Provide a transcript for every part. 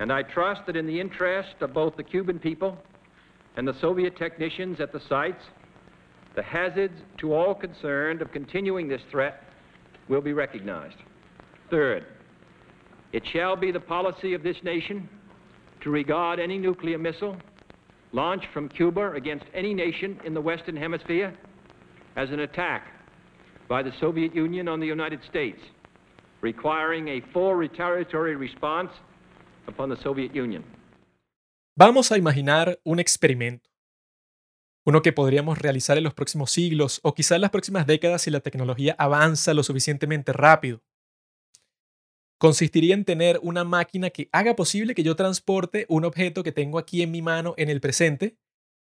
And I trust that in the interest of both the Cuban people and the Soviet technicians at the sites, the hazards to all concerned of continuing this threat will be recognized. Third, it shall be the policy of this nation to regard any nuclear missile launched from Cuba against any nation in the Western Hemisphere as an attack by the Soviet Union on the United States, requiring a full retaliatory response Vamos a imaginar un experimento, uno que podríamos realizar en los próximos siglos o quizá en las próximas décadas si la tecnología avanza lo suficientemente rápido. Consistiría en tener una máquina que haga posible que yo transporte un objeto que tengo aquí en mi mano en el presente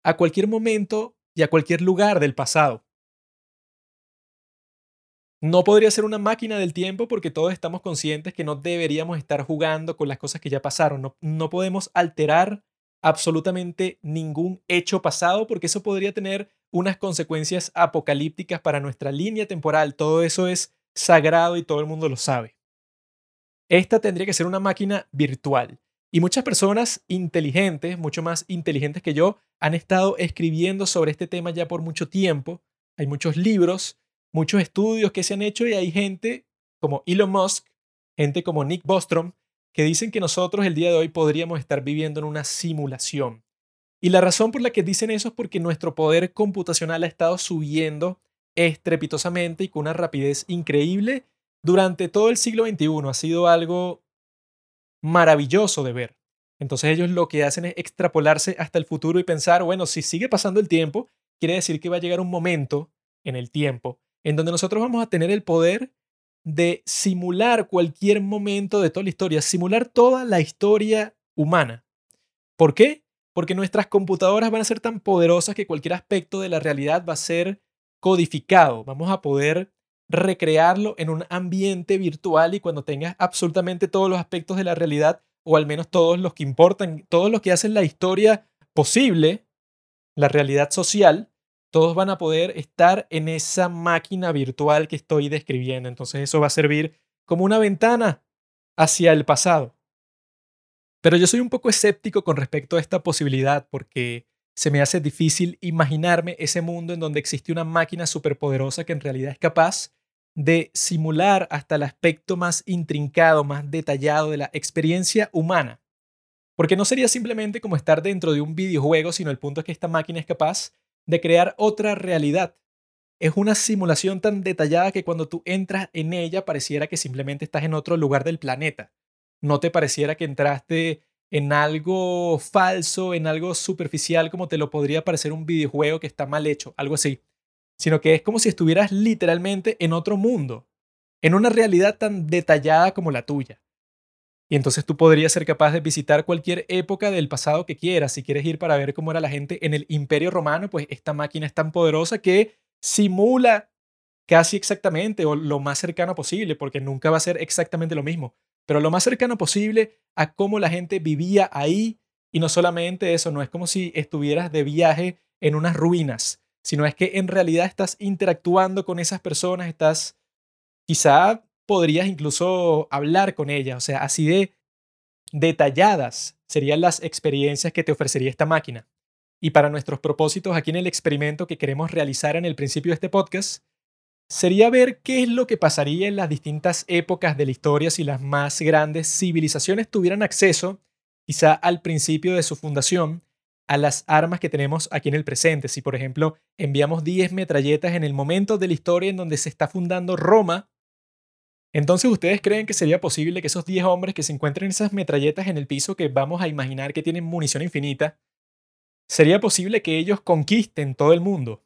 a cualquier momento y a cualquier lugar del pasado. No podría ser una máquina del tiempo porque todos estamos conscientes que no deberíamos estar jugando con las cosas que ya pasaron. No, no podemos alterar absolutamente ningún hecho pasado porque eso podría tener unas consecuencias apocalípticas para nuestra línea temporal. Todo eso es sagrado y todo el mundo lo sabe. Esta tendría que ser una máquina virtual. Y muchas personas inteligentes, mucho más inteligentes que yo, han estado escribiendo sobre este tema ya por mucho tiempo. Hay muchos libros, muchos estudios que se han hecho y hay gente como Elon Musk, gente como Nick Bostrom, que dicen que nosotros el día de hoy podríamos estar viviendo en una simulación. Y la razón por la que dicen eso es porque nuestro poder computacional ha estado subiendo estrepitosamente y con una rapidez increíble durante todo el siglo XXI. Ha sido algo maravilloso de ver. Entonces ellos lo que hacen es extrapolarse hasta el futuro y pensar, bueno, si sigue pasando el tiempo, quiere decir que va a llegar un momento en el tiempo en donde nosotros vamos a tener el poder de simular cualquier momento de toda la historia, simular toda la historia humana. ¿Por qué? Porque nuestras computadoras van a ser tan poderosas que cualquier aspecto de la realidad va a ser codificado. Vamos a poder recrearlo en un ambiente virtual y cuando tengas absolutamente todos los aspectos de la realidad, o al menos todos los que importan, todos los que hacen la historia posible, la realidad social, todos van a poder estar en esa máquina virtual que estoy describiendo. Entonces eso va a servir como una ventana hacia el pasado. Pero yo soy un poco escéptico con respecto a esta posibilidad porque se me hace difícil imaginarme ese mundo en donde existe una máquina superpoderosa que en realidad es capaz de simular hasta el aspecto más intrincado, más detallado de la experiencia humana. Porque no sería simplemente como estar dentro de un videojuego, sino el punto es que esta máquina es capaz de crear otra realidad. Es una simulación tan detallada que cuando tú entras en ella pareciera que simplemente estás en otro lugar del planeta. No te pareciera que entraste en algo falso, en algo superficial como te lo podría parecer un videojuego que está mal hecho, algo así sino que es como si estuvieras literalmente en otro mundo, en una realidad tan detallada como la tuya. Y entonces tú podrías ser capaz de visitar cualquier época del pasado que quieras. Si quieres ir para ver cómo era la gente en el Imperio Romano, pues esta máquina es tan poderosa que simula casi exactamente o lo más cercano posible, porque nunca va a ser exactamente lo mismo, pero lo más cercano posible a cómo la gente vivía ahí. Y no solamente eso, no es como si estuvieras de viaje en unas ruinas, sino es que en realidad estás interactuando con esas personas, estás, quizá podrías incluso hablar con ellas, o sea, así de detalladas serían las experiencias que te ofrecería esta máquina. Y para nuestros propósitos aquí en el experimento que queremos realizar en el principio de este podcast, sería ver qué es lo que pasaría en las distintas épocas de la historia si las más grandes civilizaciones tuvieran acceso, quizá al principio de su fundación, a las armas que tenemos aquí en el presente. Si, por ejemplo, enviamos 10 metralletas en el momento de la historia en donde se está fundando Roma, entonces ustedes creen que sería posible que esos 10 hombres que se encuentren esas metralletas en el piso que vamos a imaginar que tienen munición infinita, sería posible que ellos conquisten todo el mundo.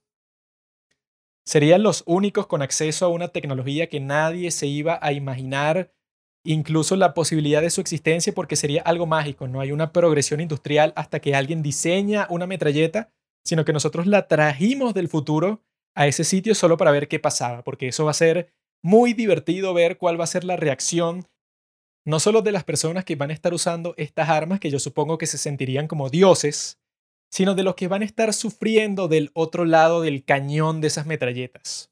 Serían los únicos con acceso a una tecnología que nadie se iba a imaginar incluso la posibilidad de su existencia porque sería algo mágico, no hay una progresión industrial hasta que alguien diseña una metralleta, sino que nosotros la trajimos del futuro a ese sitio solo para ver qué pasaba, porque eso va a ser muy divertido ver cuál va a ser la reacción no solo de las personas que van a estar usando estas armas, que yo supongo que se sentirían como dioses, sino de los que van a estar sufriendo del otro lado del cañón de esas metralletas.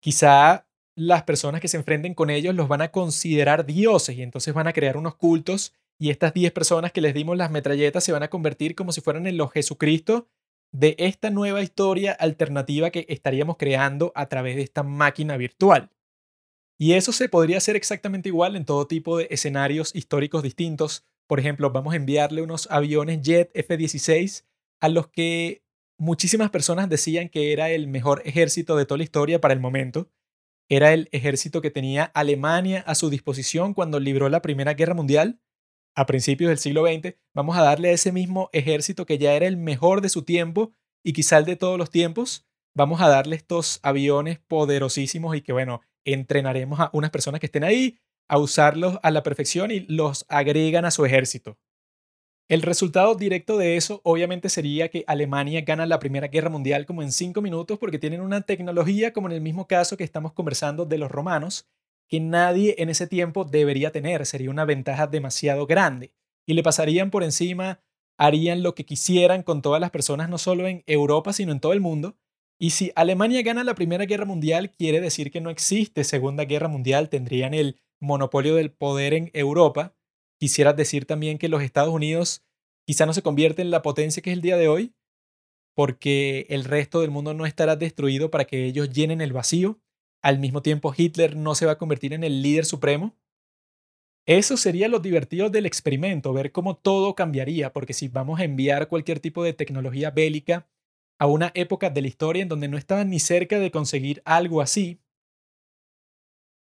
Quizá las personas que se enfrenten con ellos los van a considerar dioses y entonces van a crear unos cultos y estas 10 personas que les dimos las metralletas se van a convertir como si fueran en los Jesucristo de esta nueva historia alternativa que estaríamos creando a través de esta máquina virtual. Y eso se podría hacer exactamente igual en todo tipo de escenarios históricos distintos. Por ejemplo, vamos a enviarle unos aviones jet F-16 a los que muchísimas personas decían que era el mejor ejército de toda la historia para el momento. Era el ejército que tenía Alemania a su disposición cuando libró la Primera Guerra Mundial a principios del siglo XX. Vamos a darle a ese mismo ejército que ya era el mejor de su tiempo y quizá de todos los tiempos. Vamos a darle estos aviones poderosísimos y que, bueno, entrenaremos a unas personas que estén ahí a usarlos a la perfección y los agregan a su ejército. El resultado directo de eso obviamente sería que Alemania gana la Primera Guerra Mundial como en cinco minutos porque tienen una tecnología como en el mismo caso que estamos conversando de los romanos, que nadie en ese tiempo debería tener. Sería una ventaja demasiado grande. Y le pasarían por encima, harían lo que quisieran con todas las personas, no solo en Europa, sino en todo el mundo. Y si Alemania gana la Primera Guerra Mundial, quiere decir que no existe Segunda Guerra Mundial, tendrían el monopolio del poder en Europa Quisiera decir también que los Estados Unidos quizá no se convierte en la potencia que es el día de hoy, porque el resto del mundo no estará destruido para que ellos llenen el vacío. Al mismo tiempo, Hitler no se va a convertir en el líder supremo. Eso sería lo divertido del experimento, ver cómo todo cambiaría, porque si vamos a enviar cualquier tipo de tecnología bélica a una época de la historia en donde no estaban ni cerca de conseguir algo así,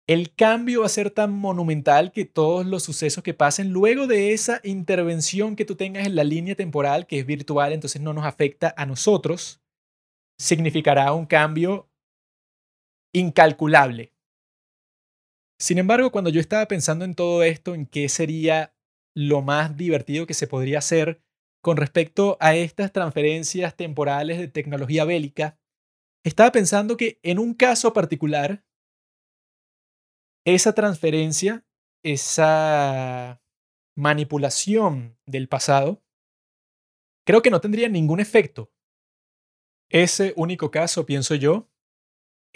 el cambio va a ser tan monumental que todos los sucesos que pasen luego de esa intervención que tú tengas en la línea temporal, que es virtual, entonces no nos afecta a nosotros, significará un cambio incalculable. Sin embargo, cuando yo estaba pensando en todo esto, en qué sería lo más divertido que se podría hacer con respecto a estas transferencias temporales de tecnología bélica, estaba pensando que en un caso particular, esa transferencia, esa manipulación del pasado, creo que no tendría ningún efecto. Ese único caso, pienso yo,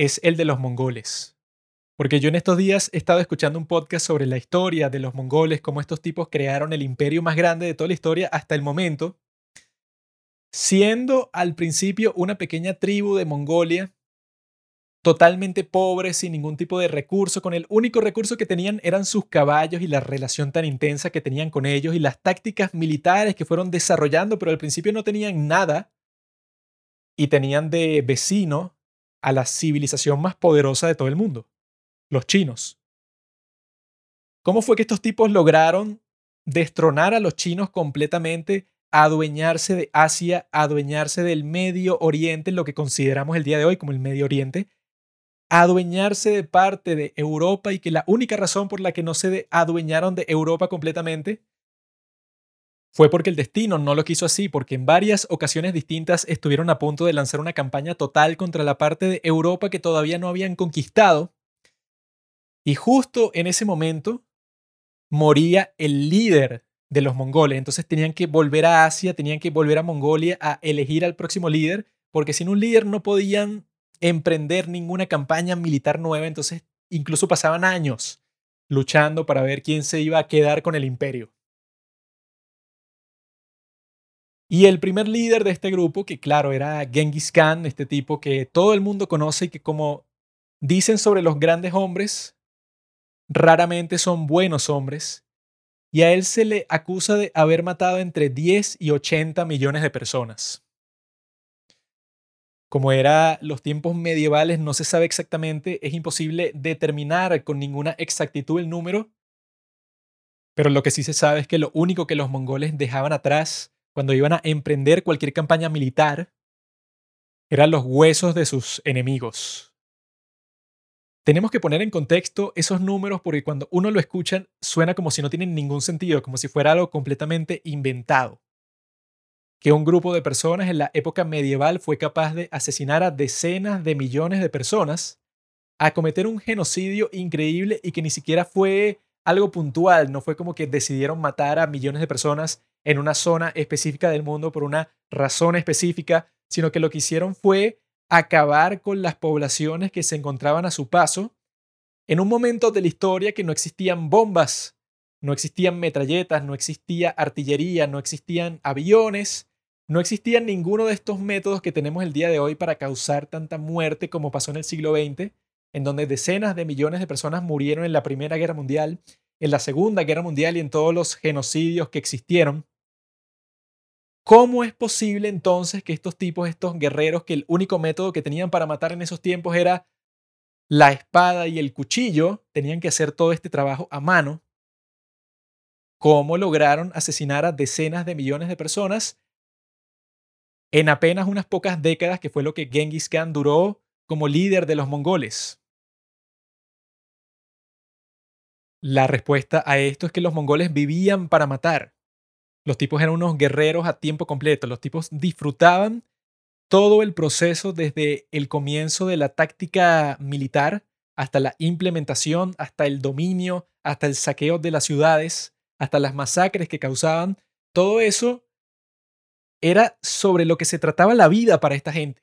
es el de los mongoles. Porque yo en estos días he estado escuchando un podcast sobre la historia de los mongoles, cómo estos tipos crearon el imperio más grande de toda la historia hasta el momento, siendo al principio una pequeña tribu de Mongolia totalmente pobres, sin ningún tipo de recurso, con el único recurso que tenían eran sus caballos y la relación tan intensa que tenían con ellos y las tácticas militares que fueron desarrollando, pero al principio no tenían nada y tenían de vecino a la civilización más poderosa de todo el mundo, los chinos. ¿Cómo fue que estos tipos lograron destronar a los chinos completamente, adueñarse de Asia, adueñarse del Medio Oriente, lo que consideramos el día de hoy como el Medio Oriente, adueñarse de parte de Europa y que la única razón por la que no se adueñaron de Europa completamente fue porque el destino no lo quiso así, porque en varias ocasiones distintas estuvieron a punto de lanzar una campaña total contra la parte de Europa que todavía no habían conquistado. Y justo en ese momento moría el líder de los mongoles. Entonces tenían que volver a Asia, tenían que volver a Mongolia a elegir al próximo líder, porque sin un líder no podían emprender ninguna campaña militar nueva, entonces incluso pasaban años luchando para ver quién se iba a quedar con el imperio. Y el primer líder de este grupo, que claro, era Genghis Khan, este tipo que todo el mundo conoce y que como dicen sobre los grandes hombres, raramente son buenos hombres, y a él se le acusa de haber matado entre 10 y 80 millones de personas. Como era los tiempos medievales, no se sabe exactamente, es imposible determinar con ninguna exactitud el número, pero lo que sí se sabe es que lo único que los mongoles dejaban atrás cuando iban a emprender cualquier campaña militar eran los huesos de sus enemigos. Tenemos que poner en contexto esos números porque cuando uno lo escucha suena como si no tienen ningún sentido, como si fuera algo completamente inventado que un grupo de personas en la época medieval fue capaz de asesinar a decenas de millones de personas, a cometer un genocidio increíble y que ni siquiera fue algo puntual, no fue como que decidieron matar a millones de personas en una zona específica del mundo por una razón específica, sino que lo que hicieron fue acabar con las poblaciones que se encontraban a su paso en un momento de la historia que no existían bombas, no existían metralletas, no existía artillería, no existían aviones, no existían ninguno de estos métodos que tenemos el día de hoy para causar tanta muerte como pasó en el siglo XX, en donde decenas de millones de personas murieron en la Primera Guerra Mundial, en la Segunda Guerra Mundial y en todos los genocidios que existieron. ¿Cómo es posible entonces que estos tipos, estos guerreros, que el único método que tenían para matar en esos tiempos era la espada y el cuchillo, tenían que hacer todo este trabajo a mano? ¿Cómo lograron asesinar a decenas de millones de personas en apenas unas pocas décadas, que fue lo que Genghis Khan duró como líder de los mongoles? La respuesta a esto es que los mongoles vivían para matar. Los tipos eran unos guerreros a tiempo completo. Los tipos disfrutaban todo el proceso desde el comienzo de la táctica militar hasta la implementación, hasta el dominio, hasta el saqueo de las ciudades, hasta las masacres que causaban. Todo eso era sobre lo que se trataba la vida para esta gente.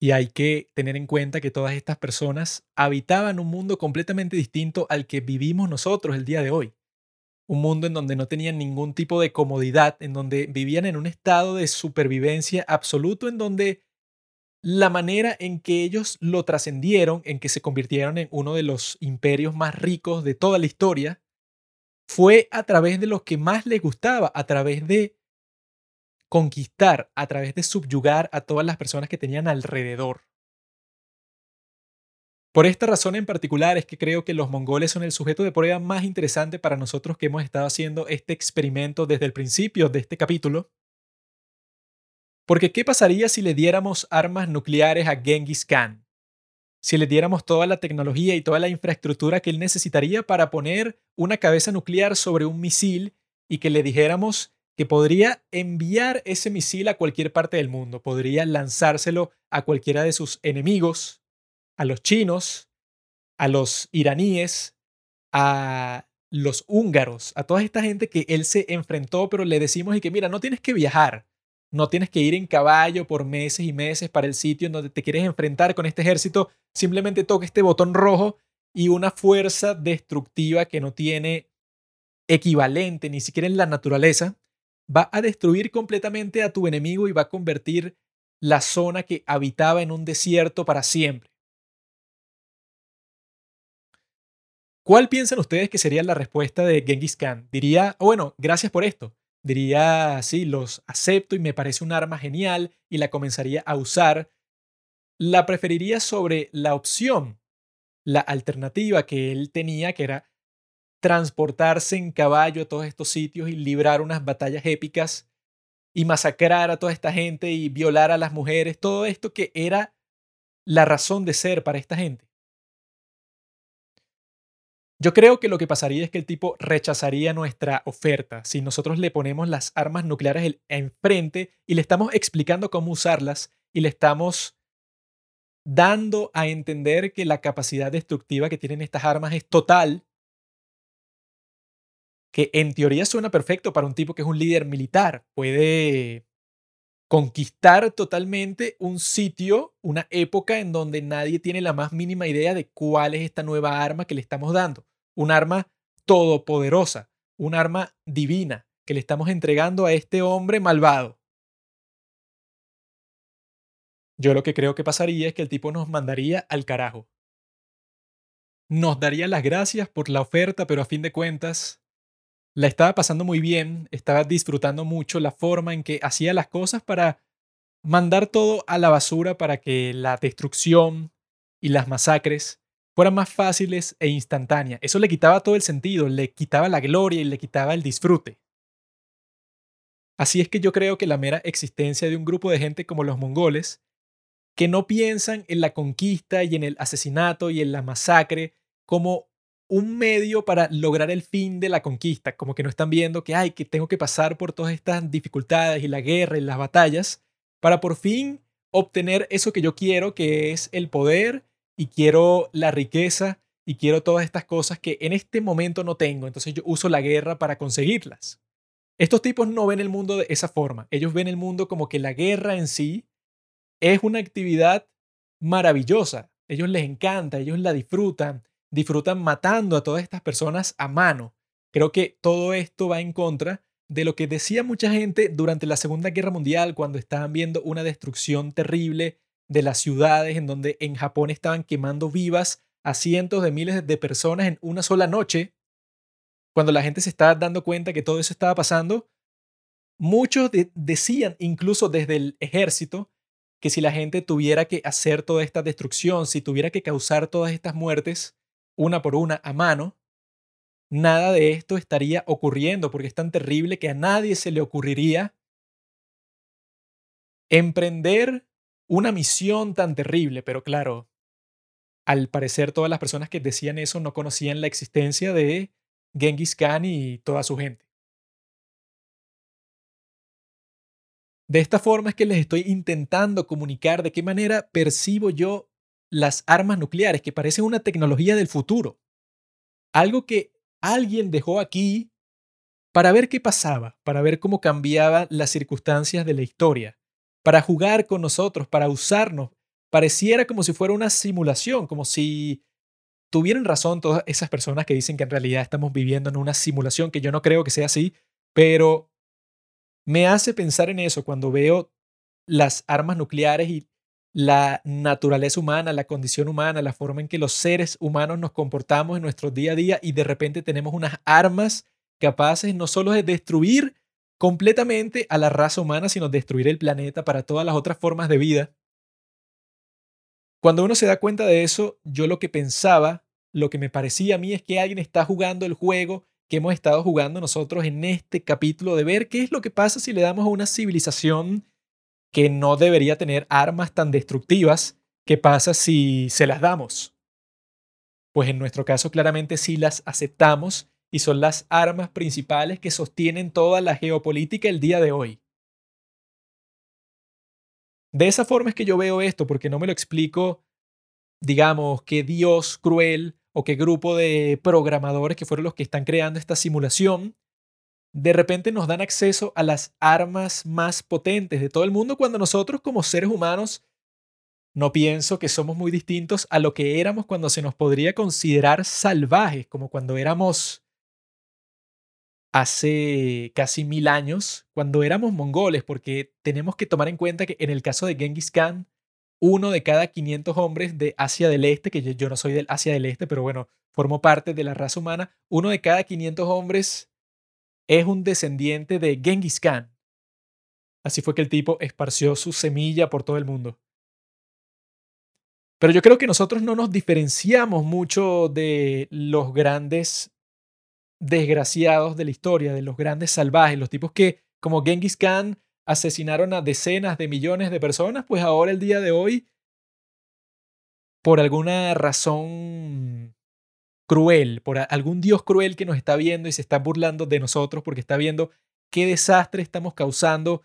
Y hay que tener en cuenta que todas estas personas habitaban un mundo completamente distinto al que vivimos nosotros el día de hoy un mundo en donde no tenían ningún tipo de comodidad, en donde vivían en un estado de supervivencia absoluto, en donde la manera en que ellos lo trascendieron, en que se convirtieron en uno de los imperios más ricos de toda la historia, fue a través de lo que más les gustaba, a través de conquistar, a través de subyugar a todas las personas que tenían alrededor. Por esta razón en particular es que creo que los mongoles son el sujeto de prueba más interesante para nosotros que hemos estado haciendo este experimento desde el principio de este capítulo. Porque ¿qué pasaría si le diéramos armas nucleares a Genghis Khan? Si le diéramos toda la tecnología y toda la infraestructura que él necesitaría para poner una cabeza nuclear sobre un misil y que le dijéramos que podría enviar ese misil a cualquier parte del mundo, podría lanzárselo a cualquiera de sus enemigos, a los chinos, a los iraníes, a los húngaros, a toda esta gente que él se enfrentó, pero le decimos y que mira, no tienes que viajar, no tienes que ir en caballo por meses y meses para el sitio en donde te quieres enfrentar con este ejército, simplemente toca este botón rojo y una fuerza destructiva que no tiene equivalente ni siquiera en la naturaleza, va a destruir completamente a tu enemigo y va a convertir la zona que habitaba en un desierto para siempre. ¿Cuál piensan ustedes que sería la respuesta de Genghis Khan? Diría, oh, bueno, gracias por esto. Diría, sí, los acepto y me parece un arma genial y la comenzaría a usar. La preferiría sobre la opción, la alternativa que él tenía, que era transportarse en caballo a todos estos sitios y librar unas batallas épicas y masacrar a toda esta gente y violar a las mujeres, todo esto que era la razón de ser para esta gente. Yo creo que lo que pasaría es que el tipo rechazaría nuestra oferta si nosotros le ponemos las armas nucleares enfrente y le estamos explicando cómo usarlas y le estamos dando a entender que la capacidad destructiva que tienen estas armas es total, que en teoría suena perfecto para un tipo que es un líder militar, puede conquistar totalmente un sitio, una época en donde nadie tiene la más mínima idea de cuál es esta nueva arma que le estamos dando un arma todopoderosa, un arma divina que le estamos entregando a este hombre malvado. Yo lo que creo que pasaría es que el tipo nos mandaría al carajo. Nos daría las gracias por la oferta, pero a fin de cuentas la estaba pasando muy bien, estaba disfrutando mucho la forma en que hacía las cosas para mandar todo a la basura para que la destrucción y las masacres fueran más fáciles e instantáneas. Eso le quitaba todo el sentido, le quitaba la gloria y le quitaba el disfrute. Así es que yo creo que la mera existencia de un grupo de gente como los mongoles, que no piensan en la conquista y en el asesinato y en la masacre como un medio para lograr el fin de la conquista, como que no están viendo que, hay que tengo que pasar por todas estas dificultades y la guerra y las batallas para por fin obtener eso que yo quiero, que es el poder y quiero la riqueza y quiero todas estas cosas que en este momento no tengo, entonces yo uso la guerra para conseguirlas. Estos tipos no ven el mundo de esa forma, ellos ven el mundo como que la guerra en sí es una actividad maravillosa, ellos les encanta, ellos la disfrutan, disfrutan matando a todas estas personas a mano. Creo que todo esto va en contra de lo que decía mucha gente durante la Segunda Guerra Mundial cuando estaban viendo una destrucción terrible de las ciudades en donde en Japón estaban quemando vivas a cientos de miles de personas en una sola noche. Cuando la gente se estaba dando cuenta que todo eso estaba pasando, muchos decían, incluso desde el ejército, que si la gente tuviera que hacer toda esta destrucción, si tuviera que causar todas estas muertes una por una a mano, nada de esto estaría ocurriendo porque es tan terrible que a nadie se le ocurriría emprender una misión tan terrible. Pero claro, al parecer todas las personas que decían eso no conocían la existencia de Genghis Khan y toda su gente. De esta forma es que les estoy intentando comunicar de qué manera percibo yo las armas nucleares, que parecen una tecnología del futuro. Algo que alguien dejó aquí para ver qué pasaba, para ver cómo cambiaban las circunstancias de la historia, para jugar con nosotros, para usarnos. Pareciera como si fuera una simulación, como si tuvieran razón todas esas personas que dicen que en realidad estamos viviendo en una simulación, que yo no creo que sea así, pero me hace pensar en eso cuando veo las armas nucleares y la naturaleza humana, la condición humana, la forma en que los seres humanos nos comportamos en nuestro día a día y de repente tenemos unas armas capaces no solo de destruir completamente a la raza humana, sino destruir el planeta para todas las otras formas de vida. Cuando uno se da cuenta de eso, yo lo que pensaba, lo que me parecía a mí es que alguien está jugando el juego que hemos estado jugando nosotros en este capítulo de ver qué es lo que pasa si le damos a una civilización que no debería tener armas tan destructivas, qué pasa si se las damos. Pues en nuestro caso claramente sí las aceptamos y son las armas principales que sostienen toda la geopolítica el día de hoy. De esa forma es que yo veo esto, porque no me lo explico, digamos, que Dios cruel o qué grupo de programadores que fueron los que están creando esta simulación, de repente nos dan acceso a las armas más potentes de todo el mundo cuando nosotros como seres humanos no pienso que somos muy distintos a lo que éramos cuando se nos podría considerar salvajes, como cuando éramos hace casi mil años, cuando éramos mongoles, porque tenemos que tomar en cuenta que en el caso de Genghis Khan, uno de cada 500 hombres de Asia del Este, que yo, no soy del Asia del Este, pero bueno, formo parte de la raza humana, uno de cada 500 hombres es un descendiente de Genghis Khan. Así fue que el tipo esparció su semilla por todo el mundo. Pero yo creo que nosotros no nos diferenciamos mucho de los grandes desgraciados de la historia, de los grandes salvajes, los tipos que, como Genghis Khan, asesinaron a decenas de millones de personas, pues ahora el día de hoy, por alguna razón cruel, por algún Dios cruel que nos está viendo y se está burlando de nosotros porque está viendo qué desastre estamos causando,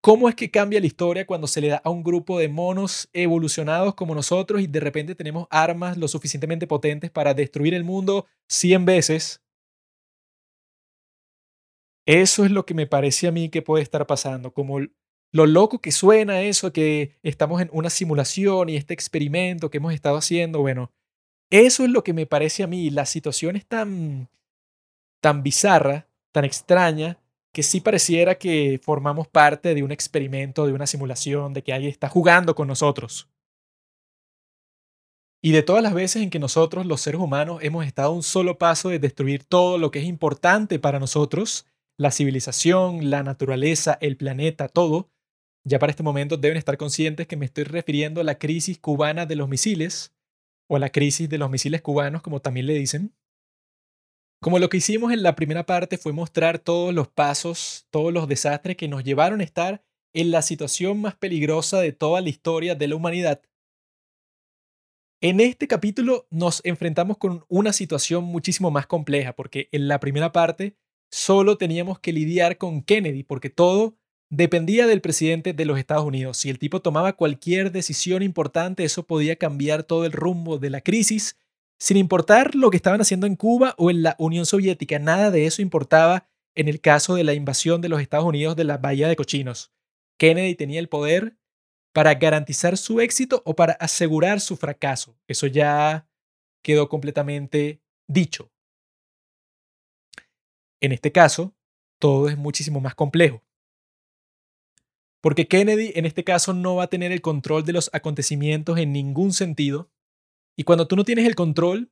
cómo es que cambia la historia cuando se le da a un grupo de monos evolucionados como nosotros y de repente tenemos armas lo suficientemente potentes para destruir el mundo 100 veces eso es lo que me parece a mí que puede estar pasando, como lo loco que suena eso, que estamos en una simulación y este experimento que hemos estado haciendo, bueno, eso es lo que me parece a mí, la situación es tan, tan bizarra, tan extraña, que sí pareciera que formamos parte de un experimento, de una simulación, de que alguien está jugando con nosotros. Y de todas las veces en que nosotros, los seres humanos, hemos estado a un solo paso de destruir todo lo que es importante para nosotros, la civilización, la naturaleza, el planeta, todo, ya para este momento deben estar conscientes que me estoy refiriendo a la crisis cubana de los misiles, o a la crisis de los misiles cubanos, como también le dicen. Como lo que hicimos en la primera parte fue mostrar todos los pasos, todos los desastres que nos llevaron a estar en la situación más peligrosa de toda la historia de la humanidad. En este capítulo nos enfrentamos con una situación muchísimo más compleja, porque en la primera parte solo teníamos que lidiar con Kennedy porque todo dependía del presidente de los Estados Unidos. Si el tipo tomaba cualquier decisión importante, eso podía cambiar todo el rumbo de la crisis, sin importar lo que estaban haciendo en Cuba o en la Unión Soviética. Nada de eso importaba en el caso de la invasión de los Estados Unidos de la Bahía de Cochinos. Kennedy tenía el poder para garantizar su éxito o para asegurar su fracaso. Eso ya quedó completamente dicho. En este caso, todo es muchísimo más complejo. Porque Kennedy en este caso no va a tener el control de los acontecimientos en ningún sentido. Y cuando tú no tienes el control,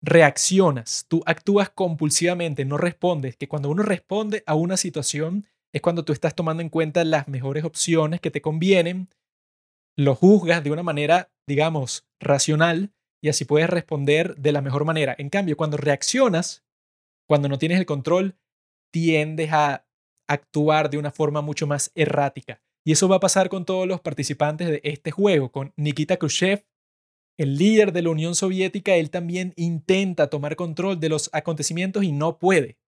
reaccionas, tú actúas compulsivamente, no respondes, que cuando uno responde a una situación es cuando tú estás tomando en cuenta las mejores opciones que te convienen, lo juzgas de una manera, digamos, racional y así puedes responder de la mejor manera. En cambio, cuando reaccionas, cuando no tienes el control, tiendes a actuar de una forma mucho más errática. Y eso va a pasar con todos los participantes de este juego, con Nikita Khrushchev, el líder de la Unión Soviética, él también intenta tomar control de los acontecimientos y no puede.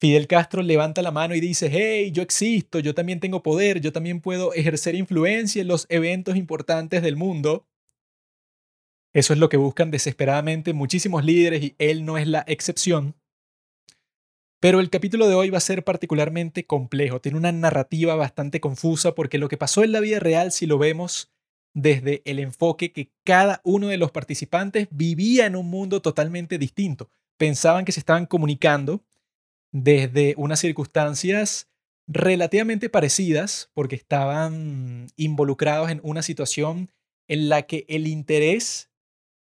Fidel Castro levanta la mano y dice, hey, yo existo, yo también tengo poder, yo también puedo ejercer influencia en los eventos importantes del mundo. Eso es lo que buscan desesperadamente muchísimos líderes y él no es la excepción. Pero el capítulo de hoy va a ser particularmente complejo, tiene una narrativa bastante confusa porque lo que pasó en la vida real, si lo vemos desde el enfoque que cada uno de los participantes vivía en un mundo totalmente distinto, pensaban que se estaban comunicando desde unas circunstancias relativamente parecidas porque estaban involucrados en una situación en la que el interés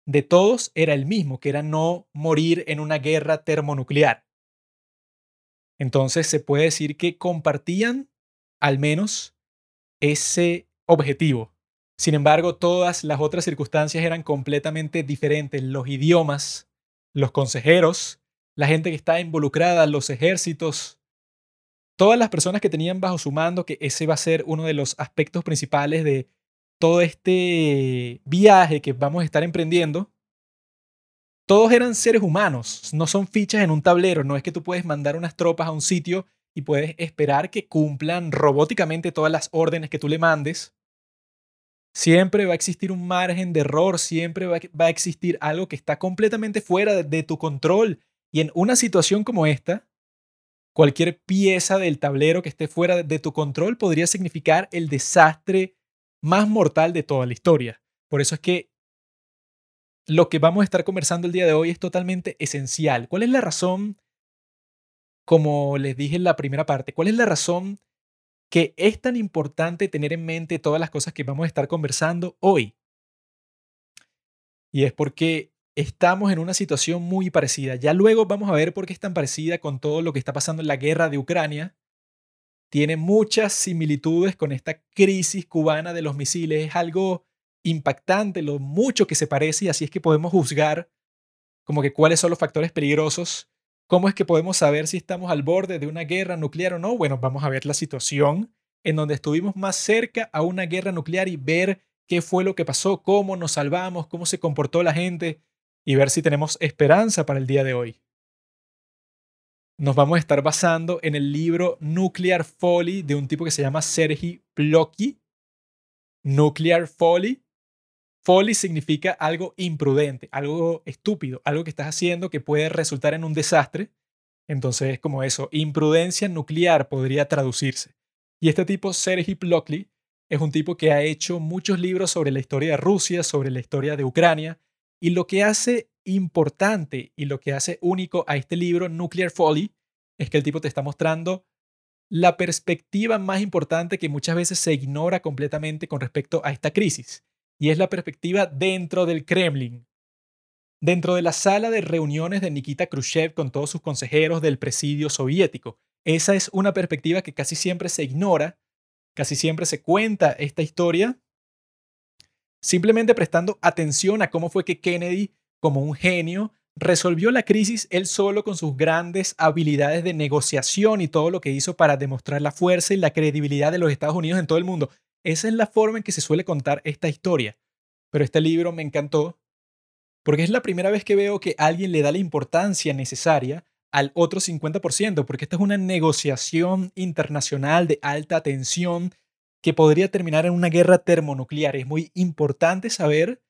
de todos era el mismo, que era no morir en una guerra termonuclear. Entonces se puede decir que compartían al menos ese objetivo. Sin embargo, todas las otras circunstancias eran completamente diferentes. Los idiomas, los consejeros, la gente que estaba involucrada, los ejércitos, todas las personas que tenían bajo su mando, que ese va a ser uno de los aspectos principales de todo este viaje que vamos a estar emprendiendo, todos eran seres humanos, no son fichas en un tablero, no es que tú puedes mandar unas tropas a un sitio y puedes esperar que cumplan robóticamente todas las órdenes que tú le mandes. Siempre va a existir un margen de error, siempre va a existir algo que está completamente fuera de tu control. Y en una situación como esta, cualquier pieza del tablero que esté fuera de tu control podría significar el desastre más mortal de toda la historia. Por eso es que lo que vamos a estar conversando el día de hoy es totalmente esencial. ¿Cuál es la razón, como les dije en la primera parte, cuál es la razón que es tan importante tener en mente todas las cosas que vamos a estar conversando hoy? Y es porque estamos en una situación muy parecida. Ya luego vamos a ver por qué es tan parecida con todo lo que está pasando en la guerra de Ucrania. Tiene muchas similitudes con esta crisis cubana de los misiles. Es algo impactante lo mucho que se parece y así es que podemos juzgar como que cuáles son los factores peligrosos, cómo es que podemos saber si estamos al borde de una guerra nuclear o no. Bueno, vamos a ver la situación en donde estuvimos más cerca a una guerra nuclear y ver qué fue lo que pasó, cómo nos salvamos, cómo se comportó la gente y ver si tenemos esperanza para el día de hoy. Nos vamos a estar basando en el libro Nuclear Folly de un tipo que se llama Sergi Plocki. Nuclear Folly Folly significa algo imprudente, algo estúpido, algo que estás haciendo que puede resultar en un desastre. Entonces es como eso, imprudencia nuclear podría traducirse. Y este tipo, Sergei Plockley, es un tipo que ha hecho muchos libros sobre la historia de Rusia, sobre la historia de Ucrania, y lo que hace importante y lo que hace único a este libro, Nuclear Folly, es que el tipo te está mostrando la perspectiva más importante que muchas veces se ignora completamente con respecto a esta crisis y es la perspectiva dentro del Kremlin. Dentro de la sala de reuniones de Nikita Khrushchev con todos sus consejeros del presidio soviético. Esa es una perspectiva que casi siempre se ignora, casi siempre se cuenta esta historia, simplemente prestando atención a cómo fue que Kennedy, como un genio, resolvió la crisis él solo con sus grandes habilidades de negociación y todo lo que hizo para demostrar la fuerza y la credibilidad de los Estados Unidos en todo el mundo. Esa es la forma en que se suele contar esta historia. Pero este libro me encantó porque es la primera vez que veo que alguien le da la importancia necesaria al otro 50%, porque esta es una negociación internacional de alta tensión que podría terminar en una guerra termonuclear. Es muy importante saber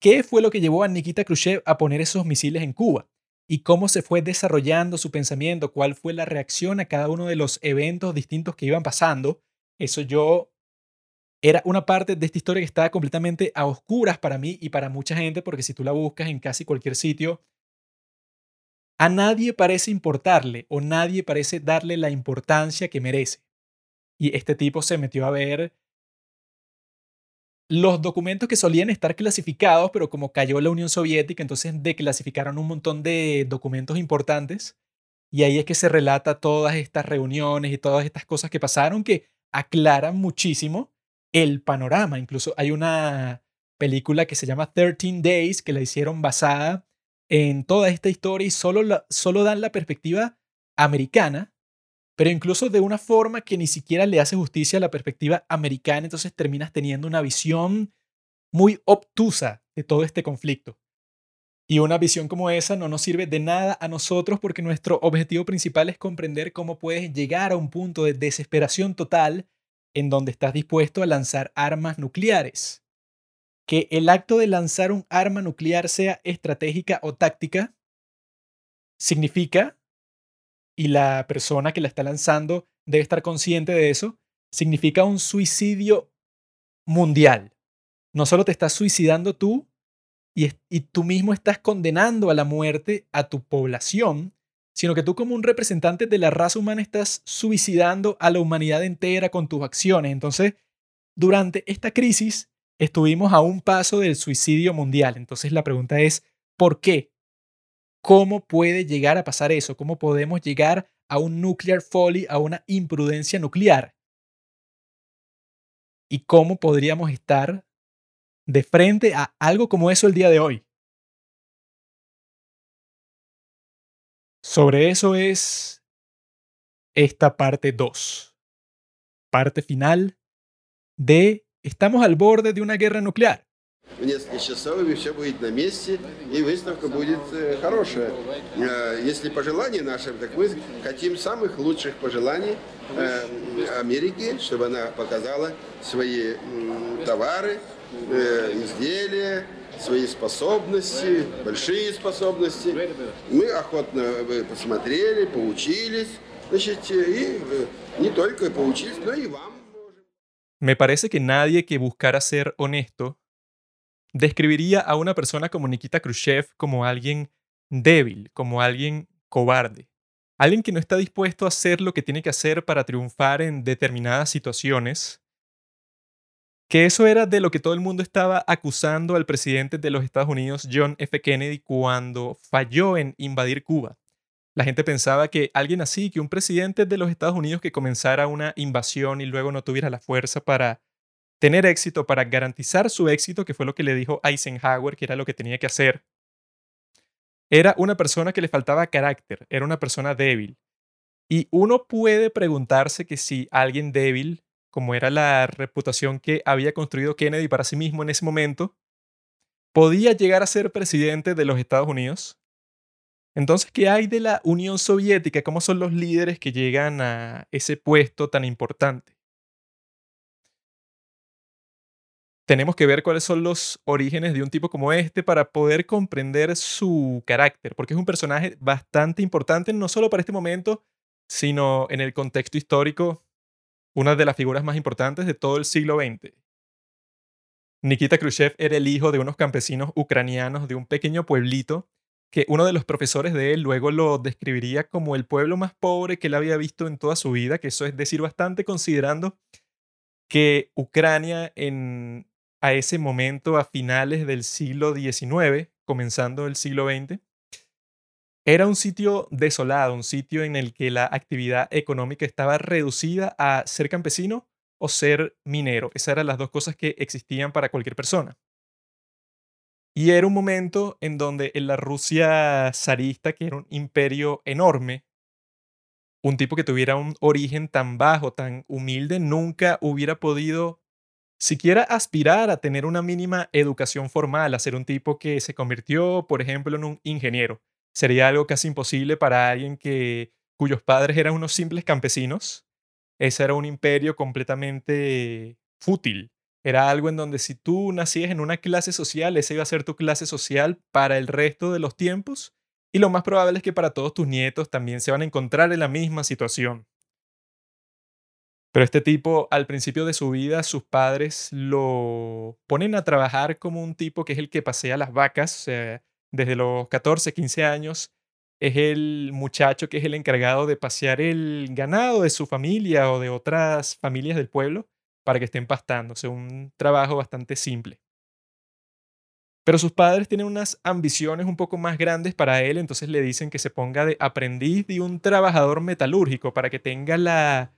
qué fue lo que llevó a Nikita Khrushchev a poner esos misiles en Cuba y cómo se fue desarrollando su pensamiento, cuál fue la reacción a cada uno de los eventos distintos que iban pasando. Eso yo era una parte de esta historia que estaba completamente a oscuras para mí y para mucha gente, porque si tú la buscas en casi cualquier sitio, a nadie parece importarle o nadie parece darle la importancia que merece. Y este tipo se metió a ver los documentos que solían estar clasificados, pero como cayó la Unión Soviética, entonces declasificaron un montón de documentos importantes. Y ahí es que se relata todas estas reuniones y todas estas cosas que pasaron que aclaran muchísimo el panorama. Incluso hay una película que se llama 13 Days que la hicieron basada en toda esta historia y solo, solo dan la perspectiva americana, pero incluso de una forma que ni siquiera le hace justicia a la perspectiva americana, entonces terminas teniendo una visión muy obtusa de todo este conflicto. Y una visión como esa no nos sirve de nada a nosotros porque nuestro objetivo principal es comprender cómo puedes llegar a un punto de desesperación total en donde estás dispuesto a lanzar armas nucleares. Que el acto de lanzar un arma nuclear sea estratégica o táctica significa, y la persona que la está lanzando debe estar consciente de eso, significa un suicidio mundial. No solo te estás suicidando tú y, y tú mismo estás condenando a la muerte a tu población, sino que tú como un representante de la raza humana estás suicidando a la humanidad entera con tus acciones. Entonces, durante esta crisis estuvimos a un paso del suicidio mundial. Entonces la pregunta es, ¿por qué? ¿Cómo puede llegar a pasar eso? ¿Cómo podemos llegar a un nuclear folly, a una imprudencia nuclear? ¿Y cómo podríamos estar de frente a algo como eso el día de hoy? Sobre eso es esta parte 2. Parte final de Estamos al borde de una guerra nuclear. В несколько часов и все будет на месте, и выставка будет э, хорошая. Э, если пожелания наши, так мы хотим самых лучших пожеланий э, Америке, чтобы она показала свои товары, изделия, свои способности, большие способности. Мы охотно посмотрели, поучились, значит, и не только поучились, но и вам. Me parece que nadie que buscara ser honesto describiría a una persona como Nikita Khrushchev como alguien débil, como alguien cobarde, alguien que no está dispuesto a hacer lo que tiene que hacer para triunfar en determinadas situaciones que eso era de lo que todo el mundo estaba acusando al presidente de los Estados Unidos, John F. Kennedy, cuando falló en invadir Cuba. La gente pensaba que alguien así, que un presidente de los Estados Unidos que comenzara una invasión y luego no tuviera la fuerza para tener éxito, para garantizar su éxito, que fue lo que le dijo Eisenhower, que era lo que tenía que hacer, era una persona que le faltaba carácter, era una persona débil. Y uno puede preguntarse que si alguien débil como era la reputación que había construido Kennedy para sí mismo en ese momento, podía llegar a ser presidente de los Estados Unidos. Entonces, ¿qué hay de la Unión Soviética? ¿Cómo son los líderes que llegan a ese puesto tan importante? Tenemos que ver cuáles son los orígenes de un tipo como este para poder comprender su carácter, porque es un personaje bastante importante no solo para este momento, sino en el contexto histórico una de las figuras más importantes de todo el siglo XX. Nikita Khrushchev era el hijo de unos campesinos ucranianos de un pequeño pueblito que uno de los profesores de él luego lo describiría como el pueblo más pobre que él había visto en toda su vida, que eso es decir bastante considerando que Ucrania en, a ese momento, a finales del siglo XIX, comenzando el siglo XX, era un sitio desolado, un sitio en el que la actividad económica estaba reducida a ser campesino o ser minero. Esas eran las dos cosas que existían para cualquier persona. Y era un momento en donde en la Rusia zarista, que era un imperio enorme, un tipo que tuviera un origen tan bajo, tan humilde, nunca hubiera podido siquiera aspirar a tener una mínima educación formal, a ser un tipo que se convirtió, por ejemplo, en un ingeniero sería algo casi imposible para alguien que, cuyos padres eran unos simples campesinos. Ese era un imperio completamente fútil. Era algo en donde si tú nacías en una clase social, esa iba a ser tu clase social para el resto de los tiempos. Y lo más probable es que para todos tus nietos también se van a encontrar en la misma situación. Pero este tipo, al principio de su vida, sus padres lo ponen a trabajar como un tipo que es el que pasea las vacas. Desde los 14, 15 años, es el muchacho que es el encargado de pasear el ganado de su familia o de otras familias del pueblo para que estén sea, un trabajo bastante simple. Pero sus padres tienen unas ambiciones un poco más grandes para él, entonces le dicen que se ponga de aprendiz de un trabajador metalúrgico para que tenga la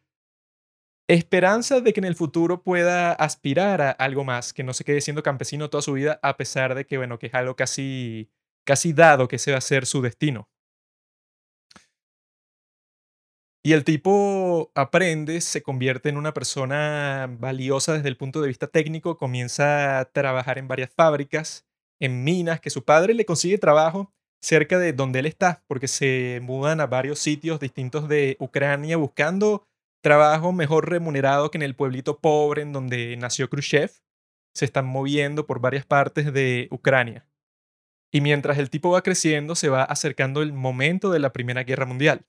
esperanza de que en el futuro pueda aspirar a algo más, que no se quede siendo campesino toda su vida, a pesar de que, bueno, que es algo casi, casi dado que se va a ser su destino. Y el tipo aprende, se convierte en una persona valiosa desde el punto de vista técnico, comienza a trabajar en varias fábricas, en minas, que su padre le consigue trabajo cerca de donde él está, porque se mudan a varios sitios distintos de Ucrania buscando trabajo mejor remunerado que en el pueblito pobre en donde nació Khrushchev. Se están moviendo por varias partes de Ucrania. Y mientras el tipo va creciendo, se va acercando el momento de la Primera Guerra Mundial.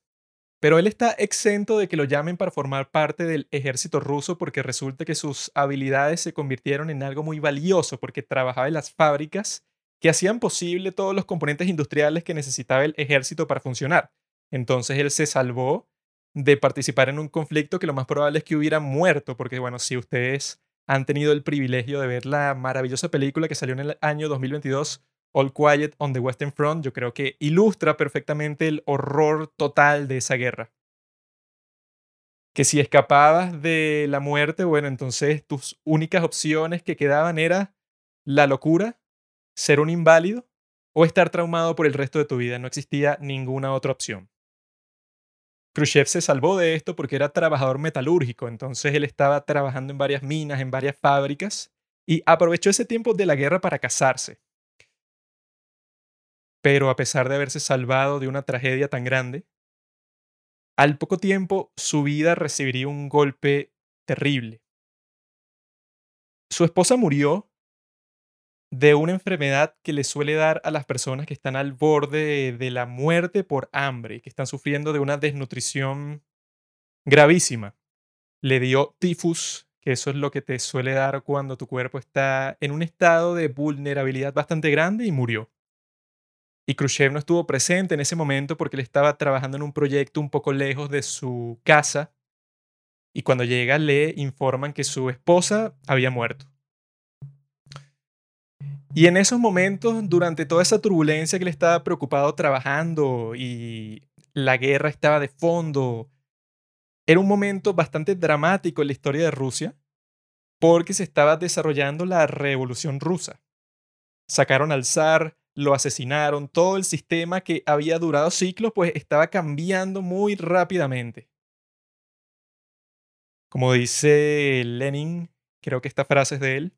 Pero él está exento de que lo llamen para formar parte del ejército ruso porque resulta que sus habilidades se convirtieron en algo muy valioso porque trabajaba en las fábricas que hacían posible todos los componentes industriales que necesitaba el ejército para funcionar. Entonces él se salvó de participar en un conflicto que lo más probable es que hubiera muerto, porque bueno, si ustedes han tenido el privilegio de ver la maravillosa película que salió en el año 2022, All Quiet on the Western Front, yo creo que ilustra perfectamente el horror total de esa guerra. Que si escapabas de la muerte, bueno, entonces tus únicas opciones que quedaban era la locura, ser un inválido o estar traumado por el resto de tu vida. No existía ninguna otra opción. Khrushchev se salvó de esto porque era trabajador metalúrgico, entonces él estaba trabajando en varias minas, en varias fábricas, y aprovechó ese tiempo de la guerra para casarse. Pero a pesar de haberse salvado de una tragedia tan grande, al poco tiempo su vida recibiría un golpe terrible. Su esposa murió de una enfermedad que le suele dar a las personas que están al borde de la muerte por hambre, que están sufriendo de una desnutrición gravísima. Le dio tifus, que eso es lo que te suele dar cuando tu cuerpo está en un estado de vulnerabilidad bastante grande y murió. Y Khrushchev no estuvo presente en ese momento porque él estaba trabajando en un proyecto un poco lejos de su casa y cuando llega le informan que su esposa había muerto. Y en esos momentos, durante toda esa turbulencia que él estaba preocupado trabajando y la guerra estaba de fondo, era un momento bastante dramático en la historia de Rusia porque se estaba desarrollando la revolución rusa. Sacaron al zar, lo asesinaron, todo el sistema que había durado siglos pues estaba cambiando muy rápidamente. Como dice Lenin, creo que esta frase es de él,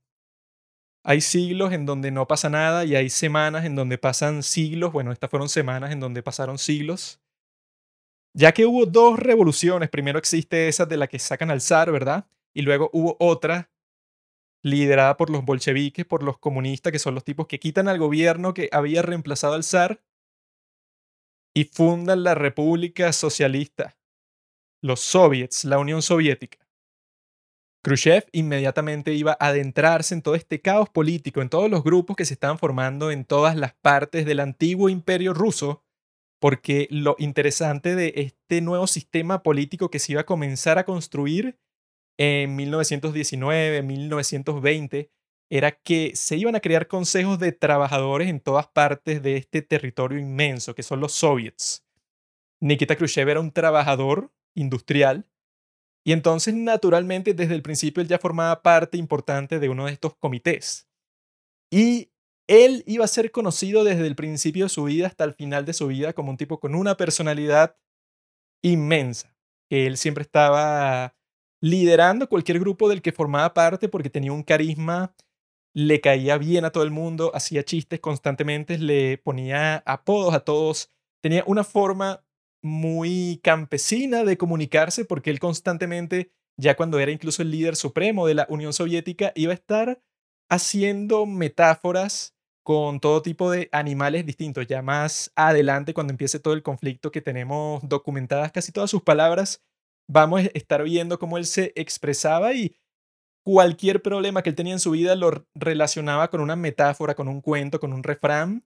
hay siglos en donde no pasa nada y hay semanas en donde pasan siglos. Bueno, estas fueron semanas en donde pasaron siglos. Ya que hubo dos revoluciones, primero existe esa de la que sacan al zar, ¿verdad? Y luego hubo otra liderada por los bolcheviques, por los comunistas, que son los tipos que quitan al gobierno que había reemplazado al zar y fundan la República Socialista, los soviets, la Unión Soviética. Khrushchev inmediatamente iba a adentrarse en todo este caos político, en todos los grupos que se estaban formando en todas las partes del antiguo imperio ruso, porque lo interesante de este nuevo sistema político que se iba a comenzar a construir en 1919, 1920, era que se iban a crear consejos de trabajadores en todas partes de este territorio inmenso, que son los soviets. Nikita Khrushchev era un trabajador industrial y entonces, naturalmente, desde el principio él ya formaba parte importante de uno de estos comités. Y él iba a ser conocido desde el principio de su vida hasta el final de su vida como un tipo con una personalidad inmensa. Que él siempre estaba liderando cualquier grupo del que formaba parte porque tenía un carisma, le caía bien a todo el mundo, hacía chistes constantemente, le ponía apodos a todos, tenía una forma muy campesina de comunicarse porque él constantemente, ya cuando era incluso el líder supremo de la Unión Soviética, iba a estar haciendo metáforas con todo tipo de animales distintos. Ya más adelante, cuando empiece todo el conflicto que tenemos documentadas casi todas sus palabras, vamos a estar viendo cómo él se expresaba y cualquier problema que él tenía en su vida lo relacionaba con una metáfora, con un cuento, con un refrán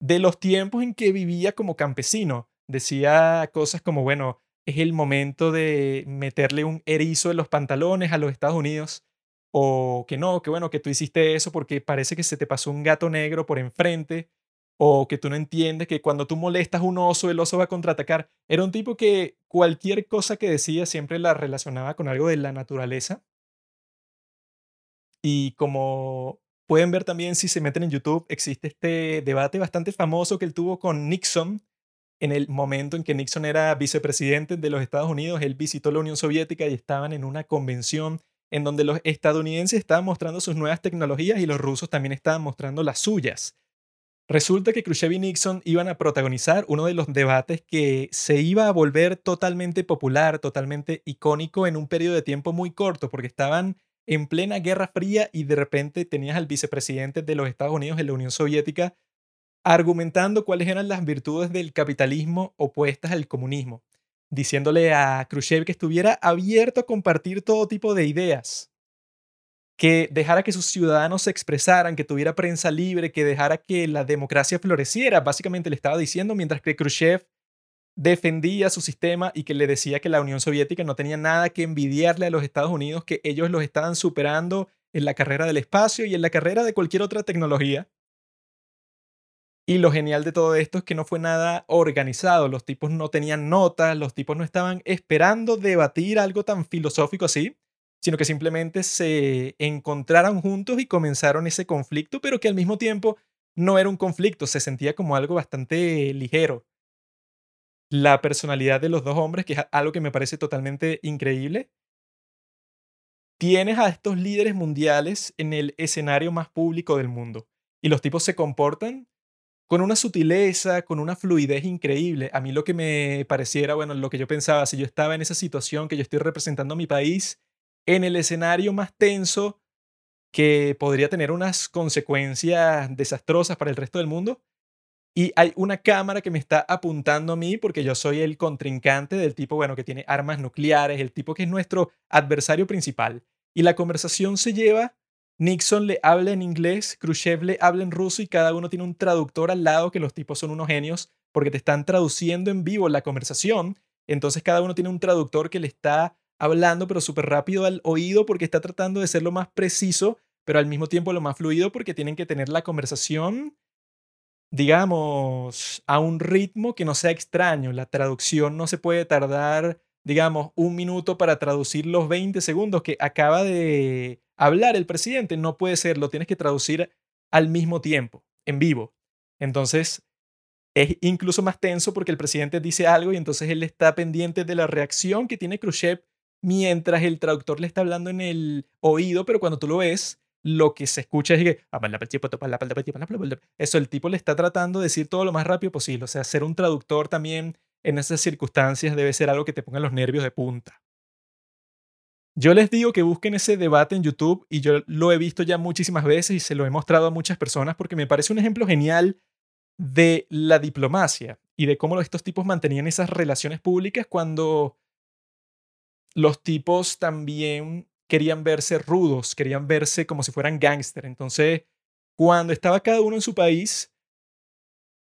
de los tiempos en que vivía como campesino. Decía cosas como, bueno, es el momento de meterle un erizo en los pantalones a los Estados Unidos, o que no, que bueno, que tú hiciste eso porque parece que se te pasó un gato negro por enfrente, o que tú no entiendes que cuando tú molestas a un oso, el oso va a contraatacar. Era un tipo que cualquier cosa que decía siempre la relacionaba con algo de la naturaleza. Y como pueden ver también si se meten en YouTube, existe este debate bastante famoso que él tuvo con Nixon en el momento en que Nixon era vicepresidente de los Estados Unidos. Él visitó la Unión Soviética y estaban en una convención en donde los estadounidenses estaban mostrando sus nuevas tecnologías y los rusos también estaban mostrando las suyas. Resulta que Khrushchev y Nixon iban a protagonizar uno de los debates que se iba a volver totalmente popular, totalmente icónico en un periodo de tiempo muy corto, porque estaban en plena Guerra Fría y de repente tenías al vicepresidente de los Estados Unidos en la Unión Soviética argumentando cuáles eran las virtudes del capitalismo opuestas al comunismo, diciéndole a Khrushchev que estuviera abierto a compartir todo tipo de ideas, que dejara que sus ciudadanos se expresaran, que tuviera prensa libre, que dejara que la democracia floreciera, básicamente le estaba diciendo, mientras que Khrushchev defendía su sistema y que le decía que la Unión Soviética no tenía nada que envidiarle a los Estados Unidos, que ellos los estaban superando en la carrera del espacio y en la carrera de cualquier otra tecnología. Y lo genial de todo esto es que no fue nada organizado, los tipos no tenían notas, los tipos no estaban esperando debatir algo tan filosófico así, sino que simplemente se encontraron juntos y comenzaron ese conflicto, pero que al mismo tiempo no era un conflicto, se sentía como algo bastante ligero la personalidad de los dos hombres, que es algo que me parece totalmente increíble. Tienes a estos líderes mundiales en el escenario más público del mundo y los tipos se comportan con una sutileza, con una fluidez increíble. A mí lo que me pareciera, bueno, lo que yo pensaba, si yo estaba en esa situación que yo estoy representando a mi país, en el escenario más tenso que podría tener unas consecuencias desastrosas para el resto del mundo, y hay una cámara que me está apuntando a mí porque yo soy el contrincante del tipo, bueno, que tiene armas nucleares, el tipo que es nuestro adversario principal. Y la conversación se lleva, Nixon le habla en inglés, Khrushchev le habla en ruso y cada uno tiene un traductor al lado, que los tipos son unos genios porque te están traduciendo en vivo la conversación. Entonces cada uno tiene un traductor que le está hablando, pero súper rápido al oído porque está tratando de ser lo más preciso, pero al mismo tiempo lo más fluido porque tienen que tener la conversación digamos, a un ritmo que no sea extraño. La traducción no se puede tardar, digamos, un minuto para traducir los 20 segundos que acaba de hablar el presidente. No puede ser, lo tienes que traducir al mismo tiempo, en vivo. Entonces, es incluso más tenso porque el presidente dice algo y entonces él está pendiente de la reacción que tiene Khrushchev mientras el traductor le está hablando en el oído, pero cuando tú lo ves, lo que se escucha es que eso el tipo le está tratando de decir todo lo más rápido posible. O sea, ser un traductor también en esas circunstancias debe ser algo que te ponga los nervios de punta. Yo les digo que busquen ese debate en YouTube y yo lo he visto ya muchísimas veces y se lo he mostrado a muchas personas porque me parece un ejemplo genial de la diplomacia y de cómo estos tipos mantenían esas relaciones públicas cuando los tipos también querían verse rudos, querían verse como si fueran gángster. Entonces, cuando estaba cada uno en su país,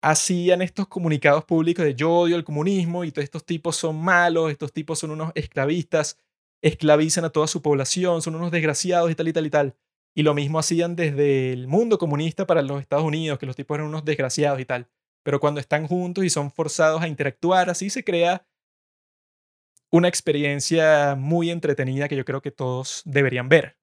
hacían estos comunicados públicos de yo odio el comunismo y todos estos tipos son malos, estos tipos son unos esclavistas, esclavizan a toda su población, son unos desgraciados y tal y tal y tal. Y lo mismo hacían desde el mundo comunista para los Estados Unidos, que los tipos eran unos desgraciados y tal. Pero cuando están juntos y son forzados a interactuar, así se crea una experiencia muy entretenida que yo creo que todos deberían ver.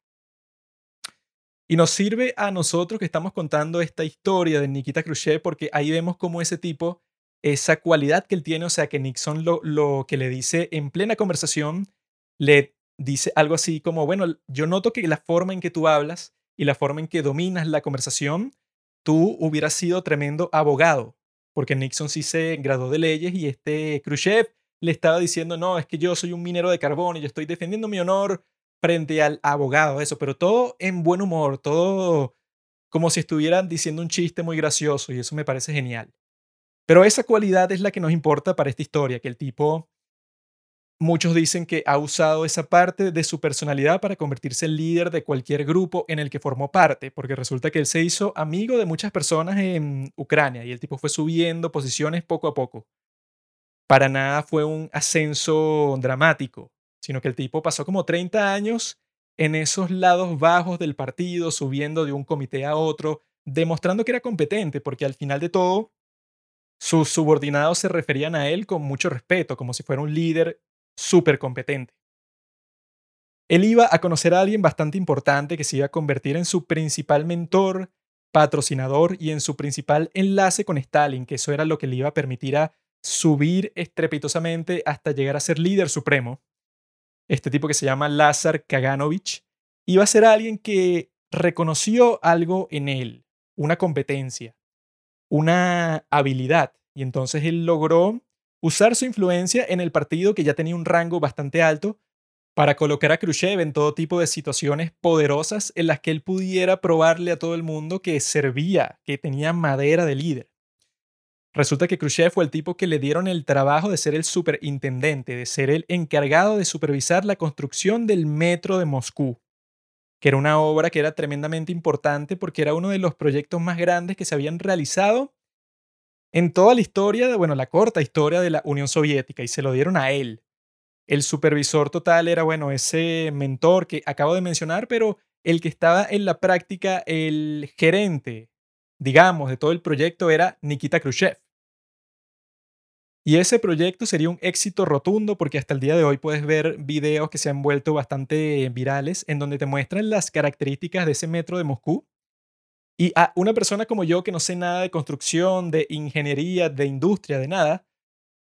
Y nos sirve a nosotros que estamos contando esta historia de Nikita Khrushchev porque ahí vemos cómo ese tipo, esa cualidad que él tiene, o sea, que Nixon lo, lo que le dice en plena conversación, le dice algo así como, bueno, yo noto que la forma en que tú hablas y la forma en que dominas la conversación, tú hubieras sido tremendo abogado, porque Nixon sí se graduó de leyes y este Khrushchev le estaba diciendo, no, es que yo soy un minero de carbón y yo estoy defendiendo mi honor frente al abogado, eso, pero todo en buen humor, todo como si estuvieran diciendo un chiste muy gracioso y eso me parece genial. Pero esa cualidad es la que nos importa para esta historia, que el tipo Muchos dicen que ha usado esa parte de su personalidad para convertirse en líder de cualquier grupo en el que formó parte, porque resulta que él se hizo amigo de muchas personas en Ucrania y el tipo fue subiendo posiciones poco a poco. Para nada fue un ascenso dramático, sino que el tipo pasó como 30 años en esos lados bajos del partido, subiendo de un comité a otro, demostrando que era competente, porque al final de todo, sus subordinados se referían a él con mucho respeto, como si fuera un líder súper competente. Él iba a conocer a alguien bastante importante que se iba a convertir en su principal mentor, patrocinador y en su principal enlace con Stalin, que eso era lo que le iba a permitir a subir estrepitosamente hasta llegar a ser líder supremo. Este tipo que se llama Lazar Kaganovich iba a ser alguien que reconoció algo en él, una competencia, una habilidad, y entonces él logró usar su influencia en el partido que ya tenía un rango bastante alto para colocar a Khrushchev en todo tipo de situaciones poderosas en las que él pudiera probarle a todo el mundo que servía, que tenía madera de líder. Resulta que Khrushchev fue el tipo que le dieron el trabajo de ser el superintendente, de ser el encargado de supervisar la construcción del metro de Moscú, que era una obra que era tremendamente importante porque era uno de los proyectos más grandes que se habían realizado en toda la historia, bueno, la corta historia de la Unión Soviética y se lo dieron a él. El supervisor total era, bueno, ese mentor que acabo de mencionar, pero el que estaba en la práctica, el gerente, digamos, de todo el proyecto era Nikita Khrushchev. Y ese proyecto sería un éxito rotundo porque hasta el día de hoy puedes ver videos que se han vuelto bastante virales en donde te muestran las características de ese metro de Moscú y a una persona como yo que no sé nada de construcción, de ingeniería, de industria, de nada,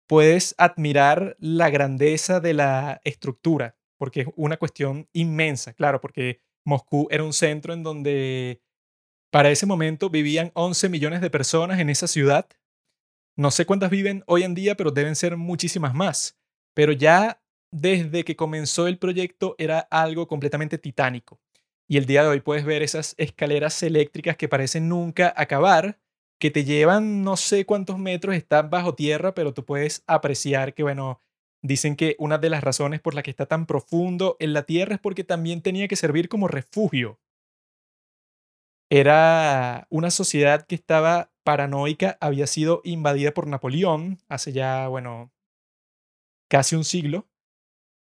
puedes admirar la grandeza de la estructura, porque es una cuestión inmensa, claro, porque Moscú era un centro en donde para ese momento vivían 11 millones de personas en esa ciudad. No sé cuántas viven hoy en día, pero deben ser muchísimas más. Pero ya desde que comenzó el proyecto era algo completamente titánico. Y el día de hoy puedes ver esas escaleras eléctricas que parecen nunca acabar, que te llevan no sé cuántos metros, están bajo tierra, pero tú puedes apreciar que, bueno, dicen que una de las razones por la que está tan profundo en la tierra es porque también tenía que servir como refugio. Era una sociedad que estaba paranoica, había sido invadida por Napoleón hace ya, bueno, casi un siglo.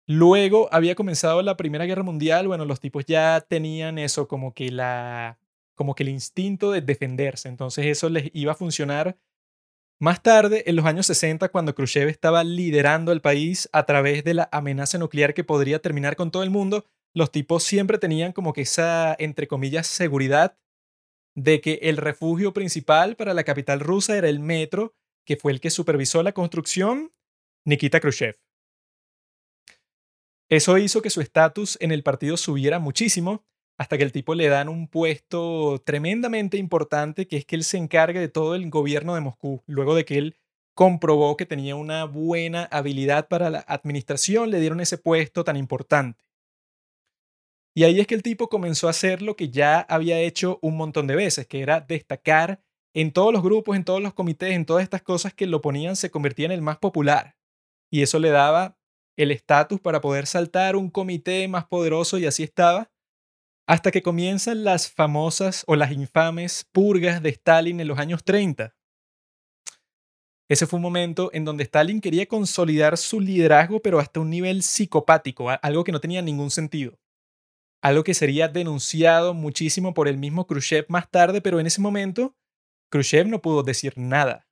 Luego había comenzado la Primera Guerra Mundial, bueno, los tipos ya tenían eso como que la como que el instinto de defenderse, entonces eso les iba a funcionar más tarde, en los años 60, cuando Khrushchev estaba liderando el país a través de la amenaza nuclear que podría terminar con todo el mundo, los tipos siempre tenían como que esa, entre comillas, seguridad de que el refugio principal para la capital rusa era el metro, que fue el que supervisó la construcción, Nikita Khrushchev. Eso hizo que su estatus en el partido subiera muchísimo hasta que el tipo le dan un puesto tremendamente importante, que es que él se encargue de todo el gobierno de Moscú, luego de que él comprobó que tenía una buena habilidad para la administración, le dieron ese puesto tan importante. Y ahí es que el tipo comenzó a hacer lo que ya había hecho un montón de veces, que era destacar en todos los grupos, en todos los comités, en todas estas cosas que lo ponían, se convertía en el más popular. Y eso le daba el estatus para poder saltar un comité más poderoso y así estaba, hasta que comienzan las famosas o las infames purgas de Stalin en los años 30. Ese fue un momento en donde Stalin quería consolidar su liderazgo, pero hasta un nivel psicopático, algo que no tenía ningún sentido. Algo que sería denunciado muchísimo por el mismo Khrushchev más tarde, pero en ese momento Khrushchev no pudo decir nada,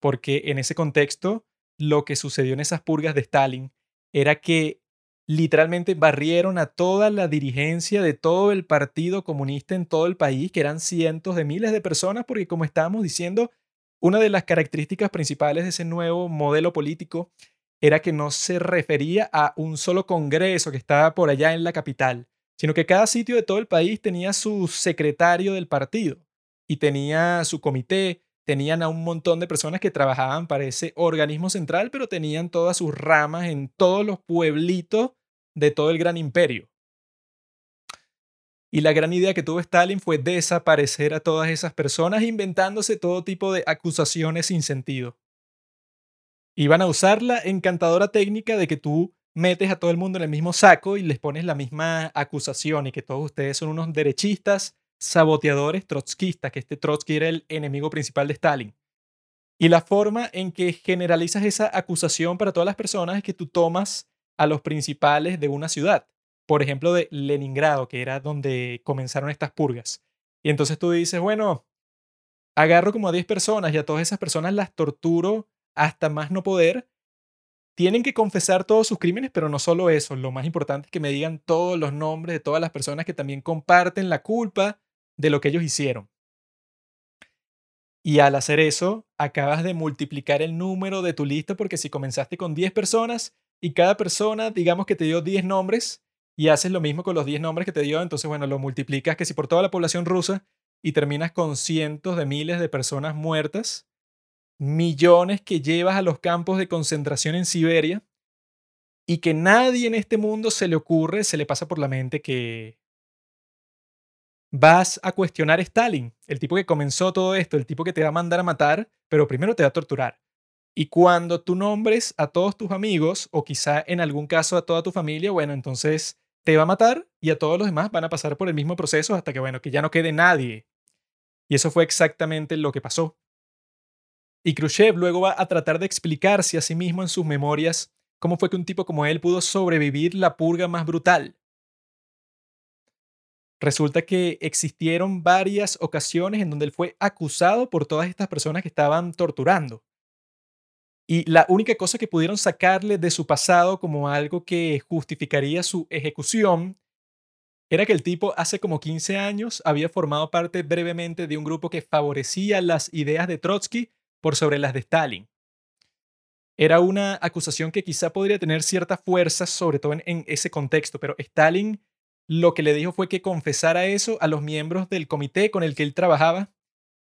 porque en ese contexto lo que sucedió en esas purgas de Stalin era que literalmente barrieron a toda la dirigencia de todo el Partido Comunista en todo el país, que eran cientos de miles de personas, porque como estábamos diciendo, una de las características principales de ese nuevo modelo político era que no se refería a un solo congreso que estaba por allá en la capital, sino que cada sitio de todo el país tenía su secretario del partido y tenía su comité tenían a un montón de personas que trabajaban para ese organismo central, pero tenían todas sus ramas en todos los pueblitos de todo el gran imperio. Y la gran idea que tuvo Stalin fue desaparecer a todas esas personas inventándose todo tipo de acusaciones sin sentido. Iban a usar la encantadora técnica de que tú metes a todo el mundo en el mismo saco y les pones la misma acusación y que todos ustedes son unos derechistas, saboteadores, trotskistas, que este Trotsky era el enemigo principal de Stalin. Y la forma en que generalizas esa acusación para todas las personas es que tú tomas a los principales de una ciudad, por ejemplo de Leningrado, que era donde comenzaron estas purgas. Y entonces tú dices, bueno, agarro como a 10 personas y a todas esas personas las torturo hasta más no poder tienen que confesar todos sus crímenes, pero no solo eso, lo más importante es que me digan todos los nombres de todas las personas que también comparten la culpa de lo que ellos hicieron. Y al hacer eso, acabas de multiplicar el número de tu lista porque si comenzaste con 10 personas y cada persona, digamos que te dio 10 nombres y haces lo mismo con los 10 nombres que te dio, entonces bueno, lo multiplicas que si por toda la población rusa y terminas con cientos de miles de personas muertas, millones que llevas a los campos de concentración en Siberia y que nadie en este mundo se le ocurre, se le pasa por la mente que vas a cuestionar a Stalin, el tipo que comenzó todo esto, el tipo que te va a mandar a matar, pero primero te va a torturar. Y cuando tú nombres a todos tus amigos, o quizá en algún caso a toda tu familia, bueno, entonces te va a matar y a todos los demás van a pasar por el mismo proceso hasta que, bueno, que ya no quede nadie. Y eso fue exactamente lo que pasó. Y Khrushchev luego va a tratar de explicarse a sí mismo en sus memorias cómo fue que un tipo como él pudo sobrevivir la purga más brutal. Resulta que existieron varias ocasiones en donde él fue acusado por todas estas personas que estaban torturando. Y la única cosa que pudieron sacarle de su pasado como algo que justificaría su ejecución era que el tipo hace como 15 años había formado parte brevemente de un grupo que favorecía las ideas de Trotsky por sobre las de Stalin. Era una acusación que quizá podría tener cierta fuerza, sobre todo en, ese contexto, pero Stalin lo que le dijo fue que confesara eso a los miembros del comité con el que él trabajaba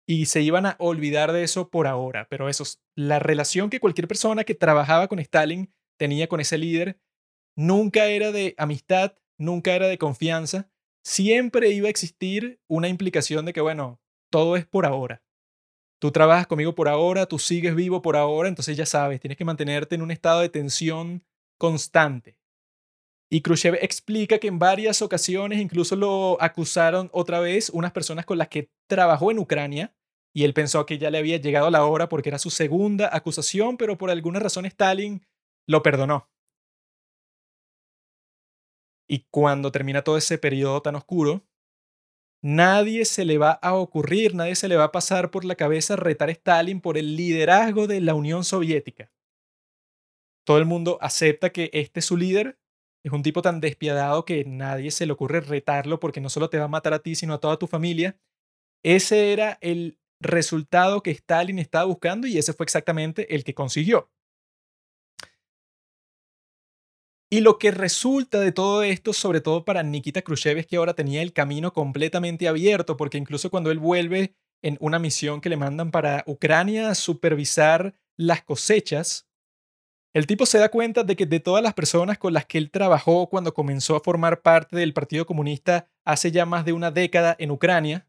y se iban a olvidar de eso por ahora. Pero eso, la relación que cualquier persona que trabajaba con Stalin tenía con ese líder nunca era de amistad, nunca era de confianza, siempre iba a existir una implicación de que, bueno, todo es por ahora. Tú trabajas conmigo por ahora, tú sigues vivo por ahora, entonces ya sabes, tienes que mantenerte en un estado de tensión constante. Y Khrushchev explica que en varias ocasiones incluso lo acusaron otra vez unas personas con las que trabajó en Ucrania y él pensó que ya le había llegado la hora porque era su segunda acusación, pero por alguna razón Stalin lo perdonó. Y cuando termina todo ese periodo tan oscuro, Nadie se le va a ocurrir, nadie se le va a pasar por la cabeza retar a Stalin por el liderazgo de la Unión Soviética. Todo el mundo acepta que este es su líder, es un tipo tan despiadado que nadie se le ocurre retarlo porque no solo te va a matar a ti, sino a toda tu familia. Ese era el resultado que Stalin estaba buscando y ese fue exactamente el que consiguió. Y lo que resulta de todo esto, sobre todo para Nikita Khrushchev, es que ahora tenía el camino completamente abierto, porque incluso cuando él vuelve en una misión que le mandan para Ucrania a supervisar las cosechas, el tipo se da cuenta de que de todas las personas con las que él trabajó cuando comenzó a formar parte del Partido Comunista hace ya más de una década en Ucrania,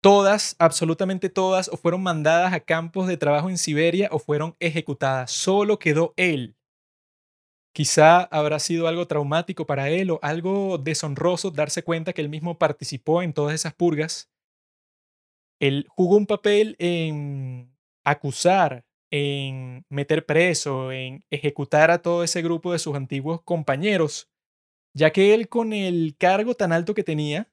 todas, absolutamente todas, o fueron mandadas a campos de trabajo en Siberia o fueron ejecutadas. Solo quedó él Quizá habrá sido algo traumático para él o algo deshonroso darse cuenta que él mismo participó en todas esas purgas. Él jugó un papel en acusar, en meter preso, en ejecutar a todo ese grupo de sus antiguos compañeros, ya que él con el cargo tan alto que tenía,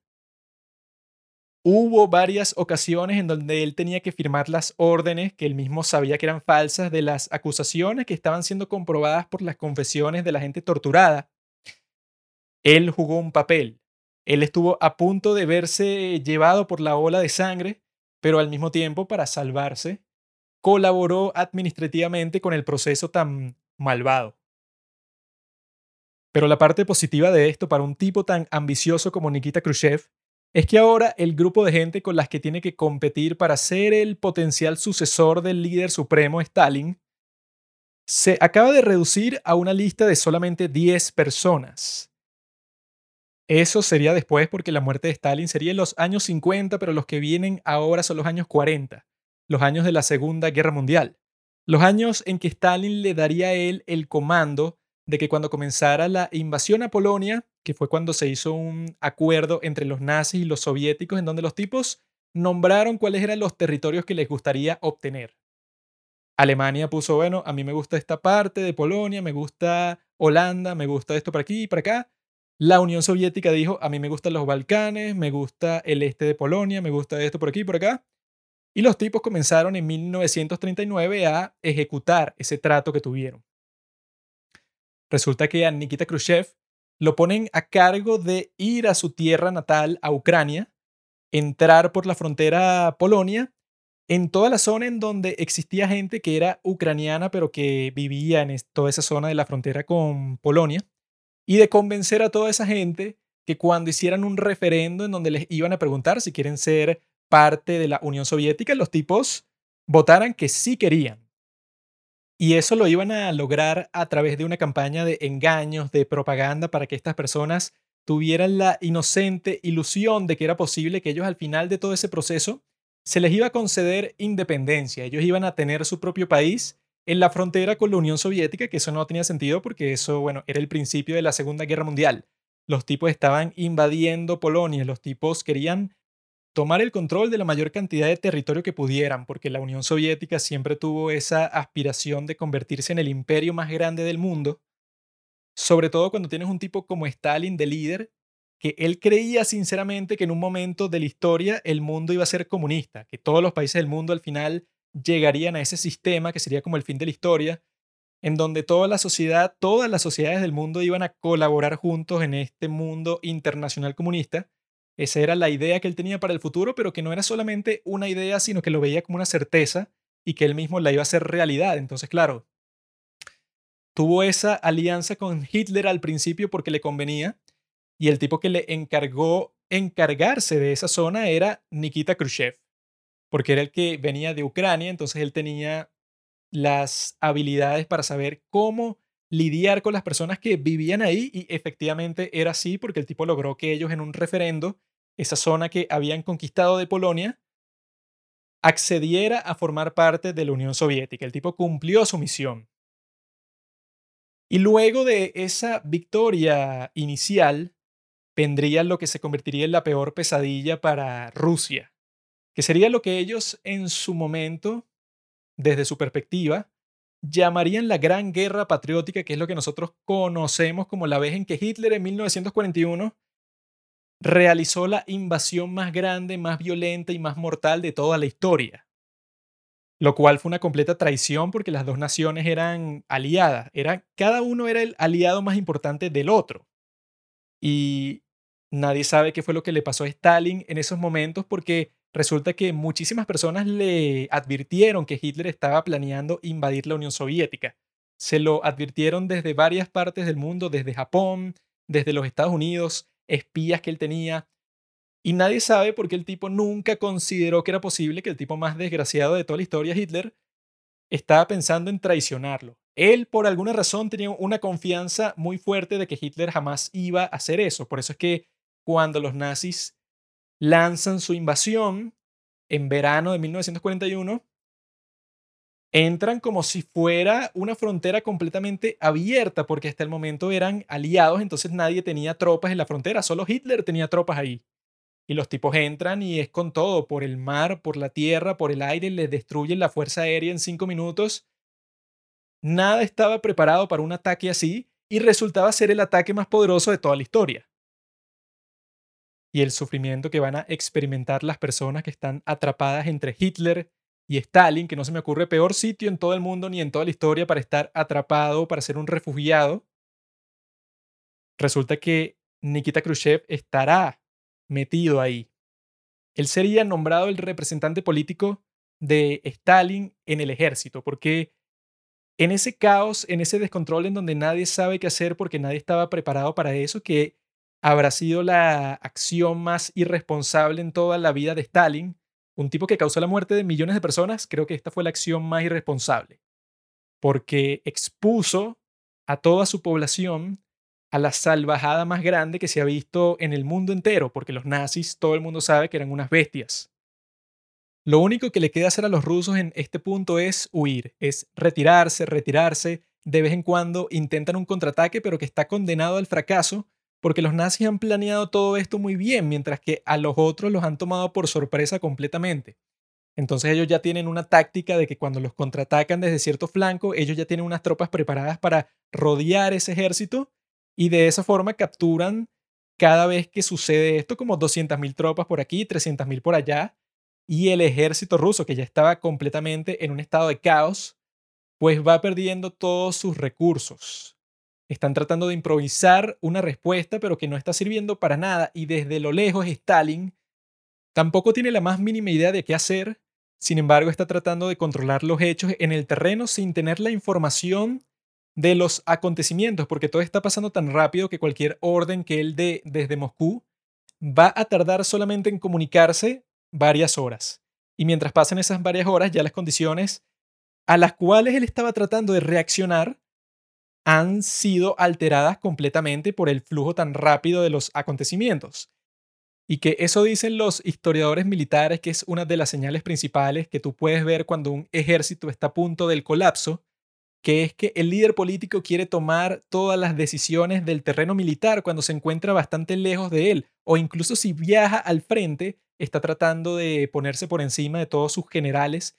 Hubo varias ocasiones en donde él tenía que firmar las órdenes que él mismo sabía que eran falsas de las acusaciones que estaban siendo comprobadas por las confesiones de la gente torturada. Él jugó un papel. Él estuvo a punto de verse llevado por la ola de sangre, pero al mismo tiempo, para salvarse, colaboró administrativamente con el proceso tan malvado. Pero la parte positiva de esto para un tipo tan ambicioso como Nikita Khrushchev es que ahora el grupo de gente con las que tiene que competir para ser el potencial sucesor del líder supremo Stalin se acaba de reducir a una lista de solamente 10 personas. Eso sería después porque la muerte de Stalin sería en los años 50, pero los que vienen ahora son los años 40, los años de la Segunda Guerra Mundial. Los años en que Stalin le daría a él el comando de que cuando comenzara la invasión a Polonia, que fue cuando se hizo un acuerdo entre los nazis y los soviéticos, en donde los tipos nombraron cuáles eran los territorios que les gustaría obtener. Alemania puso, bueno, a mí me gusta esta parte de Polonia, me gusta Holanda, me gusta esto por aquí y por acá. La Unión Soviética dijo, a mí me gustan los Balcanes, me gusta el este de Polonia, me gusta esto por aquí y por acá. Y los tipos comenzaron en 1939 a ejecutar ese trato que tuvieron. Resulta que a Nikita Khrushchev lo ponen a cargo de ir a su tierra natal, a Ucrania, entrar por la frontera Polonia, en toda la zona en donde existía gente que era ucraniana, pero que vivía en toda esa zona de la frontera con Polonia, y de convencer a toda esa gente que cuando hicieran un referendo en donde les iban a preguntar si quieren ser parte de la Unión Soviética, los tipos votaran que sí querían. Y eso lo iban a lograr a través de una campaña de engaños, de propaganda, para que estas personas tuvieran la inocente ilusión de que era posible que ellos al final de todo ese proceso se les iba a conceder independencia. Ellos iban a tener su propio país en la frontera con la Unión Soviética, que eso no tenía sentido porque eso, bueno, era el principio de la Segunda Guerra Mundial. Los tipos estaban invadiendo Polonia, los tipos querían tomar el control de la mayor cantidad de territorio que pudieran, porque la Unión Soviética siempre tuvo esa aspiración de convertirse en el imperio más grande del mundo, sobre todo cuando tienes un tipo como Stalin de líder, que él creía sinceramente que en un momento de la historia el mundo iba a ser comunista, que todos los países del mundo al final llegarían a ese sistema que sería como el fin de la historia, en donde toda la sociedad, todas las sociedades del mundo iban a colaborar juntos en este mundo internacional comunista, esa era la idea que él tenía para el futuro, pero que no era solamente una idea, sino que lo veía como una certeza y que él mismo la iba a hacer realidad. Entonces, claro, tuvo esa alianza con Hitler al principio porque le convenía y el tipo que le encargó encargarse de esa zona era Nikita Khrushchev, porque era el que venía de Ucrania, entonces él tenía las habilidades para saber cómo lidiar con las personas que vivían ahí y efectivamente era así porque el tipo logró que ellos en un referendo esa zona que habían conquistado de Polonia, accediera a formar parte de la Unión Soviética. El tipo cumplió su misión. Y luego de esa victoria inicial, vendría lo que se convertiría en la peor pesadilla para Rusia, que sería lo que ellos en su momento, desde su perspectiva, llamarían la Gran Guerra Patriótica, que es lo que nosotros conocemos como la vez en que Hitler en 1941 realizó la invasión más grande, más violenta y más mortal de toda la historia. Lo cual fue una completa traición porque las dos naciones eran aliadas. Era, cada uno era el aliado más importante del otro. Y nadie sabe qué fue lo que le pasó a Stalin en esos momentos porque resulta que muchísimas personas le advirtieron que Hitler estaba planeando invadir la Unión Soviética. Se lo advirtieron desde varias partes del mundo, desde Japón, desde los Estados Unidos, espías que él tenía. Y nadie sabe por qué el tipo nunca consideró que era posible que el tipo más desgraciado de toda la historia, Hitler, estaba pensando en traicionarlo. Él, por alguna razón, tenía una confianza muy fuerte de que Hitler jamás iba a hacer eso. Por eso es que cuando los nazis lanzan su invasión en verano de 1941, entran como si fuera una frontera completamente abierta, porque hasta el momento eran aliados, entonces nadie tenía tropas en la frontera, solo Hitler tenía tropas ahí. Y los tipos entran y es con todo, por el mar, por la tierra, por el aire, les destruyen la fuerza aérea en cinco minutos. Nada estaba preparado para un ataque así y resultaba ser el ataque más poderoso de toda la historia. Y el sufrimiento que van a experimentar las personas que están atrapadas entre Hitler y Stalin, que no se me ocurre peor sitio en todo el mundo ni en toda la historia para estar atrapado, para ser un refugiado. Resulta que Nikita Khrushchev estará metido ahí. Él sería nombrado el representante político de Stalin en el ejército, porque en ese caos, en ese descontrol en donde nadie sabe qué hacer porque nadie estaba preparado para eso, que habrá sido la acción más irresponsable en toda la vida de Stalin, un tipo que causó la muerte de millones de personas, creo que esta fue la acción más irresponsable, porque expuso a toda su población a la salvajada más grande que se ha visto en el mundo entero, porque los nazis, todo el mundo sabe que eran unas bestias. Lo único que le queda hacer a los rusos en este punto es huir, es retirarse, retirarse. De vez en cuando intentan un contraataque, pero que está condenado al fracaso porque los nazis han planeado todo esto muy bien, mientras que a los otros los han tomado por sorpresa completamente. Entonces ellos ya tienen una táctica de que cuando los contraatacan desde cierto flanco, ellos ya tienen unas tropas preparadas para rodear ese ejército y de esa forma capturan cada vez que sucede esto como 200.000 tropas por aquí, 300.000 por allá y el ejército ruso que ya estaba completamente en un estado de caos, pues va perdiendo todos sus recursos. Están tratando de improvisar una respuesta, pero que no está sirviendo para nada. Y desde lo lejos, Stalin tampoco tiene la más mínima idea de qué hacer. Sin embargo, está tratando de controlar los hechos en el terreno sin tener la información de los acontecimientos, porque todo está pasando tan rápido que cualquier orden que él dé desde Moscú va a tardar solamente en comunicarse varias horas. Y mientras pasen esas varias horas, ya las condiciones a las cuales él estaba tratando de reaccionar han sido alteradas completamente por el flujo tan rápido de los acontecimientos. Y que eso dicen los historiadores militares que es una de las señales principales que tú puedes ver cuando un ejército está a punto del colapso, que es que el líder político quiere tomar todas las decisiones del terreno militar cuando se encuentra bastante lejos de él, o incluso si viaja al frente, está tratando de ponerse por encima de todos sus generales,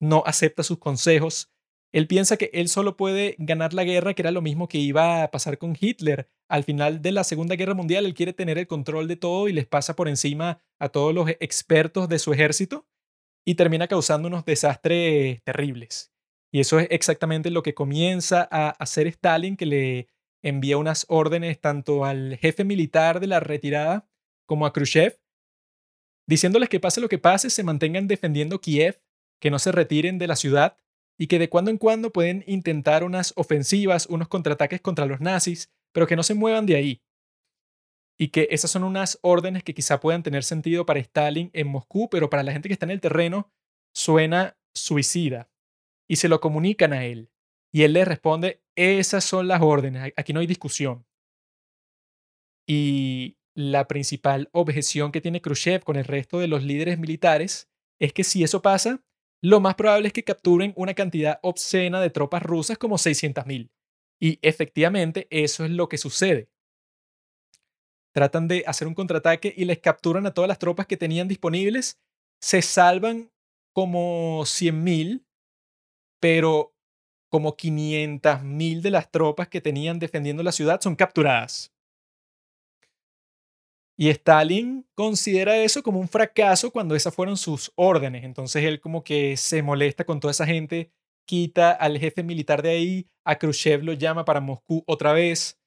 no acepta sus consejos, él piensa que él solo puede ganar la guerra, que era lo mismo que iba a pasar con Hitler. Al final de la Segunda Guerra Mundial, él quiere tener el control de todo y les pasa por encima a todos los expertos de su ejército y termina causando unos desastres terribles. Y eso es exactamente lo que comienza a hacer Stalin, que le envía unas órdenes tanto al jefe militar de la retirada como a Khrushchev, diciéndoles que pase lo que pase, se mantengan defendiendo Kiev, que no se retiren de la ciudad y que de cuando en cuando pueden intentar unas ofensivas, unos contraataques contra los nazis, pero que no se muevan de ahí. Y que esas son unas órdenes que quizá puedan tener sentido para Stalin en Moscú, pero para la gente que está en el terreno suena suicida. Y se lo comunican a él. Y él le responde, esas son las órdenes, aquí no hay discusión. Y la principal objeción que tiene Khrushchev con el resto de los líderes militares es que si eso pasa, lo más probable es que capturen una cantidad obscena de tropas rusas como 600.000. Y efectivamente eso es lo que sucede. Tratan de hacer un contraataque y les capturan a todas las tropas que tenían disponibles. Se salvan como 100.000, pero como 500.000 de las tropas que tenían defendiendo la ciudad son capturadas. Y Stalin considera eso como un fracaso cuando esas fueron sus órdenes. Entonces él como que se molesta con toda esa gente, quita al jefe militar de ahí, a Khrushchev lo llama para Moscú otra vez.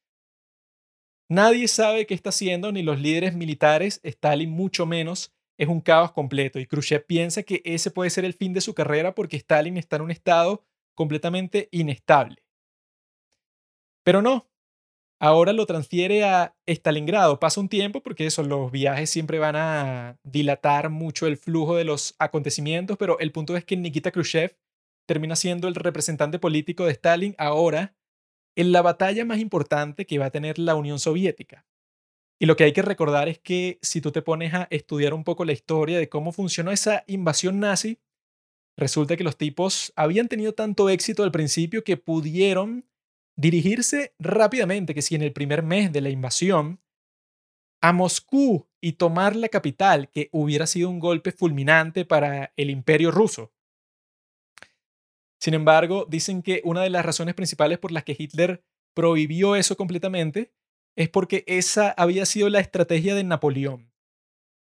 Nadie sabe qué está haciendo, ni los líderes militares, Stalin mucho menos. Es un caos completo y Khrushchev piensa que ese puede ser el fin de su carrera porque Stalin está en un estado completamente inestable. Pero no, Ahora lo transfiere a Stalingrado. Pasa un tiempo porque eso, los viajes siempre van a dilatar mucho el flujo de los acontecimientos, pero el punto es que Nikita Khrushchev termina siendo el representante político de Stalin ahora en la batalla más importante que va a tener la Unión Soviética. Y lo que hay que recordar es que si tú te pones a estudiar un poco la historia de cómo funcionó esa invasión nazi, resulta que los tipos habían tenido tanto éxito al principio que pudieron dirigirse rápidamente, que si en el primer mes de la invasión, a Moscú y tomar la capital, que hubiera sido un golpe fulminante para el imperio ruso. Sin embargo, dicen que una de las razones principales por las que Hitler prohibió eso completamente es porque esa había sido la estrategia de Napoleón.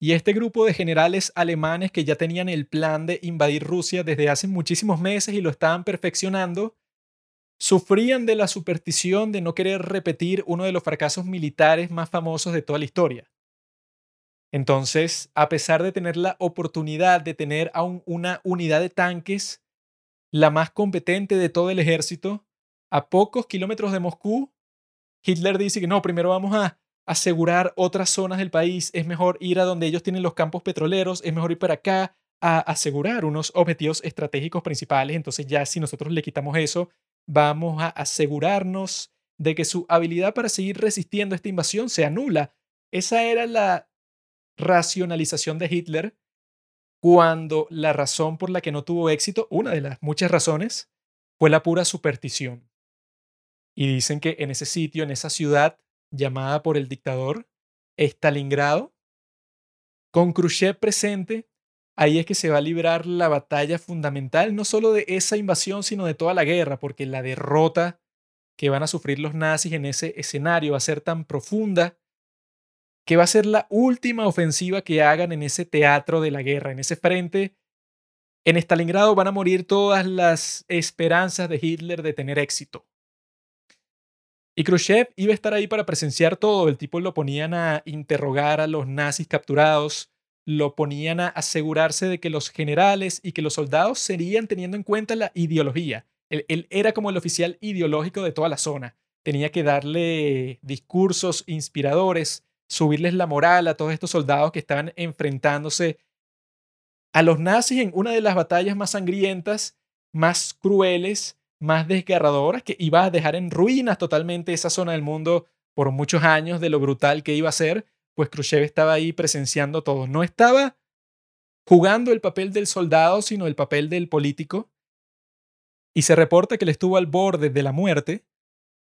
Y este grupo de generales alemanes que ya tenían el plan de invadir Rusia desde hace muchísimos meses y lo estaban perfeccionando, sufrían de la superstición de no querer repetir uno de los fracasos militares más famosos de toda la historia. Entonces, a pesar de tener la oportunidad de tener aún una unidad de tanques, la más competente de todo el ejército, a pocos kilómetros de Moscú, Hitler dice que no, primero vamos a asegurar otras zonas del país, es mejor ir a donde ellos tienen los campos petroleros, es mejor ir para acá a asegurar unos objetivos estratégicos principales, entonces ya si nosotros le quitamos eso, Vamos a asegurarnos de que su habilidad para seguir resistiendo esta invasión se anula. Esa era la racionalización de Hitler cuando la razón por la que no tuvo éxito, una de las muchas razones, fue la pura superstición. Y dicen que en ese sitio, en esa ciudad llamada por el dictador Stalingrado, con Khrushchev presente, ahí es que se va a librar la batalla fundamental, no solo de esa invasión, sino de toda la guerra, porque la derrota que van a sufrir los nazis en ese escenario va a ser tan profunda que va a ser la última ofensiva que hagan en ese teatro de la guerra, en ese frente. En Stalingrado van a morir todas las esperanzas de Hitler de tener éxito. Y Khrushchev iba a estar ahí para presenciar todo. El tipo lo ponían a interrogar a los nazis capturados, lo ponían a asegurarse de que los generales y que los soldados serían teniendo en cuenta la ideología. Él, era como el oficial ideológico de toda la zona. Tenía que darle discursos inspiradores, subirles la moral a todos estos soldados que estaban enfrentándose a los nazis en una de las batallas más sangrientas, más crueles, más desgarradoras, que iba a dejar en ruinas totalmente esa zona del mundo por muchos años de lo brutal que iba a ser, pues Khrushchev estaba ahí presenciando todo. No estaba jugando el papel del soldado, sino el papel del político. Y se reporta que él estuvo al borde de la muerte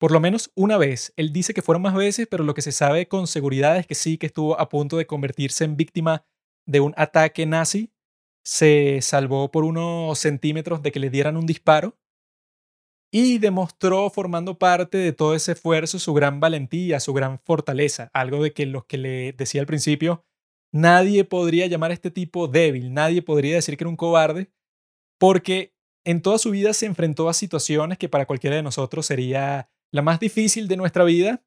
por lo menos una vez. Él dice que fueron más veces, pero lo que se sabe con seguridad es que sí, que estuvo a punto de convertirse en víctima de un ataque nazi. Se salvó por unos centímetros de que le dieran un disparo y demostró formando parte de todo ese esfuerzo su gran valentía, su gran fortaleza, algo de que los que le decía al principio, nadie podría llamar a este tipo débil, nadie podría decir que era un cobarde, porque en toda su vida se enfrentó a situaciones que para cualquiera de nosotros sería la más difícil de nuestra vida,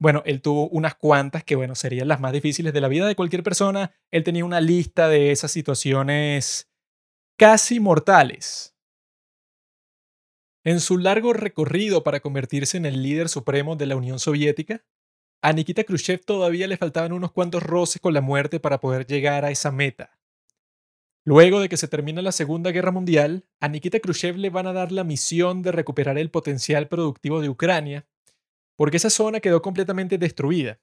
bueno, él tuvo unas cuantas que, bueno, serían las más difíciles de la vida de cualquier persona. Él tenía una lista de esas situaciones casi mortales. En su largo recorrido para convertirse en el líder supremo de la Unión Soviética, a Nikita Khrushchev todavía le faltaban unos cuantos roces con la muerte para poder llegar a esa meta. Luego de que se termine la Segunda Guerra Mundial, a Nikita Khrushchev le van a dar la misión de recuperar el potencial productivo de Ucrania, porque esa zona quedó completamente destruida.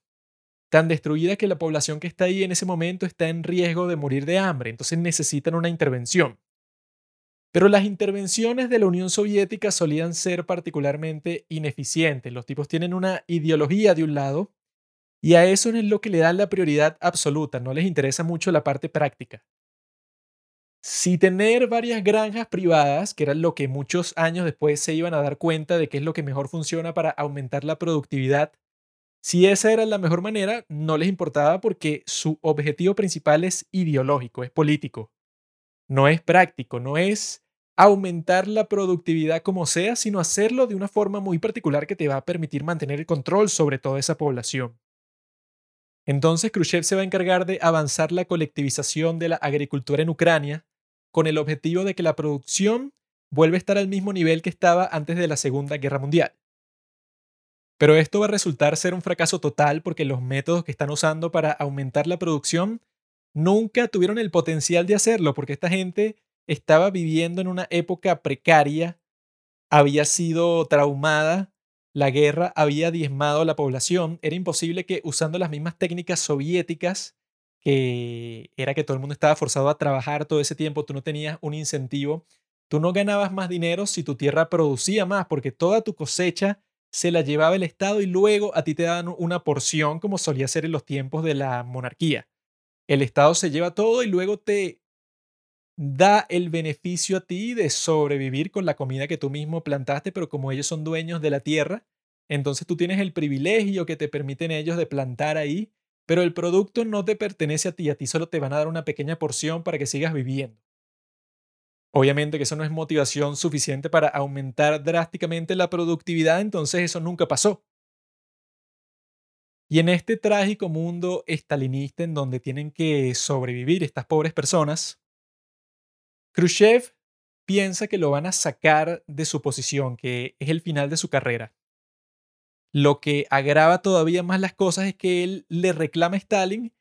Tan destruida que la población que está ahí en ese momento está en riesgo de morir de hambre, entonces necesitan una intervención. Pero las intervenciones de la Unión Soviética solían ser particularmente ineficientes. Los tipos tienen una ideología de un lado y a eso es lo que le dan la prioridad absoluta, no les interesa mucho la parte práctica. Si tener varias granjas privadas, que era lo que muchos años después se iban a dar cuenta de que es lo que mejor funciona para aumentar la productividad, si esa era la mejor manera, no les importaba porque su objetivo principal es ideológico, es político. No es práctico, no es aumentar la productividad como sea, sino hacerlo de una forma muy particular que te va a permitir mantener el control sobre toda esa población. Entonces Khrushchev se va a encargar de avanzar la colectivización de la agricultura en Ucrania con el objetivo de que la producción vuelva a estar al mismo nivel que estaba antes de la Segunda Guerra Mundial. Pero esto va a resultar ser un fracaso total porque los métodos que están usando para aumentar la producción nunca tuvieron el potencial de hacerlo porque esta gente estaba viviendo en una época precaria, había sido traumada la guerra había diezmado a la población, era imposible que usando las mismas técnicas soviéticas, que era que todo el mundo estaba forzado a trabajar todo ese tiempo, tú no tenías un incentivo, tú no ganabas más dinero si tu tierra producía más, porque toda tu cosecha se la llevaba el Estado y luego a ti te daban una porción como solía ser en los tiempos de la monarquía. El Estado se lleva todo y luego te da el beneficio a ti de sobrevivir con la comida que tú mismo plantaste, pero como ellos son dueños de la tierra, entonces tú tienes el privilegio que te permiten ellos de plantar ahí, pero el producto no te pertenece a ti, a ti solo te van a dar una pequeña porción para que sigas viviendo. Obviamente que eso no es motivación suficiente para aumentar drásticamente la productividad, entonces eso nunca pasó. Y en este trágico mundo estalinista en donde tienen que sobrevivir estas pobres personas, Khrushchev piensa que lo van a sacar de su posición, que es el final de su carrera. Lo que agrava todavía más las cosas es que él le reclama a Stalin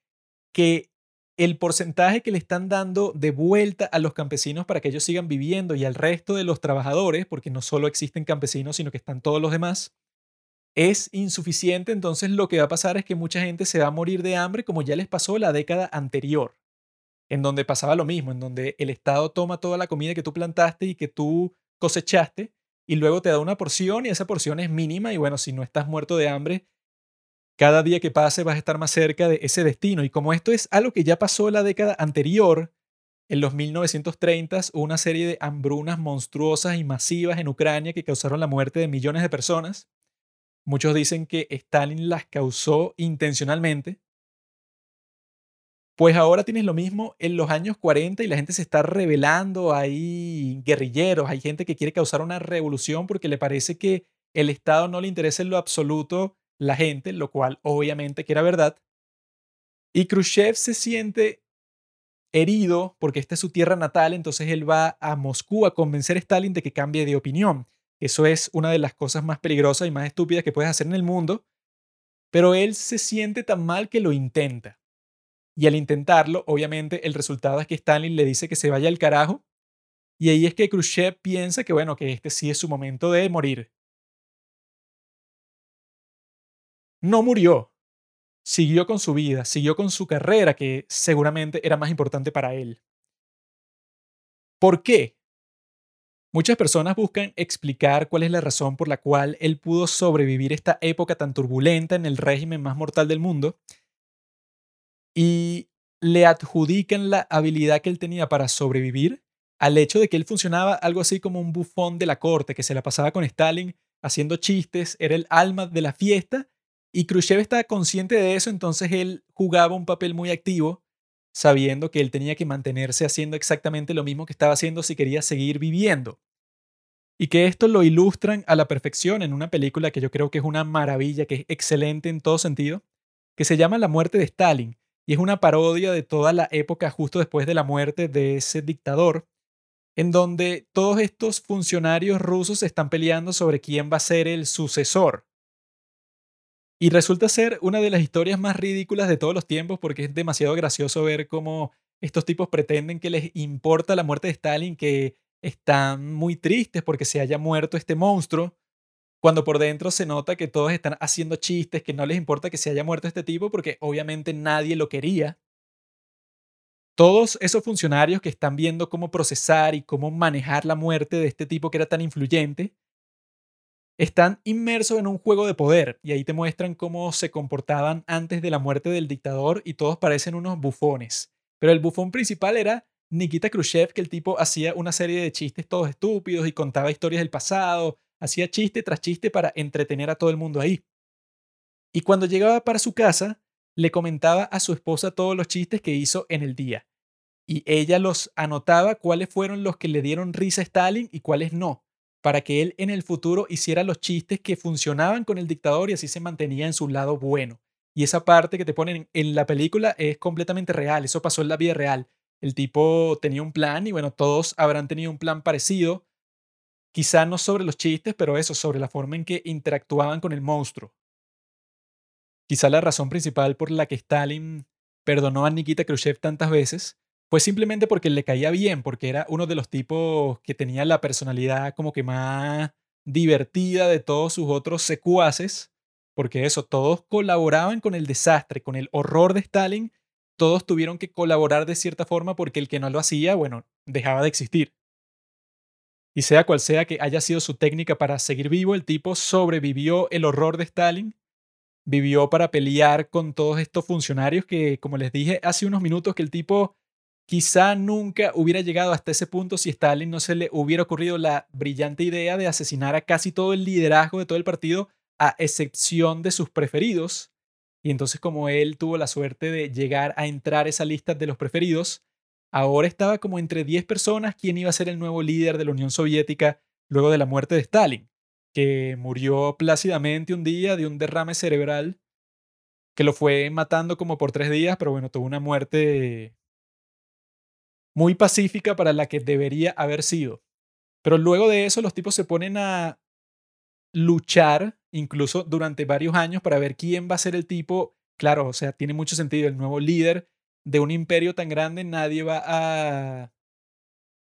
que el porcentaje que le están dando de vuelta a los campesinos para que ellos sigan viviendo y al resto de los trabajadores, porque no solo existen campesinos, sino que están todos los demás, es insuficiente. Entonces lo que va a pasar es que mucha gente se va a morir de hambre como ya les pasó la década anterior. en donde pasaba lo mismo, en donde el Estado toma toda la comida que tú plantaste y que tú cosechaste y luego te da una porción y esa porción es mínima y bueno, si no estás muerto de hambre, cada día que pase vas a estar más cerca de ese destino. Y como esto es algo que ya pasó la década anterior, en los 1930s hubo una serie de hambrunas monstruosas y masivas en Ucrania que causaron la muerte de millones de personas. Muchos dicen que Stalin las causó intencionalmente. Pues ahora tienes lo mismo en los años 40 y la gente se está rebelando, hay guerrilleros, hay gente que quiere causar una revolución porque le parece que el Estado no le interesa en lo absoluto la gente, lo cual obviamente que era verdad. Y Khrushchev se siente herido porque esta es su tierra natal, entonces él va a Moscú a convencer a Stalin de que cambie de opinión. Eso es una de las cosas más peligrosas y más estúpidas que puedes hacer en el mundo, pero él se siente tan mal que lo intenta. Y al intentarlo, obviamente el resultado es que Stalin le dice que se vaya al carajo, y ahí es que Khrushchev piensa que bueno, que este sí es su momento de morir. No murió, siguió con su vida, siguió con su carrera, que seguramente era más importante para él. ¿Por qué? Muchas personas buscan explicar cuál es la razón por la cual él pudo sobrevivir esta época tan turbulenta en el régimen más mortal del mundo y le adjudican la habilidad que él tenía para sobrevivir al hecho de que él funcionaba algo así como un bufón de la corte, que se la pasaba con Stalin haciendo chistes, era el alma de la fiesta y Khrushchev estaba consciente de eso, entonces él jugaba un papel muy activo, sabiendo que él tenía que mantenerse haciendo exactamente lo mismo que estaba haciendo si quería seguir viviendo. Y que esto lo ilustran a la perfección en una película que yo creo que es una maravilla, que es excelente en todo sentido, que se llama La muerte de Stalin, y es una parodia de toda la época justo después de la muerte de ese dictador, en donde todos estos funcionarios rusos están peleando sobre quién va a ser el sucesor. Y resulta ser una de las historias más ridículas de todos los tiempos porque es demasiado gracioso ver cómo estos tipos pretenden que les importa la muerte de Stalin, que están muy tristes porque se haya muerto este monstruo, cuando por dentro se nota que todos están haciendo chistes, que no les importa que se haya muerto este tipo porque obviamente nadie lo quería. Todos esos funcionarios que están viendo cómo procesar y cómo manejar la muerte de este tipo que era tan influyente, están inmersos en un juego de poder y ahí te muestran cómo se comportaban antes de la muerte del dictador y todos parecen unos bufones. Pero el bufón principal era Nikita Khrushchev, que el tipo hacía una serie de chistes todos estúpidos y contaba historias del pasado, hacía chiste tras chiste para entretener a todo el mundo ahí. Y cuando llegaba para su casa, le comentaba a su esposa todos los chistes que hizo en el día. Y ella los anotaba cuáles fueron los que le dieron risa a Stalin y cuáles no para que él en el futuro hiciera los chistes que funcionaban con el dictador y así se mantenía en su lado bueno. Y esa parte que te ponen en la película es completamente real, eso pasó en la vida real. El tipo tenía un plan y bueno, todos habrán tenido un plan parecido, quizá no sobre los chistes, pero eso, sobre la forma en que interactuaban con el monstruo. Quizá la razón principal por la que Stalin perdonó a Nikita Khrushchev tantas veces fue simplemente porque le caía bien, porque era uno de los tipos que tenía la personalidad como que más divertida de todos sus otros secuaces, porque eso, todos colaboraban con el desastre, con el horror de Stalin, todos tuvieron que colaborar de cierta forma porque el que no lo hacía, bueno, dejaba de existir. Y sea cual sea que haya sido su técnica para seguir vivo, el tipo sobrevivió el horror de Stalin, vivió para pelear con todos estos funcionarios que, como les dije hace unos minutos, que el tipo Quizá nunca hubiera llegado hasta ese punto si Stalin no se le hubiera ocurrido la brillante idea de asesinar a casi todo el liderazgo de todo el partido, a excepción de sus preferidos. Y entonces como él tuvo la suerte de llegar a entrar a esa lista de los preferidos, ahora estaba como entre 10 personas quién iba a ser el nuevo líder de la Unión Soviética luego de la muerte de Stalin, que murió plácidamente un día de un derrame cerebral que lo fue matando como por tres días, pero bueno, tuvo una muerte muy pacífica para la que debería haber sido. Pero luego de eso los tipos se ponen a luchar, incluso durante varios años, para ver quién va a ser el tipo. Claro, o sea, tiene mucho sentido, el nuevo líder de un imperio tan grande, nadie va a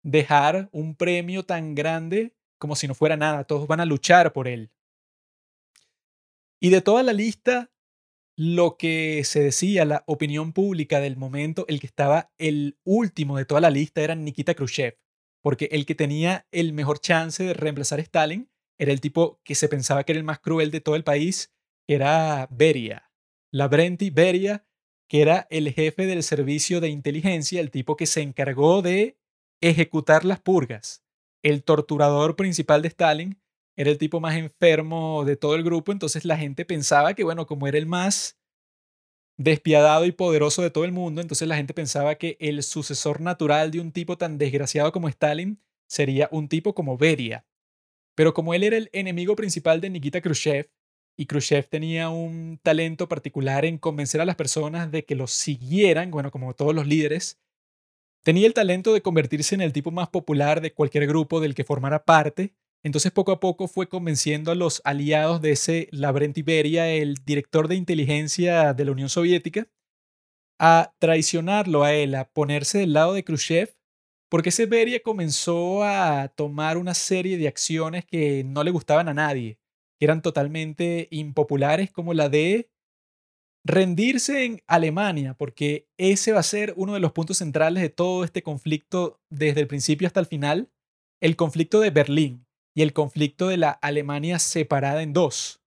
dejar un premio tan grande como si no fuera nada, todos van a luchar por él. Y de toda la lista lo que se decía, la opinión pública del momento, el que estaba el último de toda la lista era Nikita Khrushchev, porque el que tenía el mejor chance de reemplazar a Stalin era el tipo que se pensaba que era el más cruel de todo el país, que era Beria, Lavrenti Beria, que era el jefe del servicio de inteligencia, el tipo que se encargó de ejecutar las purgas. El torturador principal de Stalin era el tipo más enfermo de todo el grupo, entonces la gente pensaba que, bueno, como era el más despiadado y poderoso de todo el mundo, entonces la gente pensaba que el sucesor natural de un tipo tan desgraciado como Stalin sería un tipo como Beria. Pero como él era el enemigo principal de Nikita Khrushchev, y Khrushchev tenía un talento particular en convencer a las personas de que lo siguieran, bueno, como todos los líderes, tenía el talento de convertirse en el tipo más popular de cualquier grupo del que formara parte. Entonces poco a poco fue convenciendo a los aliados de ese Lavrent Iberia, el director de inteligencia de la Unión Soviética, a traicionarlo a él, a ponerse del lado de Khrushchev, porque ese Beria comenzó a tomar una serie de acciones que no le gustaban a nadie que eran totalmente impopulares, como la de rendirse en Alemania, porque ese va a ser uno de los puntos centrales de todo este conflicto desde el principio hasta el final, el conflicto de Berlín y el conflicto de la Alemania separada en dos.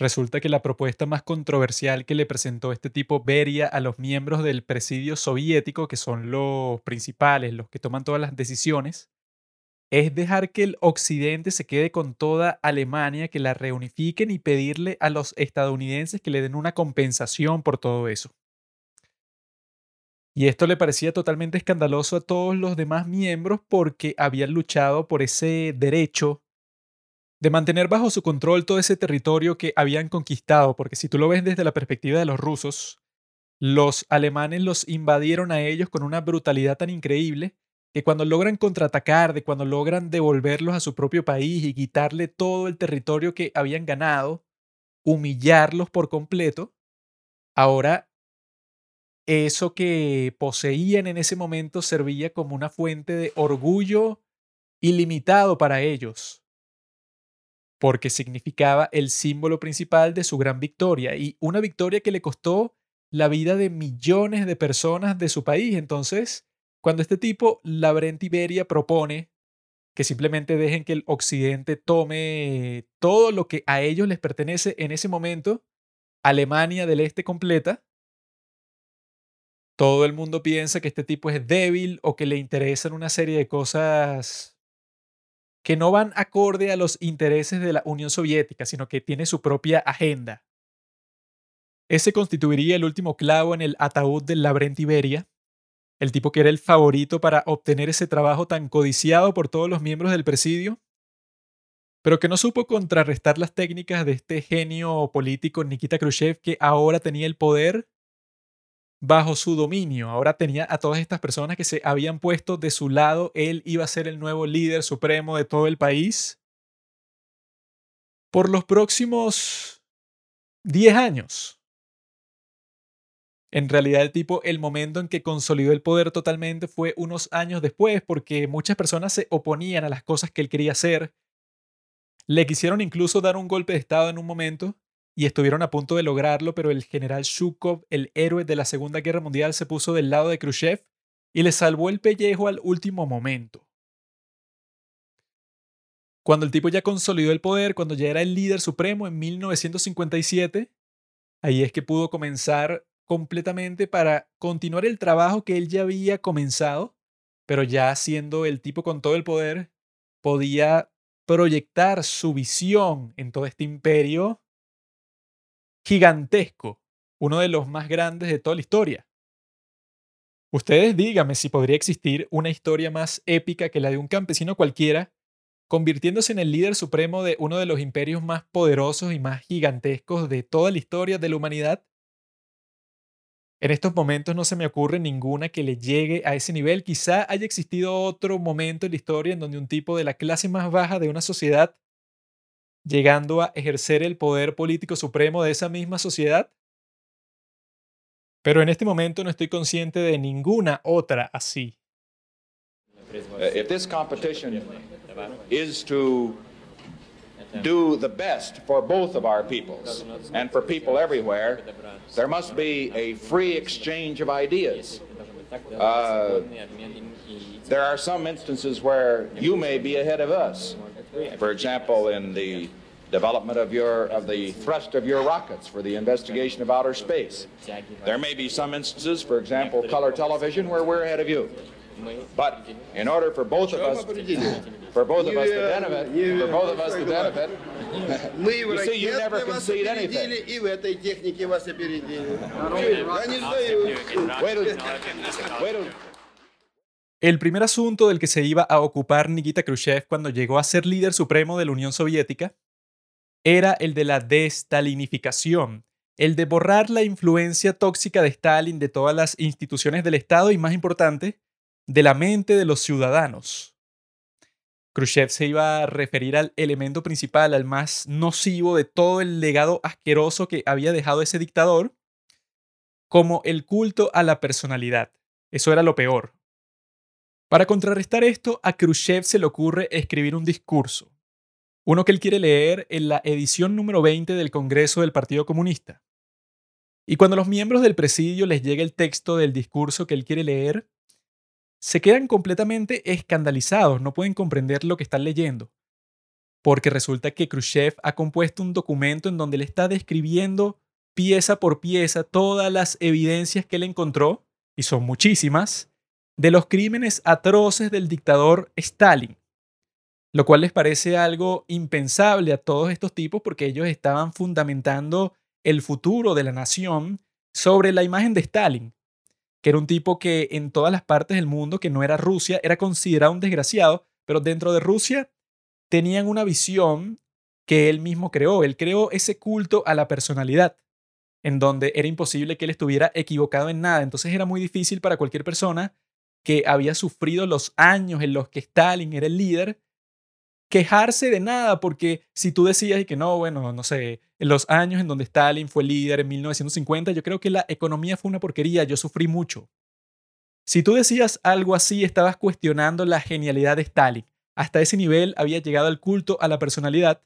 Resulta que la propuesta más controversial que le presentó este tipo Beria a los miembros del presidio soviético, que son los principales, los que toman todas las decisiones, es dejar que el occidente se quede con toda Alemania, que la reunifiquen y pedirle a los estadounidenses que le den una compensación por todo eso. Y esto le parecía totalmente escandaloso a todos los demás miembros porque habían luchado por ese derecho de mantener bajo su control todo ese territorio que habían conquistado, porque si tú lo ves desde la perspectiva de los rusos, los alemanes los invadieron a ellos con una brutalidad tan increíble que cuando logran contraatacar, de cuando logran devolverlos a su propio país y quitarle todo el territorio que habían ganado, humillarlos por completo, ahora eso que poseían en ese momento servía como una fuente de orgullo ilimitado para ellos, porque significaba el símbolo principal de su gran victoria y una victoria que le costó la vida de millones de personas de su país. Entonces, cuando este tipo, Labrent Iberia, propone que simplemente dejen que el occidente tome todo lo que a ellos les pertenece en ese momento, Alemania del Este completa, todo el mundo piensa que este tipo es débil o que le interesan una serie de cosas que no van acorde a los intereses de la Unión Soviética, sino que tiene su propia agenda. Ese constituiría el último clavo en el ataúd del Labrent Iberia, el tipo que era el favorito para obtener ese trabajo tan codiciado por todos los miembros del presidio, pero que no supo contrarrestar las técnicas de este genio político Nikita Khrushchev que ahora tenía el poder bajo su dominio, ahora tenía a todas estas personas que se habían puesto de su lado, él iba a ser el nuevo líder supremo de todo el país por los próximos 10 años. En realidad el tipo, el momento en que consolidó el poder totalmente fue unos años después, porque muchas personas se oponían a las cosas que él quería hacer. Le quisieron incluso dar un golpe de Estado en un momento y estuvieron a punto de lograrlo, pero el general Shukov, el héroe de la Segunda Guerra Mundial, se puso del lado de Khrushchev y le salvó el pellejo al último momento. Cuando el tipo ya consolidó el poder, cuando ya era el líder supremo en 1957, ahí es que pudo comenzar completamente para continuar el trabajo que él ya había comenzado, pero ya siendo el tipo con todo el poder, podía proyectar su visión en todo este imperio gigantesco, uno de los más grandes de toda la historia. Ustedes díganme si podría existir una historia más épica que la de un campesino cualquiera, convirtiéndose en el líder supremo de uno de los imperios más poderosos y más gigantescos de toda la historia de la humanidad en estos momentos no se me ocurre ninguna que le llegue a ese nivel. Quizá haya existido otro momento en la historia en donde un tipo de la clase más baja de una sociedad, llegando a ejercer el poder político supremo de esa misma sociedad. Pero en este momento no estoy consciente de ninguna otra así. If this competition is to do the best for both of our peoples and for people everywhere, there must be a free exchange of ideas. Uh, there are some instances where you may be ahead of us. For example, in the development of your of the thrust of your rockets for the investigation of outer space. There may be some instances, for example, color television, where we're ahead of you. But in order for both of us, for both of us to benefit, for both of us to benefit, you see, you never concede anything. Wait till, wait till, El primer asunto del que se iba a ocupar Nikita Khrushchev cuando llegó a ser líder supremo de la Unión Soviética era el de la destalinificación, el de borrar la influencia tóxica de Stalin de todas las instituciones del Estado y, más importante, de la mente de los ciudadanos. Khrushchev se iba a referir al elemento principal, al más nocivo de todo el legado asqueroso que había dejado ese dictador, como el culto a la personalidad. Eso era lo peor. Para contrarrestar esto, a Khrushchev se le ocurre escribir un discurso, uno que él quiere leer en la edición número 20 del Congreso del Partido Comunista. Y cuando los miembros del presidio les llega el texto del discurso que él quiere leer, se quedan completamente escandalizados, no pueden comprender lo que están leyendo. Porque resulta que Khrushchev ha compuesto un documento en donde le está describiendo pieza por pieza todas las evidencias que él encontró, y son muchísimas, de los crímenes atroces del dictador Stalin, lo cual les parece algo impensable a todos estos tipos porque ellos estaban fundamentando el futuro de la nación sobre la imagen de Stalin, que era un tipo que en todas las partes del mundo, que no era Rusia, era considerado un desgraciado, pero dentro de Rusia tenían una visión que él mismo creó. Él creó ese culto a la personalidad, en donde era imposible que él estuviera equivocado en nada. Entonces era muy difícil para cualquier persona que había sufrido los años en los que Stalin era el líder, quejarse de nada, porque si tú decías que no, bueno, no sé, en los años en donde Stalin fue líder en 1950, yo creo que la economía fue una porquería, yo sufrí mucho. Si tú decías algo así, estabas cuestionando la genialidad de Stalin. Hasta ese nivel había llegado el culto a la personalidad.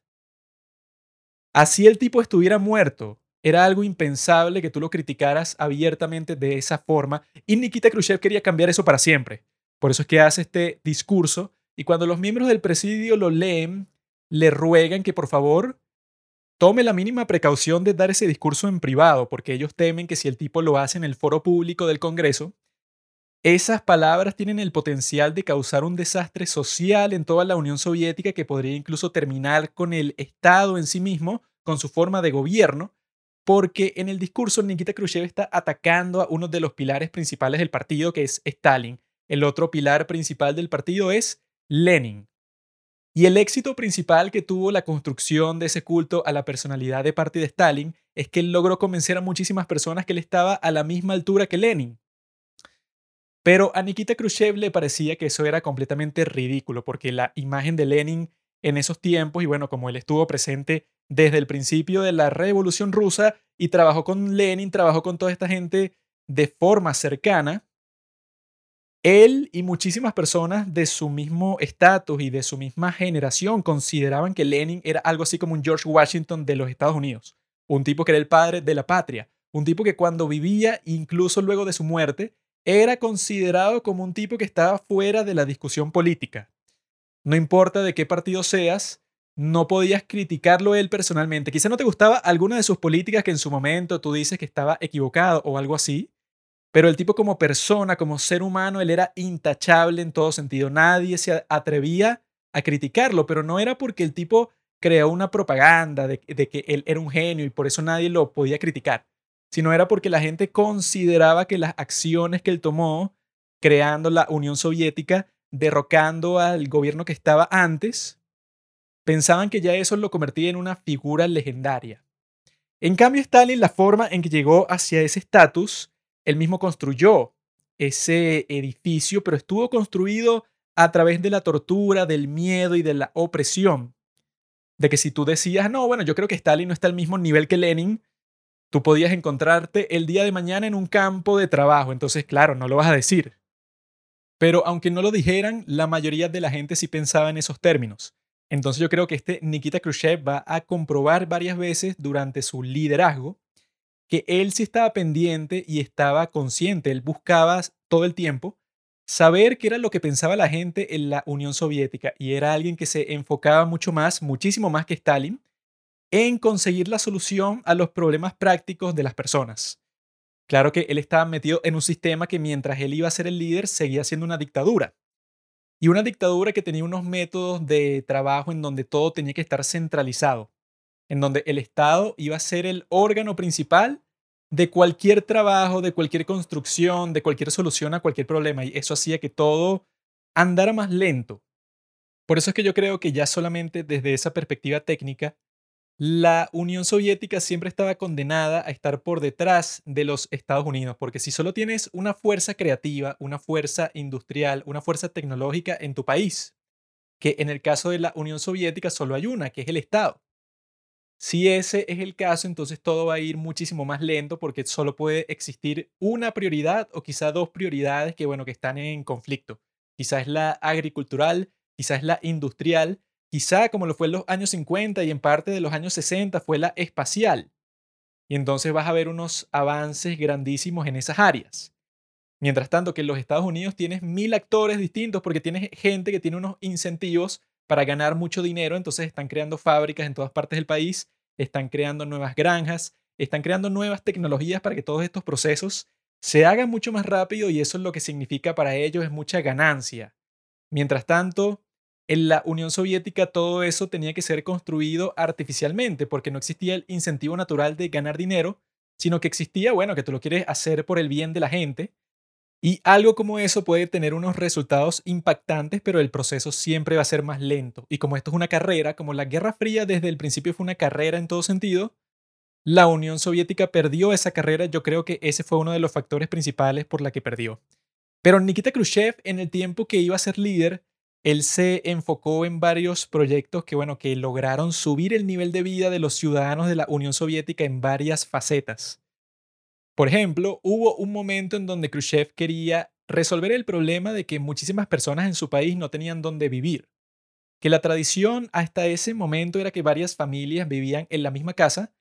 Así el tipo estuviera muerto, era algo impensable que tú lo criticaras abiertamente de esa forma y Nikita Khrushchev quería cambiar eso para siempre. Por eso es que hace este discurso y cuando los miembros del presidio lo leen, le ruegan que por favor tome la mínima precaución de dar ese discurso en privado, porque ellos temen que si el tipo lo hace en el foro público del Congreso, esas palabras tienen el potencial de causar un desastre social en toda la Unión Soviética que podría incluso terminar con el Estado en sí mismo, con su forma de gobierno, porque en el discurso Nikita Khrushchev está atacando a uno de los pilares principales del partido, que es Stalin. El otro pilar principal del partido es Lenin. Y el éxito principal que tuvo la construcción de ese culto a la personalidad de parte de Stalin es que él logró convencer a muchísimas personas que él estaba a la misma altura que Lenin. Pero a Nikita Khrushchev le parecía que eso era completamente ridículo, porque la imagen de Lenin en esos tiempos, y bueno, como él estuvo presente desde el principio de la Revolución Rusa y trabajó con Lenin, trabajó con toda esta gente de forma cercana, él y muchísimas personas de su mismo estatus y de su misma generación consideraban que Lenin era algo así como un George Washington de los Estados Unidos, un tipo que era el padre de la patria, un tipo que cuando vivía, incluso luego de su muerte, era considerado como un tipo que estaba fuera de la discusión política. No importa de qué partido seas, no podías criticarlo él personalmente. Quizá no te gustaba alguna de sus políticas que en su momento tú dices que estaba equivocado o algo así, pero el tipo como persona, como ser humano, él era intachable en todo sentido. Nadie se atrevía a criticarlo, pero no era porque el tipo creó una propaganda de, de que él era un genio y por eso nadie lo podía criticar, sino era porque la gente consideraba que las acciones que él tomó, creando la Unión Soviética, derrocando al gobierno que estaba antes, pensaban que ya eso lo convertía en una figura legendaria. En cambio, Stalin, la forma en que llegó hacia ese estatus, él mismo construyó ese edificio, pero estuvo construido a través de la tortura, del miedo y de la opresión. De que si tú decías, no, bueno, yo creo que Stalin no está al mismo nivel que Lenin, tú podías encontrarte el día de mañana en un campo de trabajo. Entonces, claro, no lo vas a decir. Pero aunque no lo dijeran, la mayoría de la gente sí pensaba en esos términos, Entonces yo creo que este Nikita Khrushchev va a comprobar varias veces durante su liderazgo que él sí estaba pendiente y estaba consciente, él buscaba todo el tiempo saber qué era lo que pensaba la gente en la Unión Soviética y era alguien que se enfocaba mucho más, muchísimo más que Stalin, en conseguir la solución a los problemas prácticos de las personas. Claro que él estaba metido en un sistema que mientras él iba a ser el líder seguía siendo una dictadura. Y una dictadura que tenía unos métodos de trabajo en donde todo tenía que estar centralizado en donde el Estado iba a ser el órgano principal de cualquier trabajo, de cualquier construcción, de cualquier solución a cualquier problema. Y eso hacía que todo andara más lento. Por eso es que yo creo que ya solamente desde esa perspectiva técnica, la Unión Soviética siempre estaba condenada a estar por detrás de los Estados Unidos, porque si solo tienes una fuerza creativa, una fuerza industrial, una fuerza tecnológica en tu país, que en el caso de la Unión Soviética solo hay una, que es el Estado. Si ese es el caso, entonces todo va a ir muchísimo más lento porque solo puede existir una prioridad o quizá dos prioridades que, bueno, que están en conflicto. Quizá es la agricultural, quizá es la industrial, quizá como lo fue en los años 50 y en parte de los años 60 fue la espacial. Y entonces vas a ver unos avances grandísimos en esas áreas. Mientras tanto que en los Estados Unidos tienes mil actores distintos porque tienes gente que tiene unos incentivos para ganar mucho dinero, entonces están creando fábricas en todas partes del país, están creando nuevas granjas, están creando nuevas tecnologías para que todos estos procesos se hagan mucho más rápido y eso es lo que significa para ellos es mucha ganancia. Mientras tanto, en la Unión Soviética todo eso tenía que ser construido artificialmente porque no existía el incentivo natural de ganar dinero, sino que existía, bueno, que tú lo quieres hacer por el bien de la gente y algo como eso puede tener unos resultados impactantes, pero el proceso siempre va a ser más lento. Y como esto es una carrera, como la Guerra Fría desde el principio fue una carrera en todo sentido, la Unión Soviética perdió esa carrera. Yo creo que ese fue uno de los factores principales por la que perdió. Pero Nikita Khrushchev, en el tiempo que iba a ser líder, él se enfocó en varios proyectos que, bueno, que lograron subir el nivel de vida de los ciudadanos de la Unión Soviética en varias facetas. Por ejemplo, hubo un momento en donde Khrushchev quería resolver el problema de que muchísimas personas en su país no tenían dónde vivir, que la tradición hasta ese momento era que varias familias vivían en la misma casa,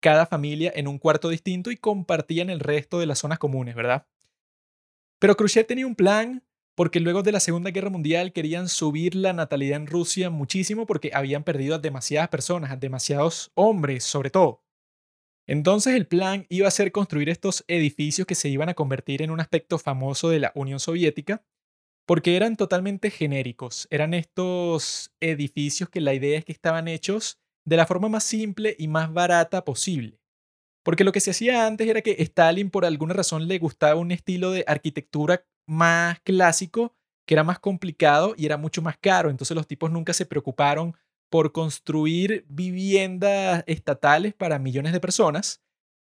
cada familia en un cuarto distinto y compartían el resto de las zonas comunes, ¿verdad? Pero Khrushchev tenía un plan porque luego de la Segunda Guerra Mundial querían subir la natalidad en Rusia muchísimo porque habían perdido a demasiadas personas, a demasiados hombres sobre todo. Entonces el plan iba a ser construir estos edificios que se iban a convertir en un aspecto famoso de la Unión Soviética, porque eran totalmente genéricos. Eran estos edificios que la idea es que estaban hechos de la forma más simple y más barata posible. Porque lo que se hacía antes era que Stalin por alguna razón le gustaba un estilo de arquitectura más clásico, que era más complicado y era mucho más caro. Entonces los tipos nunca se preocuparon por construir viviendas estatales para millones de personas,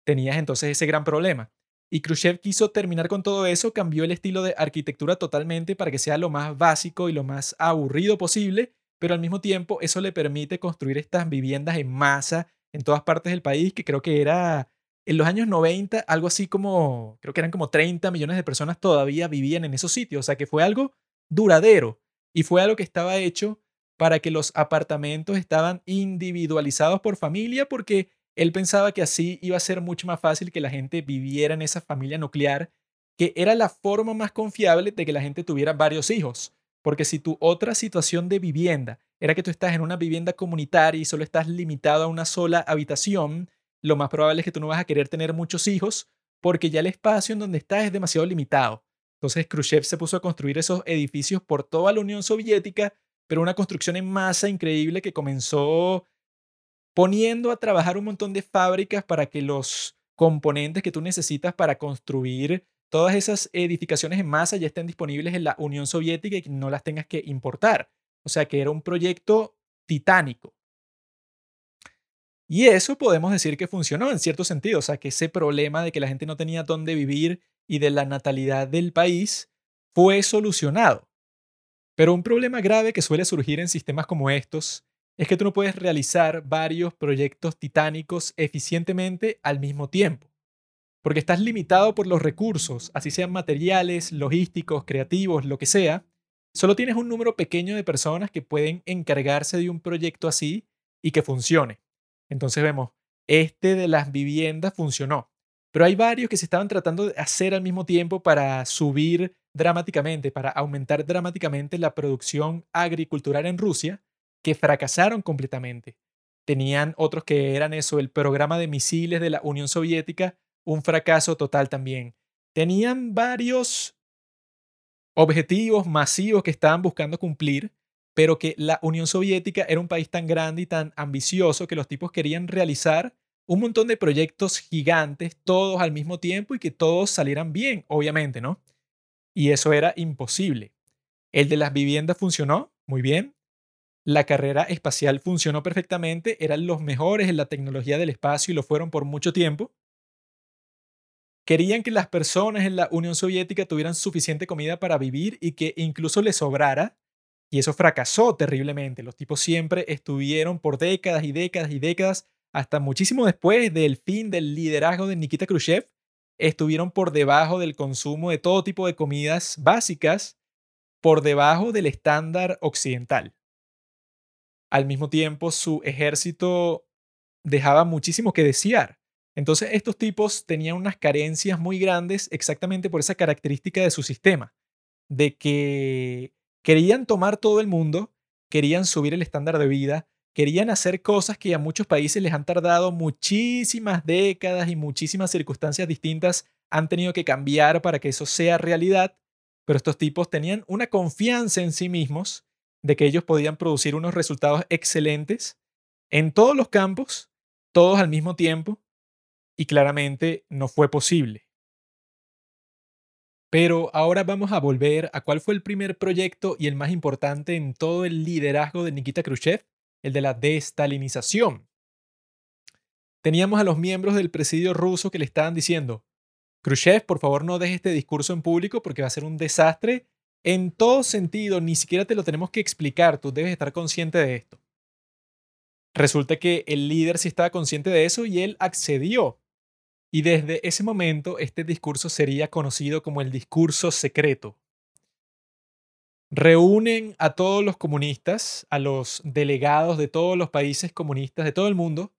tenías entonces ese gran problema. Y Khrushchev quiso terminar con todo eso, cambió el estilo de arquitectura totalmente para que sea lo más básico y lo más aburrido posible, pero al mismo tiempo eso le permite construir estas viviendas en masa en todas partes del país, que creo que era en los años 90 algo así como, creo que eran como 30 millones de personas todavía vivían en esos sitios, o sea que fue algo duradero y fue algo que estaba hecho para que los apartamentos estaban individualizados por familia porque él pensaba que así iba a ser mucho más fácil que la gente viviera en esa familia nuclear, que era la forma más confiable de que la gente tuviera varios hijos. Porque si tu otra situación de vivienda era que tú estás en una vivienda comunitaria y solo estás limitado a una sola habitación, lo más probable es que tú no vas a querer tener muchos hijos porque ya el espacio en donde estás es demasiado limitado. Entonces Khrushchev se puso a construir esos edificios por toda la Unión Soviética pero una construcción en masa increíble que comenzó poniendo a trabajar un montón de fábricas para que los componentes que tú necesitas para construir todas esas edificaciones en masa ya estén disponibles en la Unión Soviética y no las tengas que importar. O sea que era un proyecto titánico. Y eso podemos decir que funcionó en cierto sentido, o sea que ese problema de que la gente no tenía dónde vivir y de la natalidad del país fue solucionado. Pero un problema grave que suele surgir en sistemas como estos es que tú no puedes realizar varios proyectos titánicos eficientemente al mismo tiempo, porque estás limitado por los recursos, así sean materiales, logísticos, creativos, lo que sea, solo tienes un número pequeño de personas que pueden encargarse de un proyecto así y que funcione. Entonces vemos, este de las viviendas funcionó, pero hay varios que se estaban tratando de hacer al mismo tiempo para subir dramáticamente, para aumentar dramáticamente la producción agricultural en Rusia, que fracasaron completamente. Tenían otros que eran eso, el programa de misiles de la Unión Soviética, un fracaso total también. Tenían varios objetivos masivos que estaban buscando cumplir, pero que la Unión Soviética era un país tan grande y tan ambicioso que los tipos querían realizar un montón de proyectos gigantes, todos al mismo tiempo y que todos salieran bien, obviamente, ¿no? Y eso era imposible. El de las viviendas funcionó muy bien. La carrera espacial funcionó perfectamente, eran los mejores en la tecnología del espacio y lo fueron por mucho tiempo. Querían que las personas en la Unión Soviética tuvieran suficiente comida para vivir y que incluso les sobrara y eso fracasó terriblemente. Los tipos siempre estuvieron por décadas y décadas y décadas, hasta muchísimo después del fin del liderazgo de Nikita Khrushchev, estuvieron por debajo del consumo de todo tipo de comidas básicas, por debajo del estándar occidental. Al mismo tiempo, su ejército dejaba muchísimo que desear. Entonces, estos tipos tenían unas carencias muy grandes exactamente por esa característica de su sistema, de que Querían tomar todo el mundo, querían subir el estándar de vida, querían hacer cosas que a muchos países les han tardado muchísimas décadas y muchísimas circunstancias distintas han tenido que cambiar para que eso sea realidad, pero estos tipos tenían una confianza en sí mismos de que ellos podían producir unos resultados excelentes en todos los campos, todos al mismo tiempo, y claramente no fue posible. Pero ahora vamos a volver a cuál fue el primer proyecto y el más importante en todo el liderazgo de Nikita Khrushchev, el de la destalinización. Teníamos a los miembros del presidio ruso que le estaban diciendo, Khrushchev, por favor no dejes este discurso en público porque va a ser un desastre en todo sentido, ni siquiera te lo tenemos que explicar, tú debes estar consciente de esto. Resulta que el líder sí estaba consciente de eso y él accedió y desde ese momento este discurso sería conocido como el discurso secreto. Reúnen a todos los comunistas, a los delegados de todos los países comunistas de todo el mundo,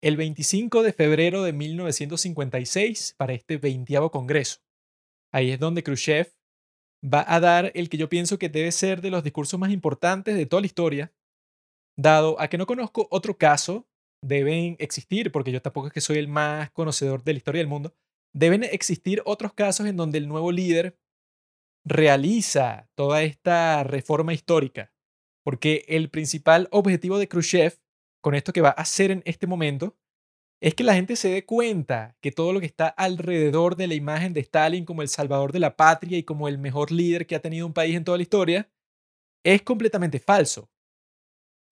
el 25 de febrero de 1956 para este 20 Congreso. Ahí es donde Khrushchev va a dar el que yo pienso que debe ser de los discursos más importantes de toda la historia, dado a que no conozco otro caso deben existir, porque yo tampoco es que soy el más conocedor de la historia del mundo, deben existir otros casos en donde el nuevo líder realiza toda esta reforma histórica, porque el principal objetivo de Khrushchev con esto que va a hacer en este momento es que la gente se dé cuenta que todo lo que está alrededor de la imagen de Stalin como el salvador de la patria y como el mejor líder que ha tenido un país en toda la historia es completamente falso.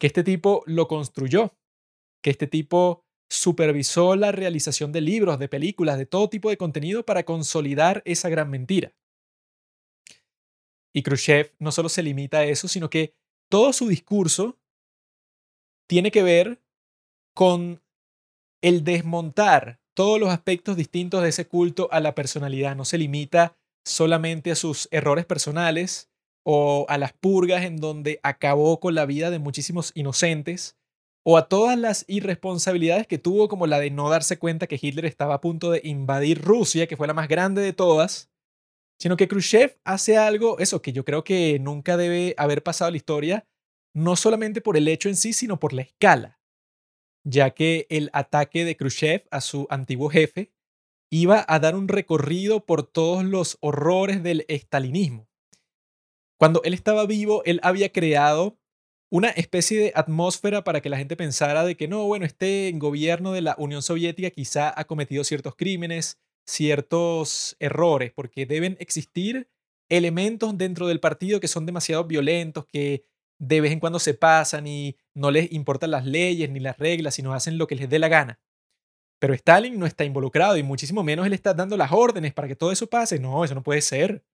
Que este tipo lo construyó que este tipo supervisó la realización de libros, de películas, de todo tipo de contenido para consolidar esa gran mentira. Y Khrushchev no solo se limita a eso, sino que todo su discurso tiene que ver con el desmontar todos los aspectos distintos de ese culto a la personalidad. No se limita solamente a sus errores personales o a las purgas en donde acabó con la vida de muchísimos inocentes, o a todas las irresponsabilidades que tuvo, como la de no darse cuenta que Hitler estaba a punto de invadir Rusia, que fue la más grande de todas, sino que Khrushchev hace algo, eso que yo creo que nunca debe haber pasado en la historia, no solamente por el hecho en sí, sino por la escala, ya que el ataque de Khrushchev a su antiguo jefe iba a dar un recorrido por todos los horrores del estalinismo. Cuando él estaba vivo, él había creado una especie de atmósfera para que la gente pensara de que no, bueno, este gobierno de la Unión Soviética quizá ha cometido ciertos crímenes, ciertos errores, porque deben existir elementos dentro del partido que son demasiado violentos, que de vez en cuando se pasan y no les importan las leyes ni las reglas, sino hacen lo que les dé la gana. Pero Stalin no está involucrado y muchísimo menos él está dando las órdenes para que todo eso pase. No, eso no puede ser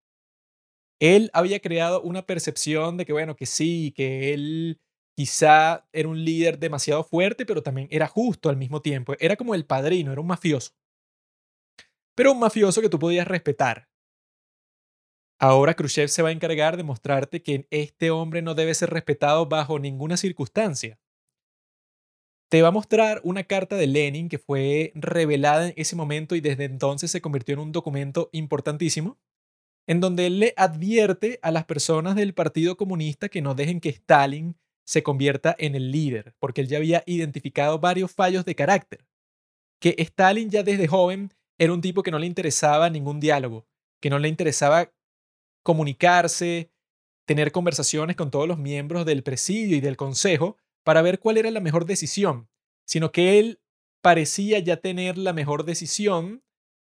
él había creado una percepción de que, bueno, que sí, que él quizá era un líder demasiado fuerte, pero también era justo al mismo tiempo. Era como el padrino, era un mafioso. Pero un mafioso que tú podías respetar. Ahora Khrushchev se va a encargar de mostrarte que este hombre no debe ser respetado bajo ninguna circunstancia. Te va a mostrar una carta de Lenin que fue revelada en ese momento y desde entonces se convirtió en un documento importantísimo, en donde él le advierte a las personas del Partido Comunista que no dejen que Stalin se convierta en el líder, porque él ya había identificado varios fallos de carácter. Que Stalin ya desde joven era un tipo que no le interesaba ningún diálogo, que no le interesaba comunicarse, tener conversaciones con todos los miembros del presidio y del consejo para ver cuál era la mejor decisión, sino que él parecía ya tener la mejor decisión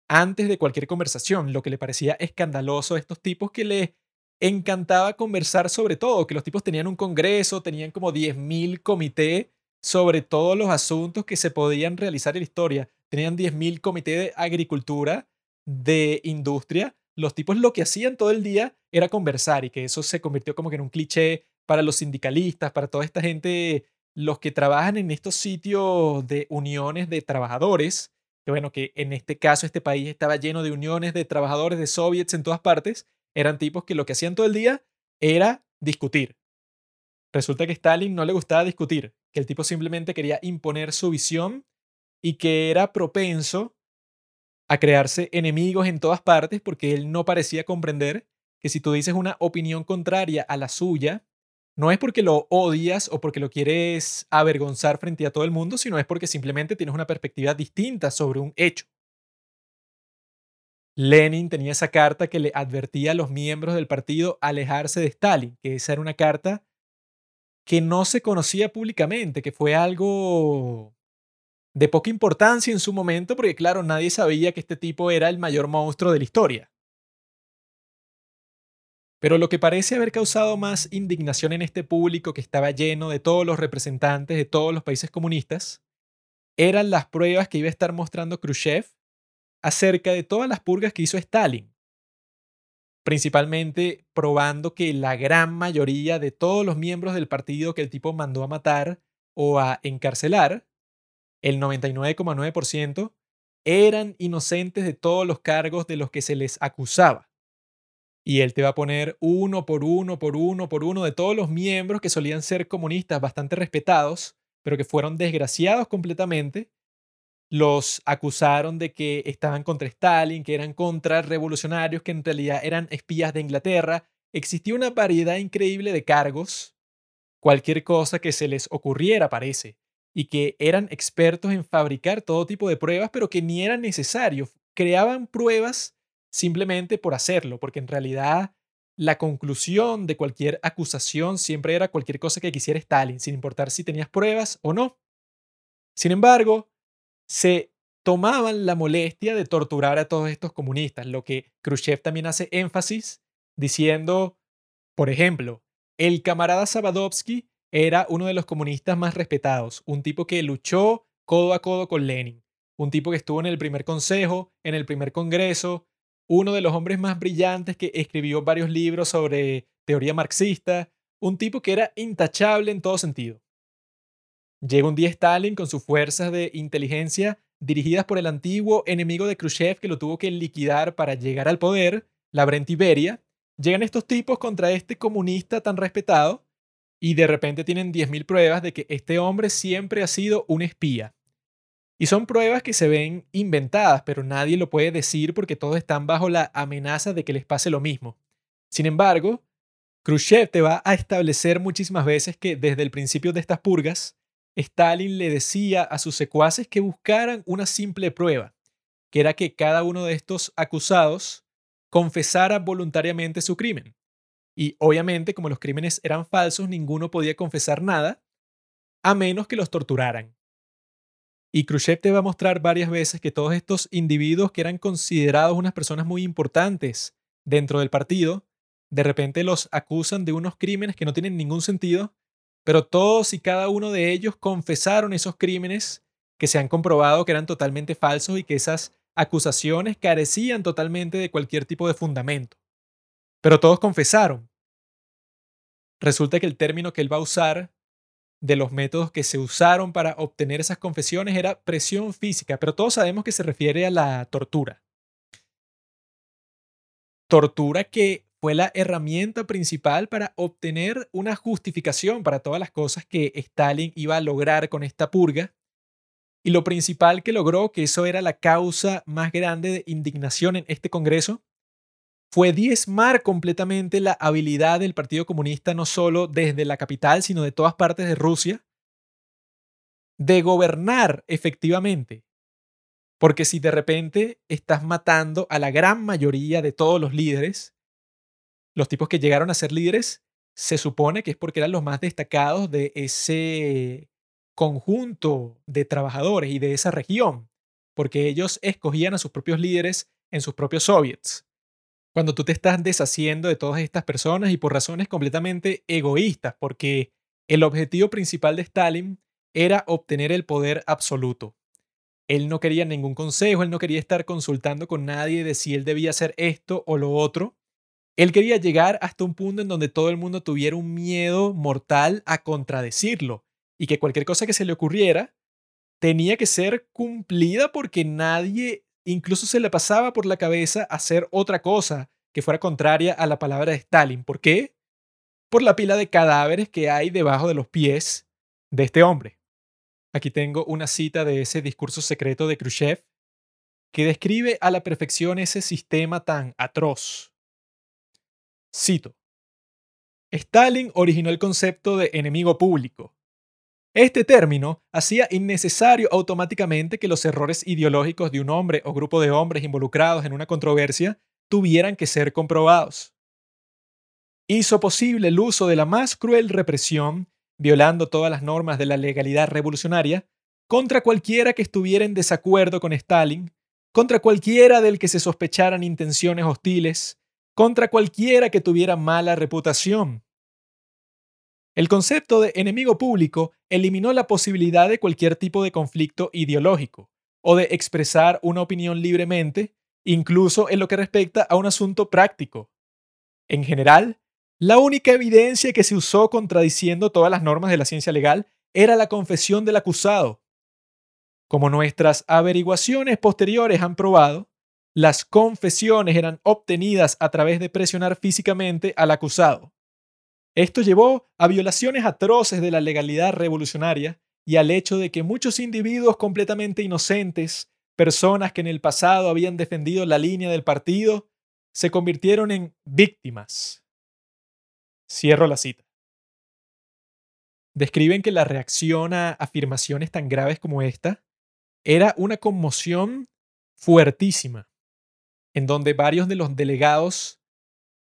antes de cualquier conversación, lo que le parecía escandaloso a estos tipos que le encantaba conversar sobre todo, que los tipos tenían un congreso, tenían como 10.000 comités sobre todos los asuntos que se podían realizar en la historia. Tenían 10.000 comités de agricultura, de industria. Los tipos lo que hacían todo el día era conversar y que eso se convirtió como que en un cliché para los sindicalistas, para toda esta gente, los que trabajan en estos sitios de uniones de trabajadores, que bueno, que en este caso este país estaba lleno de uniones de trabajadores de soviets en todas partes, eran tipos que lo que hacían todo el día era discutir. Resulta que Stalin no le gustaba discutir, que el tipo simplemente quería imponer su visión y que era propenso a crearse enemigos en todas partes porque él no parecía comprender que si tú dices una opinión contraria a la suya, no es porque lo odias o porque lo quieres avergonzar frente a todo el mundo, sino es porque simplemente tienes una perspectiva distinta sobre un hecho. Lenin tenía esa carta que le advertía a los miembros del partido alejarse de Stalin, que esa era una carta que no se conocía públicamente, que fue algo de poca importancia en su momento, porque claro, nadie sabía que este tipo era el mayor monstruo de la historia. Pero lo que parece haber causado más indignación en este público que estaba lleno de todos los representantes de todos los países comunistas eran las pruebas que iba a estar mostrando Khrushchev acerca de todas las purgas que hizo Stalin, principalmente probando que la gran mayoría de todos los miembros del partido que el tipo mandó a matar o a encarcelar, el 99,9%, eran inocentes de todos los cargos de los que se les acusaba. Y él te va a poner uno por uno, por uno, por uno de todos los miembros que solían ser comunistas bastante respetados, pero que fueron desgraciados completamente los acusaron de que estaban contra Stalin, que eran contrarrevolucionarios, que en realidad eran espías de Inglaterra. Existía una variedad increíble de cargos, cualquier cosa que se les ocurriera parece, y que eran expertos en fabricar todo tipo de pruebas, pero que ni era necesario. Creaban pruebas simplemente por hacerlo, porque en realidad la conclusión de cualquier acusación siempre era cualquier cosa que quisiera Stalin, sin importar si tenías pruebas o no. Sin embargo, se tomaban la molestia de torturar a todos estos comunistas, lo que Khrushchev también hace énfasis diciendo, por ejemplo, el camarada Sabadovsky era uno de los comunistas más respetados, un tipo que luchó codo a codo con Lenin, un tipo que estuvo en el primer consejo, en el primer congreso, uno de los hombres más brillantes que escribió varios libros sobre teoría marxista, un tipo que era intachable en todo sentido. Llega un día Stalin con sus fuerzas de inteligencia dirigidas por el antiguo enemigo de Khrushchev que lo tuvo que liquidar para llegar al poder, la Brent Iberia. Llegan estos tipos contra este comunista tan respetado y de repente tienen 10.000 pruebas de que este hombre siempre ha sido un espía. Y son pruebas que se ven inventadas, pero nadie lo puede decir porque todos están bajo la amenaza de que les pase lo mismo. Sin embargo, Khrushchev te va a establecer muchísimas veces que desde el principio de estas purgas, Stalin le decía a sus secuaces que buscaran una simple prueba, que era que cada uno de estos acusados confesara voluntariamente su crimen. Y obviamente, como los crímenes eran falsos, ninguno podía confesar nada, a menos que los torturaran. Y Khrushchev te va a mostrar varias veces que todos estos individuos que eran considerados unas personas muy importantes dentro del partido, de repente los acusan de unos crímenes que no tienen ningún sentido pero todos y cada uno de ellos confesaron esos crímenes que se han comprobado que eran totalmente falsos y que esas acusaciones carecían totalmente de cualquier tipo de fundamento. Pero todos confesaron. Resulta que el término que él va a usar de los métodos que se usaron para obtener esas confesiones era presión física, pero todos sabemos que se refiere a la tortura. Tortura que fue la herramienta principal para obtener una justificación para todas las cosas que Stalin iba a lograr con esta purga. Y lo principal que logró, que eso era la causa más grande de indignación en este Congreso, fue diezmar completamente la habilidad del Partido Comunista, no solo desde la capital, sino de todas partes de Rusia, de gobernar efectivamente. Porque si de repente estás matando a la gran mayoría de todos los líderes, los tipos que llegaron a ser líderes, se supone que es porque eran los más destacados de ese conjunto de trabajadores y de esa región, porque ellos escogían a sus propios líderes en sus propios soviets. Cuando tú te estás deshaciendo de todas estas personas y por razones completamente egoístas, porque el objetivo principal de Stalin era obtener el poder absoluto. Él no quería ningún consejo, él no quería estar consultando con nadie de si él debía hacer esto o lo otro. Él quería llegar hasta un punto en donde todo el mundo tuviera un miedo mortal a contradecirlo y que cualquier cosa que se le ocurriera tenía que ser cumplida porque nadie incluso se le pasaba por la cabeza hacer otra cosa que fuera contraria a la palabra de Stalin. ¿Por qué? Por la pila de cadáveres que hay debajo de los pies de este hombre. Aquí tengo una cita de ese discurso secreto de Khrushchev que describe a la perfección ese sistema tan atroz. Cito. Stalin originó el concepto de enemigo público. Este término hacía innecesario automáticamente que los errores ideológicos de un hombre o grupo de hombres involucrados en una controversia tuvieran que ser comprobados. Hizo posible el uso de la más cruel represión violando todas las normas de la legalidad revolucionaria, contra cualquiera que estuviera en desacuerdo con Stalin, contra cualquiera del que se sospecharan intenciones hostiles, contra cualquiera que tuviera mala reputación. El concepto de enemigo público eliminó la posibilidad de cualquier tipo de conflicto ideológico o de expresar una opinión libremente, incluso en lo que respecta a un asunto práctico. En general, la única evidencia que se usó contradiciendo todas las normas de la ciencia legal era la confesión del acusado. Como nuestras averiguaciones posteriores han probado, las confesiones eran obtenidas a través de presionar físicamente al acusado. Esto llevó a violaciones atroces de la legalidad revolucionaria y al hecho de que muchos individuos completamente inocentes, personas que en el pasado habían defendido la línea del partido, se convirtieron en víctimas. Cierro la cita. Describen que la reacción a afirmaciones tan graves como esta era una conmoción fuertísima, en donde varios de los delegados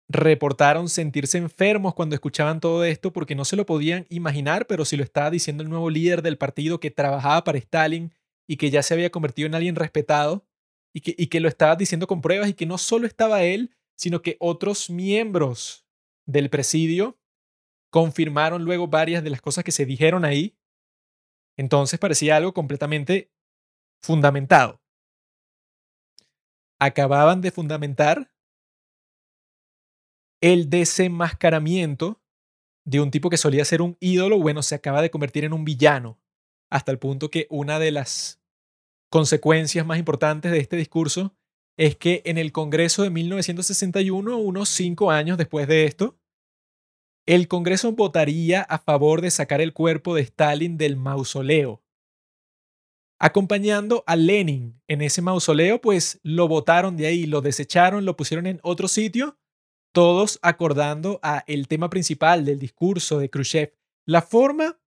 reportaron sentirse enfermos cuando escuchaban todo esto porque no se lo podían imaginar, pero si lo estaba diciendo el nuevo líder del partido que trabajaba para Stalin y que ya se había convertido en alguien respetado y que, y que lo estaba diciendo con pruebas y que no solo estaba él, sino que otros miembros del presidio confirmaron luego varias de las cosas que se dijeron ahí. Entonces parecía algo completamente fundamentado. Acababan de fundamentar el desenmascaramiento de un tipo que solía ser un ídolo, bueno, se acaba de convertir en un villano, hasta el punto que una de las consecuencias más importantes de este discurso es que en el Congreso de 1961, unos cinco años después de esto, el Congreso votaría a favor de sacar el cuerpo de Stalin del mausoleo. Acompañando a Lenin en ese mausoleo, pues lo votaron de ahí, lo desecharon, lo pusieron en otro sitio, todos acordando a el tema principal del discurso de Khrushchev, la forma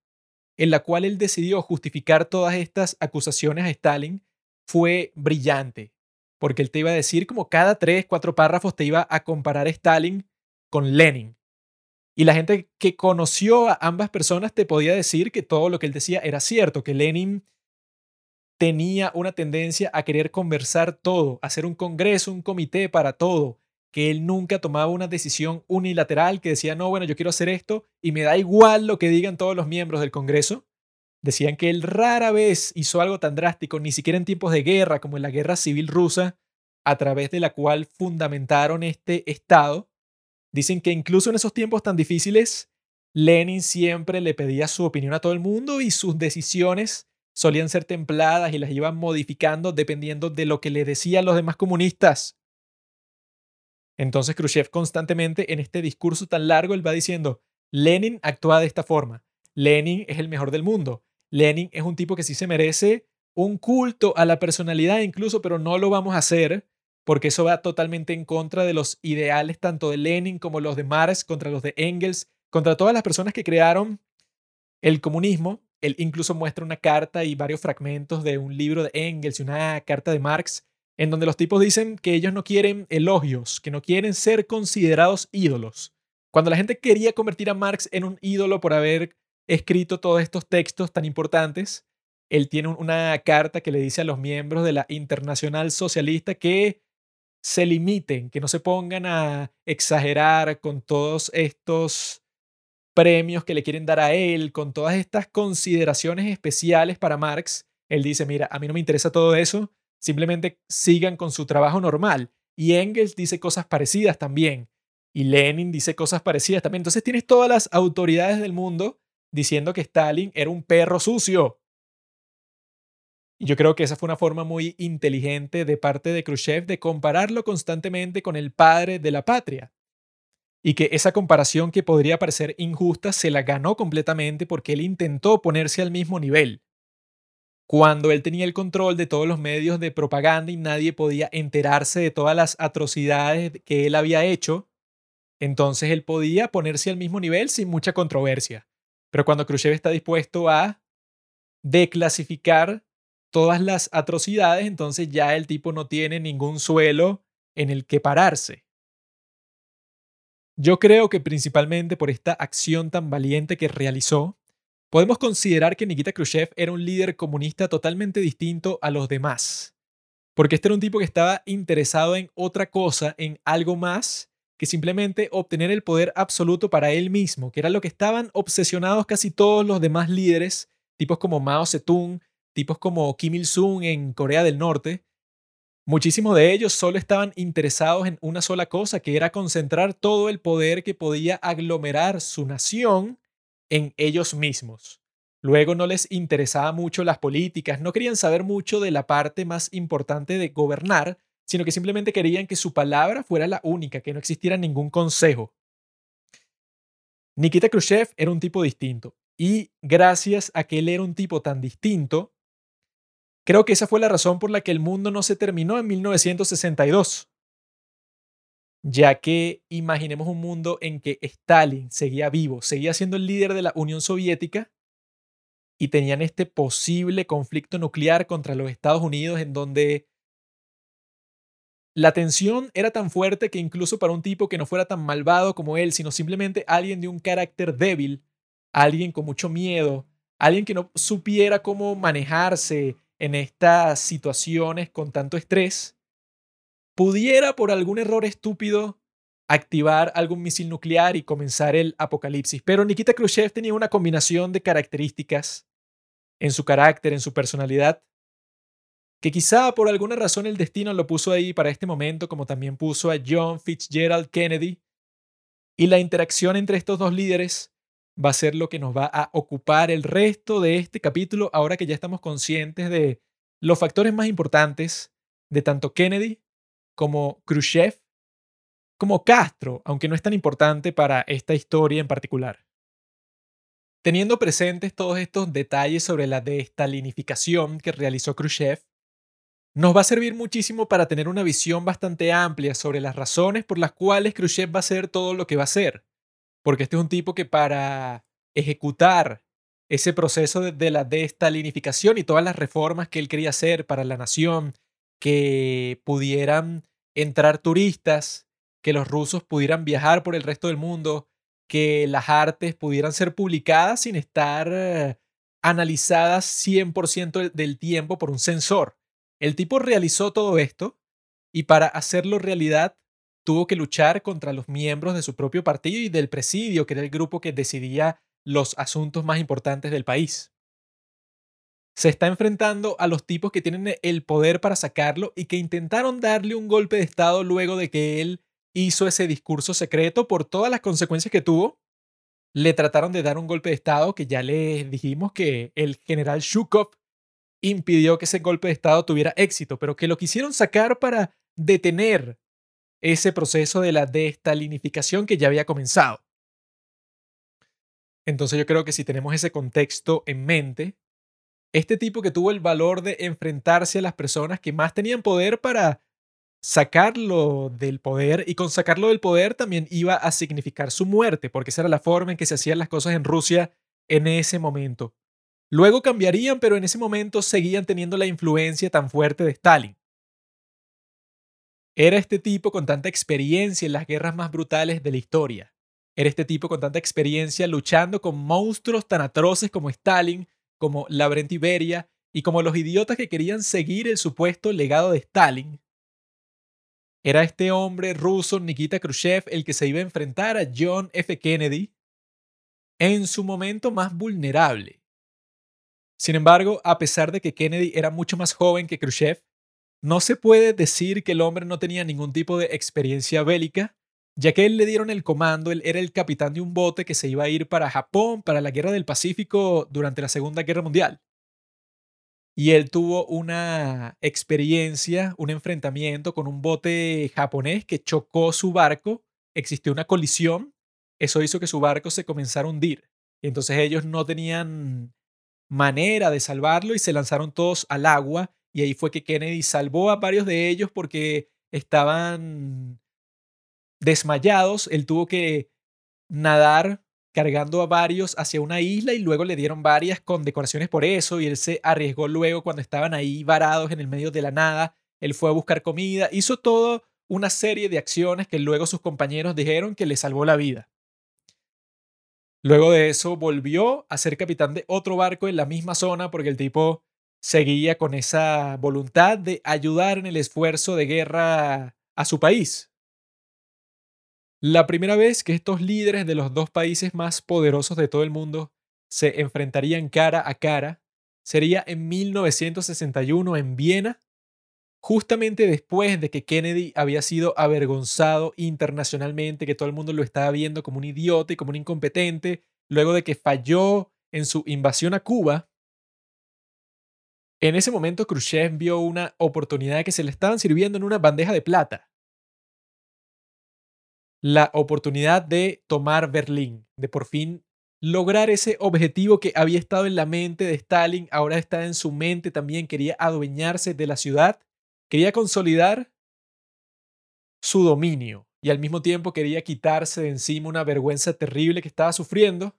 en la cual él decidió justificar todas estas acusaciones a Stalin fue brillante porque él te iba a decir como cada tres, cuatro párrafos te iba a comparar Stalin con Lenin. Y la gente que conoció a ambas personas te podía decir que todo lo que él decía era cierto, que Lenin tenía una tendencia a querer conversar todo, hacer un congreso, un comité para todo, que él nunca tomaba una decisión unilateral que decía, no, bueno, yo quiero hacer esto y me da igual lo que digan todos los miembros del Congreso, Decían que él rara vez hizo algo tan drástico, ni siquiera en tiempos de guerra como en la guerra civil rusa, a través de la cual fundamentaron este Estado. Dicen que incluso en esos tiempos tan difíciles, Lenin siempre le pedía su opinión a todo el mundo y sus decisiones solían ser templadas y las iban modificando dependiendo de lo que le decían los demás comunistas. Entonces Khrushchev constantemente en este discurso tan largo, él va diciendo, Lenin actúa de esta forma, Lenin es el mejor del mundo, Lenin es un tipo que sí se merece un culto a la personalidad incluso, pero no lo vamos a hacer porque eso va totalmente en contra de los ideales tanto de Lenin como los de Marx, contra los de Engels, contra todas las personas que crearon el comunismo. Él incluso muestra una carta y varios fragmentos de un libro de Engels y una carta de Marx, en donde los tipos dicen que ellos no quieren elogios, que no quieren ser considerados ídolos. Cuando la gente quería convertir a Marx en un ídolo por haber escrito todos estos textos tan importantes, él tiene una carta que le dice a los miembros de la Internacional Socialista que se limiten, que no se pongan a exagerar con todos estos premios que le quieren dar a él, con todas estas consideraciones especiales para Marx. Él dice, mira, a mí no me interesa todo eso, simplemente sigan con su trabajo normal. Y Engels dice cosas parecidas también. Y Lenin dice cosas parecidas también. Entonces tienes todas las autoridades del mundo diciendo que Stalin era un perro sucio, y yo creo que esa fue una forma muy inteligente de parte de Khrushchev de compararlo constantemente con el padre de la patria. Y que esa comparación que podría parecer injusta se la ganó completamente porque él intentó ponerse al mismo nivel. Cuando él tenía el control de todos los medios de propaganda y nadie podía enterarse de todas las atrocidades que él había hecho, entonces él podía ponerse al mismo nivel sin mucha controversia. Pero cuando Khrushchev está dispuesto a declasificar todas las atrocidades, entonces ya el tipo no tiene ningún suelo en el que pararse. Yo creo que principalmente por esta acción tan valiente que realizó, podemos considerar que Nikita Khrushchev era un líder comunista totalmente distinto a los demás, porque este era un tipo que estaba interesado en otra cosa, en algo más que simplemente obtener el poder absoluto para él mismo, que era lo que estaban obsesionados casi todos los demás líderes, tipos como Mao Zedong, tipos como Kim Il-sung en Corea del Norte, muchísimos de ellos solo estaban interesados en una sola cosa, que era concentrar todo el poder que podía aglomerar su nación en ellos mismos. Luego no les interesaba mucho las políticas, no querían saber mucho de la parte más importante de gobernar, sino que simplemente querían que su palabra fuera la única, que no existiera ningún consejo. Nikita Khrushchev era un tipo distinto, y gracias a que él era un tipo tan distinto, Creo que esa fue la razón por la que el mundo no se terminó en 1962, ya que imaginemos un mundo en que Stalin seguía vivo, seguía siendo el líder de la Unión Soviética y tenían este posible conflicto nuclear contra los Estados Unidos en donde la tensión era tan fuerte que incluso para un tipo que no fuera tan malvado como él, sino simplemente alguien de un carácter débil, alguien con mucho miedo, alguien que no supiera cómo manejarse, en estas situaciones con tanto estrés, pudiera por algún error estúpido activar algún misil nuclear y comenzar el apocalipsis. Pero Nikita Khrushchev tenía una combinación de características en su carácter, en su personalidad, que quizá por alguna razón el destino lo puso ahí para este momento, como también puso a John Fitzgerald Kennedy. Y la interacción entre estos dos líderes va a ser lo que nos va a ocupar el resto de este capítulo, ahora que ya estamos conscientes de los factores más importantes de tanto Kennedy como Khrushchev, como Castro, aunque no es tan importante para esta historia en particular. Teniendo presentes todos estos detalles sobre la destalinificación que realizó Khrushchev, nos va a servir muchísimo para tener una visión bastante amplia sobre las razones por las cuales Khrushchev va a hacer todo lo que va a hacer porque este es un tipo que para ejecutar ese proceso de, la destalinificación y todas las reformas que él quería hacer para la nación, que pudieran entrar turistas, que los rusos pudieran viajar por el resto del mundo, que las artes pudieran ser publicadas sin estar eh, analizadas 100% del tiempo por un censor. El tipo realizó todo esto y para hacerlo realidad tuvo que luchar contra los miembros de su propio partido y del presidio, que era el grupo que decidía los asuntos más importantes del país. Se está enfrentando a los tipos que tienen el poder para sacarlo y que intentaron darle un golpe de Estado luego de que él hizo ese discurso secreto por todas las consecuencias que tuvo. Le trataron de dar un golpe de Estado que ya les dijimos que el general Shukov impidió que ese golpe de Estado tuviera éxito, pero que lo quisieron sacar para detener ese proceso de la destalinificación que ya había comenzado. Entonces yo creo que si tenemos ese contexto en mente, este tipo que tuvo el valor de enfrentarse a las personas que más tenían poder para sacarlo del poder y con sacarlo del poder también iba a significar su muerte, porque esa era la forma en que se hacían las cosas en Rusia en ese momento. Luego cambiarían, pero en ese momento seguían teniendo la influencia tan fuerte de Stalin. Era este tipo con tanta experiencia en las guerras más brutales de la historia. Era este tipo con tanta experiencia luchando con monstruos tan atroces como Stalin, como la Iberia y como los idiotas que querían seguir el supuesto legado de Stalin, era este hombre ruso, Nikita Khrushchev, el que se iba a enfrentar a John F. Kennedy en su momento más vulnerable. Sin embargo, a pesar de que Kennedy era mucho más joven que Khrushchev, no se puede decir que el hombre no tenía ningún tipo de experiencia bélica, ya que él le dieron el comando, él era el capitán de un bote que se iba a ir para Japón para la Guerra del Pacífico durante la Segunda Guerra Mundial y él tuvo una experiencia, un enfrentamiento con un bote japonés que chocó su barco, existió una colisión, eso hizo que su barco se comenzara a hundir. entonces ellos no tenían manera de salvarlo y se lanzaron todos al agua y ahí fue que Kennedy salvó a varios de ellos porque estaban desmayados, él tuvo que nadar cargando a varios hacia una isla y luego le dieron varias condecoraciones por eso y él se arriesgó luego cuando estaban ahí varados en el medio de la nada, él fue a buscar comida, hizo todo una serie de acciones que luego sus compañeros dijeron que le salvó la vida. Luego de eso volvió a ser capitán de otro barco en la misma zona porque el tipo seguía con esa voluntad de ayudar en el esfuerzo de guerra a su país. La primera vez que estos líderes de los dos países más poderosos de todo el mundo se enfrentarían cara a cara sería en 1961 en Viena, justamente después de que Kennedy había sido avergonzado internacionalmente, que todo el mundo lo estaba viendo como un idiota y como un incompetente, luego de que falló en su invasión a Cuba. En ese momento Khrushchev vio una oportunidad que se le estaban sirviendo en una bandeja de plata la oportunidad de tomar Berlín, de por fin lograr ese objetivo que había estado en la mente de Stalin, ahora está en su mente también, quería adueñarse de la ciudad, quería consolidar su dominio y al mismo tiempo quería quitarse de encima una vergüenza terrible que estaba sufriendo,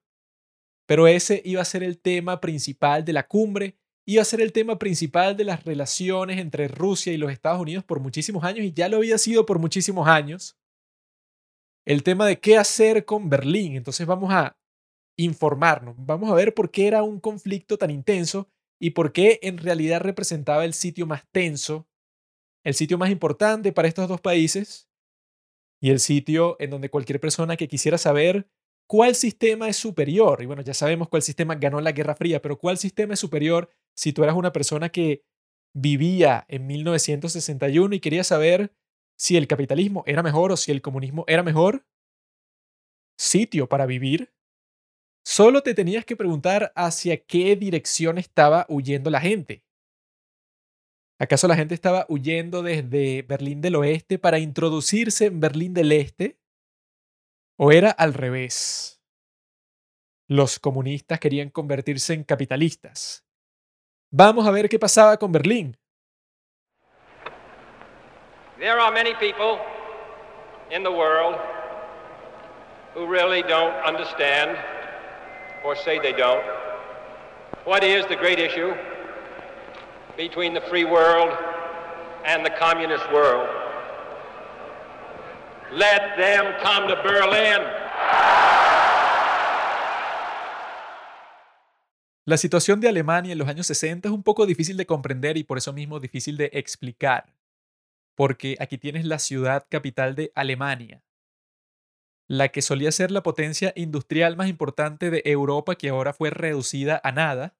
pero ese iba a ser el tema principal de la cumbre, iba a ser el tema principal de las relaciones entre Rusia y los Estados Unidos por muchísimos años y ya lo había sido por muchísimos años el tema de qué hacer con Berlín. Entonces vamos a informarnos, vamos a ver por qué era un conflicto tan intenso y por qué en realidad representaba el sitio más tenso, el sitio más importante para estos dos países y el sitio en donde cualquier persona que quisiera saber cuál sistema es superior, y bueno, ya sabemos cuál sistema ganó la Guerra Fría, pero cuál sistema es superior si tú eras una persona que vivía en 1961 y quería saber si el capitalismo era mejor o si el comunismo era mejor sitio para vivir, solo te tenías que preguntar hacia qué dirección estaba huyendo la gente. ¿Acaso la gente estaba huyendo desde Berlín del Oeste para introducirse en Berlín del Este? ¿O era al revés? Los comunistas querían convertirse en capitalistas. Vamos a ver qué pasaba con Berlín. There are many people in the world who really don't understand, or say they don't, what is the great issue between the free world and the communist world. Let them come to Berlin. La situación de Alemania en los años 60 es un poco difícil de comprender y por eso mismo difícil de explicar porque aquí tienes la ciudad capital de Alemania, la que solía ser la potencia industrial más importante de Europa que ahora fue reducida a nada.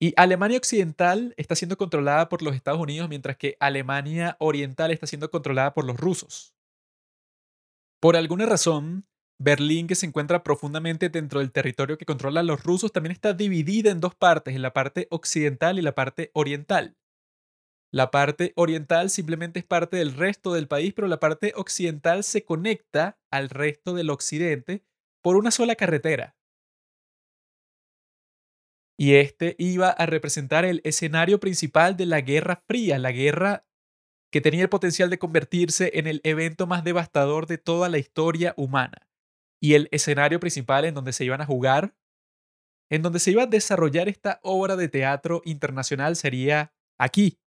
Y Alemania Occidental está siendo controlada por los Estados Unidos, mientras que Alemania Oriental está siendo controlada por los rusos. Por alguna razón, Berlín, que se encuentra profundamente dentro del territorio que controlan los rusos, también está dividida en dos partes, en la parte occidental y la parte oriental. La parte oriental simplemente es parte del resto del país, pero la parte occidental se conecta al resto del occidente por una sola carretera. Y este iba a representar el escenario principal de la Guerra Fría, la guerra que tenía el potencial de convertirse en el evento más devastador de toda la historia humana. Y el escenario principal en donde se iban a jugar, en donde se iba a desarrollar esta obra de teatro internacional sería aquí,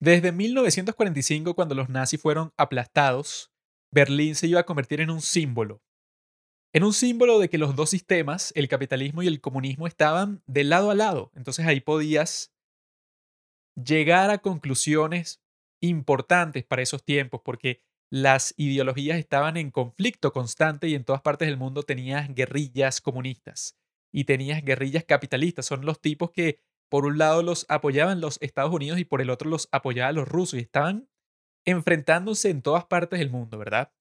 desde 1945, cuando los nazis fueron aplastados, Berlín se iba a convertir en un símbolo. En un símbolo de que los dos sistemas, el capitalismo y el comunismo, estaban de lado a lado. Entonces ahí podías llegar a conclusiones importantes para esos tiempos, porque las ideologías estaban en conflicto constante y en todas partes del mundo tenías guerrillas comunistas y tenías guerrillas capitalistas. Son los tipos que por un lado los apoyaban los Estados Unidos y por el otro los apoyaban los rusos y estaban enfrentándose en todas partes del mundo, ¿verdad?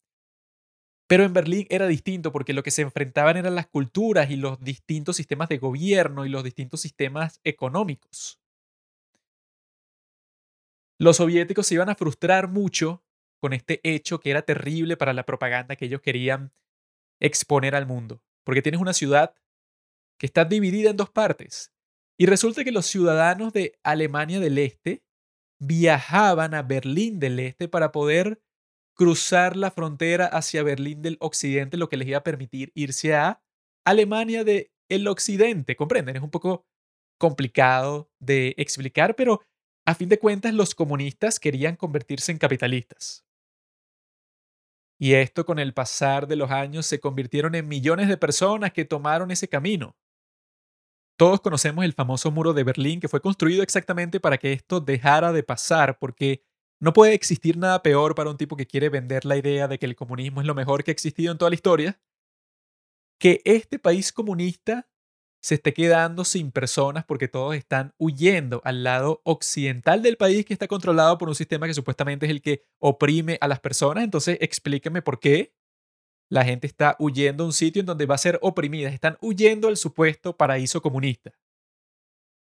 Pero en Berlín era distinto porque lo que se enfrentaban eran las culturas y los distintos sistemas de gobierno y los distintos sistemas económicos. Los soviéticos se iban a frustrar mucho con este hecho que era terrible para la propaganda que ellos querían exponer al mundo, porque tienes una ciudad que está dividida en dos partes y resulta que los ciudadanos de Alemania del Este viajaban a Berlín del Este para poder cruzar la frontera hacia Berlín del Occidente, lo que les iba a permitir irse a Alemania del Occidente. ¿Comprenden? Es un poco complicado de explicar, pero a fin de cuentas los comunistas querían convertirse en capitalistas. Y esto con el pasar de los años se convirtieron en millones de personas que tomaron ese camino. Todos conocemos el famoso muro de Berlín que fue construido exactamente para que esto dejara de pasar, porque no puede existir nada peor para un tipo que quiere vender la idea de que el comunismo es lo mejor que ha existido en toda la historia, que este país comunista se esté quedando sin personas porque todos están huyendo al lado occidental del país que está controlado por un sistema que supuestamente es el que oprime a las personas. Entonces explíqueme por qué la gente está huyendo a un sitio en donde va a ser oprimida, están huyendo al supuesto paraíso comunista.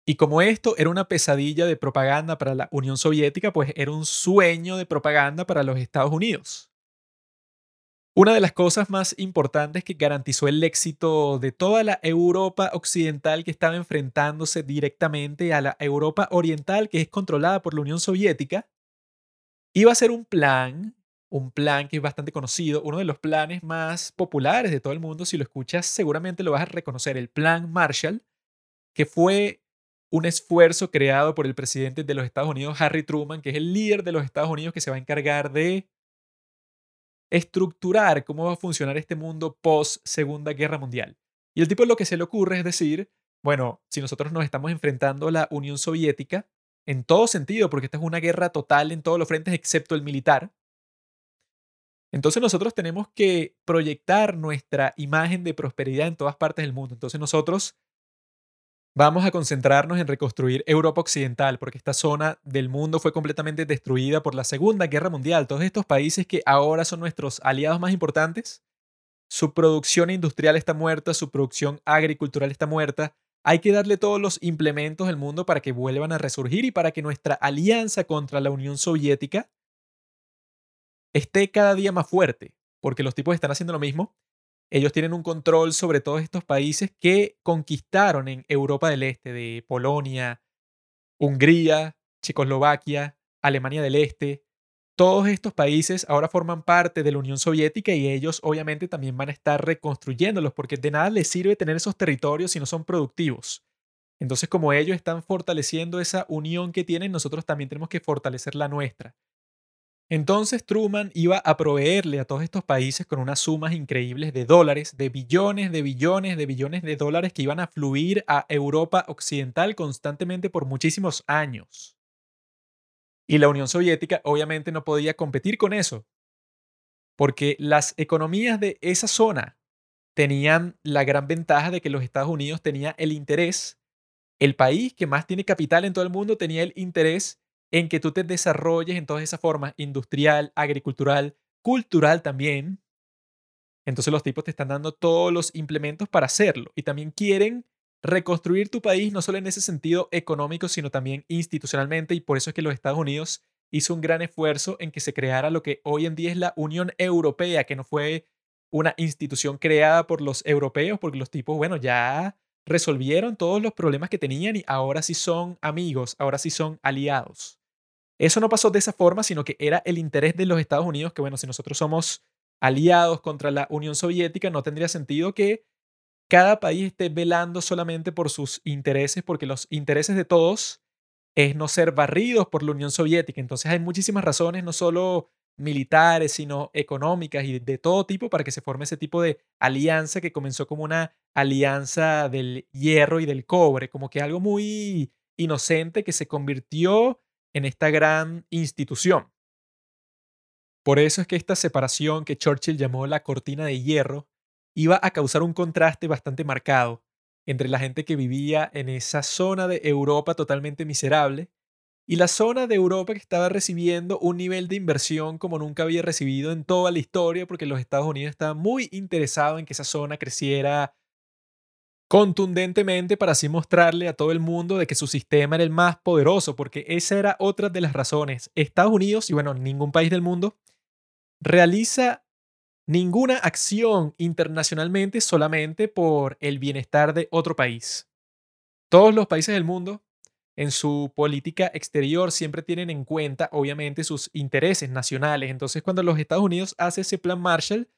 Y como esto era una pesadilla de propaganda para la Unión Soviética, pues era un sueño de propaganda para los Estados Unidos. Una de las cosas más importantes que garantizó el éxito de toda la Europa occidental que estaba enfrentándose directamente a la Europa oriental, que es controlada por la Unión Soviética, iba a ser un plan un plan que es bastante conocido, uno de los planes más populares de todo el mundo, si lo escuchas seguramente lo vas a reconocer, el Plan Marshall, que fue un esfuerzo creado por el presidente de los Estados Unidos, Harry Truman, que es el líder de los Estados Unidos que se va a encargar de estructurar cómo va a funcionar este mundo post Segunda Guerra Mundial. Y el tipo lo que se le ocurre es decir, bueno, si nosotros nos estamos enfrentando a la Unión Soviética, en todo sentido, porque esta es una guerra total en todos los frentes excepto el militar, entonces nosotros tenemos que proyectar nuestra imagen de prosperidad en todas partes del mundo. Entonces nosotros vamos a concentrarnos en reconstruir Europa Occidental, porque esta zona del mundo fue completamente destruida por la Segunda Guerra Mundial. Todos estos países que ahora son nuestros aliados más importantes, su producción industrial está muerta, su producción agricultural está muerta. Hay que darle todos los implementos del mundo para que vuelvan a resurgir y para que nuestra alianza contra la Unión Soviética esté cada día más fuerte, porque los tipos están haciendo lo mismo. Ellos tienen un control sobre todos estos países que conquistaron en Europa del Este, de Polonia, Hungría, Checoslovaquia, Alemania del Este. Todos estos países ahora forman parte de la Unión Soviética y ellos obviamente también van a estar reconstruyéndolos porque de nada les sirve tener esos territorios si no son productivos. Entonces, como ellos están fortaleciendo esa unión que tienen, nosotros también tenemos que fortalecer la nuestra. Entonces Truman iba a proveerle a todos estos países con unas sumas increíbles de dólares, de billones, de billones, de billones de dólares que iban a fluir a Europa Occidental constantemente por muchísimos años. Y la Unión Soviética obviamente no podía competir con eso, porque las economías de esa zona tenían la gran ventaja de que los Estados Unidos tenía el interés, el país que más tiene capital en todo el mundo tenía el interés en que tú te desarrolles en todas esas formas, industrial, agricultural, cultural también. Entonces los tipos te están dando todos los implementos para hacerlo y también quieren reconstruir tu país no solo en ese sentido económico, sino también institucionalmente, y por eso es que los Estados Unidos hizo un gran esfuerzo en que se creara lo que hoy en día es la Unión Europea, que no fue una institución creada por los europeos, porque los tipos, bueno, ya resolvieron todos los problemas que tenían y ahora sí son amigos, ahora sí son aliados. Eso no pasó de esa forma, sino que era el interés de los Estados Unidos, que bueno, si nosotros somos aliados contra la Unión Soviética, no tendría sentido que cada país esté velando solamente por sus intereses, porque los intereses de todos es no ser barridos por la Unión Soviética. Entonces hay muchísimas razones, no solo militares, sino económicas y de todo tipo para que se forme ese tipo de alianza que comenzó como una alianza del hierro y del cobre, como que algo muy inocente que se convirtió en esta gran institución. Por eso es que esta separación que Churchill llamó la cortina de hierro iba a causar un contraste bastante marcado entre la gente que vivía en esa zona de Europa totalmente miserable y la zona de Europa que estaba recibiendo un nivel de inversión como nunca había recibido en toda la historia, porque los Estados Unidos estaban muy interesados en que esa zona creciera contundentemente para así mostrarle a todo el mundo de que su sistema era el más poderoso, porque esa era otra de las razones. Estados Unidos, y bueno, ningún país del mundo, realiza ninguna acción internacionalmente solamente por el bienestar de otro país. Todos los países del mundo en su política exterior siempre tienen en cuenta, obviamente, sus intereses nacionales. Entonces, cuando los Estados Unidos hace ese plan Marshall,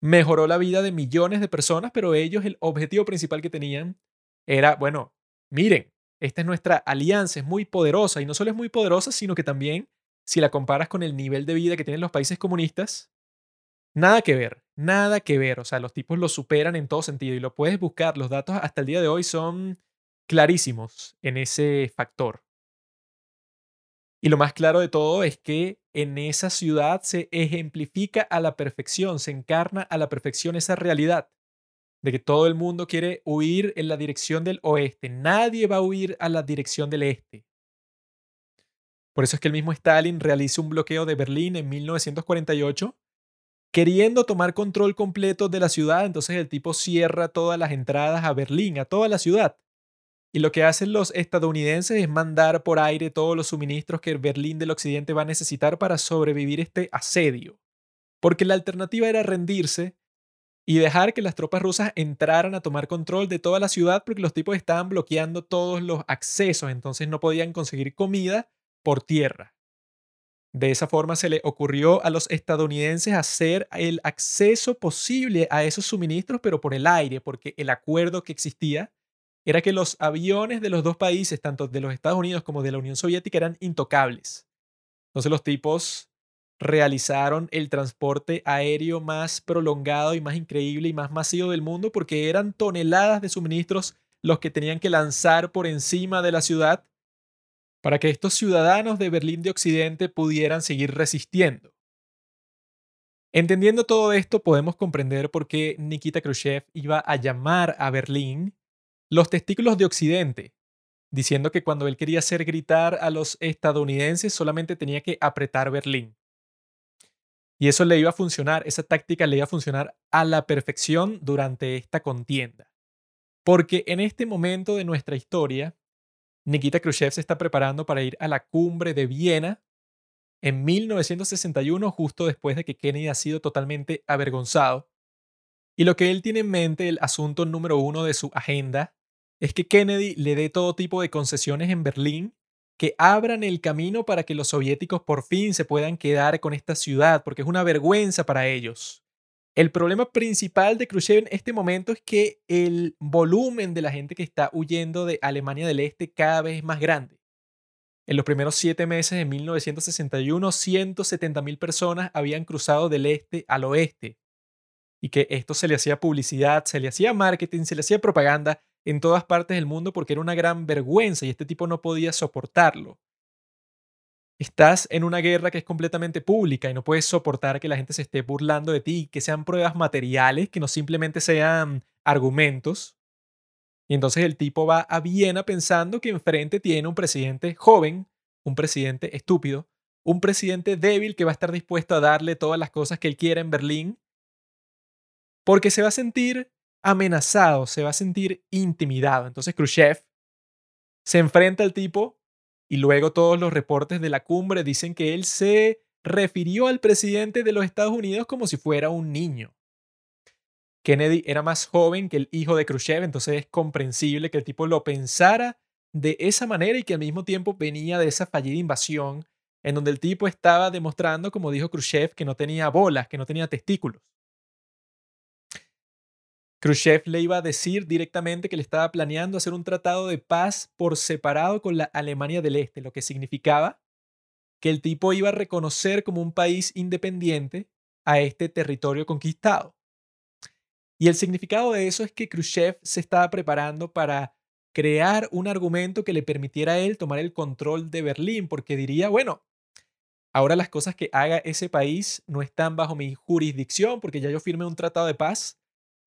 mejoró la vida de millones de personas, pero ellos el objetivo principal que tenían era, bueno, miren, esta es nuestra alianza, es muy poderosa y no solo es muy poderosa, sino que también, si la comparas con el nivel de vida que tienen los países comunistas, nada que ver, nada que ver. O sea, los tipos lo superan en todo sentido y lo puedes buscar. Los datos hasta el día de hoy son clarísimos en ese factor. Y lo más claro de todo es que en esa ciudad se ejemplifica a la perfección, se encarna a la perfección esa realidad de que todo el mundo quiere huir en la dirección del oeste, nadie va a huir a la dirección del este. Por eso es que el mismo Stalin realiza un bloqueo de Berlín en 1948, queriendo tomar control completo de la ciudad, entonces el tipo cierra todas las entradas a Berlín, a toda la ciudad. Y lo que hacen los estadounidenses es mandar por aire todos los suministros que Berlín del Occidente va a necesitar para sobrevivir este asedio. Porque la alternativa era rendirse y dejar que las tropas rusas entraran a tomar control de toda la ciudad porque los tipos estaban bloqueando todos los accesos, entonces no podían conseguir comida por tierra. De esa forma se le ocurrió a los estadounidenses hacer el acceso posible a esos suministros, pero por el aire, porque el acuerdo que existía era que los aviones de los dos países, tanto de los Estados Unidos como de la Unión Soviética, eran intocables. Entonces los tipos realizaron el transporte aéreo más prolongado y más increíble y más masivo del mundo porque eran toneladas de suministros los que tenían que lanzar por encima de la ciudad para que estos ciudadanos de Berlín de Occidente pudieran seguir resistiendo. Entendiendo todo esto, podemos comprender por qué Nikita Khrushchev iba a llamar a Berlín los testículos de Occidente, diciendo que cuando él quería hacer gritar a los estadounidenses solamente tenía que apretar Berlín. Y eso le iba a funcionar, esa táctica le iba a funcionar a la perfección durante esta contienda. Porque en este momento de nuestra historia, Nikita Khrushchev se está preparando para ir a la cumbre de Viena en 1961, justo después de que Kennedy ha sido totalmente avergonzado. Y lo que él tiene en mente, el asunto número uno de su agenda, es que Kennedy le dé todo tipo de concesiones en Berlín que abran el camino para que los soviéticos por fin se puedan quedar con esta ciudad, porque es una vergüenza para ellos. El problema principal de Khrushchev en este momento es que el volumen de la gente que está huyendo de Alemania del Este cada vez es más grande. En los primeros siete meses de 1961, 170.000 personas habían cruzado del este al oeste. Y que esto se le hacía publicidad, se le hacía marketing, se le hacía propaganda en todas partes del mundo porque era una gran vergüenza y este tipo no podía soportarlo. Estás en una guerra que es completamente pública y no puedes soportar que la gente se esté burlando de ti, que sean pruebas materiales, que no simplemente sean argumentos. Y entonces el tipo va a Viena pensando que enfrente tiene un presidente joven, un presidente estúpido, un presidente débil que va a estar dispuesto a darle todas las cosas que él quiera en Berlín, porque se va a sentir amenazado, se va a sentir intimidado. Entonces Khrushchev se enfrenta al tipo y luego todos los reportes de la cumbre dicen que él se refirió al presidente de los Estados Unidos como si fuera un niño. Kennedy era más joven que el hijo de Khrushchev, entonces es comprensible que el tipo lo pensara de esa manera y que al mismo tiempo venía de esa fallida invasión en donde el tipo estaba demostrando, como dijo Khrushchev, que no tenía bolas, que no tenía testículos. Khrushchev le iba a decir directamente que le estaba planeando hacer un tratado de paz por separado con la Alemania del Este, lo que significaba que el tipo iba a reconocer como un país independiente a este territorio conquistado. Y el significado de eso es que Khrushchev se estaba preparando para crear un argumento que le permitiera a él tomar el control de Berlín, porque diría, bueno, ahora las cosas que haga ese país no están bajo mi jurisdicción, porque ya yo firmé un tratado de paz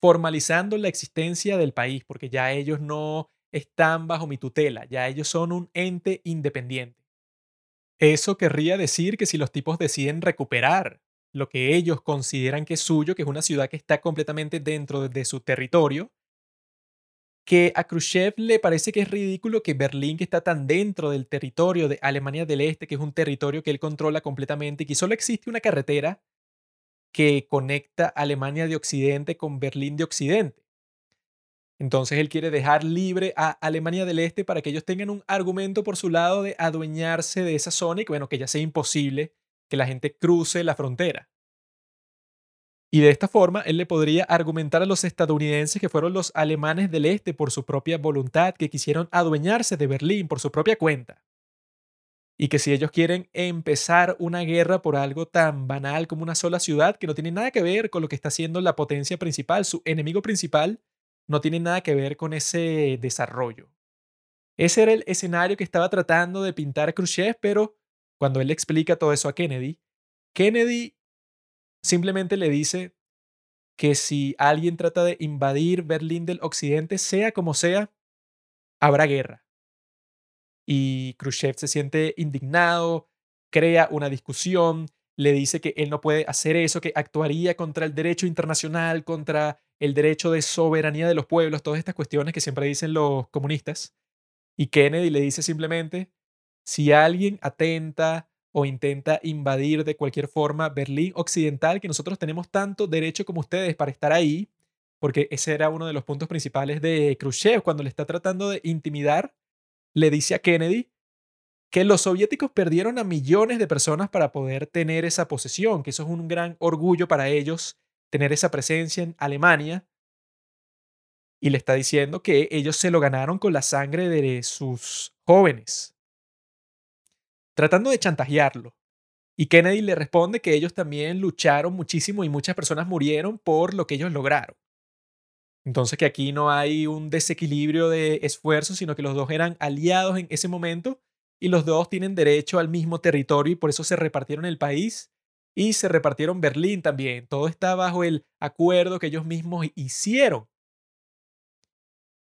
formalizando la existencia del país, porque ya ellos no están bajo mi tutela, ya ellos son un ente independiente. Eso querría decir que si los tipos deciden recuperar lo que ellos consideran que es suyo, que es una ciudad que está completamente dentro de su territorio, que a Khrushchev le parece que es ridículo que Berlín, que está tan dentro del territorio de Alemania del Este, que es un territorio que él controla completamente y que solo existe una carretera que conecta Alemania de Occidente con Berlín de Occidente. Entonces él quiere dejar libre a Alemania del Este para que ellos tengan un argumento por su lado de adueñarse de esa zona y que bueno, que ya sea imposible que la gente cruce la frontera. Y de esta forma, él le podría argumentar a los estadounidenses que fueron los alemanes del este por su propia voluntad, que quisieron adueñarse de Berlín por su propia cuenta. Y que si ellos quieren empezar una guerra por algo tan banal como una sola ciudad, que no tiene nada que ver con lo que está haciendo la potencia principal, su enemigo principal, no tiene nada que ver con ese desarrollo. Ese era el escenario que estaba tratando de pintar Khrushchev, pero cuando él explica todo eso a Kennedy, Kennedy simplemente le dice que si alguien trata de invadir Berlín del Occidente, sea como sea, habrá guerra. Y Khrushchev se siente indignado, crea una discusión, le dice que él no puede hacer eso, que actuaría contra el derecho internacional, contra el derecho de soberanía de los pueblos, todas estas cuestiones que siempre dicen los comunistas. Y Kennedy le dice simplemente, si alguien atenta o intenta invadir de cualquier forma Berlín Occidental, que nosotros tenemos tanto derecho como ustedes para estar ahí, porque ese era uno de los puntos principales de Khrushchev cuando le está tratando de intimidar, le dice a Kennedy que los soviéticos perdieron a millones de personas para poder tener esa posesión, que eso es un gran orgullo para ellos, tener esa presencia en Alemania. Y le está diciendo que ellos se lo ganaron con la sangre de sus jóvenes, tratando de chantajearlo. Y Kennedy le responde que ellos también lucharon muchísimo y muchas personas murieron por lo que ellos lograron. Entonces que aquí no hay un desequilibrio de esfuerzos, sino que los dos eran aliados en ese momento y los dos tienen derecho al mismo territorio y por eso se repartieron el país y se repartieron Berlín también. Todo está bajo el acuerdo que ellos mismos hicieron.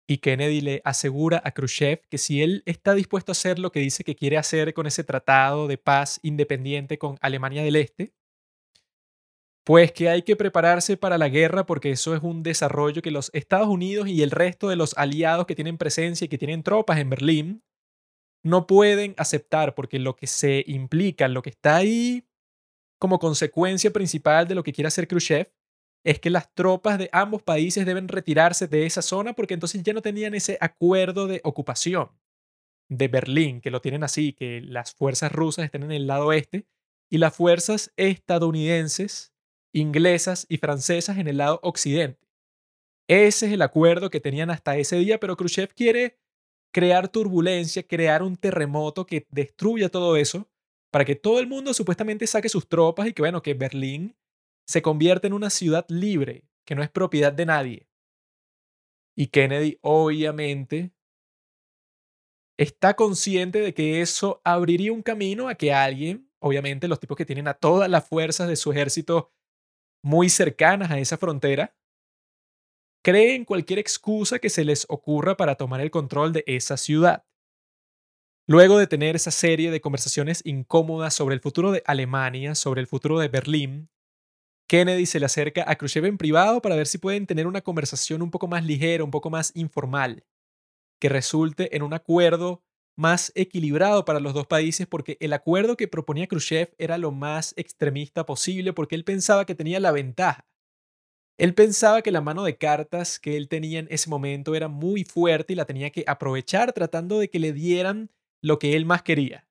Y Kennedy le asegura a Khrushchev que si él está dispuesto a hacer lo que dice que quiere hacer con ese tratado de paz independiente con Alemania del Este, pues que hay que prepararse para la guerra porque eso es un desarrollo que los Estados Unidos y el resto de los aliados que tienen presencia y que tienen tropas en Berlín no pueden aceptar porque lo que se implica, lo que está ahí como consecuencia principal de lo que quiere hacer Khrushchev es que las tropas de ambos países deben retirarse de esa zona porque entonces ya no tenían ese acuerdo de ocupación de Berlín, que lo tienen así, que las fuerzas rusas estén en el lado oeste y las fuerzas estadounidenses, inglesas y francesas en el lado occidente. Ese es el acuerdo que tenían hasta ese día, pero Khrushchev quiere crear turbulencia, crear un terremoto que destruya todo eso para que todo el mundo supuestamente saque sus tropas y que bueno, que Berlín se convierte en una ciudad libre, que no es propiedad de nadie. Y Kennedy, obviamente, está consciente de que eso abriría un camino a que alguien, obviamente los tipos que tienen a todas las fuerzas de su ejército muy cercanas a esa frontera, creen cualquier excusa que se les ocurra para tomar el control de esa ciudad. Luego de tener esa serie de conversaciones incómodas sobre el futuro de Alemania, sobre el futuro de Berlín, Kennedy se le acerca a Khrushchev en privado para ver si pueden tener una conversación un poco más ligera, un poco más informal, que resulte en un acuerdo más equilibrado para los dos países, porque el acuerdo que proponía Khrushchev era lo más extremista posible, porque él pensaba que tenía la ventaja. Él pensaba que la mano de cartas que él tenía en ese momento era muy fuerte y la tenía que aprovechar tratando de que le dieran lo que él más quería.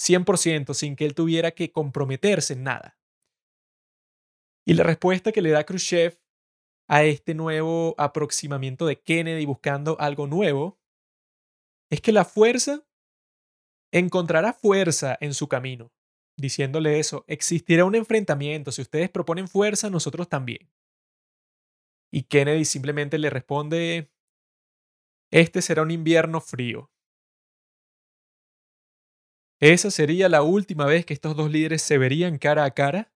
100% sin que él tuviera que comprometerse en nada. Y la respuesta que le da Khrushchev a este nuevo aproximamiento de Kennedy buscando algo nuevo es que la fuerza encontrará fuerza en su camino, diciéndole eso, existirá un enfrentamiento, si ustedes proponen fuerza, nosotros también. Y Kennedy simplemente le responde, este será un invierno frío. Esa sería la última vez que estos dos líderes se verían cara a cara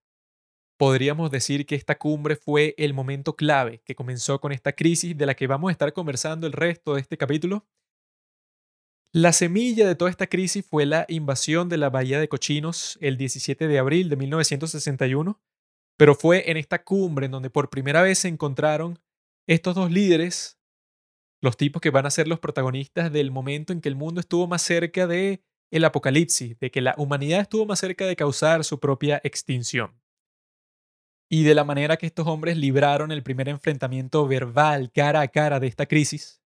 podríamos decir que esta cumbre fue el momento clave que comenzó con esta crisis de la que vamos a estar conversando el resto de este capítulo. La semilla de toda esta crisis fue la invasión de la Bahía de Cochinos el 17 de abril de 1961, pero fue en esta cumbre en donde por primera vez se encontraron estos dos líderes, los tipos que van a ser los protagonistas del momento en que el mundo estuvo más cerca de el apocalipsis, de que la humanidad estuvo más cerca de causar su propia extinción. Y de la manera que estos hombres libraron el primer enfrentamiento verbal cara a cara de esta crisis,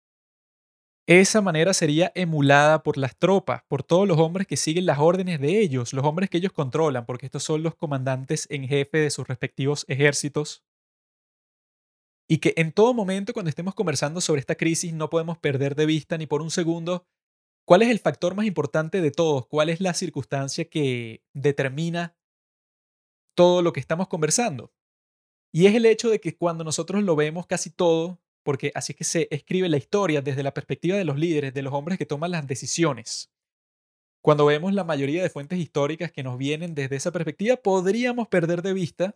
esa manera sería emulada por las tropas, por todos los hombres que siguen las órdenes de ellos, los hombres que ellos controlan, porque estos son los comandantes en jefe de sus respectivos ejércitos. Y que en todo momento cuando estemos conversando sobre esta crisis no podemos perder de vista ni por un segundo cuál es el factor más importante de todos, cuál es la circunstancia que determina todo lo que estamos conversando. Y es el hecho de que cuando nosotros lo vemos casi todo, porque así es que se escribe la historia desde la perspectiva de los líderes, de los hombres que toman las decisiones. Cuando vemos la mayoría de fuentes históricas que nos vienen desde esa perspectiva, podríamos perder de vista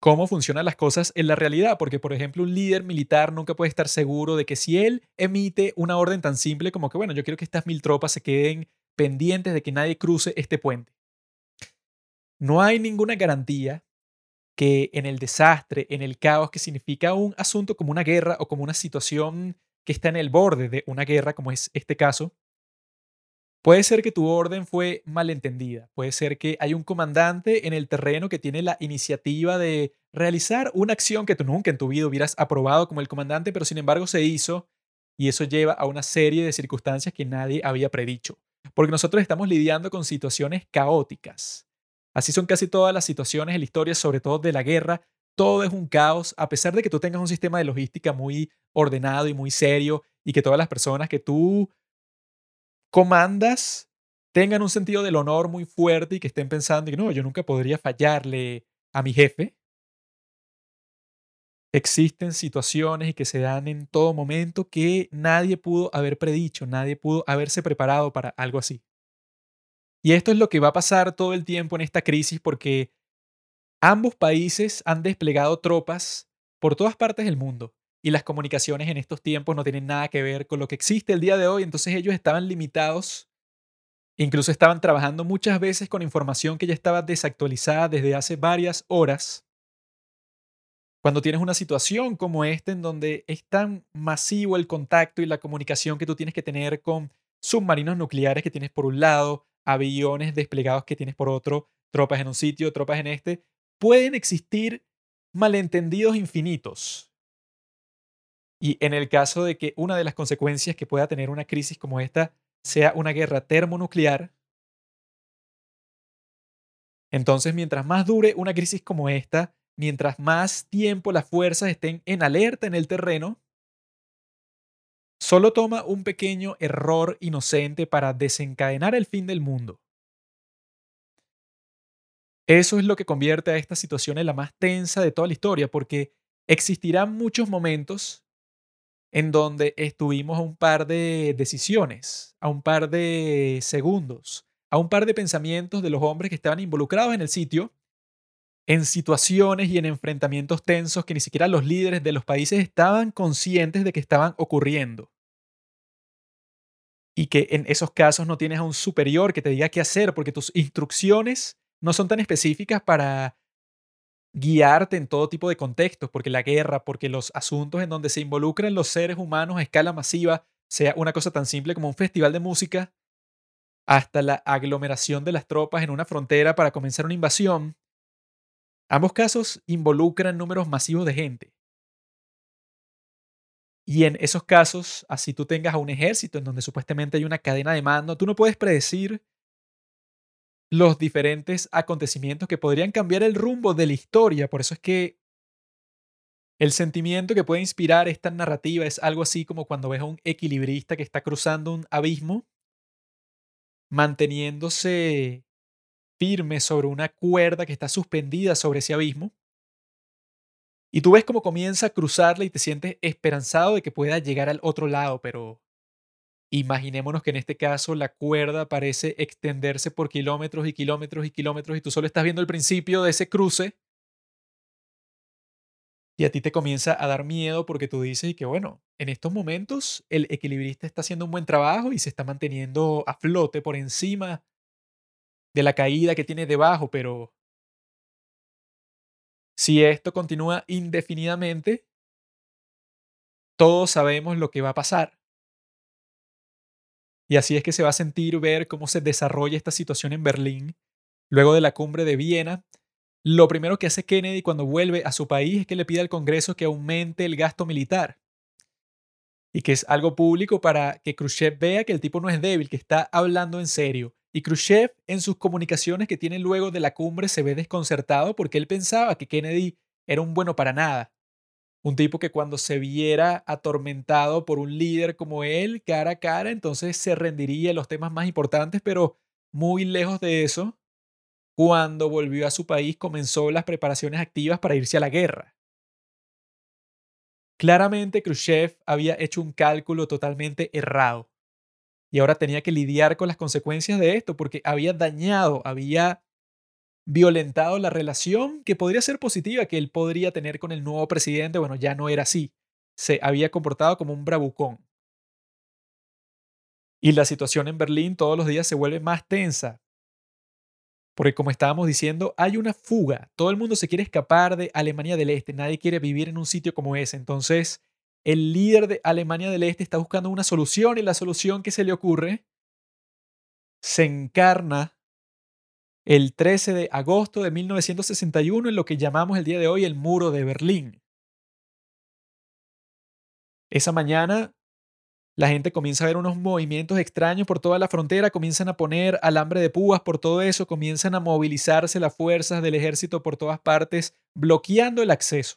cómo funcionan las cosas en la realidad, porque por ejemplo un líder militar nunca puede estar seguro de que si él emite una orden tan simple como que, bueno, yo quiero que estas mil tropas se queden pendientes de que nadie cruce este puente. No hay ninguna garantía que en el desastre, en el caos que significa un asunto como una guerra o como una situación que está en el borde de una guerra, como es este caso, puede ser que tu orden fue malentendida, puede ser que hay un comandante en el terreno que tiene la iniciativa de realizar una acción que tú nunca en tu vida hubieras aprobado como el comandante, pero sin embargo se hizo y eso lleva a una serie de circunstancias que nadie había predicho, porque nosotros estamos lidiando con situaciones caóticas Así son casi todas las situaciones en la historia, sobre todo de la guerra. Todo es un caos, a pesar de que tú tengas un sistema de logística muy ordenado y muy serio y que todas las personas que tú comandas tengan un sentido del honor muy fuerte y que estén pensando que no, yo nunca podría fallarle a mi jefe. Existen situaciones que se dan en todo momento que nadie pudo haber predicho, nadie pudo haberse preparado para algo así. Y esto es lo que va a pasar todo el tiempo en esta crisis porque ambos países han desplegado tropas por todas partes del mundo y las comunicaciones en estos tiempos no tienen nada que ver con lo que existe el día de hoy, entonces ellos estaban limitados, incluso estaban trabajando muchas veces con información que ya estaba desactualizada desde hace varias horas. Cuando tienes una situación como esta en donde es tan masivo el contacto y la comunicación que tú tienes que tener con submarinos nucleares que tienes por un lado, aviones desplegados que tienes por otro, tropas en un sitio, tropas en este, pueden existir malentendidos infinitos. Y en el caso de que una de las consecuencias que pueda tener una crisis como esta sea una guerra termonuclear, entonces mientras más dure una crisis como esta, mientras más tiempo las fuerzas estén en alerta en el terreno, Solo toma un pequeño error inocente para desencadenar el fin del mundo. Eso es lo que convierte a esta situación en la más tensa de toda la historia, porque existirán muchos momentos en donde estuvimos a un par de decisiones, a un par de segundos, a un par de pensamientos de los hombres que estaban involucrados en el sitio, en situaciones y en enfrentamientos tensos que ni siquiera los líderes de los países estaban conscientes de que estaban ocurriendo. Y que en esos casos no tienes a un superior que te diga qué hacer porque tus instrucciones no son tan específicas para guiarte en todo tipo de contextos, porque la guerra, porque los asuntos en donde se involucran los seres humanos a escala masiva, sea una cosa tan simple como un festival de música, hasta la aglomeración de las tropas en una frontera para comenzar una invasión, ambos casos involucran números masivos de gente. Y en esos casos, así tú tengas a un ejército en donde supuestamente hay una cadena de mando, tú no puedes predecir los diferentes acontecimientos que podrían cambiar el rumbo de la historia. Por eso es que el sentimiento que puede inspirar esta narrativa es algo así como cuando ves a un equilibrista que está cruzando un abismo, manteniéndose firme sobre una cuerda que está suspendida sobre ese abismo. Y tú ves cómo comienza a cruzarla y te sientes esperanzado de que pueda llegar al otro lado, pero Imaginémonos que en este caso la cuerda parece extenderse por kilómetros y kilómetros y kilómetros y tú solo estás viendo el principio de ese cruce y a ti te comienza a dar miedo porque tú dices que bueno, en estos momentos el equilibrista está haciendo un buen trabajo y se está manteniendo a flote por encima de la caída que tiene debajo, pero si esto continúa indefinidamente, todos sabemos lo que va a pasar. Y así es que se va a sentir ver cómo se desarrolla esta situación en Berlín. Luego de la cumbre de Viena, lo primero que hace Kennedy cuando vuelve a su país es que le pide al Congreso que aumente el gasto militar. Y que es algo público para que Khrushchev vea que el tipo no es débil, que está hablando en serio. Y Khrushchev en sus comunicaciones que tiene luego de la cumbre se ve desconcertado porque él pensaba que Kennedy era un bueno para nada. Un tipo que cuando se viera atormentado por un líder como él, cara a cara, entonces se rendiría en los temas más importantes, pero muy lejos de eso, cuando volvió a su país comenzó las preparaciones activas para irse a la guerra. Claramente Khrushchev había hecho un cálculo totalmente errado y ahora tenía que lidiar con las consecuencias de esto porque había dañado, había violentado la relación que podría ser positiva que él podría tener con el nuevo presidente. Bueno, ya no era así. Se había comportado como un bravucón. Y la situación en Berlín todos los días se vuelve más tensa. Porque como estábamos diciendo, hay una fuga. Todo el mundo se quiere escapar de Alemania del Este. Nadie quiere vivir en un sitio como ese. Entonces, el líder de Alemania del Este está buscando una solución y la solución que se le ocurre se encarna el 13 de agosto de 1961 en lo que llamamos el día de hoy el muro de Berlín. Esa mañana la gente comienza a ver unos movimientos extraños por toda la frontera, comienzan a poner alambre de púas por todo eso, comienzan a movilizarse las fuerzas del ejército por todas partes, bloqueando el acceso.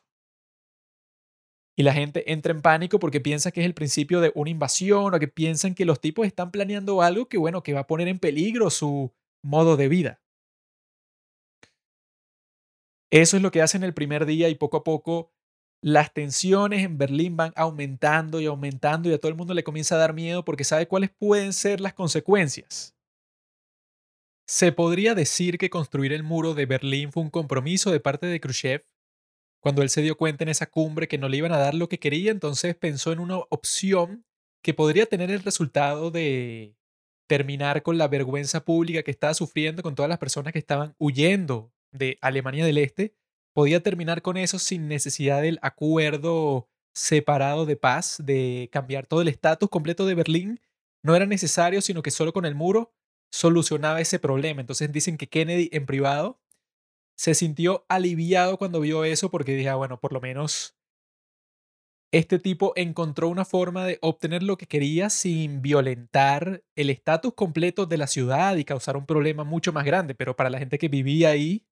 Y la gente entra en pánico porque piensa que es el principio de una invasión o que piensan que los tipos están planeando algo que, bueno, que va a poner en peligro su modo de vida. Eso es lo que hacen el primer día y poco a poco las tensiones en Berlín van aumentando y aumentando y a todo el mundo le comienza a dar miedo porque sabe cuáles pueden ser las consecuencias. Se podría decir que construir el muro de Berlín fue un compromiso de parte de Khrushchev. Cuando él se dio cuenta en esa cumbre que no le iban a dar lo que quería, entonces pensó en una opción que podría tener el resultado de terminar con la vergüenza pública que estaba sufriendo con todas las personas que estaban huyendo de Alemania del Este podía terminar con eso sin necesidad del acuerdo separado de paz, de cambiar todo el estatus completo de Berlín. No era necesario, sino que solo con el muro solucionaba ese problema. Entonces dicen que Kennedy en privado se sintió aliviado cuando vio eso porque dije, ah, bueno, por lo menos este tipo encontró una forma de obtener lo que quería sin violentar el estatus completo de la ciudad y causar un problema mucho más grande. Pero para la gente que vivía ahí,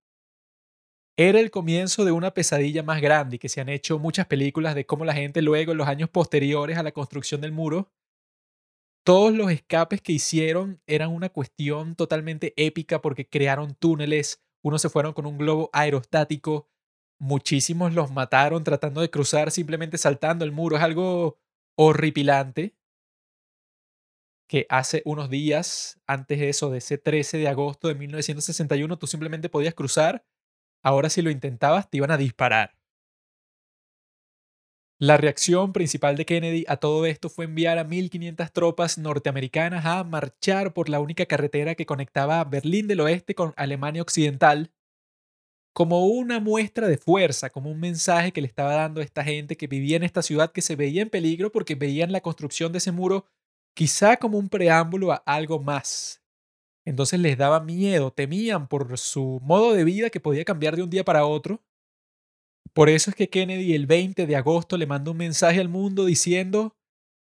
era el comienzo de una pesadilla más grande y que se han hecho muchas películas de cómo la gente luego, en los años posteriores a la construcción del muro, todos los escapes que hicieron eran una cuestión totalmente épica porque crearon túneles, unos se fueron con un globo aerostático, muchísimos los mataron tratando de cruzar simplemente saltando el muro, es algo horripilante que hace unos días antes de eso, de ese 13 de agosto de 1961, tú simplemente podías cruzar Ahora si lo intentabas te iban a disparar. La reacción principal de Kennedy a todo esto fue enviar a 1.500 tropas norteamericanas a marchar por la única carretera que conectaba Berlín del Oeste con Alemania Occidental como una muestra de fuerza, como un mensaje que le estaba dando a esta gente que vivía en esta ciudad que se veía en peligro porque veían la construcción de ese muro quizá como un preámbulo a algo más. Entonces les daba miedo, temían por su modo de vida que podía cambiar de un día para otro. Por eso es que Kennedy el 20 de agosto le manda un mensaje al mundo diciendo,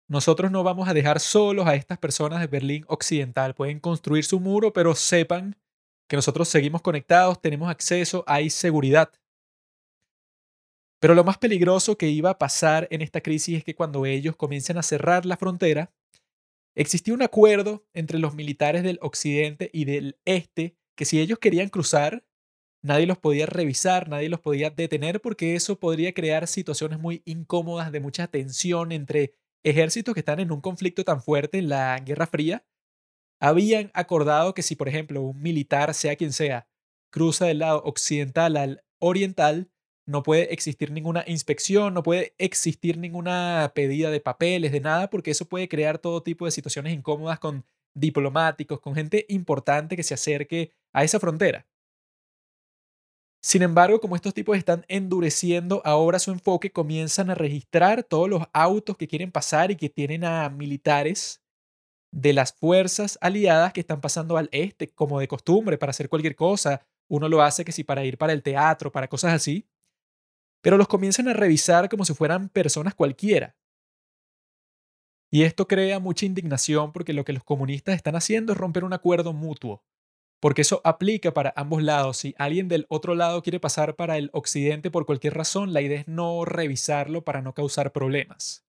nosotros no vamos a dejar solos a estas personas de Berlín Occidental, pueden construir su muro, pero sepan que nosotros seguimos conectados, tenemos acceso, hay seguridad. Pero lo más peligroso que iba a pasar en esta crisis es que cuando ellos comiencen a cerrar la frontera, existía un acuerdo entre los militares del occidente y del este que si ellos querían cruzar, nadie los podía revisar, nadie los podía detener porque eso podría crear situaciones muy incómodas de mucha tensión entre ejércitos que están en un conflicto tan fuerte en la Guerra Fría habían acordado que si, por ejemplo, un militar, sea quien sea, cruza del lado occidental al oriental, no puede existir ninguna inspección, no puede existir ninguna pedida de papeles, de nada, porque eso puede crear todo tipo de situaciones incómodas con diplomáticos, con gente importante que se acerque a esa frontera. Sin embargo, como estos tipos están endureciendo ahora su enfoque, comienzan a registrar todos los autos que quieren pasar y que tienen a militares de las fuerzas aliadas que están pasando al este, como de costumbre, para hacer cualquier cosa. Uno lo hace que si para ir para el teatro, para cosas así. Pero los comienzan a revisar como si fueran personas cualquiera. Y esto crea mucha indignación porque lo que los comunistas están haciendo es romper un acuerdo mutuo. Porque eso aplica para ambos lados. Si alguien del otro lado quiere pasar para el occidente por cualquier razón, la idea es no revisarlo para no causar problemas.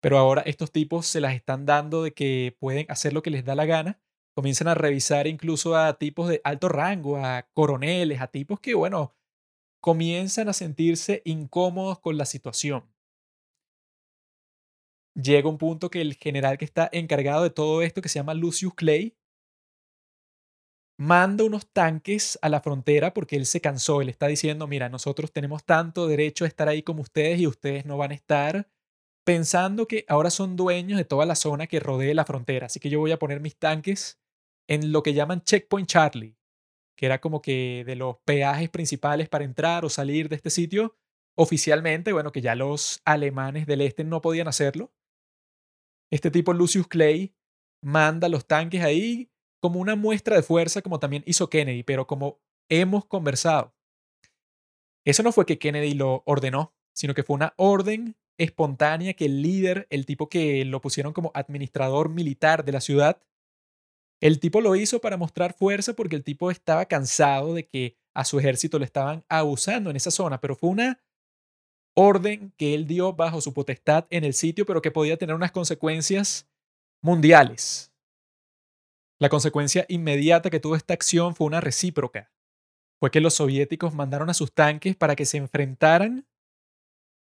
Pero ahora estos tipos se las están dando de que pueden hacer lo que les da la gana. Comienzan a revisar incluso a tipos de alto rango, a coroneles, a tipos que, bueno, comienzan a sentirse incómodos con la situación. Llega un punto que el general que está encargado de todo esto, que se llama Lucius Clay, manda unos tanques a la frontera porque él se cansó. Él está diciendo, mira, nosotros tenemos tanto derecho a estar ahí como ustedes y ustedes no van a estar pensando que ahora son dueños de toda la zona que rodee la frontera. Así que yo voy a poner mis tanques en lo que llaman Checkpoint Charlie, que era como que de los peajes principales para entrar o salir de este sitio. Oficialmente, bueno, que ya los alemanes del este no podían hacerlo. Este tipo Lucius Clay manda los tanques ahí como una muestra de fuerza, como también hizo Kennedy, pero como hemos conversado. Eso no fue que Kennedy lo ordenó, sino que fue una orden espontánea que el líder, el tipo que lo pusieron como administrador militar de la ciudad, el tipo lo hizo para mostrar fuerza porque el tipo estaba cansado de que a su ejército lo estaban abusando en esa zona, pero fue una orden que él dio bajo su potestad en el sitio, pero que podía tener unas consecuencias mundiales. La consecuencia inmediata que tuvo esta acción fue una recíproca. Fue que los soviéticos mandaron a sus tanques para que se enfrentaran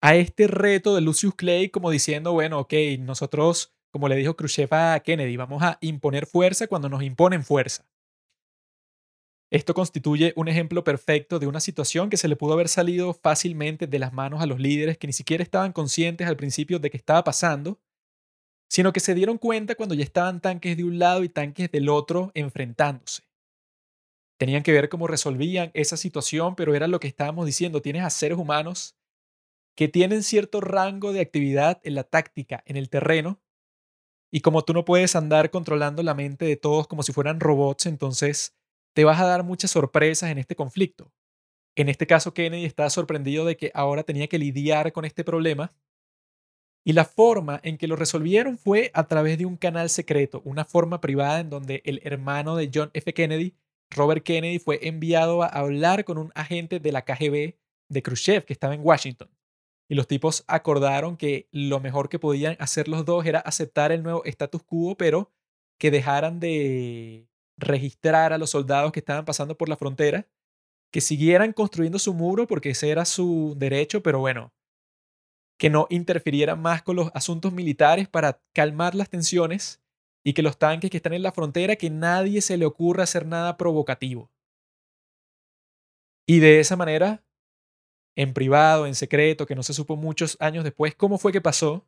a este reto de Lucius Clay como diciendo, bueno, ok, nosotros, como le dijo Khrushchev a Kennedy, vamos a imponer fuerza cuando nos imponen fuerza. Esto constituye un ejemplo perfecto de una situación que se le pudo haber salido fácilmente de las manos a los líderes que ni siquiera estaban conscientes al principio de que estaba pasando, sino que se dieron cuenta cuando ya estaban tanques de un lado y tanques del otro enfrentándose. Tenían que ver cómo resolvían esa situación, pero era lo que estábamos diciendo, tienes a seres humanos que tienen cierto rango de actividad en la táctica, en el terreno, y como tú no puedes andar controlando la mente de todos como si fueran robots, entonces te vas a dar muchas sorpresas en este conflicto. En este caso, Kennedy está sorprendido de que ahora tenía que lidiar con este problema. Y la forma en que lo resolvieron fue a través de un canal secreto, una forma privada en donde el hermano de John F. Kennedy, Robert Kennedy, fue enviado a hablar con un agente de la KGB de Khrushchev que estaba en Washington. Y los tipos acordaron que lo mejor que podían hacer los dos era aceptar el nuevo status quo, pero que dejaran de registrar a los soldados que estaban pasando por la frontera, que siguieran construyendo su muro porque ese era su derecho, pero bueno, que no interfirieran más con los asuntos militares para calmar las tensiones y que los tanques que están en la frontera, que nadie se le ocurra hacer nada provocativo. Y de esa manera en privado, en secreto, que no se supo muchos años después cómo fue que pasó,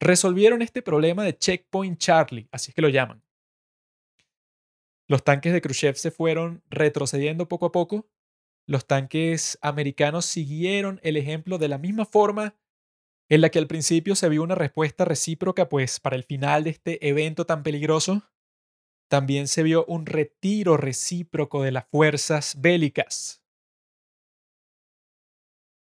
resolvieron este problema de Checkpoint Charlie, así es que lo llaman. Los tanques de Khrushchev se fueron retrocediendo poco a poco los tanques americanos siguieron el ejemplo de la misma forma en la que al principio se vio una respuesta recíproca, pues para el final de este evento tan peligroso, también se vio un retiro recíproco de las fuerzas bélicas.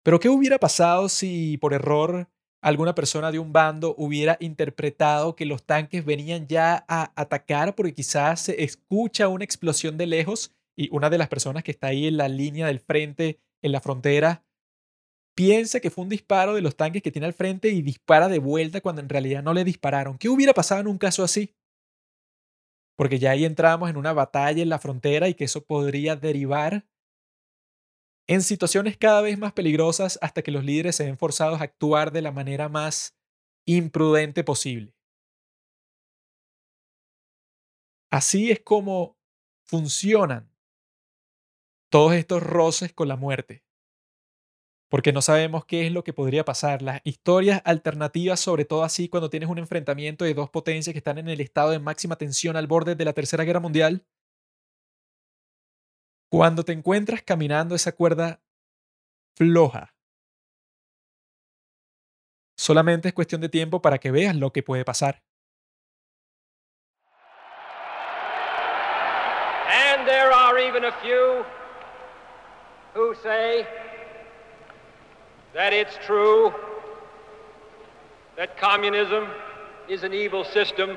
Pero ¿qué hubiera pasado si por error alguna persona de un bando hubiera interpretado que los tanques venían ya a atacar porque quizás se escucha una explosión de lejos y una de las personas que está ahí en la línea del frente, en la frontera, piensa que fue un disparo de los tanques que tiene al frente y dispara de vuelta cuando en realidad no le dispararon. ¿Qué hubiera pasado en un caso así? Porque ya ahí entramos en una batalla en la frontera y que eso podría derivar en situaciones cada vez más peligrosas hasta que los líderes se ven forzados a actuar de la manera más imprudente posible. Así es como funcionan todos estos roces con la muerte. Porque no sabemos qué es lo que podría pasar. Las historias alternativas, sobre todo así cuando tienes un enfrentamiento de dos potencias que están en el estado de máxima tensión al borde de la Tercera Guerra Mundial, cuando te encuentras caminando esa cuerda floja, solamente es cuestión de tiempo para que veas lo que puede pasar. And there are even a few who say that it's true that communism is an evil system,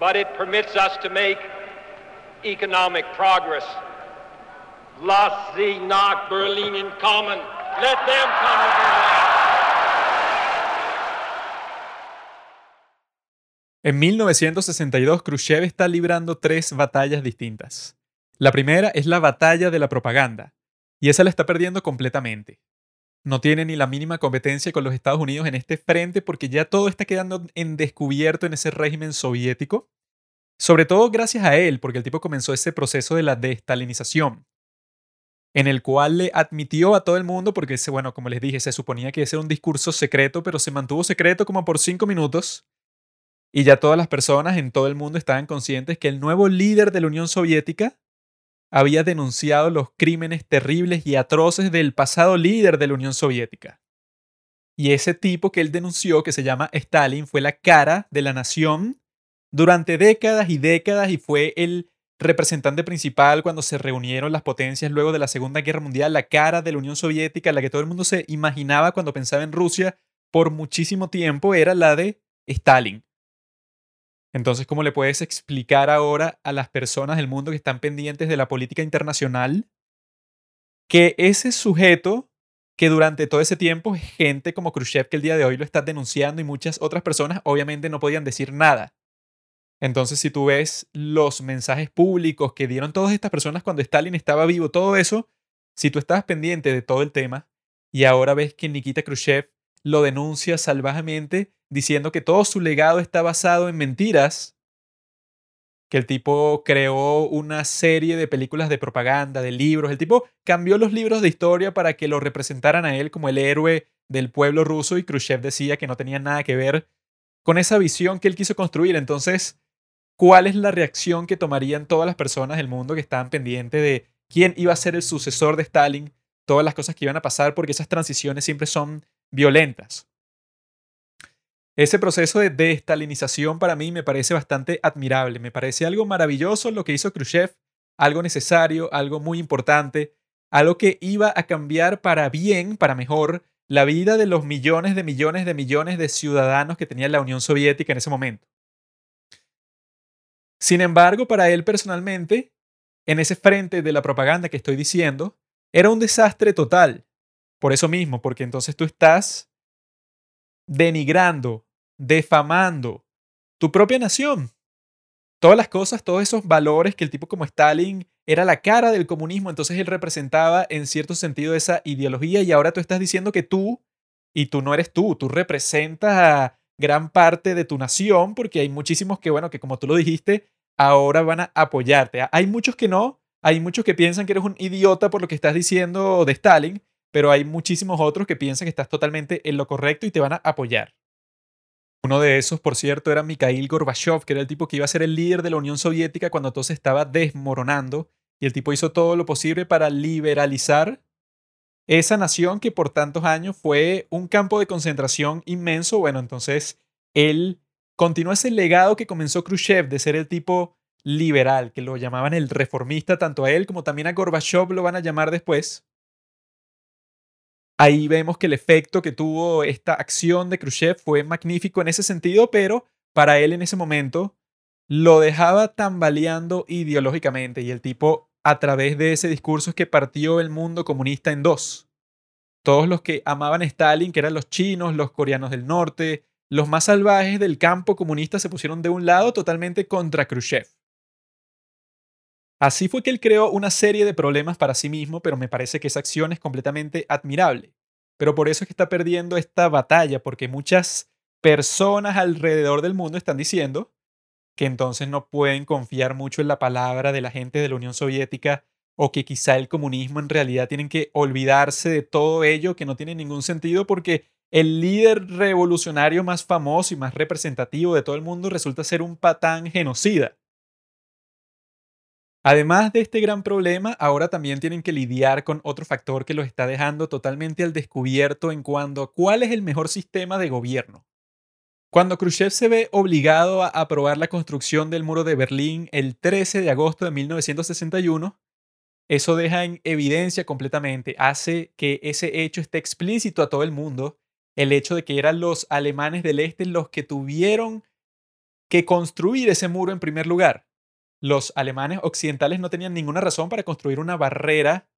but it permits us to make economic progress. Lass sie nach Berlin kommen. Let them come to Berlin. En 1962, Khrushchev está librando tres batallas distintas. La primera es la batalla de la propaganda, y esa la está perdiendo completamente. No tiene ni la mínima competencia con los Estados Unidos en este frente porque ya todo está quedando en descubierto en ese régimen soviético. Sobre todo gracias a él, porque el tipo comenzó ese proceso de la destalinización, en el cual le admitió a todo el mundo, porque bueno, como les dije, se suponía que ese un discurso secreto, pero se mantuvo secreto como por cinco minutos, y ya todas las personas en todo el mundo estaban conscientes que el nuevo líder de la Unión Soviética había denunciado los crímenes terribles y atroces del pasado líder de la Unión Soviética. Y ese tipo que él denunció, que se llama Stalin, fue la cara de la nación durante décadas y décadas y fue el representante principal cuando se reunieron las potencias luego de la Segunda Guerra Mundial, la cara de la Unión Soviética, la que todo el mundo se imaginaba cuando pensaba en Rusia por muchísimo tiempo, era la de Stalin. Entonces, ¿cómo le puedes explicar ahora a las personas del mundo que están pendientes de la política internacional que ese sujeto que durante todo ese tiempo gente como Khrushchev que el día de hoy lo está denunciando y muchas otras personas obviamente no podían decir nada? Entonces, si tú ves los mensajes públicos que dieron todas estas personas cuando Stalin estaba vivo, todo eso, si tú estabas pendiente de todo el tema y ahora ves que Nikita Khrushchev lo denuncia salvajemente diciendo que todo su legado está basado en mentiras, que el tipo creó una serie de películas de propaganda, de libros, el tipo cambió los libros de historia para que lo representaran a él como el héroe del pueblo ruso y Khrushchev decía que no tenía nada que ver con esa visión que él quiso construir. Entonces, ¿cuál es la reacción que tomarían todas las personas del mundo que estaban pendientes de quién iba a ser el sucesor de Stalin? Todas las cosas que iban a pasar porque esas transiciones siempre son violentas. Ese proceso de destalinización para mí me parece bastante admirable, me parece algo maravilloso lo que hizo Khrushchev, algo necesario, algo muy importante, algo que iba a cambiar para bien, para mejor, la vida de los millones de millones de millones de ciudadanos que tenía la Unión Soviética en ese momento. Sin embargo, para él personalmente, en ese frente de la propaganda que estoy diciendo, era un desastre total. Por eso mismo, porque entonces tú estás denigrando, defamando tu propia nación. Todas las cosas, todos esos valores que el tipo como Stalin era la cara del comunismo, entonces él representaba en cierto sentido esa ideología y ahora tú estás diciendo que tú, y tú no eres tú, tú representas a gran parte de tu nación porque hay muchísimos que, bueno, que como tú lo dijiste, ahora van a apoyarte. Hay muchos que no, hay muchos que piensan que eres un idiota por lo que estás diciendo de Stalin, pero hay muchísimos otros que piensan que estás totalmente en lo correcto y te van a apoyar. Uno de esos, por cierto, era Mikhail Gorbachev, que era el tipo que iba a ser el líder de la Unión Soviética cuando todo se estaba desmoronando Y el tipo hizo todo lo posible para liberalizar esa nación que por tantos años fue un campo de concentración inmenso. Bueno, entonces él continuó ese legado que comenzó Khrushchev de ser el tipo liberal, que lo llamaban el reformista, tanto a él como también a Gorbachev lo van a llamar después. Ahí vemos que el efecto que tuvo esta acción de Khrushchev fue magnífico en ese sentido, pero para él en ese momento lo dejaba tambaleando ideológicamente y el tipo a través de ese discurso es que partió el mundo comunista en dos. Todos los que amaban a Stalin, que eran los chinos, los coreanos del norte, los más salvajes del campo comunista se pusieron de un lado totalmente contra Khrushchev. Así fue que él creó una serie de problemas para sí mismo, pero me parece que esa acción es completamente admirable. Pero por eso es que está perdiendo esta batalla, porque muchas personas alrededor del mundo están diciendo que entonces no pueden confiar mucho en la palabra de la gente de la Unión Soviética o que quizá el comunismo en realidad tienen que olvidarse de todo ello, que no tiene ningún sentido porque el líder revolucionario más famoso y más representativo de todo el mundo resulta ser un patán genocida. Además de este gran problema, ahora también tienen que lidiar con otro factor que los está dejando totalmente al descubierto en cuanto a cuál es el mejor sistema de gobierno. Cuando Khrushchev se ve obligado a aprobar la construcción del muro de Berlín el 13 de agosto de 1961, eso deja en evidencia completamente, hace que ese hecho esté explícito a todo el mundo, el hecho de que eran los alemanes del este los que tuvieron que construir ese muro en primer lugar los alemanes occidentales no tenían ninguna razón para construir una barrera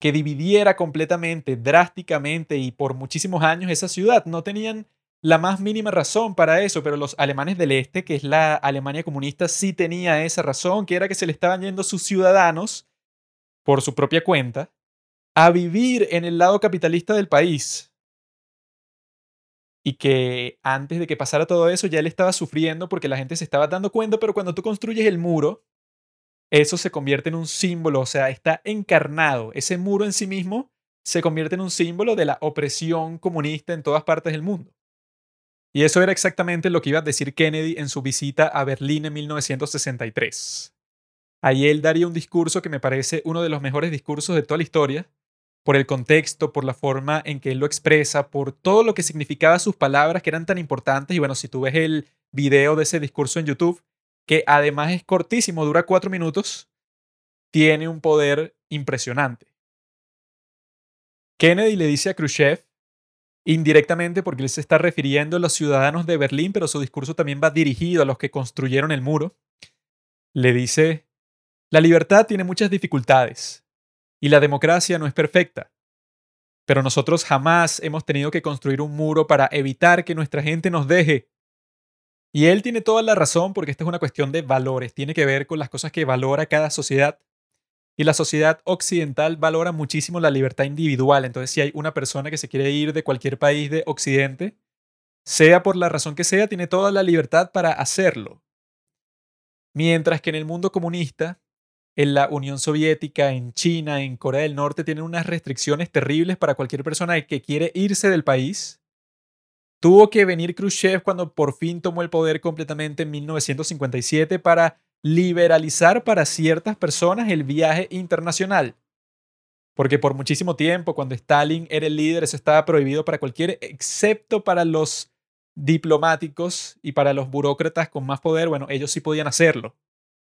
que dividiera completamente, drásticamente y por muchísimos años esa ciudad. No tenían la más mínima razón para eso, pero los alemanes del este, que es la Alemania comunista, sí tenía esa razón, que era que se le estaban yendo sus ciudadanos, por su propia cuenta, a vivir en el lado capitalista del país y que antes de que pasara todo eso ya él estaba sufriendo porque la gente se estaba dando cuenta, pero cuando tú construyes el muro, eso se convierte en un símbolo, o sea, está encarnado. Ese muro en sí mismo se convierte en un símbolo de la opresión comunista en todas partes del mundo. Y eso era exactamente lo que iba a decir Kennedy en su visita a Berlín en 1963. Ahí él daría un discurso que me parece uno de los mejores discursos de toda la historia, por el contexto, por la forma en que él lo expresa, por todo lo que significaba sus palabras que eran tan importantes. Y bueno, si tú ves el video de ese discurso en YouTube, que además es cortísimo, dura cuatro minutos, tiene un poder impresionante. Kennedy le dice a Khrushchev, indirectamente porque él se está refiriendo a los ciudadanos de Berlín, pero su discurso también va dirigido a los que construyeron el muro, le dice, la libertad tiene muchas dificultades, y la democracia no es perfecta. Pero nosotros jamás hemos tenido que construir un muro para evitar que nuestra gente nos deje. Y él tiene toda la razón porque esta es una cuestión de valores, tiene que ver con las cosas que valora cada sociedad. Y la sociedad occidental valora muchísimo la libertad individual. Entonces, si hay una persona que se quiere ir de cualquier país de Occidente, sea por la razón que sea, tiene toda la libertad para hacerlo. Mientras que en el mundo comunista, en la Unión Soviética, en China, en Corea del Norte, tienen unas restricciones terribles para cualquier persona que quiere irse del país. Tuvo que venir Khrushchev cuando por fin tomó el poder completamente en 1957 para liberalizar para ciertas personas el viaje internacional. Porque por muchísimo tiempo, cuando Stalin era el líder, eso estaba prohibido para cualquier, excepto para los diplomáticos y para los burócratas con más poder, bueno, ellos sí podían hacerlo.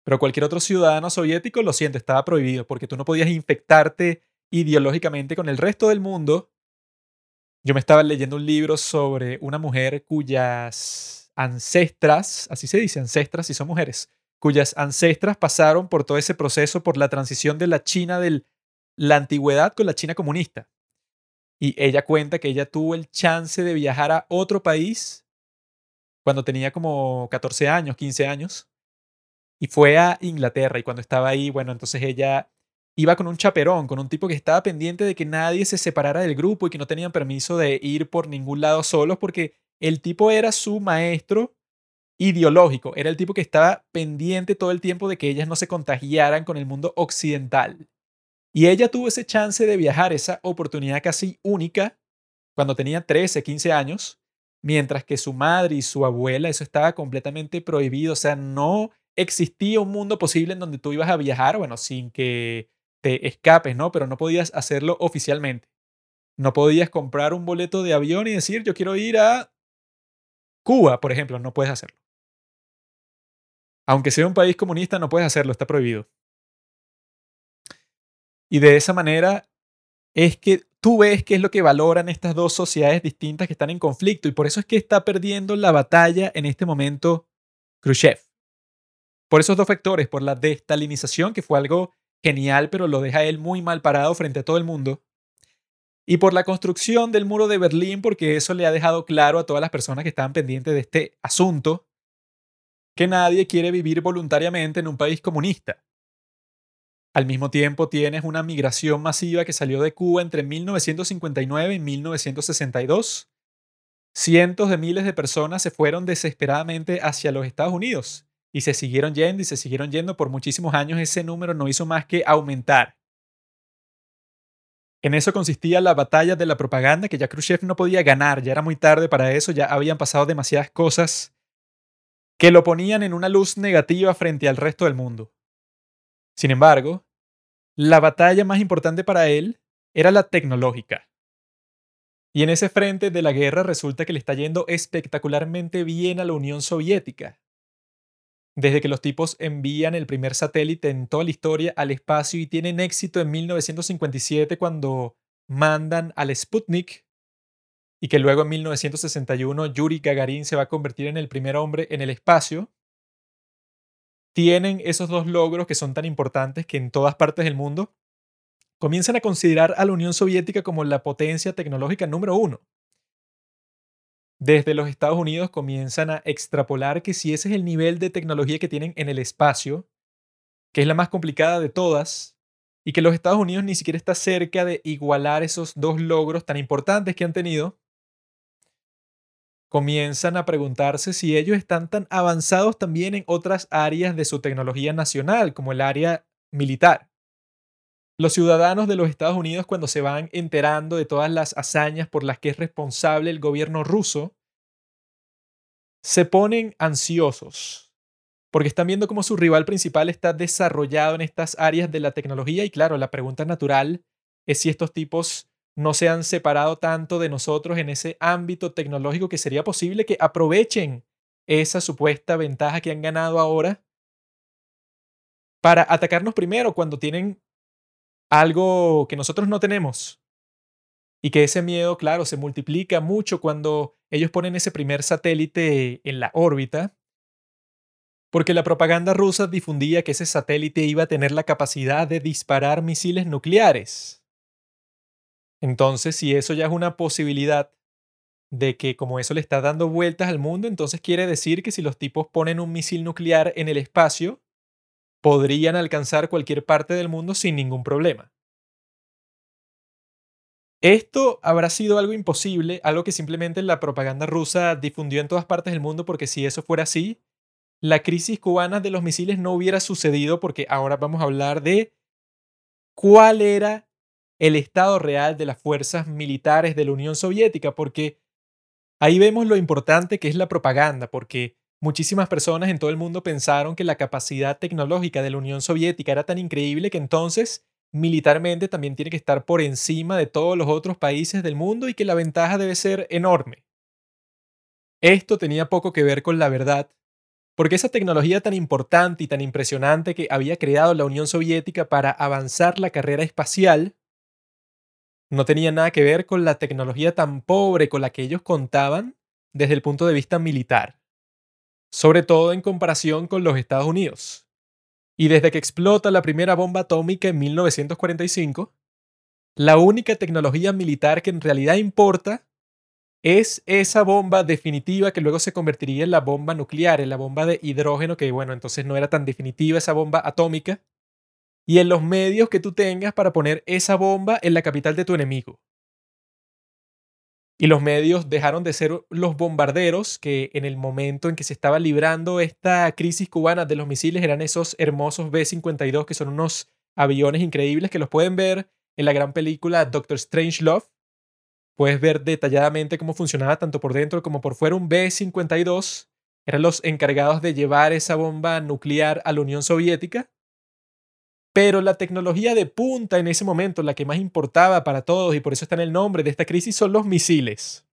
Pero cualquier otro ciudadano soviético, lo siento, estaba prohibido porque tú no podías infectarte ideológicamente con el resto del mundo. Yo me estaba leyendo un libro sobre una mujer cuyas ancestras, así se dice, ancestras si son mujeres, cuyas ancestras pasaron por todo ese proceso, por la transición de la China de la antigüedad con la China comunista. Y ella cuenta que ella tuvo el chance de viajar a otro país cuando tenía como 14 años, 15 años, y fue a Inglaterra y cuando estaba ahí, bueno, entonces ella iba con un chaperón, con un tipo que estaba pendiente de que nadie se separara del grupo y que no tenían permiso de ir por ningún lado solos porque el tipo era su maestro ideológico, era el tipo que estaba pendiente todo el tiempo de que ellas no se contagiaran con el mundo occidental. Y ella tuvo ese chance de viajar, esa oportunidad casi única, cuando tenía 13, 15 años, mientras que su madre y su abuela, eso estaba completamente prohibido, o sea, no existía un mundo posible en donde tú ibas a viajar, bueno, sin que te escapes, ¿no? Pero no podías hacerlo oficialmente. No podías comprar un boleto de avión y decir, yo quiero ir a Cuba, por ejemplo, no puedes hacerlo. Aunque sea un país comunista, no puedes hacerlo, está prohibido. Y de esa manera es que tú ves qué es lo que valoran estas dos sociedades distintas que están en conflicto y por eso es que está perdiendo la batalla en este momento Khrushchev. Por esos dos factores, por la destalinización, que fue algo genial, pero lo deja él muy mal parado frente a todo el mundo, y por la construcción del muro de Berlín, porque eso le ha dejado claro a todas las personas que estaban pendientes de este asunto, que nadie quiere vivir voluntariamente en un país comunista. Al mismo tiempo tienes una migración masiva que salió de Cuba entre 1959 y 1962. Cientos de miles de personas se fueron desesperadamente hacia los Estados Unidos y se siguieron yendo y se siguieron yendo por muchísimos años. Ese número no hizo más que aumentar. En eso consistía la batalla de la propaganda que ya Khrushchev no podía ganar, ya era muy tarde para eso, ya habían pasado demasiadas cosas que lo ponían en una luz negativa frente al resto del mundo. Sin embargo, la batalla más importante para él era la tecnológica. Y en ese frente de la guerra resulta que le está yendo espectacularmente bien a la Unión Soviética. Desde que los tipos envían el primer satélite en toda la historia al espacio y tienen éxito en 1957 cuando mandan al Sputnik y que luego en 1961 Yuri Gagarin se va a convertir en el primer hombre en el espacio, tienen esos dos logros que son tan importantes que en todas partes del mundo comienzan a considerar a la Unión Soviética como la potencia tecnológica número uno. Desde los Estados Unidos comienzan a extrapolar que si ese es el nivel de tecnología que tienen en el espacio, que es la más complicada de todas, y que los Estados Unidos ni siquiera está cerca de igualar esos dos logros tan importantes que han tenido, comienzan a preguntarse si ellos están tan avanzados también en otras áreas de su tecnología nacional, como el área militar. Los ciudadanos de los Estados Unidos, cuando se van enterando de todas las hazañas por las que es responsable el gobierno ruso, se ponen ansiosos, porque están viendo cómo su rival principal está desarrollado en estas áreas de la tecnología. Y claro, la pregunta natural es si estos tipos no se han separado tanto de nosotros en ese ámbito tecnológico que sería posible que aprovechen esa supuesta ventaja que han ganado ahora para atacarnos primero cuando tienen algo que nosotros no tenemos. Y que ese miedo, claro, se multiplica mucho cuando ellos ponen ese primer satélite en la órbita, porque la propaganda rusa difundía que ese satélite iba a tener la capacidad de disparar misiles nucleares. Entonces, si eso ya es una posibilidad de que como eso le está dando vueltas al mundo, entonces quiere decir que si los tipos ponen un misil nuclear en el espacio, podrían alcanzar cualquier parte del mundo sin ningún problema. Esto habrá sido algo imposible, algo que simplemente la propaganda rusa difundió en todas partes del mundo, porque si eso fuera así, la crisis cubana de los misiles no hubiera sucedido, porque ahora vamos a hablar de cuál era el estado real de las fuerzas militares de la Unión Soviética, porque ahí vemos lo importante que es la propaganda, porque muchísimas personas en todo el mundo pensaron que la capacidad tecnológica de la Unión Soviética era tan increíble que entonces militarmente también tiene que estar por encima de todos los otros países del mundo y que la ventaja debe ser enorme. Esto tenía poco que ver con la verdad, porque esa tecnología tan importante y tan impresionante que había creado la Unión Soviética para avanzar la carrera espacial no tenía nada que ver con la tecnología tan pobre con la que ellos contaban desde el punto de vista militar, sobre todo en comparación con los Estados Unidos. Y desde que explota la primera bomba atómica en 1945, la única tecnología militar que en realidad importa es esa bomba definitiva que luego se convertiría en la bomba nuclear, en la bomba de hidrógeno, que bueno, entonces no era tan definitiva esa bomba atómica, y en los medios que tú tengas para poner esa bomba en la capital de tu enemigo. Y los medios dejaron de ser los bombarderos que en el momento en que se estaba librando esta crisis cubana de los misiles eran esos hermosos B-52 que son unos aviones increíbles que los pueden ver en la gran película Doctor Strange Love. Puedes ver detalladamente cómo funcionaba tanto por dentro como por fuera un B-52 eran los encargados de llevar esa bomba nuclear a la Unión Soviética. Pero la tecnología de punta en ese momento, la que más importaba para todos y por eso está en el nombre de esta crisis, son los misiles.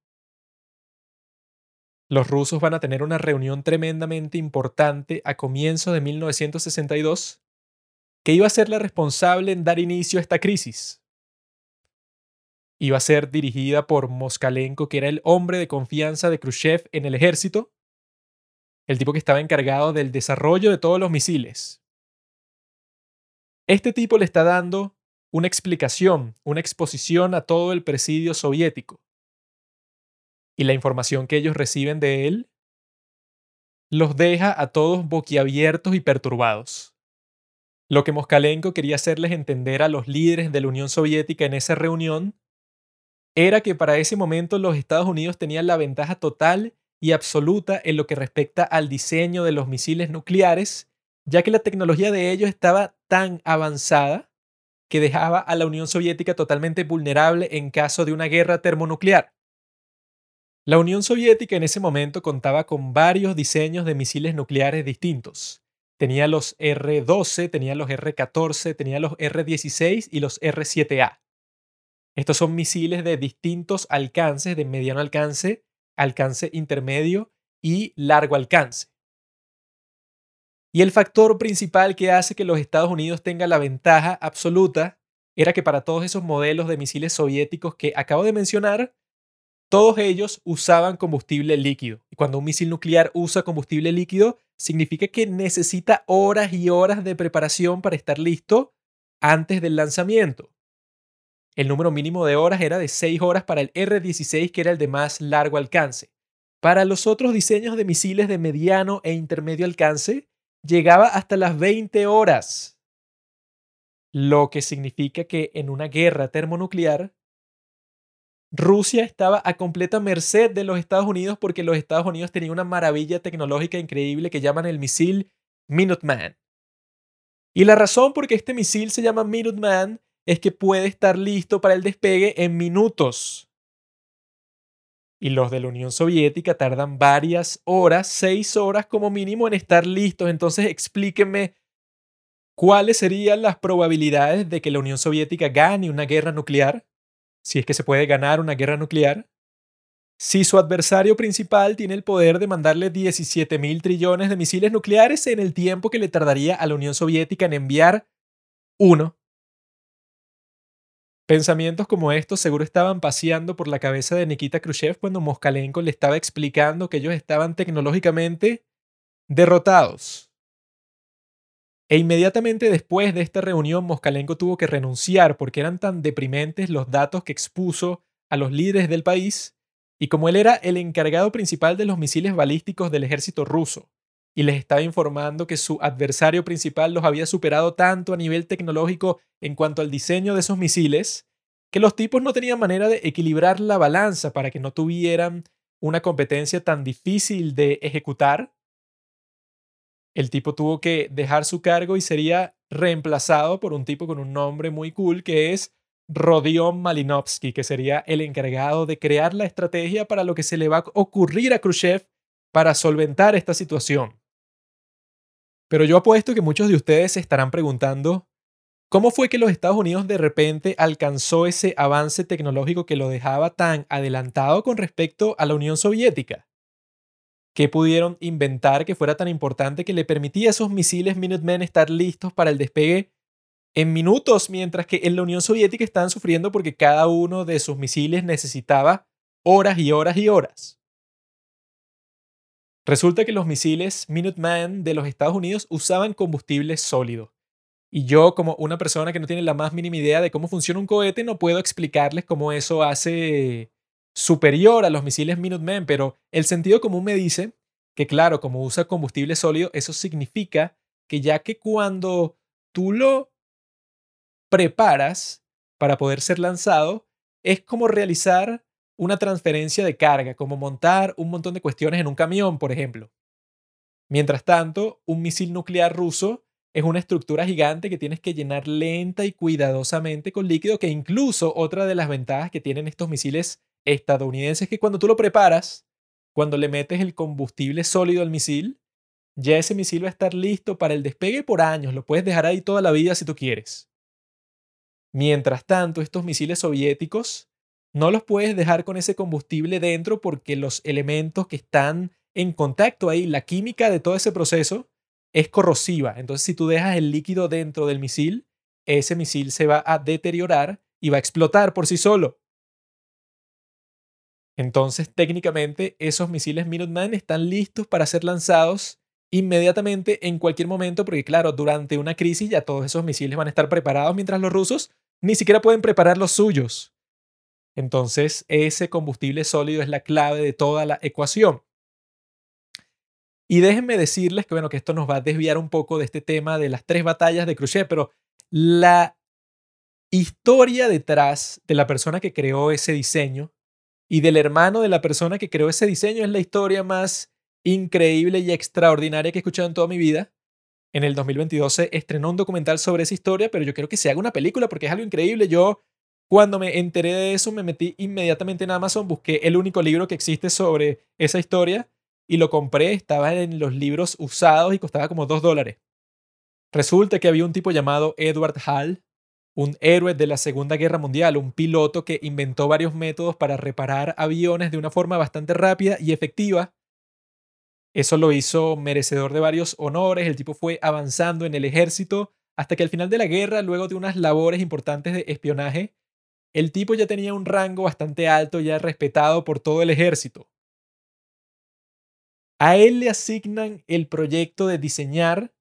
Los rusos van a tener una reunión tremendamente importante a comienzos de 1962 que iba a ser la responsable en dar inicio a esta crisis. Iba a ser dirigida por Moskalenko, que era el hombre de confianza de Khrushchev en el ejército, el tipo que estaba encargado del desarrollo de todos los misiles. Este tipo le está dando una explicación, una exposición a todo el presidio soviético. Y la información que ellos reciben de él los deja a todos boquiabiertos y perturbados. Lo que Moskalenko quería hacerles entender a los líderes de la Unión Soviética en esa reunión era que para ese momento los Estados Unidos tenían la ventaja total y absoluta en lo que respecta al diseño de los misiles nucleares, ya que la tecnología de ellos estaba tan avanzada que dejaba a la Unión Soviética totalmente vulnerable en caso de una guerra termonuclear. La Unión Soviética en ese momento contaba con varios diseños de misiles nucleares distintos. Tenía los R-12, tenía los R-14, tenía los R-16 y los R-7A. Estos son misiles de distintos alcances, de mediano alcance, alcance intermedio y largo alcance. Y el factor principal que hace que los Estados Unidos tengan la ventaja absoluta era que para todos esos modelos de misiles soviéticos que acabo de mencionar, todos ellos usaban combustible líquido. Y cuando un misil nuclear usa combustible líquido, significa que necesita horas y horas de preparación para estar listo antes del lanzamiento. El número mínimo de horas era de 6 horas para el R-16, que era el de más largo alcance. Para los otros diseños de misiles de mediano e intermedio alcance, llegaba hasta las 20 horas. Lo que significa que en una guerra termonuclear, Rusia estaba a completa merced de los Estados Unidos porque los Estados Unidos tenían una maravilla tecnológica increíble que llaman el misil Minuteman. Y la razón por qué este misil se llama Minuteman es que puede estar listo para el despegue en minutos. Y los de la Unión Soviética tardan varias horas, seis horas como mínimo, en estar listos. Entonces explíquenme cuáles serían las probabilidades de que la Unión Soviética gane una guerra nuclear, si es que se puede ganar una guerra nuclear, si su adversario principal tiene el poder de mandarle 17 mil trillones de misiles nucleares en el tiempo que le tardaría a la Unión Soviética en enviar uno. Pensamientos como estos seguro estaban paseando por la cabeza de Nikita Khrushchev cuando Moskalenko le estaba explicando que ellos estaban tecnológicamente derrotados. E inmediatamente después de esta reunión, Moskalenko tuvo que renunciar porque eran tan deprimentes los datos que expuso a los líderes del país, y como él era el encargado principal de los misiles balísticos del ejército ruso, y les estaba informando que su adversario principal los había superado tanto a nivel tecnológico en cuanto al diseño de esos misiles, que los tipos no tenían manera de equilibrar la balanza para que no tuvieran una competencia tan difícil de ejecutar. El tipo tuvo que dejar su cargo y sería reemplazado por un tipo con un nombre muy cool que es Rodion Malinovsky, que sería el encargado de crear la estrategia para lo que se le va a ocurrir a Khrushchev para solventar esta situación. Pero yo apuesto que muchos de ustedes se estarán preguntando, ¿cómo fue que los Estados Unidos de repente alcanzó ese avance tecnológico que lo dejaba tan adelantado con respecto a la Unión Soviética? ¿Qué pudieron inventar que fuera tan importante que le permitía a esos misiles Minutemen estar listos para el despegue en minutos, mientras que en la Unión Soviética estaban sufriendo porque cada uno de sus misiles necesitaba horas y horas y horas? Resulta que los misiles Minuteman de los Estados Unidos usaban combustible sólido. Y yo, como una persona que no tiene la más mínima idea de cómo funciona un cohete, no puedo explicarles cómo eso hace superior a los misiles Minuteman, pero el sentido común me dice que, claro, como usa combustible sólido, eso significa que ya que cuando tú lo preparas para poder ser lanzado, es como realizar una transferencia de carga, como montar un montón de cuestiones en un camión, por ejemplo. Mientras tanto, un misil nuclear ruso es una estructura gigante que tienes que llenar lenta y cuidadosamente con líquido, que incluso otra de las ventajas que tienen estos misiles estadounidenses es que cuando tú lo preparas, cuando le metes el combustible sólido al misil, ya ese misil va a estar listo para el despegue por años. Lo puedes dejar ahí toda la vida si tú quieres. Mientras tanto, estos misiles soviéticos no los puedes dejar con ese combustible dentro porque los elementos que están en contacto ahí, la química de todo ese proceso es corrosiva. Entonces, si tú dejas el líquido dentro del misil, ese misil se va a deteriorar y va a explotar por sí solo. Entonces, técnicamente, esos misiles Minuteman están listos para ser lanzados inmediatamente en cualquier momento, porque claro, durante una crisis ya todos esos misiles van a estar preparados, mientras los rusos ni siquiera pueden preparar los suyos. Entonces, ese combustible sólido es la clave de toda la ecuación. Y déjenme decirles que, bueno, que esto nos va a desviar un poco de este tema de las tres batallas de Khrushchev, pero la historia detrás de la persona que creó ese diseño y del hermano de la persona que creó ese diseño es la historia más increíble y extraordinaria que he escuchado en toda mi vida. En el 2022 se estrenó un documental sobre esa historia, pero yo quiero que se haga una película porque es algo increíble. Yo, cuando me enteré de eso, me metí inmediatamente en Amazon, busqué el único libro que existe sobre esa historia y lo compré. Estaba en los libros usados y costaba como dos dólares. Resulta que había un tipo llamado Edward Hall, un héroe de la Segunda Guerra Mundial, un piloto que inventó varios métodos para reparar aviones de una forma bastante rápida y efectiva. Eso lo hizo merecedor de varios honores, el tipo fue avanzando en el ejército hasta que al final de la guerra, luego de unas labores importantes de espionaje, el tipo ya tenía un rango bastante alto, ya respetado por todo el ejército. A él le asignan el proyecto de diseñar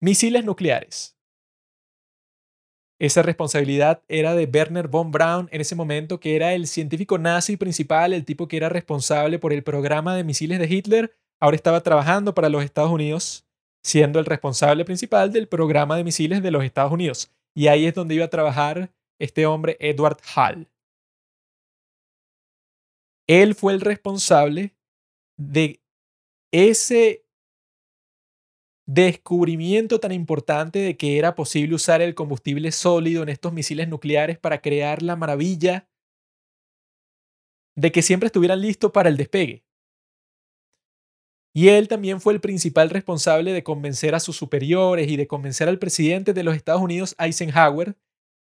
misiles nucleares. Esa responsabilidad era de Werner von Braun en ese momento, que era el científico nazi principal, el tipo que era responsable por el programa de misiles de Hitler. Ahora estaba trabajando para los Estados Unidos, siendo el responsable principal del programa de misiles de los Estados Unidos. Y ahí es donde iba a trabajar este hombre, Edward Hall. Él fue el responsable de ese descubrimiento tan importante de que era posible usar el combustible sólido en estos misiles nucleares para crear la maravilla de que siempre estuvieran listos para el despegue. Y él también fue el principal responsable de convencer a sus superiores y de convencer al presidente de los Estados Unidos, Eisenhower,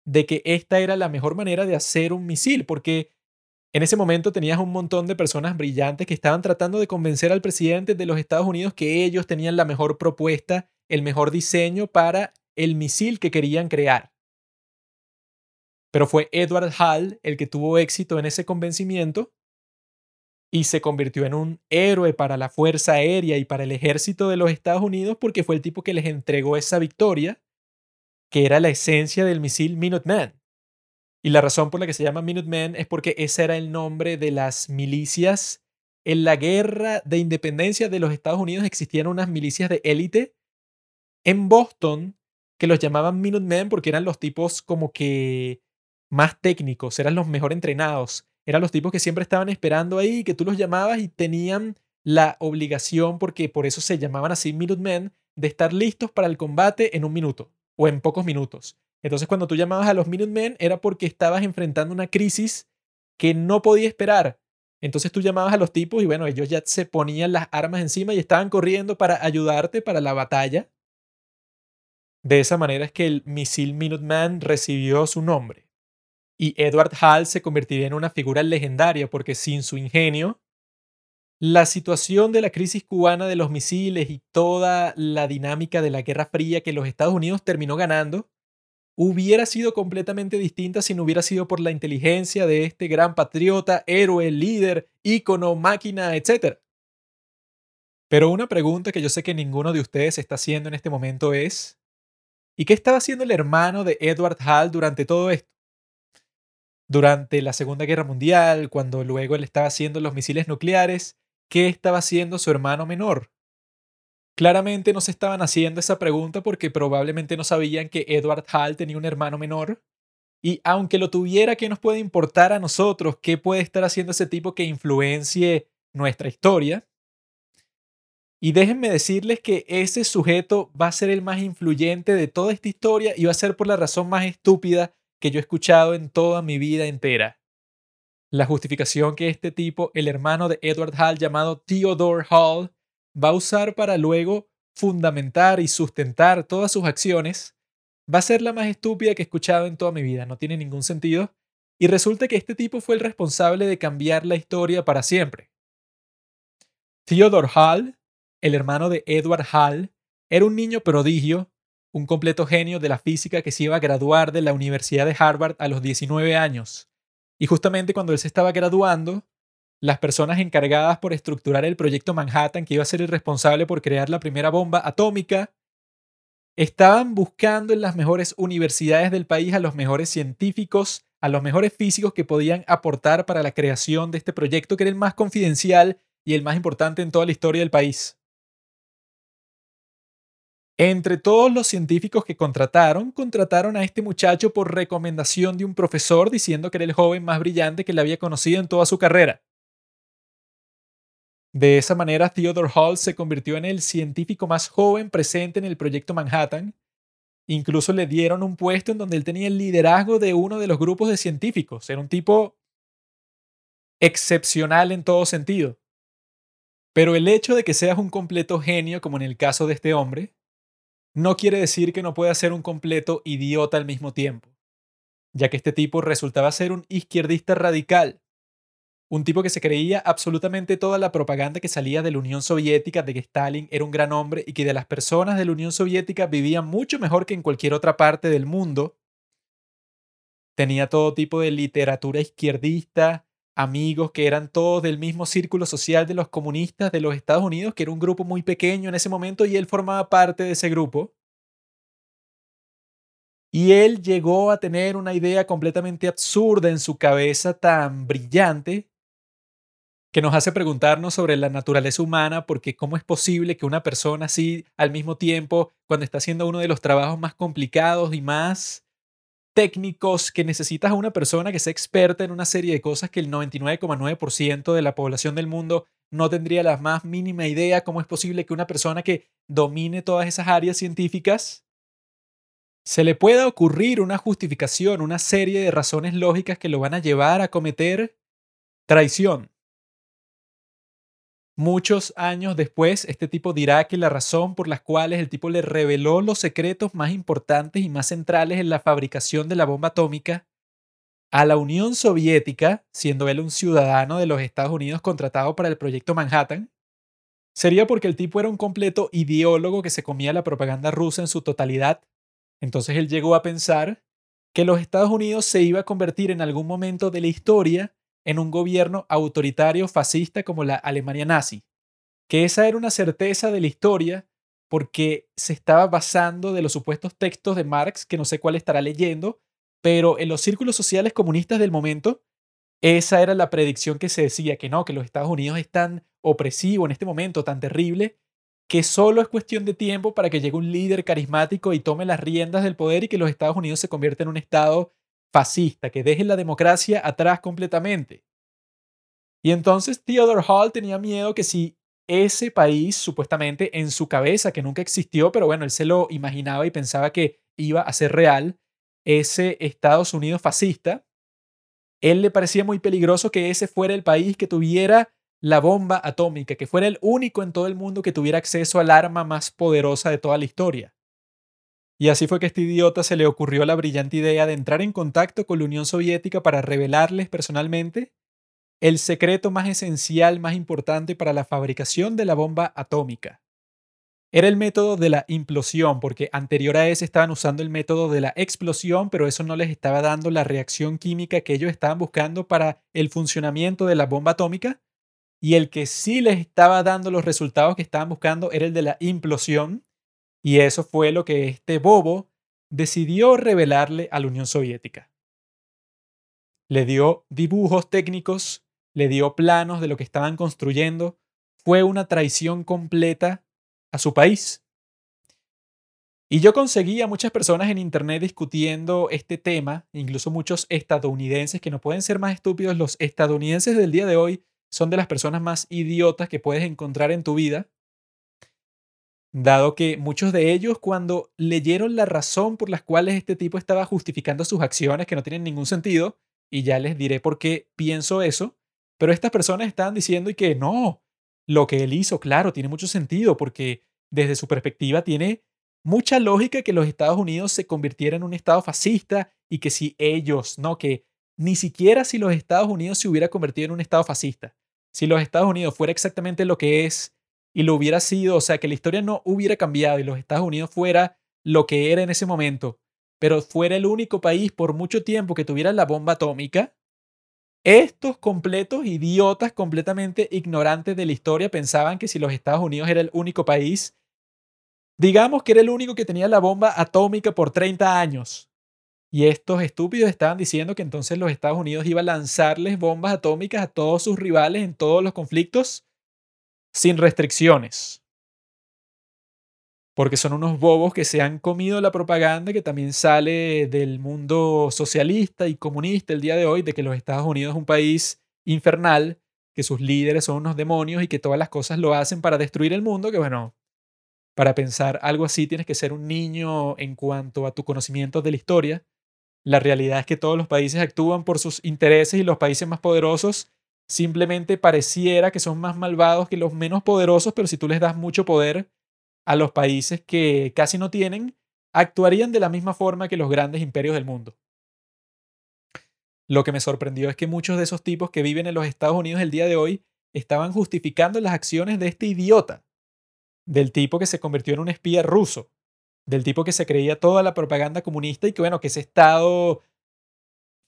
de que esta era la mejor manera de hacer un misil, porque en ese momento tenías un montón de personas brillantes que estaban tratando de convencer al presidente de los Estados Unidos que ellos tenían la mejor propuesta, el mejor diseño para el misil que querían crear. Pero fue Edward Hall el que tuvo éxito en ese convencimiento y se convirtió en un héroe para la Fuerza Aérea y para el ejército de los Estados Unidos porque fue el tipo que les entregó esa victoria, que era la esencia del misil Minuteman. Y la razón por la que se llama Minutemen es porque ese era el nombre de las milicias. En la guerra de independencia de los Estados Unidos existían unas milicias de élite en Boston que los llamaban Minutemen porque eran los tipos como que más técnicos, eran los mejor entrenados, eran los tipos que siempre estaban esperando ahí, que tú los llamabas y tenían la obligación, porque por eso se llamaban así Minutemen, de estar listos para el combate en un minuto o en pocos minutos. Entonces cuando tú llamabas a los Minutemen era porque estabas enfrentando una crisis que no podía esperar. Entonces tú llamabas a los tipos y bueno, ellos ya se ponían las armas encima y estaban corriendo para ayudarte para la batalla. De esa manera es que el misil Minuteman recibió su nombre. Y Edward Hall se convertiría en una figura legendaria porque sin su ingenio, la situación de la crisis cubana de los misiles y toda la dinámica de la Guerra Fría que los Estados Unidos terminó ganando hubiera sido completamente distinta si no hubiera sido por la inteligencia de este gran patriota, héroe, líder, ícono, máquina, etc. Pero una pregunta que yo sé que ninguno de ustedes está haciendo en este momento es, ¿y qué estaba haciendo el hermano de Edward Hall durante todo esto? Durante la Segunda Guerra Mundial, cuando luego él estaba haciendo los misiles nucleares, ¿qué estaba haciendo su hermano menor? Claramente no se estaban haciendo esa pregunta porque probablemente no sabían que Edward Hall tenía un hermano menor. Y aunque lo tuviera, ¿qué nos puede importar a nosotros? ¿Qué puede estar haciendo ese tipo que influencie nuestra historia? Y déjenme decirles que ese sujeto va a ser el más influyente de toda esta historia y va a ser por la razón más estúpida que yo he escuchado en toda mi vida entera. La justificación que este tipo, el hermano de Edward Hall llamado Theodore Hall, va a usar para luego fundamentar y sustentar todas sus acciones, va a ser la más estúpida que he escuchado en toda mi vida. No tiene ningún sentido. Y resulta que este tipo fue el responsable de cambiar la historia para siempre. Theodore Hall, el hermano de Edward Hall, era un niño prodigio, un completo genio de la física que se iba a graduar de la Universidad de Harvard a los 19 años. Y justamente cuando él se estaba graduando, las personas encargadas por estructurar el proyecto Manhattan, que iba a ser el responsable por crear la primera bomba atómica, estaban buscando en las mejores universidades del país a los mejores científicos, a los mejores físicos que podían aportar para la creación de este proyecto, que era el más confidencial y el más importante en toda la historia del país. Entre todos los científicos que contrataron, contrataron a este muchacho por recomendación de un profesor diciendo que era el joven más brillante que le había conocido en toda su carrera. De esa manera, Theodore Hall se convirtió en el científico más joven presente en el proyecto Manhattan. Incluso le dieron un puesto en donde él tenía el liderazgo de uno de los grupos de científicos. Era un tipo excepcional en todo sentido. Pero el hecho de que seas un completo genio, como en el caso de este hombre, no quiere decir que no pueda ser un completo idiota al mismo tiempo, ya que este tipo resultaba ser un izquierdista radical, un tipo que se creía absolutamente toda la propaganda que salía de la Unión Soviética de que Stalin era un gran hombre y que de las personas de la Unión Soviética vivían mucho mejor que en cualquier otra parte del mundo. Tenía todo tipo de literatura izquierdista, amigos que eran todos del mismo círculo social de los comunistas de los Estados Unidos, que era un grupo muy pequeño en ese momento y él formaba parte de ese grupo. Y él llegó a tener una idea completamente absurda en su cabeza, tan brillante, que nos hace preguntarnos sobre la naturaleza humana, porque cómo es posible que una persona así, al mismo tiempo, cuando está haciendo uno de los trabajos más complicados y más técnicos que necesitas a una persona que sea experta en una serie de cosas que el 99,9% de la población del mundo no tendría la más mínima idea cómo es posible que una persona que domine todas esas áreas científicas se le pueda ocurrir una justificación, una serie de razones lógicas que lo van a llevar a cometer traición. Muchos años después, este tipo dirá que la razón por las cuales el tipo le reveló los secretos más importantes y más centrales en la fabricación de la bomba atómica a la Unión Soviética, siendo él un ciudadano de los Estados Unidos contratado para el proyecto Manhattan, sería porque el tipo era un completo ideólogo que se comía la propaganda rusa en su totalidad. Entonces él llegó a pensar que los Estados Unidos se iba a convertir en algún momento de la historia en un gobierno autoritario fascista como la Alemania nazi, que esa era una certeza de la historia porque se estaba basando de los supuestos textos de Marx, que no sé cuál estará leyendo, pero en los círculos sociales comunistas del momento, esa era la predicción que se decía, que no, que los Estados Unidos es tan opresivo en este momento, tan terrible, que solo es cuestión de tiempo para que llegue un líder carismático y tome las riendas del poder y que los Estados Unidos se convierta en un Estado fascista, que deje la democracia atrás completamente. Y entonces Theodore Hall tenía miedo que si ese país, supuestamente en su cabeza, que nunca existió, pero bueno, él se lo imaginaba y pensaba que iba a ser real, ese Estados Unidos fascista, él le parecía muy peligroso que ese fuera el país que tuviera la bomba atómica, que fuera el único en todo el mundo que tuviera acceso al arma más poderosa de toda la historia. Y así fue que este idiota se le ocurrió la brillante idea de entrar en contacto con la Unión Soviética para revelarles personalmente el secreto más esencial, más importante para la fabricación de la bomba atómica. Era el método de la implosión, porque anterior a ese estaban usando el método de la explosión, pero eso no les estaba dando la reacción química que ellos estaban buscando para el funcionamiento de la bomba atómica. Y el que sí les estaba dando los resultados que estaban buscando era el de la implosión, y eso fue lo que este bobo decidió revelarle a la Unión Soviética. Le dio dibujos técnicos, le dio planos de lo que estaban construyendo. Fue una traición completa a su país. Y yo conseguí a muchas personas en Internet discutiendo este tema, incluso muchos estadounidenses que no pueden ser más estúpidos. Los estadounidenses del día de hoy son de las personas más idiotas que puedes encontrar en tu vida dado que muchos de ellos cuando leyeron la razón por las cuales este tipo estaba justificando sus acciones que no tienen ningún sentido, y ya les diré por qué pienso eso, pero estas personas estaban diciendo y que no, lo que él hizo, claro, tiene mucho sentido porque desde su perspectiva tiene mucha lógica que los Estados Unidos se convirtieran en un Estado fascista y que si ellos, no, que ni siquiera si los Estados Unidos se hubiera convertido en un Estado fascista, si los Estados Unidos fuera exactamente lo que es y lo hubiera sido, o sea, que la historia no hubiera cambiado y los Estados Unidos fuera lo que era en ese momento, pero fuera el único país por mucho tiempo que tuviera la bomba atómica, estos completos idiotas, completamente ignorantes de la historia, pensaban que si los Estados Unidos era el único país, digamos que era el único que tenía la bomba atómica por 30 años. Y estos estúpidos estaban diciendo que entonces los Estados Unidos iba a lanzarles bombas atómicas a todos sus rivales en todos los conflictos sin restricciones porque son unos bobos que se han comido la propaganda que también sale del mundo socialista y comunista el día de hoy, de que los Estados Unidos es un país infernal, que sus líderes son unos demonios y que todas las cosas lo hacen para destruir el mundo, que bueno, para pensar algo así tienes que ser un niño en cuanto a tu conocimiento de la historia. La realidad es que todos los países actúan por sus intereses y los países más poderosos simplemente pareciera que son más malvados que los menos poderosos, pero si tú les das mucho poder, a los países que casi no tienen, actuarían de la misma forma que los grandes imperios del mundo. Lo que me sorprendió es que muchos de esos tipos que viven en los Estados Unidos el día de hoy estaban justificando las acciones de este idiota, del tipo que se convirtió en un espía ruso, del tipo que se creía toda la propaganda comunista y que bueno, que ese estado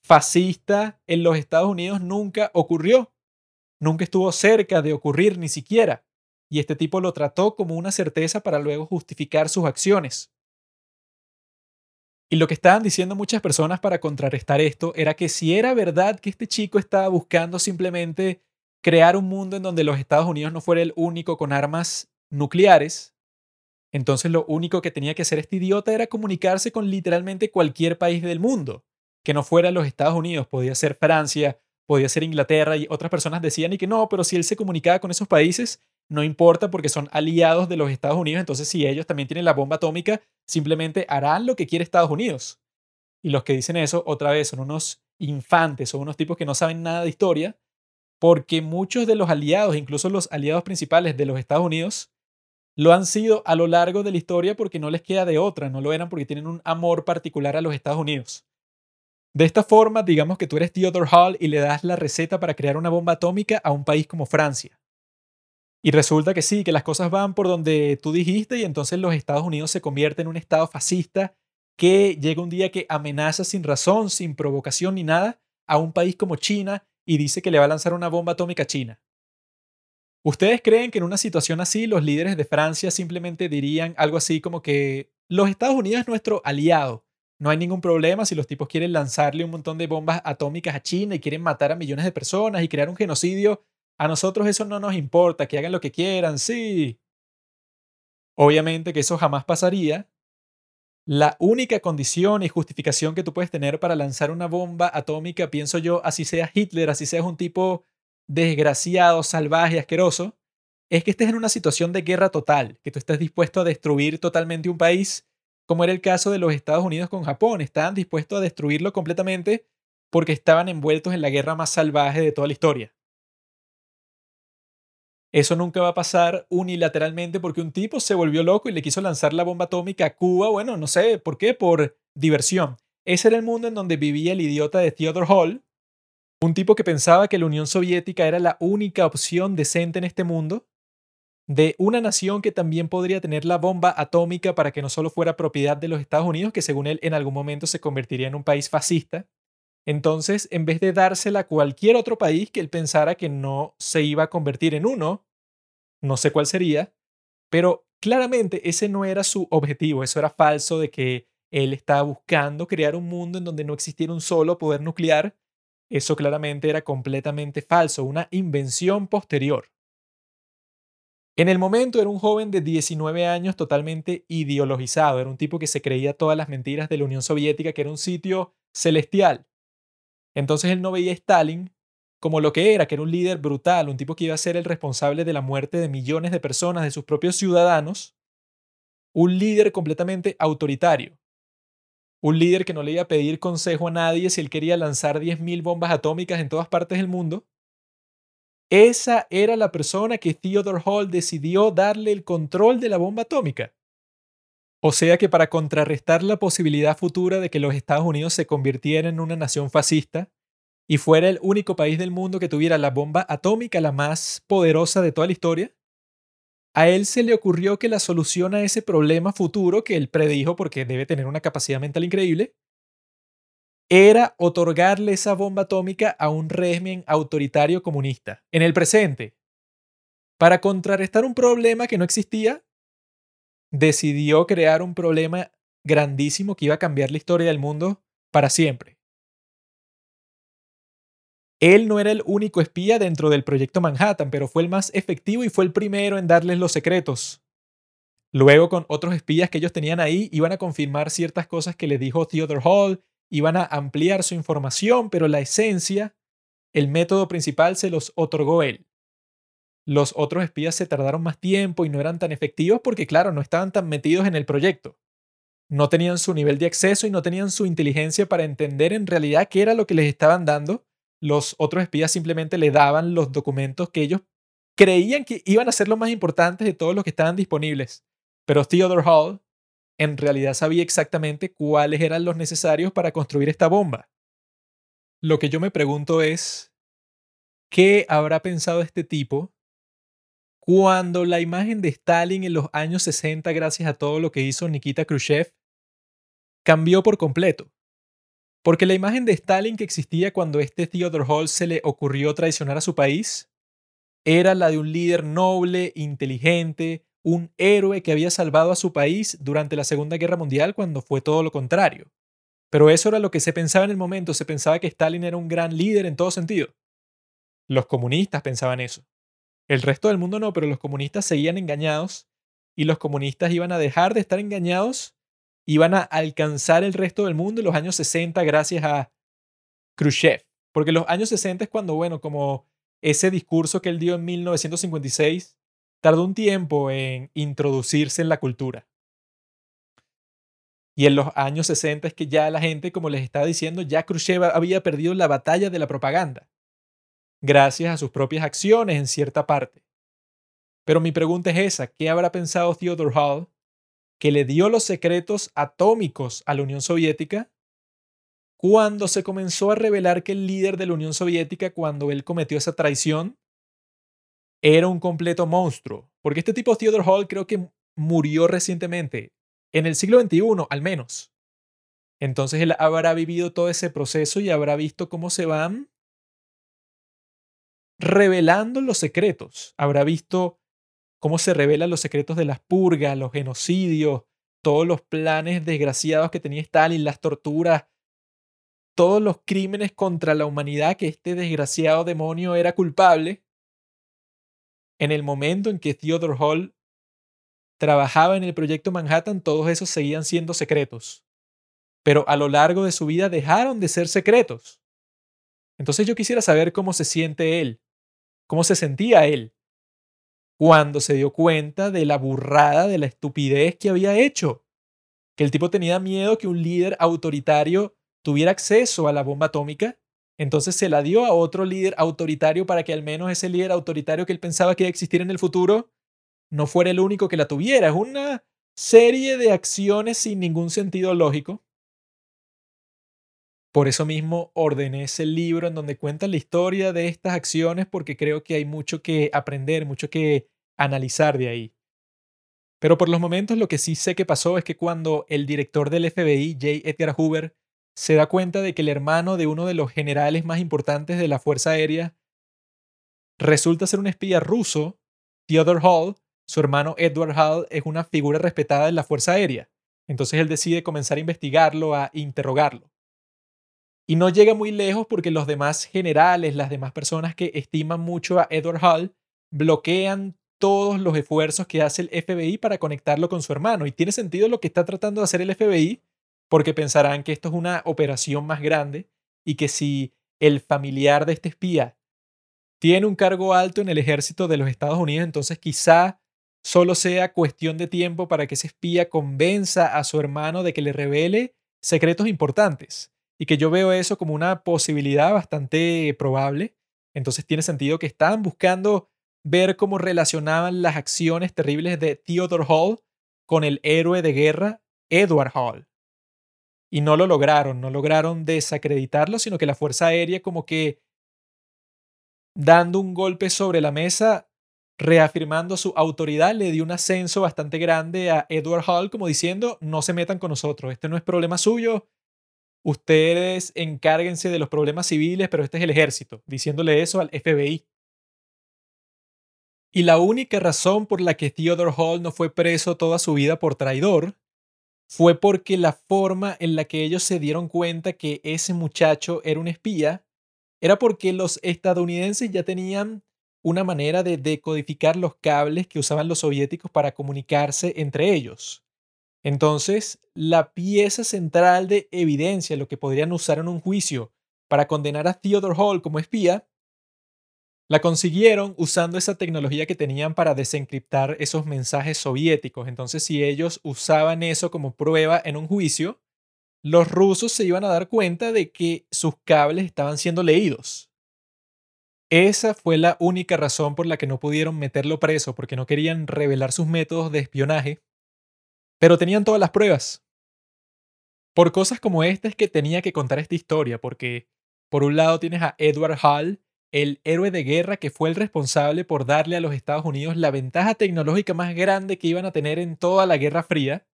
fascista en los Estados Unidos nunca ocurrió, nunca estuvo cerca de ocurrir ni siquiera. Y este tipo lo trató como una certeza para luego justificar sus acciones. Y lo que estaban diciendo muchas personas para contrarrestar esto era que si era verdad que este chico estaba buscando simplemente crear un mundo en donde los Estados Unidos no fuera el único con armas nucleares, entonces lo único que tenía que hacer este idiota era comunicarse con literalmente cualquier país del mundo, que no fuera los Estados Unidos, podía ser Francia, podía ser Inglaterra y otras personas decían y que no, pero si él se comunicaba con esos países, no importa porque son aliados de los Estados Unidos, entonces si ellos también tienen la bomba atómica, simplemente harán lo que quiere Estados Unidos. Y los que dicen eso, otra vez, son unos infantes, son unos tipos que no saben nada de historia, porque muchos de los aliados, incluso los aliados principales de los Estados Unidos, lo han sido a lo largo de la historia porque no les queda de otra, no lo eran porque tienen un amor particular a los Estados Unidos. De esta forma, digamos que tú eres Theodore Hall y le das la receta para crear una bomba atómica a un país como Francia. Y resulta que sí, que las cosas van por donde tú dijiste y entonces los Estados Unidos se convierten en un Estado fascista que llega un día que amenaza sin razón, sin provocación ni nada a un país como China y dice que le va a lanzar una bomba atómica a China. ¿Ustedes creen que en una situación así los líderes de Francia simplemente dirían algo así como que los Estados Unidos es nuestro aliado? No hay ningún problema si los tipos quieren lanzarle un montón de bombas atómicas a China y quieren matar a millones de personas y crear un genocidio a nosotros eso no nos importa, que hagan lo que quieran, sí. Obviamente que eso jamás pasaría. La única condición y justificación que tú puedes tener para lanzar una bomba atómica, pienso yo, así sea Hitler, así seas un tipo desgraciado, salvaje, asqueroso, es que estés en una situación de guerra total, que tú estés dispuesto a destruir totalmente un país, como era el caso de los Estados Unidos con Japón. Estaban dispuestos a destruirlo completamente porque estaban envueltos en la guerra más salvaje de toda la historia. Eso nunca va a pasar unilateralmente porque un tipo se volvió loco y le quiso lanzar la bomba atómica a Cuba. Bueno, no sé por qué, por diversión. Ese era el mundo en donde vivía el idiota de Theodore Hall, un tipo que pensaba que la Unión Soviética era la única opción decente en este mundo, de una nación que también podría tener la bomba atómica para que no solo fuera propiedad de los Estados Unidos, que según él en algún momento se convertiría en un país fascista, entonces, en vez de dársela a cualquier otro país que él pensara que no se iba a convertir en uno, no sé cuál sería, pero claramente ese no era su objetivo, eso era falso de que él estaba buscando crear un mundo en donde no existiera un solo poder nuclear. Eso claramente era completamente falso, una invención posterior. En el momento era un joven de 19 años totalmente ideologizado, era un tipo que se creía todas las mentiras de la Unión Soviética, que era un sitio celestial, entonces él no veía a Stalin como lo que era, que era un líder brutal, un tipo que iba a ser el responsable de la muerte de millones de personas, de sus propios ciudadanos, un líder completamente autoritario. un líder que no le iba a pedir consejo a nadie si él quería lanzar 10.000 bombas atómicas en todas partes del mundo. Esa era la persona que Theodore Hall decidió darle el control de la bomba atómica. O sea que para contrarrestar la posibilidad futura de que los Estados Unidos se convirtieran en una nación fascista y fuera el único país del mundo que tuviera la bomba atómica la más poderosa de toda la historia, a él se le ocurrió que la solución a ese problema futuro que él predijo porque debe tener una capacidad mental increíble, era otorgarle esa bomba atómica a un régimen autoritario comunista. En el presente, para contrarrestar un problema que no existía, decidió crear un problema grandísimo que iba a cambiar la historia del mundo para siempre. Él no era el único espía dentro del proyecto Manhattan, pero fue el más efectivo y fue el primero en darles los secretos. Luego, con otros espías que ellos tenían ahí, iban a confirmar ciertas cosas que le dijo Theodore Hall, iban a ampliar su información, pero la esencia, el método principal se los otorgó él. Los otros espías se tardaron más tiempo y no eran tan efectivos porque, claro, no estaban tan metidos en el proyecto. No tenían su nivel de acceso y no tenían su inteligencia para entender en realidad qué era lo que les estaban dando los otros espías simplemente le daban los documentos que ellos creían que iban a ser los más importantes de todos los que estaban disponibles. Pero Theodore Hall en realidad sabía exactamente cuáles eran los necesarios para construir esta bomba. Lo que yo me pregunto es, ¿qué habrá pensado este tipo cuando la imagen de Stalin en los años 60, gracias a todo lo que hizo Nikita Khrushchev, cambió por completo? Porque la imagen de Stalin que existía cuando este Theodore Hall se le ocurrió traicionar a su país era la de un líder noble, inteligente, un héroe que había salvado a su país durante la Segunda Guerra Mundial cuando fue todo lo contrario. Pero eso era lo que se pensaba en el momento, se pensaba que Stalin era un gran líder en todo sentido. Los comunistas pensaban eso. El resto del mundo no, pero los comunistas seguían engañados y los comunistas iban a dejar de estar engañados iban a alcanzar el resto del mundo en los años 60 gracias a Khrushchev. Porque los años 60 es cuando, bueno, como ese discurso que él dio en 1956 tardó un tiempo en introducirse en la cultura. Y en los años 60 es que ya la gente, como les estaba diciendo, ya Khrushchev había perdido la batalla de la propaganda, gracias a sus propias acciones en cierta parte. Pero mi pregunta es esa, ¿qué habrá pensado Theodore Hall que le dio los secretos atómicos a la Unión Soviética cuando se comenzó a revelar que el líder de la Unión Soviética, cuando él cometió esa traición, era un completo monstruo. Porque este tipo, Theodore Hall, creo que murió recientemente, en el siglo XXI al menos. Entonces él habrá vivido todo ese proceso y habrá visto cómo se van revelando los secretos. Habrá visto cómo se revelan los secretos de las purgas, los genocidios, todos los planes desgraciados que tenía Stalin, las torturas, todos los crímenes contra la humanidad que este desgraciado demonio era culpable, en el momento en que Theodore Hall trabajaba en el proyecto Manhattan, todos esos seguían siendo secretos. Pero a lo largo de su vida dejaron de ser secretos. Entonces yo quisiera saber cómo se siente él, cómo se sentía él cuando se dio cuenta de la burrada, de la estupidez que había hecho. Que el tipo tenía miedo que un líder autoritario tuviera acceso a la bomba atómica, entonces se la dio a otro líder autoritario para que al menos ese líder autoritario que él pensaba que iba a existir en el futuro no fuera el único que la tuviera. Es una serie de acciones sin ningún sentido lógico. Por eso mismo ordené ese libro en donde cuenta la historia de estas acciones porque creo que hay mucho que aprender, mucho que analizar de ahí. Pero por los momentos lo que sí sé que pasó es que cuando el director del FBI, J. Edgar Hoover, se da cuenta de que el hermano de uno de los generales más importantes de la Fuerza Aérea resulta ser un espía ruso, Theodore Hall, su hermano Edward Hall es una figura respetada en la Fuerza Aérea. Entonces él decide comenzar a investigarlo, a interrogarlo. Y no llega muy lejos porque los demás generales, las demás personas que estiman mucho a Edward Hall, bloquean todos los esfuerzos que hace el FBI para conectarlo con su hermano. Y tiene sentido lo que está tratando de hacer el FBI porque pensarán que esto es una operación más grande y que si el familiar de este espía tiene un cargo alto en el ejército de los Estados Unidos, entonces quizá solo sea cuestión de tiempo para que ese espía convenza a su hermano de que le revele secretos importantes y que yo veo eso como una posibilidad bastante probable. Entonces tiene sentido que estaban buscando ver cómo relacionaban las acciones terribles de Theodore Hall con el héroe de guerra Edward Hall. Y no lo lograron, no lograron desacreditarlo, sino que la Fuerza Aérea como que dando un golpe sobre la mesa, reafirmando su autoridad, le dio un ascenso bastante grande a Edward Hall como diciendo, no se metan con nosotros, este no es problema suyo, ustedes encárguense de los problemas civiles, pero este es el ejército, diciéndole eso al FBI. Y la única razón por la que Theodore Hall no fue preso toda su vida por traidor fue porque la forma en la que ellos se dieron cuenta que ese muchacho era un espía era porque los estadounidenses ya tenían una manera de decodificar los cables que usaban los soviéticos para comunicarse entre ellos. Entonces, la pieza central de evidencia, lo que podrían usar en un juicio para condenar a Theodore Hall como espía, la consiguieron usando esa tecnología que tenían para desencriptar esos mensajes soviéticos. Entonces, si ellos usaban eso como prueba en un juicio, los rusos se iban a dar cuenta de que sus cables estaban siendo leídos. Esa fue la única razón por la que no pudieron meterlo preso, porque no querían revelar sus métodos de espionaje, pero tenían todas las pruebas. Por cosas como esta es que tenía que contar esta historia, porque por un lado tienes a Edward Hall, el héroe de guerra que fue el responsable por darle a los Estados Unidos la ventaja tecnológica más grande que iban a tener en toda la Guerra Fría.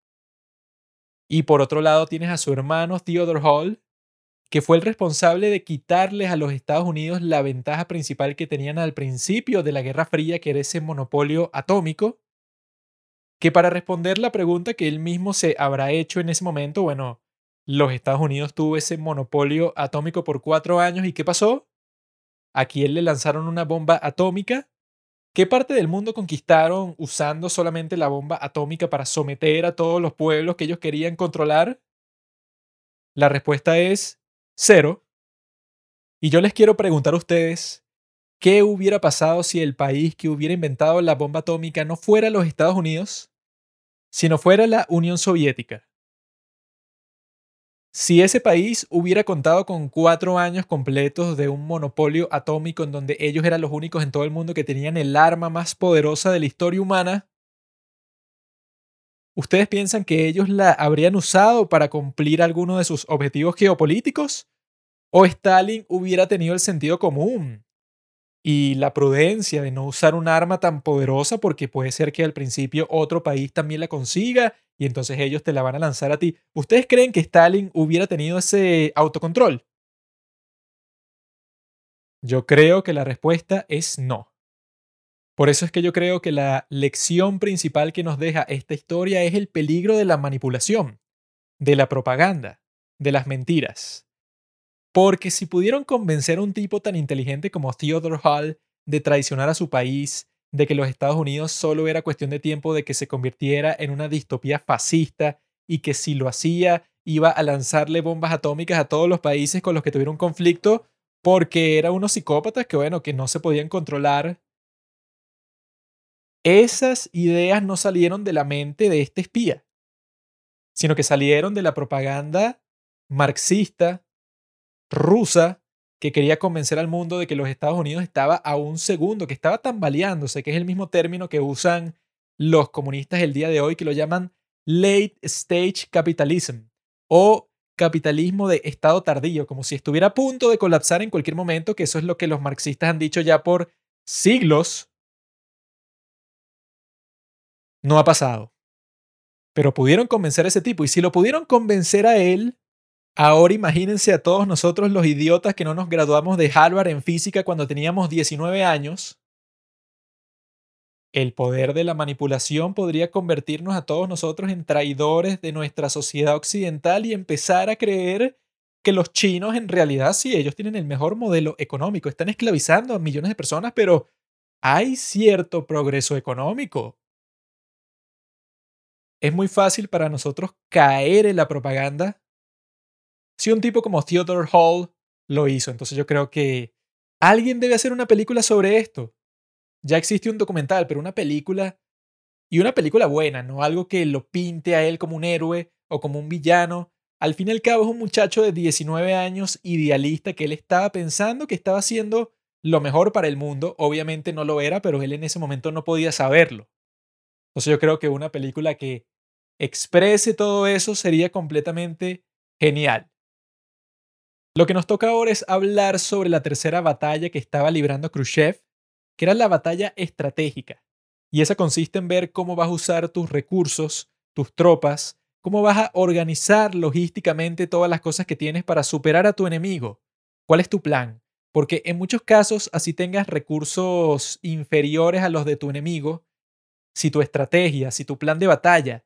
Y por otro lado tienes a su hermano Theodore Hall, que fue el responsable de quitarles a los Estados Unidos la ventaja principal que tenían al principio de la Guerra Fría, que era ese monopolio atómico, que para responder la pregunta que él mismo se habrá hecho en ese momento, bueno, los Estados Unidos tuvo ese monopolio atómico por cuatro años y ¿qué pasó? Aquí él le lanzaron una bomba atómica. ¿Qué parte del mundo conquistaron usando solamente la bomba atómica para someter a todos los pueblos que ellos querían controlar? La respuesta es cero. Y yo les quiero preguntar a ustedes, ¿qué hubiera pasado si el país que hubiera inventado la bomba atómica no fuera los Estados Unidos, sino fuera la Unión Soviética? Si ese país hubiera contado con cuatro años completos de un monopolio atómico en donde ellos eran los únicos en todo el mundo que tenían el arma más poderosa de la historia humana, ¿ustedes piensan que ellos la habrían usado para cumplir alguno de sus objetivos geopolíticos? ¿O Stalin hubiera tenido el sentido común y la prudencia de no usar un arma tan poderosa porque puede ser que al principio otro país también la consiga y entonces ellos te la van a lanzar a ti. ¿Ustedes creen que Stalin hubiera tenido ese autocontrol? Yo creo que la respuesta es no. Por eso es que yo creo que la lección principal que nos deja esta historia es el peligro de la manipulación, de la propaganda, de las mentiras. Porque si pudieron convencer a un tipo tan inteligente como Theodore Hall de traicionar a su país, de que los Estados Unidos solo era cuestión de tiempo de que se convirtiera en una distopía fascista y que si lo hacía iba a lanzarle bombas atómicas a todos los países con los que tuviera un conflicto porque era unos psicópatas que bueno, que no se podían controlar. Esas ideas no salieron de la mente de este espía, sino que salieron de la propaganda marxista rusa que quería convencer al mundo de que los Estados Unidos estaba a un segundo, que estaba tambaleándose, que es el mismo término que usan los comunistas el día de hoy, que lo llaman late stage capitalism o capitalismo de estado tardío, como si estuviera a punto de colapsar en cualquier momento, que eso es lo que los marxistas han dicho ya por siglos. No ha pasado. Pero pudieron convencer a ese tipo, y si lo pudieron convencer a él, Ahora imagínense a todos nosotros los idiotas que no nos graduamos de Harvard en física cuando teníamos 19 años. El poder de la manipulación podría convertirnos a todos nosotros en traidores de nuestra sociedad occidental y empezar a creer que los chinos en realidad sí, ellos tienen el mejor modelo económico, están esclavizando a millones de personas, pero hay cierto progreso económico. Es muy fácil para nosotros caer en la propaganda si un tipo como Theodore Hall lo hizo, entonces yo creo que alguien debe hacer una película sobre esto. Ya existe un documental, pero una película y una película buena, no algo que lo pinte a él como un héroe o como un villano, al fin y al cabo es un muchacho de 19 años idealista que él estaba pensando que estaba haciendo lo mejor para el mundo. Obviamente no lo era, pero él en ese momento no podía saberlo. Entonces yo creo que una película que exprese todo eso sería completamente genial. Lo que nos toca ahora es hablar sobre la tercera batalla que estaba librando Khrushchev, que era la batalla estratégica. Y esa consiste en ver cómo vas a usar tus recursos, tus tropas, cómo vas a organizar logísticamente todas las cosas que tienes para superar a tu enemigo. ¿Cuál es tu plan? Porque en muchos casos, así tengas recursos inferiores a los de tu enemigo, si tu estrategia, si tu plan de batalla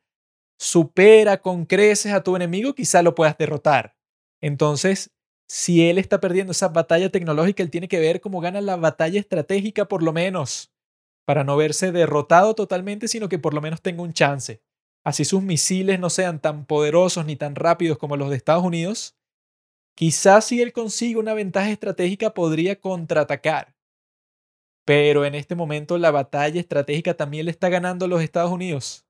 supera con creces a tu enemigo, quizá lo puedas derrotar. Entonces, si él está perdiendo esa batalla tecnológica, él tiene que ver cómo gana la batalla estratégica por lo menos, para no verse derrotado totalmente, sino que por lo menos tenga un chance. Así sus misiles no sean tan poderosos ni tan rápidos como los de Estados Unidos, quizás si él consigue una ventaja estratégica podría contraatacar. Pero en este momento la batalla estratégica también le está ganando a los Estados Unidos.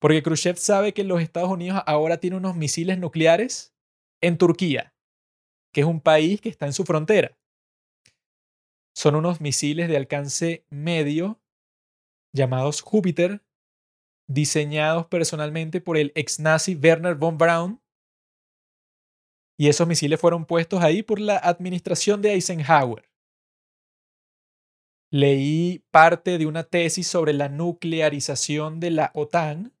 Porque Khrushchev sabe que los Estados Unidos ahora tienen unos misiles nucleares en Turquía, que es un país que está en su frontera. Son unos misiles de alcance medio llamados Júpiter, diseñados personalmente por el ex nazi Werner von Braun. Y esos misiles fueron puestos ahí por la administración de Eisenhower. Leí parte de una tesis sobre la nuclearización de la OTAN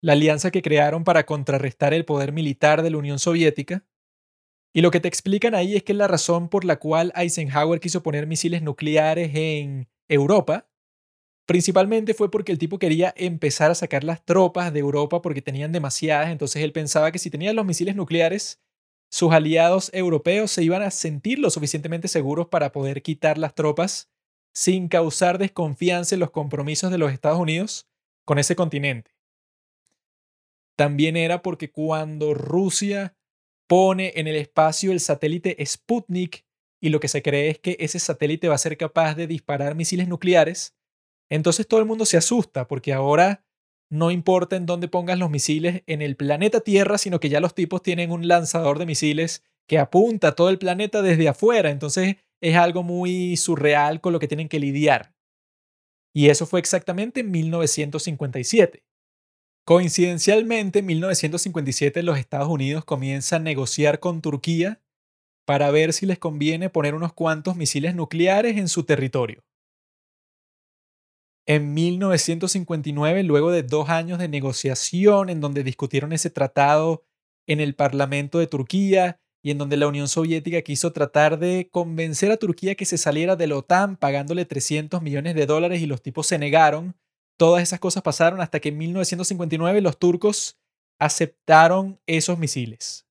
la alianza que crearon para contrarrestar el poder militar de la Unión Soviética. Y lo que te explican ahí es que la razón por la cual Eisenhower quiso poner misiles nucleares en Europa, principalmente fue porque el tipo quería empezar a sacar las tropas de Europa porque tenían demasiadas, entonces él pensaba que si tenían los misiles nucleares, sus aliados europeos se iban a sentir lo suficientemente seguros para poder quitar las tropas sin causar desconfianza en los compromisos de los Estados Unidos con ese continente. También era porque cuando Rusia pone en el espacio el satélite Sputnik y lo que se cree es que ese satélite va a ser capaz de disparar misiles nucleares, entonces todo el mundo se asusta porque ahora no importa en dónde pongas los misiles en el planeta Tierra, sino que ya los tipos tienen un lanzador de misiles que apunta a todo el planeta desde afuera, entonces es algo muy surreal con lo que tienen que lidiar. Y eso fue exactamente en 1957. Coincidencialmente, en 1957 los Estados Unidos comienzan a negociar con Turquía para ver si les conviene poner unos cuantos misiles nucleares en su territorio. En 1959, luego de dos años de negociación en donde discutieron ese tratado en el Parlamento de Turquía y en donde la Unión Soviética quiso tratar de convencer a Turquía que se saliera de la OTAN pagándole 300 millones de dólares y los tipos se negaron, Todas esas cosas pasaron hasta que en 1959 los turcos aceptaron esos misiles.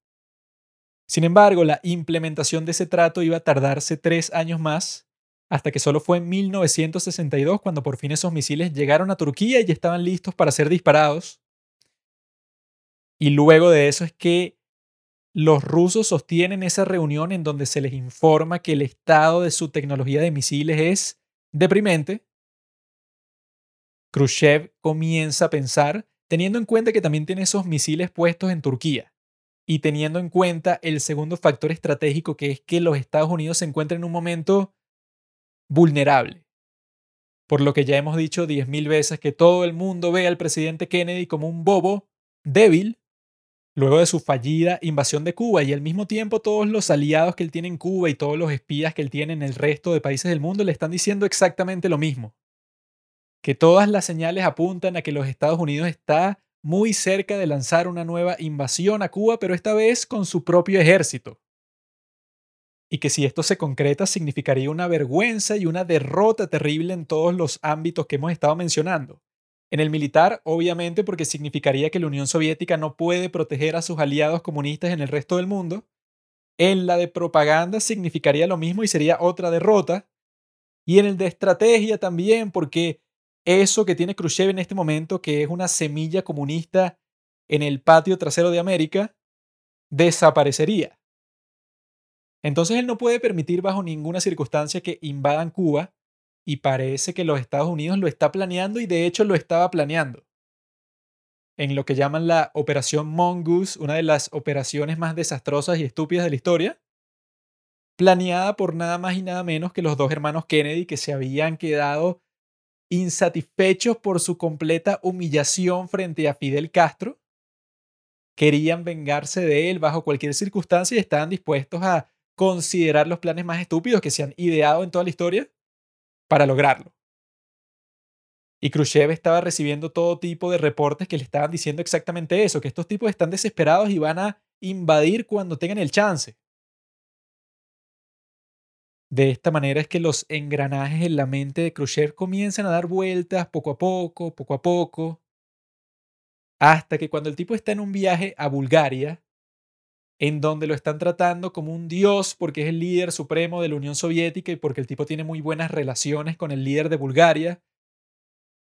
Sin embargo, la implementación de ese trato iba a tardarse tres años más, hasta que solo fue en 1962 cuando por fin esos misiles llegaron a Turquía y estaban listos para ser disparados. Y luego de eso es que los rusos sostienen esa reunión en donde se les informa que el estado de su tecnología de misiles es deprimente Khrushchev comienza a pensar, teniendo en cuenta que también tiene esos misiles puestos en Turquía y teniendo en cuenta el segundo factor estratégico que es que los Estados Unidos se encuentran en un momento vulnerable. Por lo que ya hemos dicho diez mil veces que todo el mundo ve al presidente Kennedy como un bobo débil luego de su fallida invasión de Cuba y al mismo tiempo todos los aliados que él tiene en Cuba y todos los espías que él tiene en el resto de países del mundo le están diciendo exactamente lo mismo que todas las señales apuntan a que los Estados Unidos está muy cerca de lanzar una nueva invasión a Cuba, pero esta vez con su propio ejército. Y que si esto se concreta significaría una vergüenza y una derrota terrible en todos los ámbitos que hemos estado mencionando. En el militar, obviamente, porque significaría que la Unión Soviética no puede proteger a sus aliados comunistas en el resto del mundo. En la de propaganda significaría lo mismo y sería otra derrota. Y en el de estrategia también, porque eso que tiene Khrushchev en este momento, que es una semilla comunista en el patio trasero de América, desaparecería. Entonces él no puede permitir bajo ninguna circunstancia que invadan Cuba y parece que los Estados Unidos lo está planeando y de hecho lo estaba planeando. en lo que llaman la Operación Mongoose, una de las operaciones más desastrosas y estúpidas de la historia, planeada por nada más y nada menos que los dos hermanos Kennedy que se habían quedado insatisfechos por su completa humillación frente a Fidel Castro, querían vengarse de él bajo cualquier circunstancia y estaban dispuestos a considerar los planes más estúpidos que se han ideado en toda la historia para lograrlo. Y Khrushchev estaba recibiendo todo tipo de reportes que le estaban diciendo exactamente eso, que estos tipos están desesperados y van a invadir cuando tengan el chance. De esta manera es que los engranajes en la mente de Khrushchev comienzan a dar vueltas poco a poco, poco a poco, hasta que cuando el tipo está en un viaje a Bulgaria, en donde lo están tratando como un dios porque es el líder supremo de la Unión Soviética y porque el tipo tiene muy buenas relaciones con el líder de Bulgaria,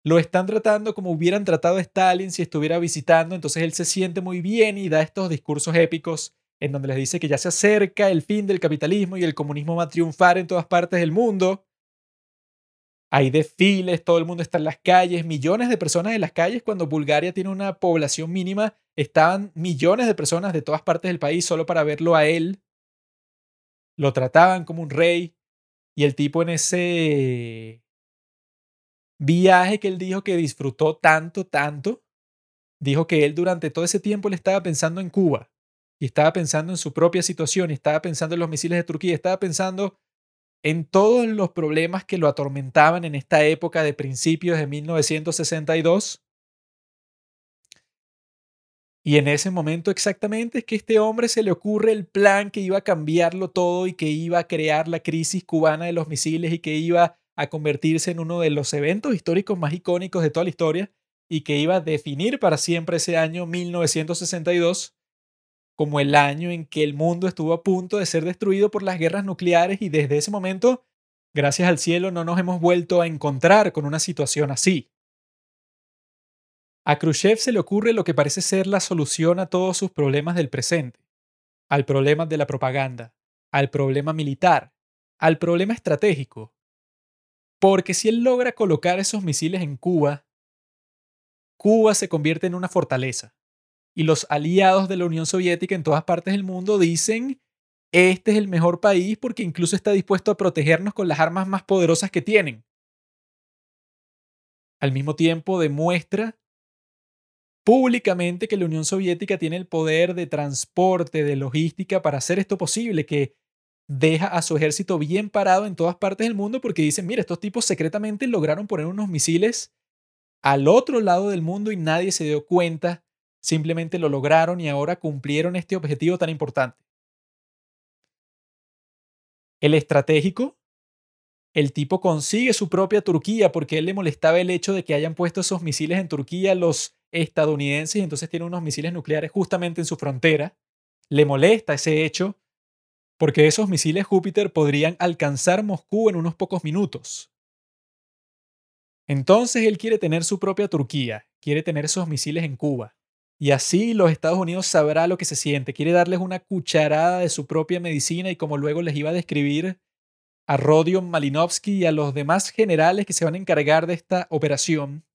lo están tratando como hubieran tratado a Stalin si estuviera visitando, entonces él se siente muy bien y da estos discursos épicos en donde les dice que ya se acerca el fin del capitalismo y el comunismo va a triunfar en todas partes del mundo. Hay desfiles, todo el mundo está en las calles, millones de personas en las calles cuando Bulgaria tiene una población mínima, estaban millones de personas de todas partes del país solo para verlo a él. Lo trataban como un rey y el tipo en ese viaje que él dijo que disfrutó tanto, tanto, dijo que él durante todo ese tiempo le estaba pensando en Cuba y estaba pensando en su propia situación y estaba pensando en los misiles de Turquía, estaba pensando en todos los problemas que lo atormentaban en esta época de principios de 1962. Y en ese momento exactamente es que este hombre se le ocurre el plan que iba a cambiarlo todo y que iba a crear la crisis cubana de los misiles y que iba a convertirse en uno de los eventos históricos más icónicos de toda la historia y que iba a definir para siempre ese año 1962 como el año en que el mundo estuvo a punto de ser destruido por las guerras nucleares y desde ese momento, gracias al cielo, no nos hemos vuelto a encontrar con una situación así. A Khrushchev se le ocurre lo que parece ser la solución a todos sus problemas del presente, al problema de la propaganda, al problema militar, al problema estratégico, porque si él logra colocar esos misiles en Cuba, Cuba se convierte en una fortaleza. Y los aliados de la Unión Soviética en todas partes del mundo dicen, este es el mejor país porque incluso está dispuesto a protegernos con las armas más poderosas que tienen. Al mismo tiempo demuestra públicamente que la Unión Soviética tiene el poder de transporte, de logística para hacer esto posible, que deja a su ejército bien parado en todas partes del mundo porque dicen, mira, estos tipos secretamente lograron poner unos misiles al otro lado del mundo y nadie se dio cuenta, simplemente lo lograron y ahora cumplieron este objetivo tan importante. El estratégico, el tipo consigue su propia Turquía porque él le molestaba el hecho de que hayan puesto esos misiles en Turquía los estadounidenses y entonces tiene unos misiles nucleares justamente en su frontera. Le molesta ese hecho porque esos misiles Júpiter podrían alcanzar Moscú en unos pocos minutos. Entonces él quiere tener su propia Turquía, quiere tener esos misiles en Cuba. Y así los Estados Unidos sabrá lo que se siente, quiere darles una cucharada de su propia medicina y como luego les iba a describir a Rodion Malinovsky y a los demás generales que se van a encargar de esta operación,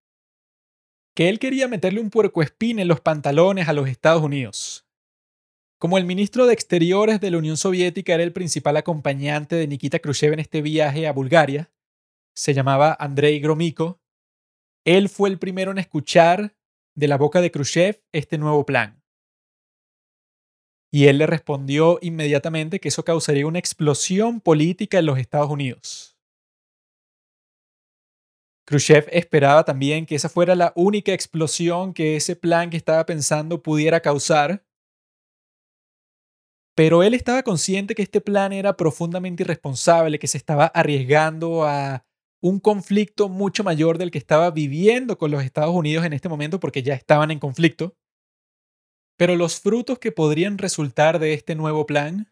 que él quería meterle un puercoespín en los pantalones a los Estados Unidos. Como el ministro de Exteriores de la Unión Soviética era el principal acompañante de Nikita Khrushchev en este viaje a Bulgaria, se llamaba Andrei Gromyko, él fue el primero en escuchar de la boca de Khrushchev este nuevo plan. Y él le respondió inmediatamente que eso causaría una explosión política en los Estados Unidos. Khrushchev esperaba también que esa fuera la única explosión que ese plan que estaba pensando pudiera causar, pero él estaba consciente que este plan era profundamente irresponsable, que se estaba arriesgando a un conflicto mucho mayor del que estaba viviendo con los Estados Unidos en este momento porque ya estaban en conflicto. Pero los frutos que podrían resultar de este nuevo plan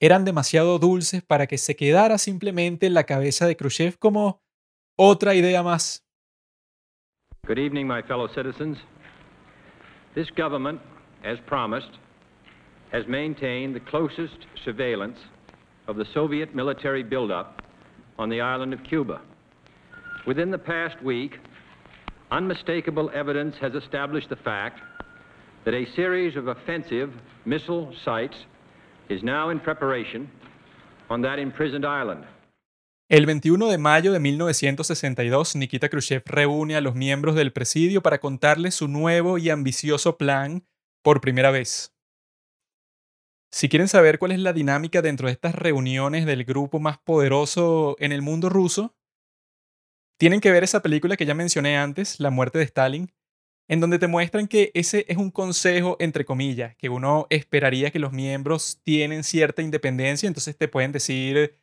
eran demasiado dulces para que se quedara simplemente en la cabeza de Khrushchev como otra idea más. Good evening, my fellow citizens. This government, as promised, has maintained the closest surveillance of the Soviet military buildup on the island of Cuba. Within the past week, unmistakable evidence has established the fact that a series of offensive missile sites is now in preparation on that imprisoned island. El 21 de mayo de 1962, Nikita Khrushchev reúne a los miembros del presidio para contarles su nuevo y ambicioso plan por primera vez. Si quieren saber cuál es la dinámica dentro de estas reuniones del grupo más poderoso en el mundo ruso, tienen que ver esa película que ya mencioné antes, La muerte de Stalin, en donde te muestran que ese es un consejo, entre comillas, que uno esperaría que los miembros tienen cierta independencia, entonces te pueden decir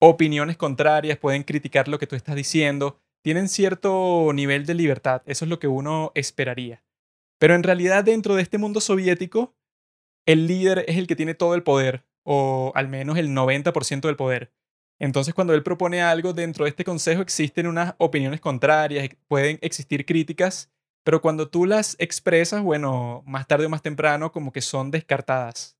opiniones contrarias, pueden criticar lo que tú estás diciendo, tienen cierto nivel de libertad, eso es lo que uno esperaría. Pero en realidad dentro de este mundo soviético, el líder es el que tiene todo el poder, o al menos el 90% del poder. Entonces cuando él propone algo dentro de este consejo existen unas opiniones contrarias, pueden existir críticas, pero cuando tú las expresas, bueno, más tarde o más temprano como que son descartadas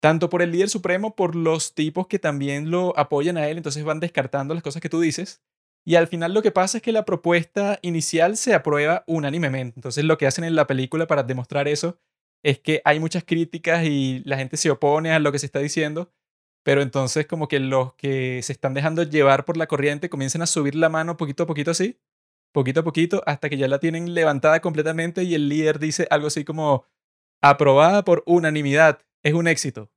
tanto por el líder supremo, por los tipos que también lo apoyan a él, entonces van descartando las cosas que tú dices. Y al final lo que pasa es que la propuesta inicial se aprueba unánimemente. Entonces lo que hacen en la película para demostrar eso es que hay muchas críticas y la gente se opone a lo que se está diciendo, pero entonces como que los que se están dejando llevar por la corriente comienzan a subir la mano poquito a poquito así, poquito a poquito, hasta que ya la tienen levantada completamente y el líder dice algo así como aprobada por unanimidad es un éxito.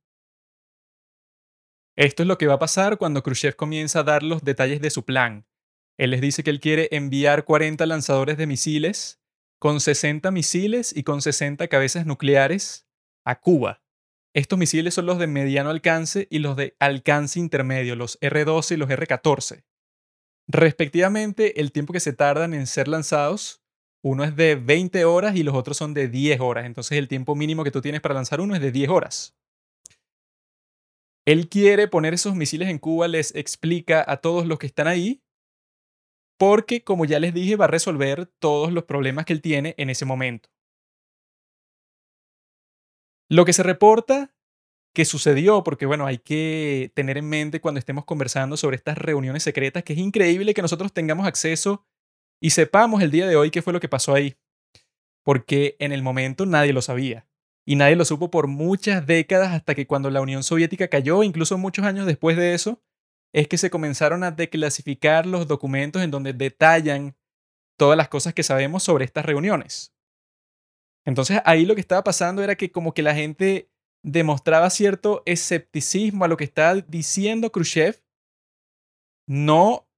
Esto es lo que va a pasar cuando Khrushchev comienza a dar los detalles de su plan. Él les dice que él quiere enviar 40 lanzadores de misiles con 60 misiles y con 60 cabezas nucleares a Cuba. Estos misiles son los de mediano alcance y los de alcance intermedio, los R-12 y los R-14. Respectivamente, el tiempo que se tardan en ser lanzados, uno es de 20 horas y los otros son de 10 horas. Entonces el tiempo mínimo que tú tienes para lanzar uno es de 10 horas. Él quiere poner esos misiles en Cuba, les explica a todos los que están ahí, porque como ya les dije, va a resolver todos los problemas que él tiene en ese momento. Lo que se reporta que sucedió, porque bueno, hay que tener en mente cuando estemos conversando sobre estas reuniones secretas, que es increíble que nosotros tengamos acceso y sepamos el día de hoy qué fue lo que pasó ahí, porque en el momento nadie lo sabía y nadie lo supo por muchas décadas hasta que cuando la Unión Soviética cayó, incluso muchos años después de eso, es que se comenzaron a declasificar los documentos en donde detallan todas las cosas que sabemos sobre estas reuniones. Entonces ahí lo que estaba pasando era que como que la gente demostraba cierto escepticismo a lo que estaba diciendo Khrushchev, no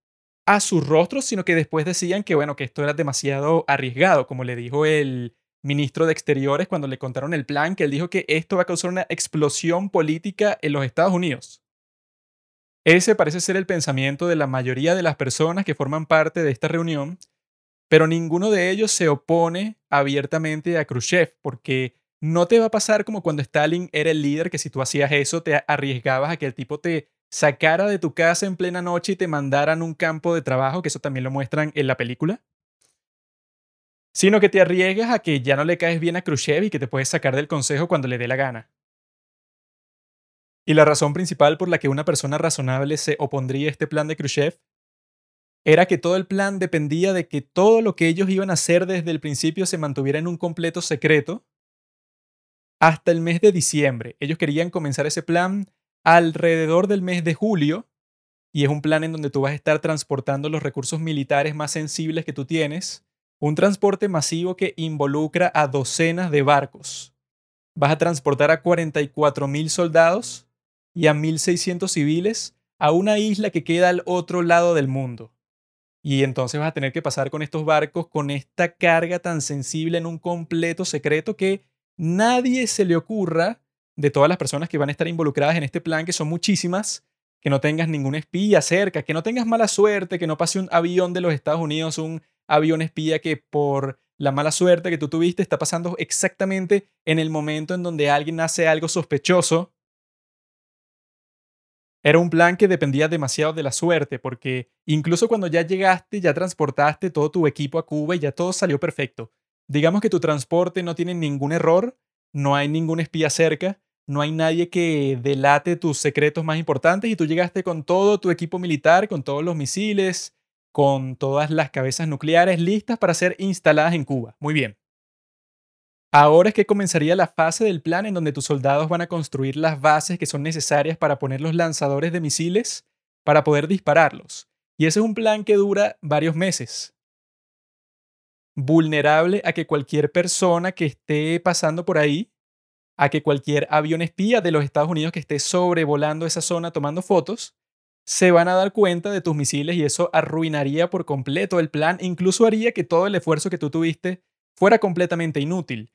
a su rostro, sino que después decían que, bueno, que esto era demasiado arriesgado, como le dijo el ministro de Exteriores cuando le contaron el plan, que él dijo que esto va a causar una explosión política en los Estados Unidos. Ese parece ser el pensamiento de la mayoría de las personas que forman parte de esta reunión, pero ninguno de ellos se opone abiertamente a Khrushchev, porque no te va a pasar como cuando Stalin era el líder, que si tú hacías eso te arriesgabas a que el tipo te sacara de tu casa en plena noche y te mandaran un campo de trabajo, que eso también lo muestran en la película, sino que te arriesgas a que ya no le caes bien a Khrushchev y que te puedes sacar del consejo cuando le dé la gana. Y la razón principal por la que una persona razonable se opondría a este plan de Khrushchev era que todo el plan dependía de que todo lo que ellos iban a hacer desde el principio se mantuviera en un completo secreto hasta el mes de diciembre. Ellos querían comenzar ese plan alrededor del mes de julio y es un plan en donde tú vas a estar transportando los recursos militares más sensibles que tú tienes, un transporte masivo que involucra a docenas de barcos. Vas a transportar a 44 mil soldados y a 1.600 civiles a una isla que queda al otro lado del mundo. Y entonces vas a tener que pasar con estos barcos con esta carga tan sensible en un completo secreto que nadie se le ocurra de todas las personas que van a estar involucradas en este plan, que son muchísimas, que no tengas ningún espía cerca, que no tengas mala suerte, que no pase un avión de los Estados Unidos, un avión espía que por la mala suerte que tú tuviste está pasando exactamente en el momento en donde alguien hace algo sospechoso. Era un plan que dependía demasiado de la suerte, porque incluso cuando ya llegaste, ya transportaste todo tu equipo a Cuba y ya todo salió perfecto. Digamos que tu transporte no tiene ningún error, no hay ningún espía cerca, no hay nadie que delate tus secretos más importantes y tú llegaste con todo tu equipo militar, con todos los misiles, con todas las cabezas nucleares listas para ser instaladas en Cuba. Muy bien. Ahora es que comenzaría la fase del plan en donde tus soldados van a construir las bases que son necesarias para poner los lanzadores de misiles para poder dispararlos. Y ese es un plan que dura varios meses. Vulnerable a que cualquier persona que esté pasando por ahí, a que cualquier avión espía de los Estados Unidos que esté sobrevolando esa zona tomando fotos, se van a dar cuenta de tus misiles y eso arruinaría por completo el plan, incluso haría que todo el esfuerzo que tú tuviste fuera completamente inútil.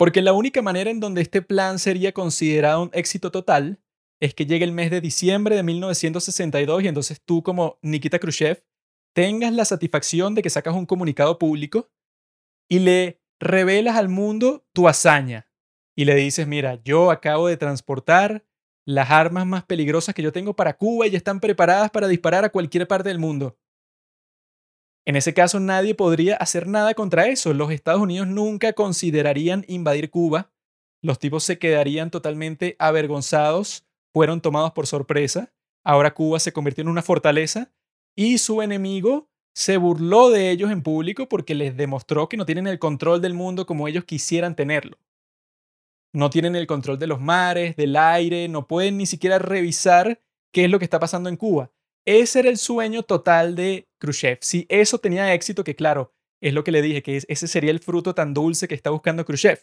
Porque la única manera en donde este plan sería considerado un éxito total es que llegue el mes de diciembre de 1962 y entonces tú como Nikita Khrushchev tengas la satisfacción de que sacas un comunicado público y le revelas al mundo tu hazaña y le dices, mira, yo acabo de transportar las armas más peligrosas que yo tengo para Cuba y ya están preparadas para disparar a cualquier parte del mundo. En ese caso nadie podría hacer nada contra eso. Los Estados Unidos nunca considerarían invadir Cuba. Los tipos se quedarían totalmente avergonzados, fueron tomados por sorpresa. Ahora Cuba se convirtió en una fortaleza y su enemigo se burló de ellos en público porque les demostró que no tienen el control del mundo como ellos quisieran tenerlo no tienen el control de los mares, del aire, no pueden ni siquiera revisar qué es lo que está pasando en Cuba. Ese era el sueño total de Khrushchev. Si eso tenía éxito, que claro, es lo que le dije, que ese sería el fruto tan dulce que está buscando Khrushchev.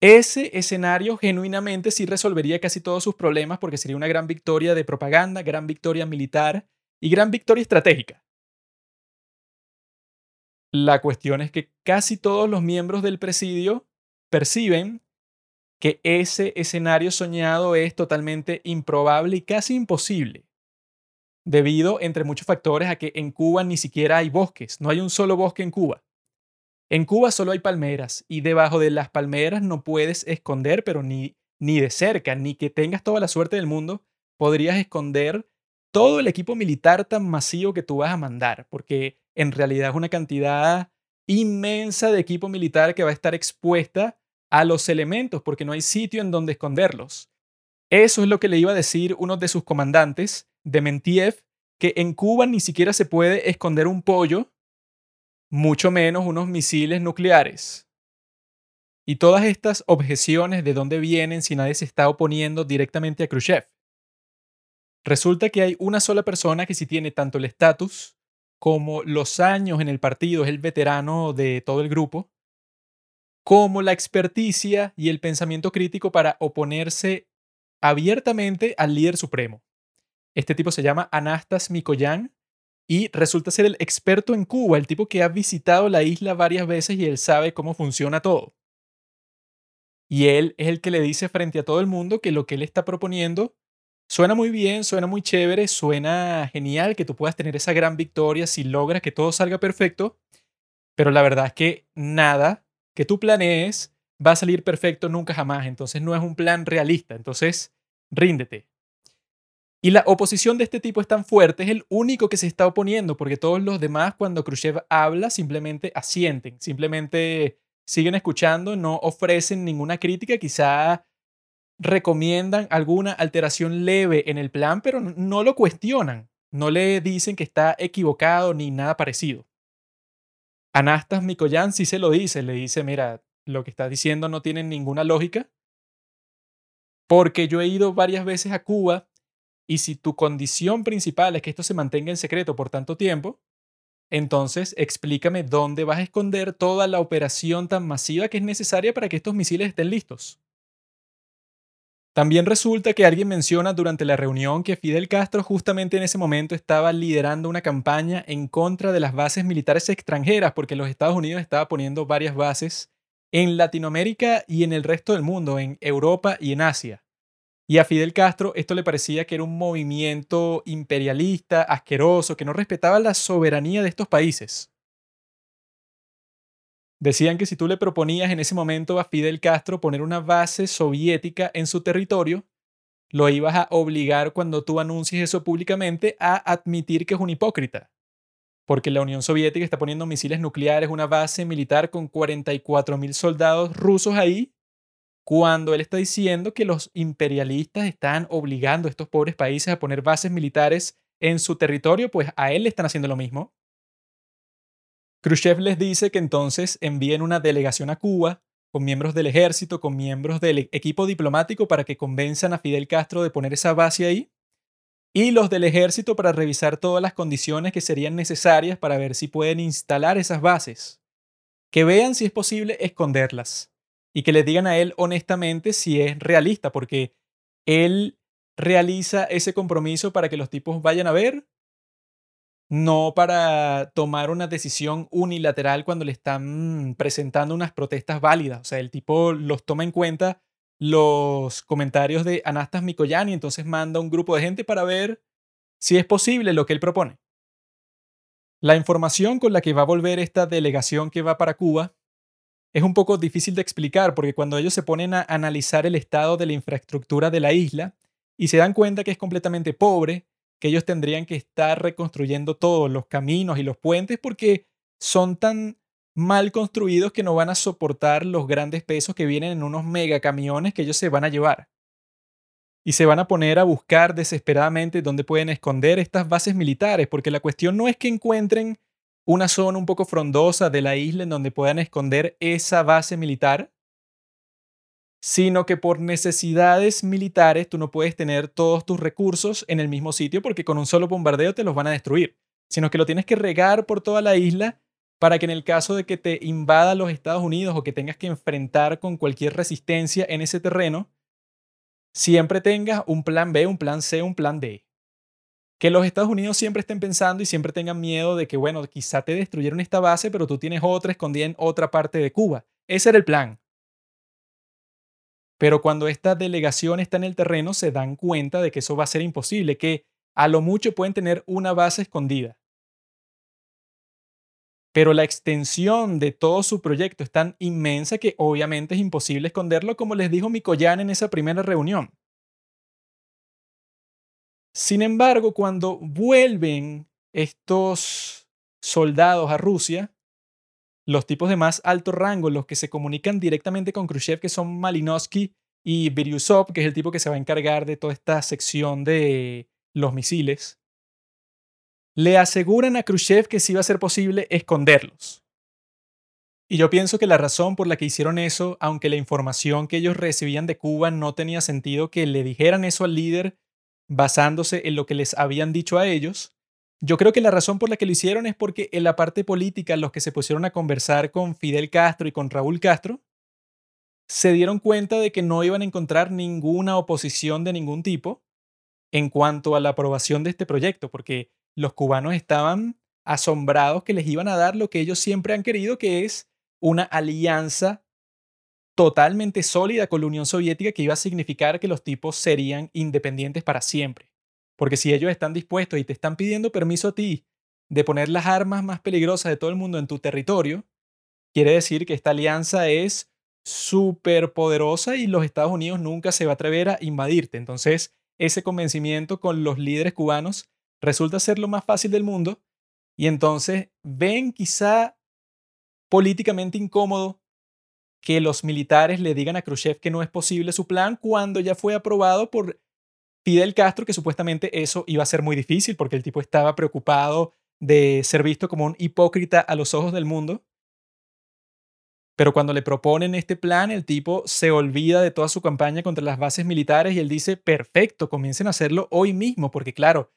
Ese escenario genuinamente sí resolvería casi todos sus problemas porque sería una gran victoria de propaganda, gran victoria militar y gran victoria estratégica. La cuestión es que casi todos los miembros del presidio perciben que ese escenario soñado es totalmente improbable y casi imposible, debido, entre muchos factores, a que en Cuba ni siquiera hay bosques, no hay un solo bosque en Cuba. En Cuba solo hay palmeras y debajo de las palmeras no puedes esconder, pero ni, ni de cerca, ni que tengas toda la suerte del mundo, podrías esconder todo el equipo militar tan masivo que tú vas a mandar, porque en realidad es una cantidad inmensa de equipo militar que va a estar expuesta a los elementos porque no hay sitio en donde esconderlos. Eso es lo que le iba a decir uno de sus comandantes, Dementiev, que en Cuba ni siquiera se puede esconder un pollo, mucho menos unos misiles nucleares. Y todas estas objeciones de dónde vienen si nadie se está oponiendo directamente a Khrushchev. Resulta que hay una sola persona que sí tiene tanto el estatus como los años en el partido, es el veterano de todo el grupo, como la experticia y el pensamiento crítico para oponerse abiertamente al líder supremo. Este tipo se llama Anastas Mikoyan y resulta ser el experto en Cuba, el tipo que ha visitado la isla varias veces y él sabe cómo funciona todo. Y él es el que le dice frente a todo el mundo que lo que él está proponiendo suena muy bien, suena muy chévere, suena genial que tú puedas tener esa gran victoria si logras que todo salga perfecto, pero la verdad es que nada que tú planees va a salir perfecto nunca jamás. Entonces no es un plan realista. Entonces, ríndete. Y la oposición de este tipo es tan fuerte, es el único que se está oponiendo, porque todos los demás cuando Khrushchev habla simplemente asienten, simplemente siguen escuchando, no ofrecen ninguna crítica, quizá recomiendan alguna alteración leve en el plan, pero no lo cuestionan, no le dicen que está equivocado ni nada parecido. Anastas Mikoyan sí se lo dice, le dice, mira, lo que estás diciendo no tiene ninguna lógica, porque yo he ido varias veces a Cuba y si tu condición principal es que esto se mantenga en secreto por tanto tiempo, entonces explícame dónde vas a esconder toda la operación tan masiva que es necesaria para que estos misiles estén listos. También resulta que alguien menciona durante la reunión que Fidel Castro justamente en ese momento estaba liderando una campaña en contra de las bases militares extranjeras porque los Estados Unidos estaba poniendo varias bases en Latinoamérica y en el resto del mundo, en Europa y en Asia. Y a Fidel Castro esto le parecía que era un movimiento imperialista, asqueroso, que no respetaba la soberanía de estos países. Decían que si tú le proponías en ese momento a Fidel Castro poner una base soviética en su territorio, lo ibas a obligar cuando tú anuncies eso públicamente a admitir que es un hipócrita. Porque la Unión Soviética está poniendo misiles nucleares, una base militar con 44 mil soldados rusos ahí, cuando él está diciendo que los imperialistas están obligando a estos pobres países a poner bases militares en su territorio, pues a él le están haciendo lo mismo. Khrushchev les dice que entonces envíen una delegación a Cuba con miembros del ejército, con miembros del equipo diplomático para que convenzan a Fidel Castro de poner esa base ahí, y los del ejército para revisar todas las condiciones que serían necesarias para ver si pueden instalar esas bases, que vean si es posible esconderlas y que le digan a él honestamente si es realista, porque él realiza ese compromiso para que los tipos vayan a ver no para tomar una decisión unilateral cuando le están presentando unas protestas válidas. O sea, el tipo los toma en cuenta los comentarios de Anastas Mikoyani, entonces manda un grupo de gente para ver si es posible lo que él propone. La información con la que va a volver esta delegación que va para Cuba es un poco difícil de explicar porque cuando ellos se ponen a analizar el estado de la infraestructura de la isla y se dan cuenta que es completamente pobre, que ellos tendrían que estar reconstruyendo todos los caminos y los puentes porque son tan mal construidos que no van a soportar los grandes pesos que vienen en unos megacamiones que ellos se van a llevar. Y se van a poner a buscar desesperadamente dónde pueden esconder estas bases militares, porque la cuestión no es que encuentren una zona un poco frondosa de la isla en donde puedan esconder esa base militar, sino que por necesidades militares tú no puedes tener todos tus recursos en el mismo sitio porque con un solo bombardeo te los van a destruir, sino que lo tienes que regar por toda la isla para que en el caso de que te invada los Estados Unidos o que tengas que enfrentar con cualquier resistencia en ese terreno, siempre tengas un plan B, un plan C, un plan D. Que los Estados Unidos siempre estén pensando y siempre tengan miedo de que, bueno, quizá te destruyeron esta base, pero tú tienes otra escondida en otra parte de Cuba. Ese era el plan. Pero cuando esta delegación está en el terreno, se dan cuenta de que eso va a ser imposible, que a lo mucho pueden tener una base escondida. Pero la extensión de todo su proyecto es tan inmensa que obviamente es imposible esconderlo, como les dijo Mikoyan en esa primera reunión. Sin embargo, cuando vuelven estos soldados a Rusia, los tipos de más alto rango, los que se comunican directamente con Khrushchev, que son Malinovsky y Biryusov, que es el tipo que se va a encargar de toda esta sección de los misiles, le aseguran a Khrushchev que sí va a ser posible esconderlos. Y yo pienso que la razón por la que hicieron eso, aunque la información que ellos recibían de Cuba no tenía sentido que le dijeran eso al líder basándose en lo que les habían dicho a ellos, yo creo que la razón por la que lo hicieron es porque en la parte política los que se pusieron a conversar con Fidel Castro y con Raúl Castro se dieron cuenta de que no iban a encontrar ninguna oposición de ningún tipo en cuanto a la aprobación de este proyecto, porque los cubanos estaban asombrados que les iban a dar lo que ellos siempre han querido, que es una alianza totalmente sólida con la Unión Soviética que iba a significar que los tipos serían independientes para siempre. Porque si ellos están dispuestos y te están pidiendo permiso a ti de poner las armas más peligrosas de todo el mundo en tu territorio, quiere decir que esta alianza es súper poderosa y los Estados Unidos nunca se va a atrever a invadirte. Entonces, ese convencimiento con los líderes cubanos resulta ser lo más fácil del mundo y entonces ven quizá políticamente incómodo que los militares le digan a Khrushchev que no es posible su plan cuando ya fue aprobado por Fidel Castro, que supuestamente eso iba a ser muy difícil porque el tipo estaba preocupado de ser visto como un hipócrita a los ojos del mundo. Pero cuando le proponen este plan, el tipo se olvida de toda su campaña contra las bases militares y él dice, perfecto, comiencen a hacerlo hoy mismo, porque claro,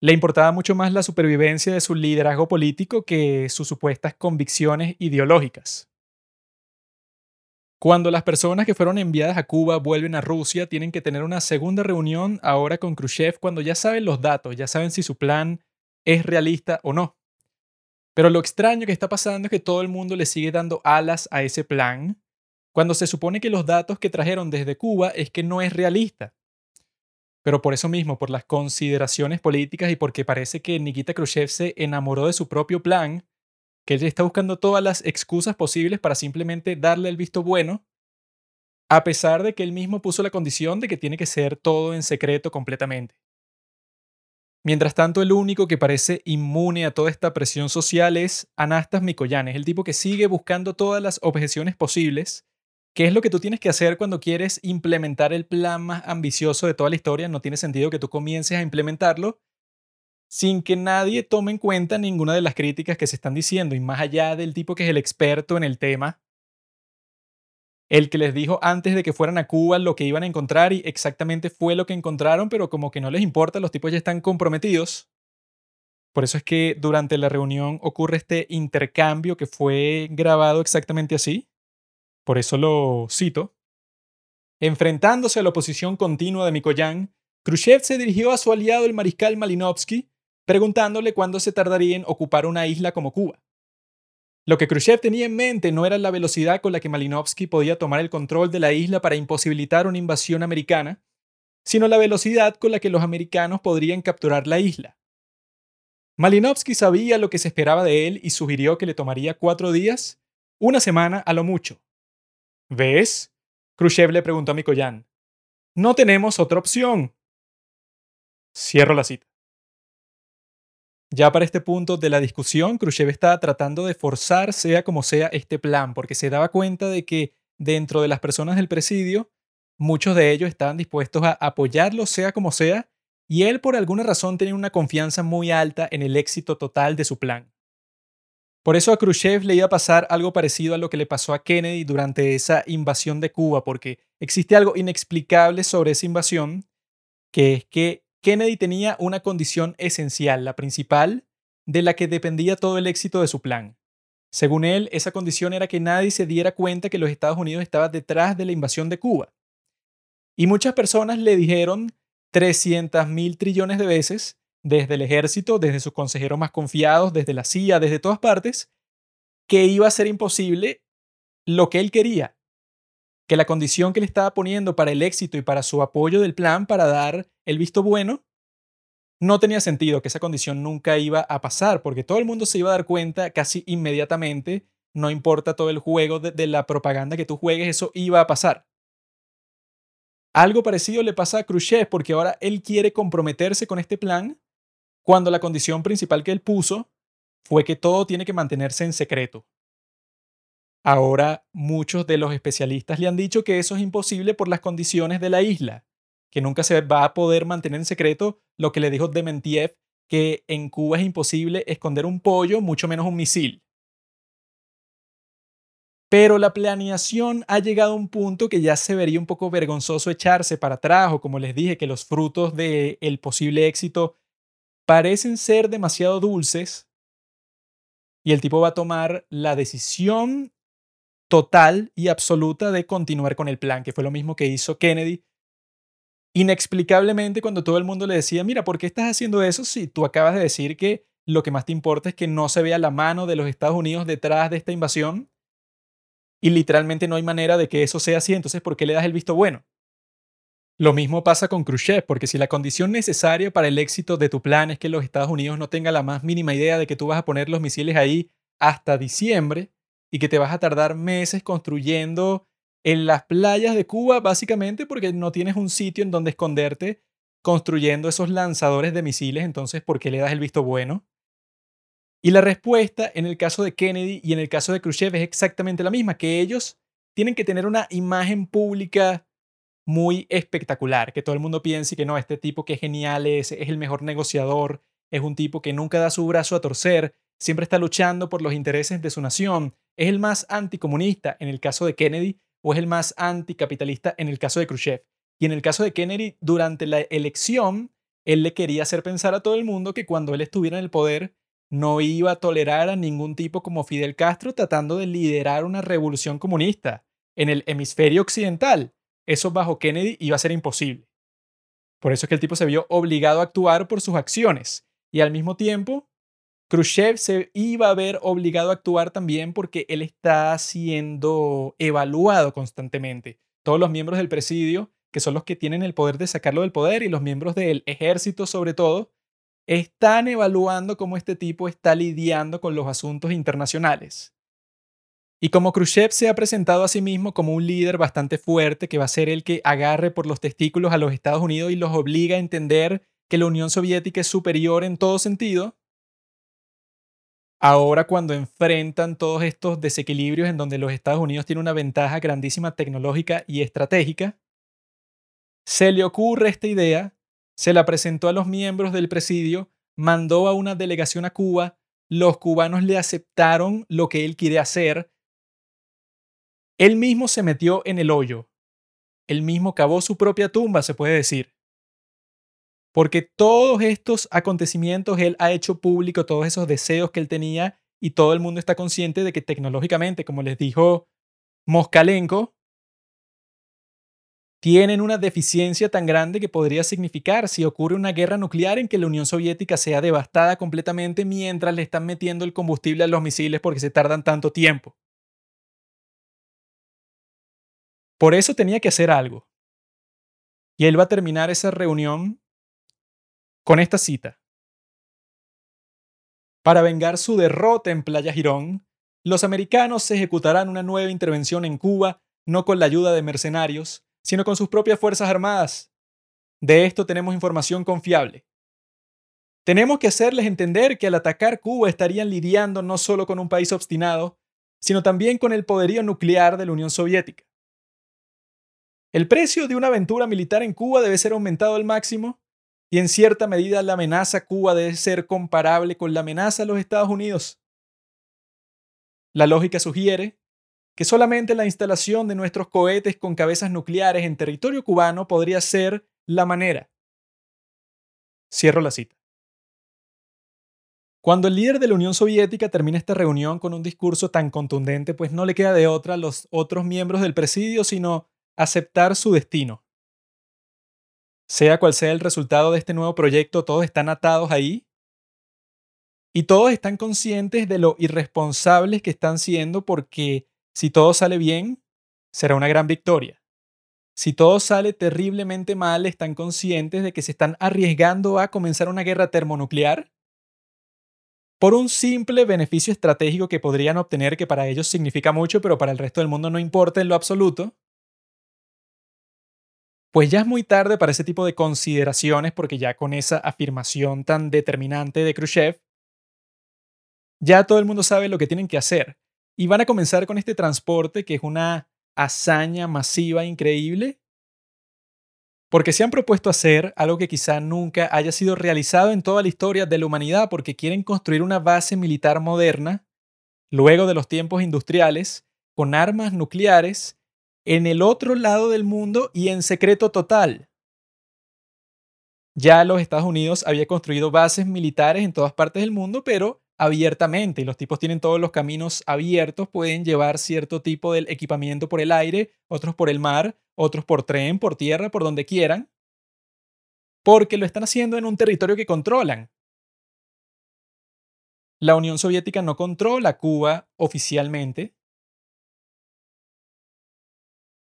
le importaba mucho más la supervivencia de su liderazgo político que sus supuestas convicciones ideológicas. Cuando las personas que fueron enviadas a Cuba vuelven a Rusia, tienen que tener una segunda reunión ahora con Khrushchev cuando ya saben los datos, ya saben si su plan es realista o no. Pero lo extraño que está pasando es que todo el mundo le sigue dando alas a ese plan, cuando se supone que los datos que trajeron desde Cuba es que no es realista. Pero por eso mismo, por las consideraciones políticas y porque parece que Nikita Khrushchev se enamoró de su propio plan, que él está buscando todas las excusas posibles para simplemente darle el visto bueno, a pesar de que él mismo puso la condición de que tiene que ser todo en secreto completamente. Mientras tanto, el único que parece inmune a toda esta presión social es Anastas Mikoyan, el tipo que sigue buscando todas las objeciones posibles ¿Qué es lo que tú tienes que hacer cuando quieres implementar el plan más ambicioso de toda la historia? No tiene sentido que tú comiences a implementarlo sin que nadie tome en cuenta ninguna de las críticas que se están diciendo y más allá del tipo que es el experto en el tema, el que les dijo antes de que fueran a Cuba lo que iban a encontrar y exactamente fue lo que encontraron, pero como que no les importa, los tipos ya están comprometidos. Por eso es que durante la reunión ocurre este intercambio que fue grabado exactamente así. Por eso lo cito. Enfrentándose a la oposición continua de Mikoyan, Khrushchev se dirigió a su aliado el mariscal Malinovsky, preguntándole cuándo se tardaría en ocupar una isla como Cuba. Lo que Khrushchev tenía en mente no era la velocidad con la que Malinovsky podía tomar el control de la isla para imposibilitar una invasión americana, sino la velocidad con la que los americanos podrían capturar la isla. Malinovsky sabía lo que se esperaba de él y sugirió que le tomaría cuatro días, una semana a lo mucho. ¿Ves? Khrushchev le preguntó a Mikoyan. No tenemos otra opción. Cierro la cita. Ya para este punto de la discusión, Khrushchev estaba tratando de forzar, sea como sea, este plan, porque se daba cuenta de que dentro de las personas del presidio, muchos de ellos estaban dispuestos a apoyarlo, sea como sea, y él por alguna razón tenía una confianza muy alta en el éxito total de su plan. Por eso a Khrushchev le iba a pasar algo parecido a lo que le pasó a Kennedy durante esa invasión de Cuba, porque existe algo inexplicable sobre esa invasión, que es que Kennedy tenía una condición esencial, la principal, de la que dependía todo el éxito de su plan. Msegún él, esa condición era que nadie se diera cuenta que los Estados Unidos estaban detrás de la invasión de Cuba. Y muchas personas le dijeron 300 mil trillones de veces, desde el ejército, desde sus consejeros más confiados, desde la CIA, desde todas partes, que iba a ser imposible lo que él quería, que la condición que le estaba poniendo para el éxito y para su apoyo del plan para dar el visto bueno, no tenía sentido que esa condición nunca iba a pasar, porque todo el mundo se iba a dar cuenta casi inmediatamente, no importa todo el juego de, la propaganda que tú juegues, eso iba a pasar. Algo parecido le pasa a Khrushchev, porque ahora él quiere comprometerse con este plan cuando la condición principal que él puso fue que todo tiene que mantenerse en secreto. Ahora muchos de los especialistas le han dicho que eso es imposible por las condiciones de la isla, que nunca se va a poder mantener en secreto lo que le dijo Dementiev, que en Cuba es imposible esconder un pollo, mucho menos un misil. Pero la planeación ha llegado a un punto que ya se vería un poco vergonzoso echarse para atrás, o como les dije, que los frutos del posible éxito parecen ser demasiado dulces, y el tipo va a tomar la decisión total y absoluta de continuar con el plan, que fue lo mismo que hizo Kennedy. Inexplicablemente cuando todo el mundo le decía, mira, ¿por qué estás haciendo eso si tú acabas de decir que lo que más te importa es que no se vea la mano de los Estados Unidos detrás de esta invasión? Y literalmente no hay manera de que eso sea así, entonces ¿por qué le das el visto bueno? Lo mismo pasa con Khrushchev, porque si la condición necesaria para el éxito de tu plan es que los Estados Unidos no tengan la más mínima idea de que tú vas a poner los misiles ahí hasta diciembre, y que te vas a tardar meses construyendo en las playas de Cuba, básicamente porque no tienes un sitio en donde esconderte construyendo esos lanzadores de misiles, entonces, ¿por qué le das el visto bueno? Y la respuesta en el caso de Kennedy y en el caso de Khrushchev es exactamente la misma, que ellos tienen que tener una imagen pública muy espectacular, que todo el mundo piense que no, este tipo que es genial es, es el mejor negociador, es un tipo que nunca da su brazo a torcer, siempre está luchando por los intereses de su nación, es el más anticomunista en el caso de Kennedy o es el más anticapitalista en el caso de Khrushchev. Y en el caso de Kennedy, durante la elección, él le quería hacer pensar a todo el mundo que cuando él estuviera en el poder, no iba a tolerar a ningún tipo como Fidel Castro tratando de liderar una revolución comunista en el hemisferio occidental. Eso bajo Kennedy iba a ser imposible. Por eso es que el tipo se vio obligado a actuar por sus acciones y al mismo tiempo Khrushchev se iba a ver obligado a actuar también porque él está siendo evaluado constantemente. Todos los miembros del presidio, que son los que tienen el poder de sacarlo del poder, y los miembros del ejército sobre todo, están evaluando cómo este tipo está lidiando con los asuntos internacionales. Y como Khrushchev se ha presentado a sí mismo como un líder bastante fuerte que va a ser el que agarre por los testículos a los Estados Unidos y los obliga a entender que la Unión Soviética es superior en todo sentido, Ahora cuando enfrentan todos estos desequilibrios en donde los Estados Unidos tienen una ventaja grandísima tecnológica y estratégica, se le ocurre esta idea, se la presentó a los miembros del presidio, mandó a una delegación a Cuba, los cubanos le aceptaron lo que él quiere hacer. Él mismo se metió en el hoyo. Él mismo cavó su propia tumba, se puede decir. Porque todos estos acontecimientos él ha hecho público, todos esos deseos que él tenía, y todo el mundo está consciente de que tecnológicamente, como les dijo Moskalenko, tienen una deficiencia tan grande que podría significar si ocurre una guerra nuclear en que la Unión Soviética sea devastada completamente mientras le están metiendo el combustible a los misiles porque se tardan tanto tiempo. Por eso tenía que hacer algo. Y él va a terminar esa reunión con esta cita. Para vengar su derrota en Playa Girón, los americanos ejecutarán una nueva intervención en Cuba, no con la ayuda de mercenarios, sino con sus propias Fuerzas Armadas. De esto tenemos información confiable. Tenemos que hacerles entender que al atacar Cuba estarían lidiando no solo con un país obstinado, sino también con el poderío nuclear de la Unión Soviética. El precio de una aventura militar en Cuba debe ser aumentado al máximo y en cierta medida la amenaza a Cuba debe ser comparable con la amenaza a los Estados Unidos. La lógica sugiere que solamente la instalación de nuestros cohetes con cabezas nucleares en territorio cubano podría ser la manera. Cierro la cita. Cuando el líder de la Unión Soviética termina esta reunión con un discurso tan contundente, pues no le queda de otra a los otros miembros del presidio sino aceptar su destino. Sea cual sea el resultado de este nuevo proyecto, todos están atados ahí y todos están conscientes de lo irresponsables que están siendo porque si todo sale bien, será una gran victoria. Si todo sale terriblemente mal, están conscientes de que se están arriesgando a comenzar una guerra termonuclear por un simple beneficio estratégico que podrían obtener que para ellos significa mucho, pero para el resto del mundo no importa en lo absoluto. Pues ya es muy tarde para ese tipo de consideraciones porque ya con esa afirmación tan determinante de Khrushchev, ya todo el mundo sabe lo que tienen que hacer. Y van a comenzar con este transporte que es una hazaña masiva increíble. Porque se han propuesto hacer algo que quizá nunca haya sido realizado en toda la historia de la humanidad, porque quieren construir una base militar moderna, luego de los tiempos industriales, con armas nucleares, en el otro lado del mundo y en secreto total. Ya los Estados Unidos había construido bases militares en todas partes del mundo, pero abiertamente los tipos tienen todos los caminos abiertos, pueden llevar cierto tipo de equipamiento por el aire, otros por el mar, otros por tren, por tierra, por donde quieran, porque lo están haciendo en un territorio que controlan. La Unión Soviética no controla Cuba oficialmente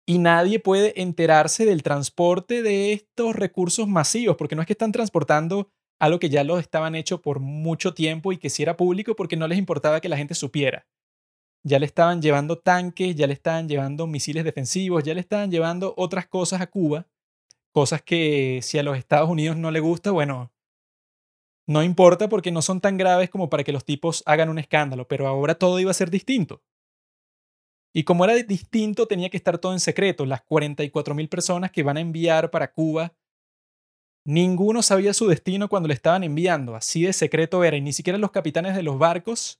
y nadie puede enterarse del transporte de estos recursos masivos, porque no es que están transportando algo que ya lo estaban hecho por mucho tiempo y que si era público porque no les importaba que la gente supiera. Ya le estaban llevando tanques, ya le estaban llevando misiles defensivos, ya le estaban llevando otras cosas a Cuba, cosas que si a los Estados Unidos no le gusta, bueno, no importa porque no son tan graves como para que los tipos hagan un escándalo, pero ahora todo iba a ser distinto. Y como era distinto, tenía que estar todo en secreto. Las 44.000 personas que van a enviar para Cuba Ninguno sabía su destino cuando le estaban enviando, así de secreto era, y ni siquiera los capitanes de los barcos,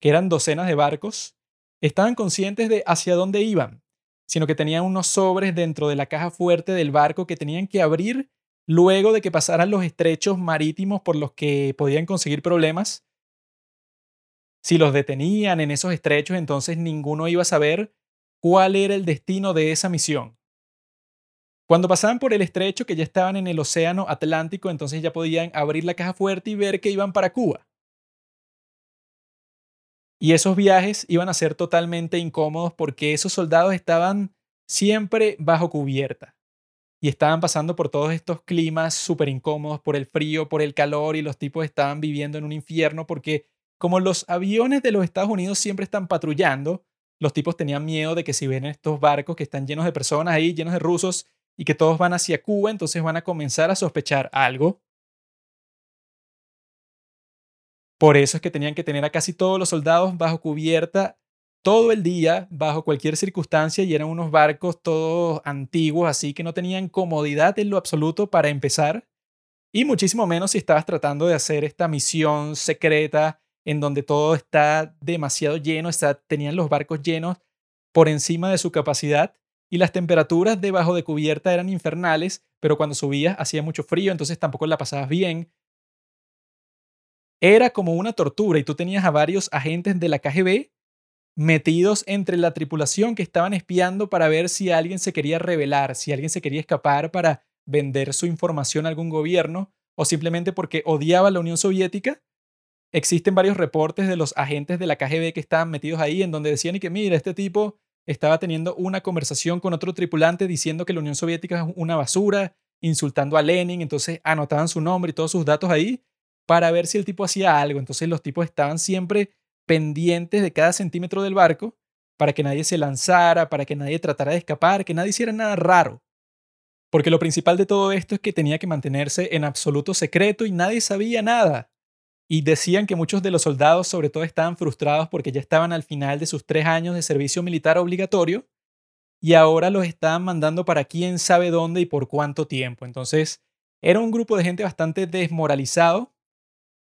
que eran docenas de barcos, estaban conscientes de hacia dónde iban, sino que tenían unos sobres dentro de la caja fuerte del barco que tenían que abrir luego de que pasaran los estrechos marítimos por los que podían conseguir problemas. Si los detenían en esos estrechos, entonces ninguno iba a saber cuál era el destino de esa misión. Cuando pasaban por el estrecho, que ya estaban en el Océano Atlántico, entonces ya podían abrir la caja fuerte y ver que iban para Cuba. Y esos viajes iban a ser totalmente incómodos porque esos soldados estaban siempre bajo cubierta y estaban pasando por todos estos climas súper incómodos, por el frío, por el calor y los tipos estaban viviendo en un infierno porque como los aviones de los Estados Unidos siempre están patrullando, los tipos tenían miedo de que si ven estos barcos que están llenos de personas ahí, llenos de rusos, y que todos van hacia Cuba, entonces van a comenzar a sospechar algo. Por eso es que tenían que tener a casi todos los soldados bajo cubierta todo el día, bajo cualquier circunstancia, y eran unos barcos todos antiguos, así que no tenían comodidad en lo absoluto para empezar. y muchísimo menos si estabas tratando de hacer esta misión secreta en donde todo está demasiado lleno, está, tenían los barcos llenos por encima de su capacidad y las temperaturas debajo de cubierta eran infernales, pero cuando subías hacía mucho frío, entonces tampoco la pasabas bien. Era como una tortura y tú tenías a varios agentes de la KGB metidos entre la tripulación que estaban espiando para ver si alguien se quería rebelar, si alguien se quería escapar para vender su información a algún gobierno o simplemente porque odiaba la Unión Soviética. Existen varios reportes de los agentes de la KGB que estaban metidos ahí en donde decían y que mira, este tipo estaba teniendo una conversación con otro tripulante diciendo que la Unión Soviética es una basura, insultando a Lenin, entonces anotaban su nombre y todos sus datos ahí para ver si el tipo hacía algo. Entonces los tipos estaban siempre pendientes de cada centímetro del barco para que nadie se lanzara, para que nadie tratara de escapar, que nadie hiciera nada raro. Porque lo principal de todo esto es que tenía que mantenerse en absoluto secreto y nadie sabía nada. Y decían que muchos de los soldados sobre todo estaban frustrados porque ya estaban al final de sus tres años de servicio militar obligatorio y ahora los estaban mandando para quién sabe dónde y por cuánto tiempo. Entonces, era un grupo de gente bastante desmoralizado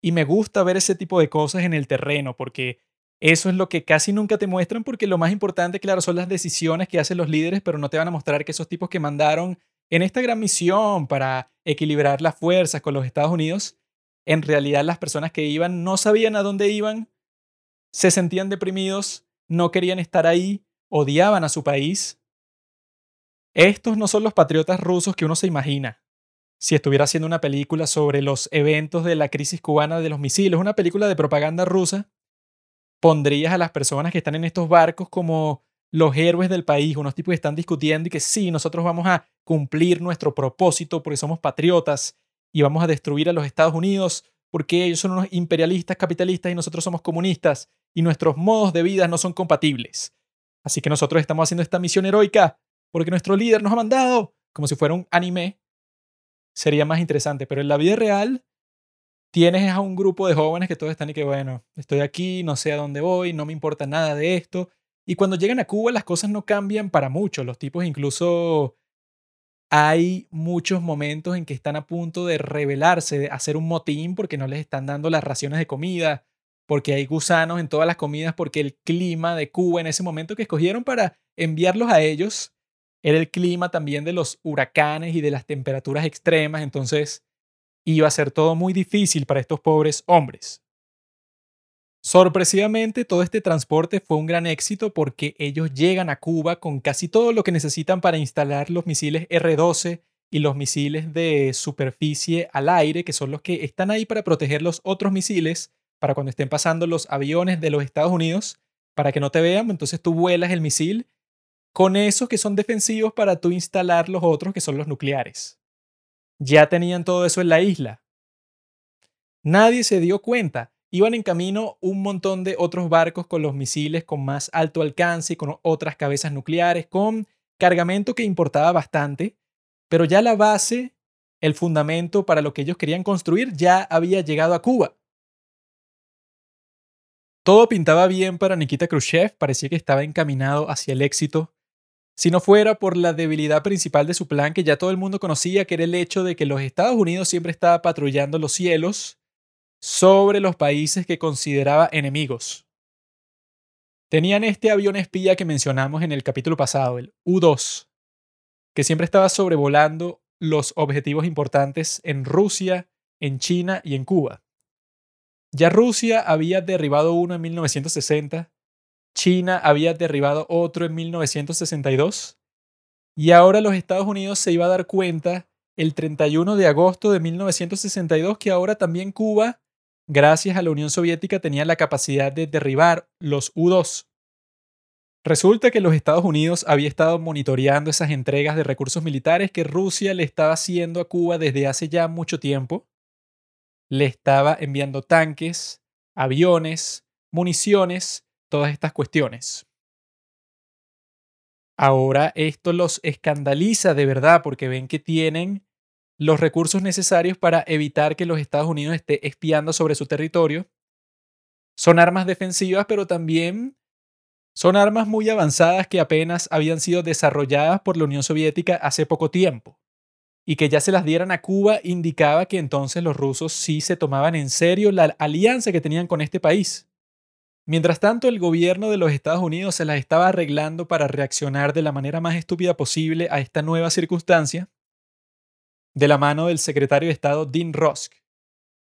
y me gusta ver ese tipo de cosas en el terreno porque eso es lo que casi nunca te muestran porque lo más importante, claro, son las decisiones que hacen los líderes, pero no te van a mostrar que esos tipos que mandaron en esta gran misión para equilibrar las fuerzas con los Estados Unidos, en realidad las personas que iban no sabían a dónde iban, se sentían deprimidos, no querían estar ahí, odiaban a su país. Estos no son los patriotas rusos que uno se imagina. Si estuviera haciendo una película sobre los eventos de la crisis cubana de los misiles, una película de propaganda rusa, pondrías a las personas que están en estos barcos como los héroes del país, unos tipos que están discutiendo y que sí, nosotros vamos a cumplir nuestro propósito porque somos patriotas y vamos a destruir a los Estados Unidos porque ellos son unos imperialistas capitalistas y nosotros somos comunistas y nuestros modos de vida no son compatibles. Así que nosotros estamos haciendo esta misión heroica porque nuestro líder nos ha mandado, como si fuera un anime, sería más interesante. Pero en la vida real tienes a un grupo de jóvenes que todos están y que, bueno, estoy aquí, no sé a dónde voy, no me importa nada de esto, y cuando llegan a Cuba las cosas no cambian para mucho. Los tipos incluso hay muchos momentos en que están a punto de rebelarse, de hacer un motín porque no les están dando las raciones de comida, porque hay gusanos en todas las comidas, porque el clima de Cuba en ese momento que escogieron para enviarlos a ellos era el clima también de los huracanes y de las temperaturas extremas, entonces iba a ser todo muy difícil para estos pobres hombres. Sorpresivamente, todo este transporte fue un gran éxito porque ellos llegan a Cuba con casi todo lo que necesitan para instalar los misiles R-12 y los misiles de superficie al aire, que son los que están ahí para proteger los otros misiles, para cuando estén pasando los aviones de los Estados Unidos, para que no te vean, entonces tú vuelas el misil con esos que son defensivos para tú instalar los otros que son los nucleares. Ya tenían todo eso en la isla. Nadie se dio cuenta Iban en camino un montón de otros barcos con los misiles con más alto alcance y con otras cabezas nucleares, con cargamento que importaba bastante, pero ya la base, el fundamento para lo que ellos querían construir ya había llegado a Cuba. Todo pintaba bien para Nikita Khrushchev, parecía que estaba encaminado hacia el éxito, si no fuera por la debilidad principal de su plan que ya todo el mundo conocía, que era el hecho de que los Estados Unidos siempre estaba patrullando los cielos sobre los países que consideraba enemigos. Tenían este avión espía que mencionamos en el capítulo pasado, el U-2, que siempre estaba sobrevolando los objetivos importantes en Rusia, en China y en Cuba. Ya Rusia había derribado uno en 1960, China había derribado otro en 1962, y ahora los Estados Unidos se iba a dar cuenta el 31 de agosto de 1962 que ahora también Cuba gracias a la Unión Soviética tenía la capacidad de derribar los U-2. Resulta que los Estados Unidos había estado monitoreando esas entregas de recursos militares que Rusia le estaba haciendo a Cuba desde hace ya mucho tiempo. Le estaba enviando tanques, aviones, municiones, todas estas cuestiones. Ahora esto los escandaliza de verdad porque ven que tienen los recursos necesarios para evitar que los Estados Unidos esté espiando sobre su territorio. Son armas defensivas, pero también son armas muy avanzadas que apenas habían sido desarrolladas por la Unión Soviética hace poco tiempo. y que ya se las dieran a Cuba indicaba que entonces los rusos sí se tomaban en serio la alianza que tenían con este país. Mientras tanto, el gobierno de los Estados Unidos se las estaba arreglando para reaccionar de la manera más estúpida posible a esta nueva circunstancia, de la mano del secretario de Estado Dean Rusk.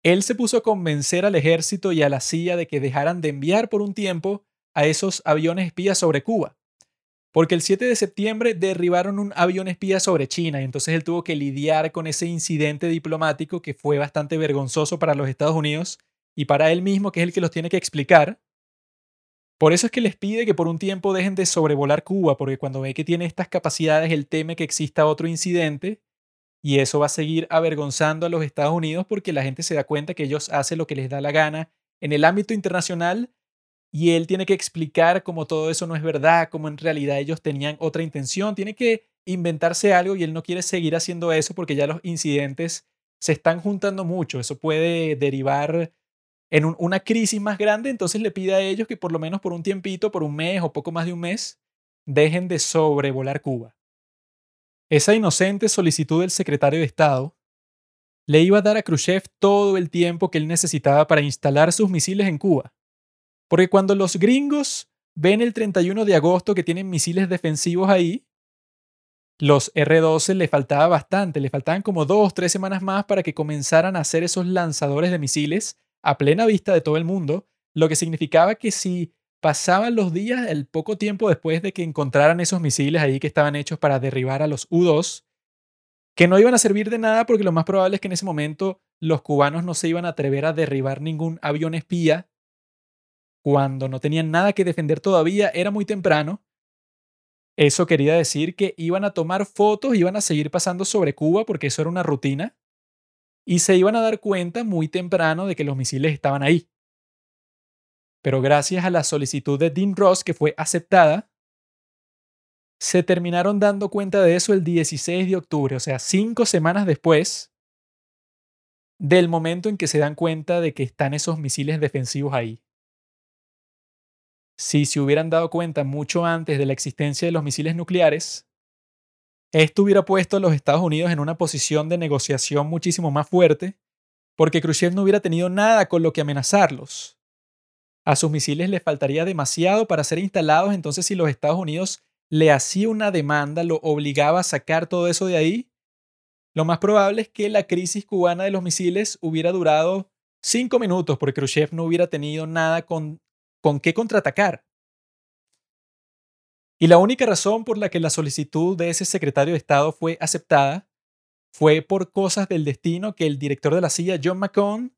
Él se puso a convencer al ejército y a la CIA de que dejaran de enviar por un tiempo a esos aviones espías sobre Cuba, porque el 7 de septiembre derribaron un avión espía sobre China y entonces él tuvo que lidiar con ese incidente diplomático que fue bastante vergonzoso para los Estados Unidos y para él mismo, que es el que los tiene que explicar. Por eso es que les pide que por un tiempo dejen de sobrevolar Cuba, porque cuando ve que tiene estas capacidades, él teme que exista otro incidente y eso va a seguir avergonzando a los Estados Unidos porque la gente se da cuenta que ellos hacen lo que les da la gana en el ámbito internacional y él tiene que explicar cómo todo eso no es verdad, cómo en realidad ellos tenían otra intención, tiene que inventarse algo y él no quiere seguir haciendo eso porque ya los incidentes se están juntando mucho, eso puede derivar en una crisis más grande, entonces le pide a ellos que por lo menos por un tiempito, por un mes o poco más de un mes, dejen de sobrevolar Cuba. Esa inocente solicitud del secretario de Estado le iba a dar a Khrushchev todo el tiempo que él necesitaba para instalar sus misiles en Cuba. Porque cuando los gringos ven el 31 de agosto que tienen misiles defensivos ahí, los R-12 le faltaba bastante, le faltaban como dos, tres semanas más para que comenzaran a hacer esos lanzadores de misiles a plena vista de todo el mundo, lo que significaba que si pasaban los días, el poco tiempo después de que encontraran esos misiles ahí que estaban hechos para derribar a los U-2, que no iban a servir de nada porque lo más probable es que en ese momento los cubanos no se iban a atrever a derribar ningún avión espía cuando no tenían nada que defender todavía, era muy temprano. Eso quería decir que iban a tomar fotos, iban a seguir pasando sobre Cuba porque eso era una rutina y se iban a dar cuenta muy temprano de que los misiles estaban ahí. Pero gracias a la solicitud de Dean Ross, que fue aceptada, se terminaron dando cuenta de eso el 16 de octubre, o sea, cinco semanas después del momento en que se dan cuenta de que están esos misiles defensivos ahí. Si se hubieran dado cuenta mucho antes de la existencia de los misiles nucleares, esto hubiera puesto a los Estados Unidos en una posición de negociación muchísimo más fuerte, porque Khrushchev no hubiera tenido nada con lo que amenazarlos. A sus misiles les faltaría demasiado para ser instalados, entonces si los Estados Unidos le hacía una demanda, lo obligaba a sacar todo eso de ahí, lo más probable es que la crisis cubana de los misiles hubiera durado cinco minutos, porque Khrushchev no hubiera tenido nada con, con qué contraatacar. Y la única razón por la que la solicitud de ese secretario de Estado fue aceptada fue por cosas del destino que el director de la CIA, John McCone,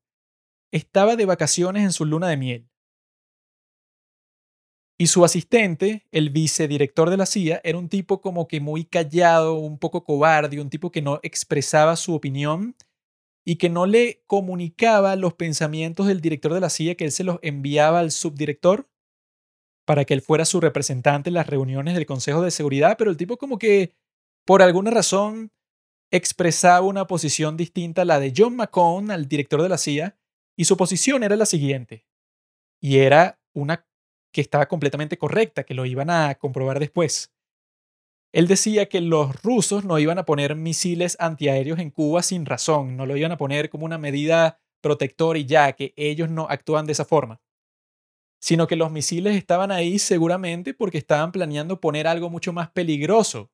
estaba de vacaciones en su luna de miel. Y su asistente, el vicedirector de la CIA, era un tipo como que muy callado, un poco cobarde, un tipo que no expresaba su opinión y que no le comunicaba los pensamientos del director de la CIA, que él se los enviaba al subdirector para que él fuera su representante en las reuniones del Consejo de Seguridad, pero el tipo como que por alguna razón expresaba una posición distinta a la de John McCone, al director de la CIA, y su posición era la siguiente, y era una que estaba completamente correcta, que lo iban a comprobar después. Él decía que los rusos no iban a poner misiles antiaéreos en Cuba sin razón, no lo iban a poner como una medida protectora y ya, que ellos no actúan de esa forma sino que los misiles estaban ahí seguramente porque estaban planeando poner algo mucho más peligroso.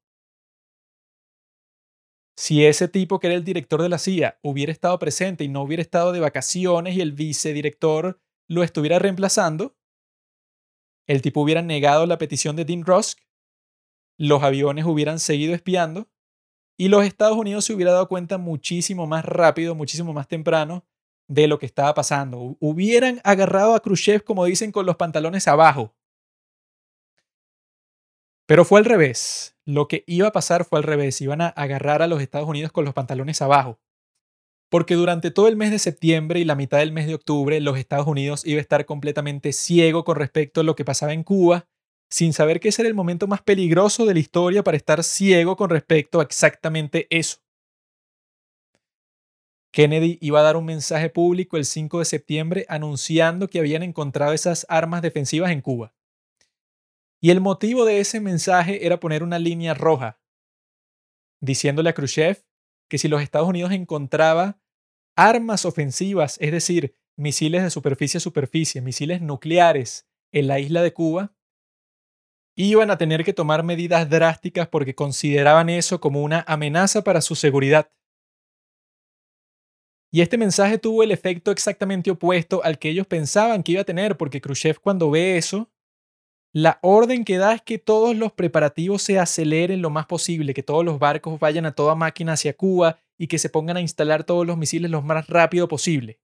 Si ese tipo que era el director de la CIA hubiera estado presente y no hubiera estado de vacaciones y el vicedirector lo estuviera reemplazando, el tipo hubiera negado la petición de Dean Rusk, los aviones hubieran seguido espiando y los Estados Unidos se hubiera dado cuenta muchísimo más rápido, muchísimo más temprano de lo que estaba pasando. Hubieran agarrado a Khrushchev, como dicen, con los pantalones abajo. Pero fue al revés. Lo que iba a pasar fue al revés. Iban a agarrar a los Estados Unidos con los pantalones abajo. Porque durante todo el mes de septiembre y la mitad del mes de octubre, los Estados Unidos iba a estar completamente ciego con respecto a lo que pasaba en Cuba, sin saber que ese era el momento más peligroso de la historia para estar ciego con respecto a exactamente eso. Kennedy iba a dar un mensaje público el 5 de septiembre anunciando que habían encontrado esas armas defensivas en Cuba. Y el motivo de ese mensaje era poner una línea roja, diciéndole a Khrushchev que si los Estados Unidos encontraba armas ofensivas, es decir, misiles de superficie a superficie, misiles nucleares en la isla de Cuba, iban a tener que tomar medidas drásticas porque consideraban eso como una amenaza para su seguridad. Y este mensaje tuvo el efecto exactamente opuesto al que ellos pensaban que iba a tener, porque Khrushchev cuando ve eso, la orden que da es que todos los preparativos se aceleren lo más posible, que todos los barcos vayan a toda máquina hacia Cuba y que se pongan a instalar todos los misiles lo más rápido posible.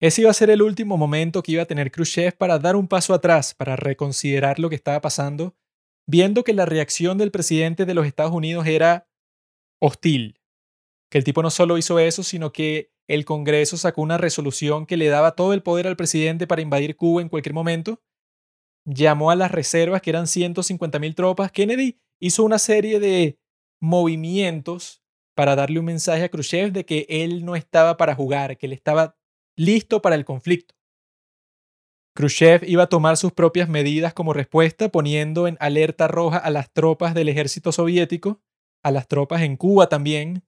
Ese iba a ser el último momento que iba a tener Khrushchev para dar un paso atrás, para reconsiderar lo que estaba pasando, viendo que la reacción del presidente de los Estados Unidos era hostil. Que el tipo no solo hizo eso, sino que el Congreso sacó una resolución que le daba todo el poder al presidente para invadir Cuba en cualquier momento. Llamó a las reservas, que eran 150.000 tropas. Kennedy hizo una serie de movimientos para darle un mensaje a Khrushchev de que él no estaba para jugar, que él estaba listo para el conflicto. Khrushchev iba a tomar sus propias medidas como respuesta, poniendo en alerta roja a las tropas del ejército soviético, a las tropas en Cuba también,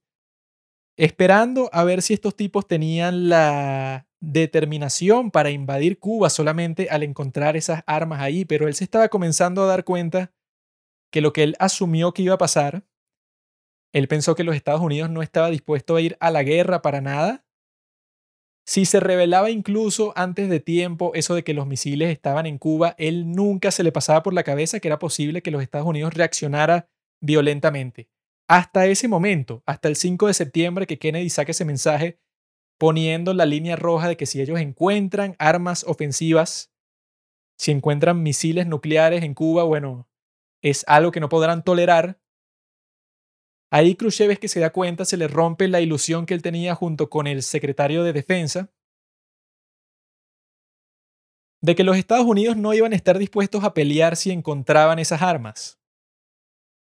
esperando a ver si estos tipos tenían la determinación para invadir Cuba solamente al encontrar esas armas ahí, pero él se estaba comenzando a dar cuenta que lo que él asumió que iba a pasar, él pensó que los Estados Unidos no estaba dispuesto a ir a la guerra para nada, si se revelaba incluso antes de tiempo eso de que los misiles estaban en Cuba, él nunca se le pasaba por la cabeza que era posible que los Estados Unidos reaccionara violentamente. Hasta ese momento, hasta el 5 de septiembre que Kennedy saque ese mensaje poniendo la línea roja de que si ellos encuentran armas ofensivas, si encuentran misiles nucleares en Cuba, bueno, es algo que no podrán tolerar Ahí Khrushchev es que se da cuenta, se le rompe la ilusión que él tenía junto con el secretario de Defensa de que los Estados Unidos no iban a estar dispuestos a pelear si encontraban esas armas.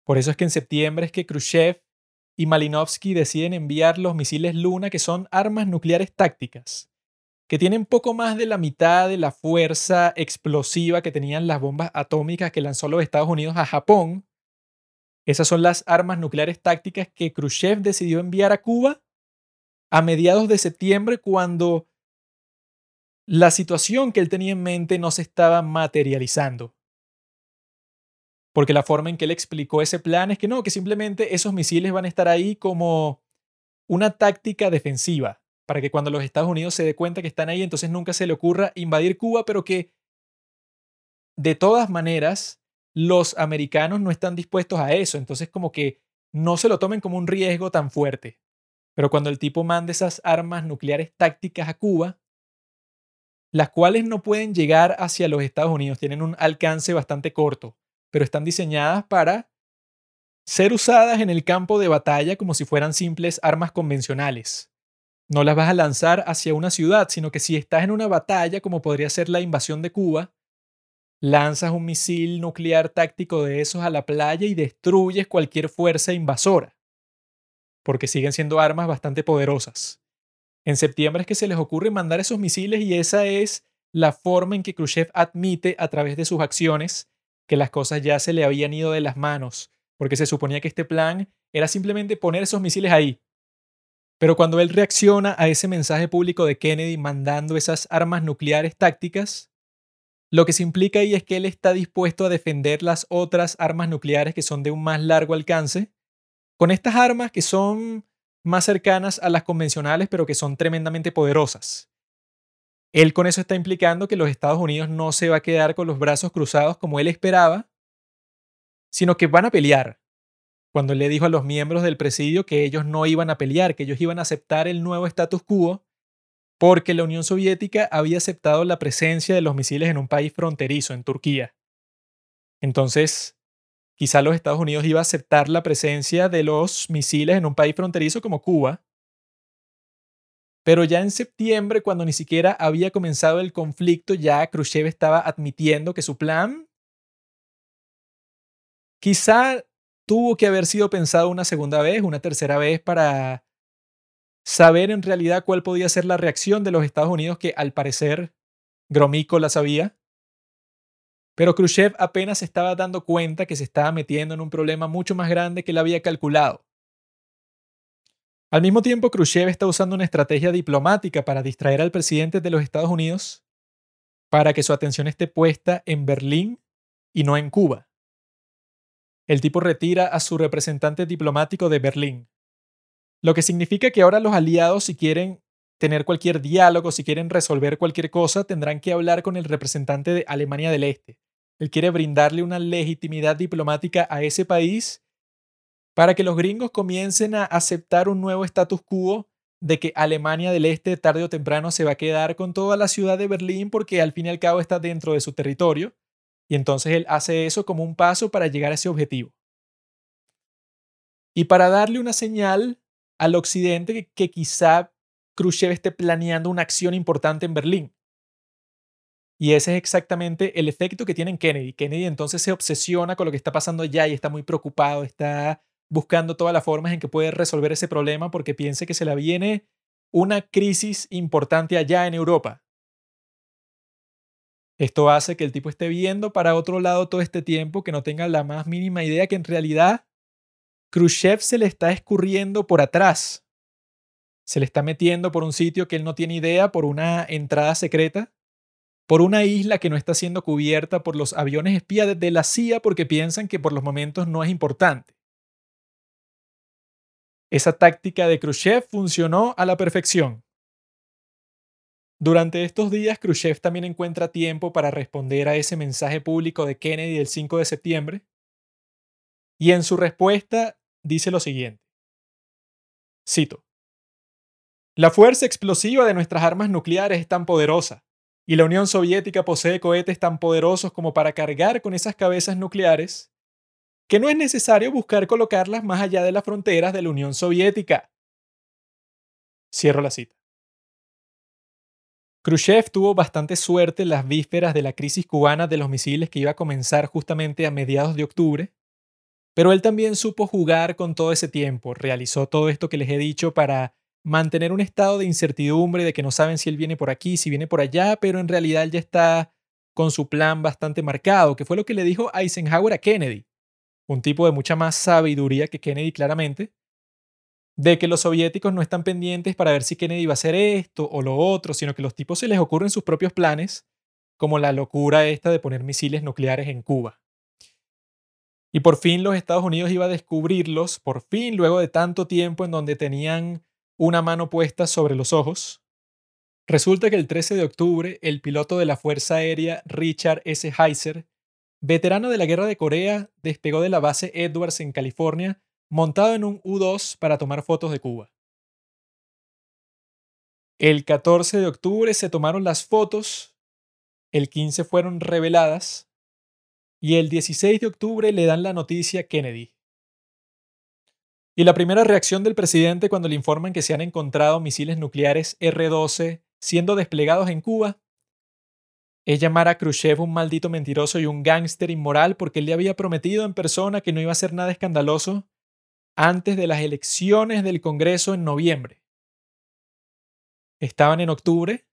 Por eso es que en septiembre es que Khrushchev y Malinovsky deciden enviar los misiles Luna, que son armas nucleares tácticas, que tienen poco más de la mitad de la fuerza explosiva que tenían las bombas atómicas que lanzó los Estados Unidos a Japón esas son las armas nucleares tácticas que Khrushchev decidió enviar a Cuba a mediados de septiembre cuando la situación que él tenía en mente no se estaba materializando. Porque la forma en que él explicó ese plan es que no, que simplemente esos misiles van a estar ahí como una táctica defensiva, para que cuando los Estados Unidos se dé cuenta que están ahí, entonces nunca se le ocurra invadir Cuba, pero que de todas maneras los americanos no están dispuestos a eso, entonces como que no se lo tomen como un riesgo tan fuerte. Pero cuando el tipo manda esas armas nucleares tácticas a Cuba, las cuales no pueden llegar hacia los Estados Unidos, tienen un alcance bastante corto, pero están diseñadas para ser usadas en el campo de batalla como si fueran simples armas convencionales. No las vas a lanzar hacia una ciudad, sino que si estás en una batalla, como podría ser la invasión de Cuba, lanzas un misil nuclear táctico de esos a la playa y destruyes cualquier fuerza invasora, porque siguen siendo armas bastante poderosas. En septiembre es que se les ocurre mandar esos misiles y esa es la forma en que Khrushchev admite a través de sus acciones que las cosas ya se le habían ido de las manos, porque se suponía que este plan era simplemente poner esos misiles ahí. Pero cuando él reacciona a ese mensaje público de Kennedy mandando esas armas nucleares tácticas, lo que se implica ahí es que él está dispuesto a defender las otras armas nucleares que son de un más largo alcance, con estas armas que son más cercanas a las convencionales, pero que son tremendamente poderosas. Él con eso está implicando que los Estados Unidos no se va a quedar con los brazos cruzados como él esperaba, sino que van a pelear. Cuando él le dijo a los miembros del presidio que ellos no iban a pelear, que ellos iban a aceptar el nuevo status quo porque la Unión Soviética había aceptado la presencia de los misiles en un país fronterizo, en Turquía. Entonces, quizá los Estados Unidos iba a aceptar la presencia de los misiles en un país fronterizo como Cuba. Pero ya en septiembre, cuando ni siquiera había comenzado el conflicto, ya Khrushchev estaba admitiendo que su plan quizá tuvo que haber sido pensado una segunda vez, una tercera vez para saber en realidad cuál podía ser la reacción de los Estados Unidos, que al parecer Gromyko la sabía. Pero Khrushchev apenas estaba dando cuenta que se estaba metiendo en un problema mucho más grande que él había calculado. Al mismo tiempo, Khrushchev está usando una estrategia diplomática para distraer al presidente de los Estados Unidos para que su atención esté puesta en Berlín y no en Cuba. El tipo retira a su representante diplomático de Berlín, lo que significa que ahora los aliados, si quieren tener cualquier diálogo, si quieren resolver cualquier cosa, tendrán que hablar con el representante de Alemania del Este. Él quiere brindarle una legitimidad diplomática a ese país para que los gringos comiencen a aceptar un nuevo status quo de que Alemania del Este tarde o temprano se va a quedar con toda la ciudad de Berlín porque al fin y al cabo está dentro de su territorio. Y entonces él hace eso como un paso para llegar a ese objetivo. Y para darle una señal al occidente que, que quizá Khrushchev esté planeando una acción importante en Berlín. Y ese es exactamente el efecto que tiene en Kennedy. Kennedy entonces se obsesiona con lo que está pasando allá y está muy preocupado, está buscando todas las formas en que puede resolver ese problema porque piensa que se le viene una crisis importante allá en Europa. Esto hace que el tipo esté viendo para otro lado todo este tiempo, que no tenga la más mínima idea que en realidad Khrushchev se le está escurriendo por atrás. Se le está metiendo por un sitio que él no tiene idea, por una entrada secreta, por una isla que no está siendo cubierta por los aviones espías de la CIA porque piensan que por los momentos no es importante. Esa táctica de Khrushchev funcionó a la perfección. Durante estos días, Khrushchev también encuentra tiempo para responder a ese mensaje público de Kennedy del 5 de septiembre, y en su respuesta dice lo siguiente. Cito. La fuerza explosiva de nuestras armas nucleares es tan poderosa, y la Unión Soviética posee cohetes tan poderosos como para cargar con esas cabezas nucleares, que no es necesario buscar colocarlas más allá de las fronteras de la Unión Soviética. Cierro la cita. Khrushchev tuvo bastante suerte en las vísperas de la crisis cubana de los misiles que iba a comenzar justamente a mediados de octubre, pero él también supo jugar con todo ese tiempo, realizó todo esto que les he dicho para mantener un estado de incertidumbre de que no saben si él viene por aquí, si viene por allá, pero en realidad él ya está con su plan bastante marcado, que fue lo que le dijo Eisenhower a Kennedy un tipo de mucha más sabiduría que Kennedy claramente, de que los soviéticos no están pendientes para ver si Kennedy va a hacer esto o lo otro, sino que los tipos se les ocurren sus propios planes, como la locura esta de poner misiles nucleares en Cuba. Y por fin los Estados Unidos iba a descubrirlos, por fin, luego de tanto tiempo en donde tenían una mano puesta sobre los ojos. Resulta que el 13 de octubre, el piloto de la Fuerza Aérea Richard S. Heiser veterano de la Guerra de Corea, despegó de la base Edwards en California montado en un U-2 para tomar fotos de Cuba. El 14 de octubre se tomaron las fotos, el 15 fueron reveladas y el 16 de octubre le dan la noticia a Kennedy. Y la primera reacción del presidente cuando le informan que se han encontrado misiles nucleares R-12 siendo desplegados en Cuba es llamar a Khrushchev un maldito mentiroso y un gángster inmoral porque él le había prometido en persona que no iba a hacer nada escandaloso antes de las elecciones del Congreso en noviembre. Estaban en octubre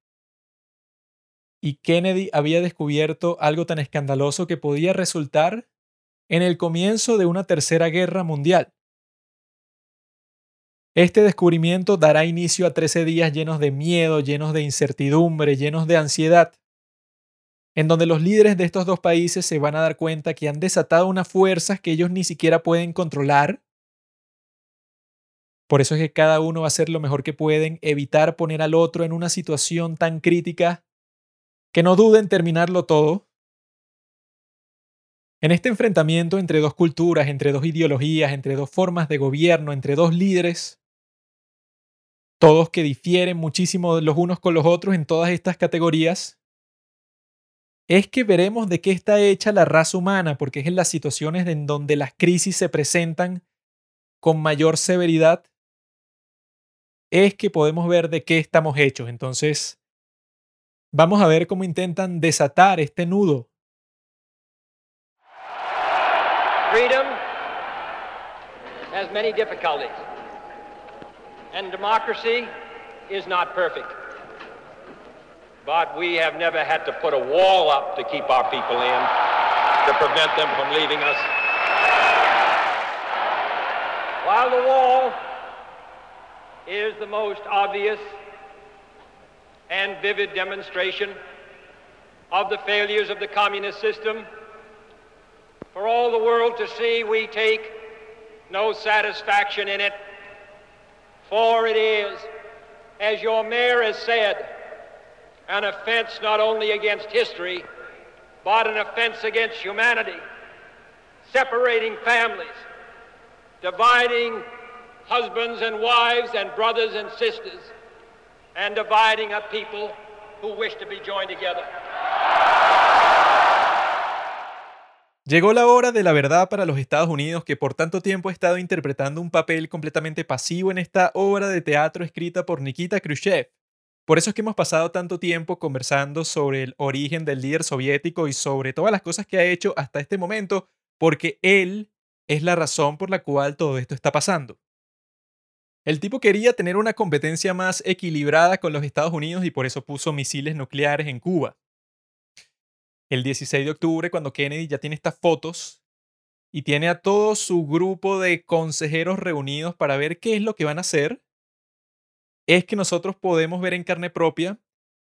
y Kennedy había descubierto algo tan escandaloso que podía resultar en el comienzo de una tercera guerra mundial. Este descubrimiento dará inicio a 13 días llenos de miedo, llenos de incertidumbre, llenos de ansiedad en donde los líderes de estos dos países se van a dar cuenta que han desatado unas fuerzas que ellos ni siquiera pueden controlar. Por eso es que cada uno va a hacer lo mejor que pueden, evitar poner al otro en una situación tan crítica que no duden terminarlo todo. En este enfrentamiento entre dos culturas, entre dos ideologías, entre dos formas de gobierno, entre dos líderes, todos que difieren muchísimo los unos con los otros en todas estas categorías, es que veremos de qué está hecha la raza humana, porque es en las situaciones en donde las crisis se presentan con mayor severidad, es que podemos ver de qué estamos hechos. Entonces, vamos a ver cómo intentan desatar este nudo. And democracy is not perfect. But we have never had to put a wall up to keep our people in, to prevent them from leaving us. While the wall is the most obvious and vivid demonstration of the failures of the communist system. For all the world to see, we take no satisfaction in it, for it is, as your mayor has said, an offense not only against history, but an offense against humanity, separating families, dividing husbands and wives and brothers and sisters, and dividing a people who wish to be joined together. Llegó la hora de la verdad para los Estados Unidos que por tanto tiempo ha estado interpretando un papel completamente pasivo en esta obra de teatro escrita por Nikita Khrushchev. Por eso es que hemos pasado tanto tiempo conversando sobre el origen del líder soviético y sobre todas las cosas que ha hecho hasta este momento, porque él es la razón por la cual todo esto está pasando. El tipo quería tener una competencia más equilibrada con los Estados Unidos y por eso puso misiles nucleares en Cuba el 16 de octubre, cuando Kennedy ya tiene estas fotos y tiene a todo su grupo de consejeros reunidos para ver qué es lo que van a hacer, es que nosotros podemos ver en carne propia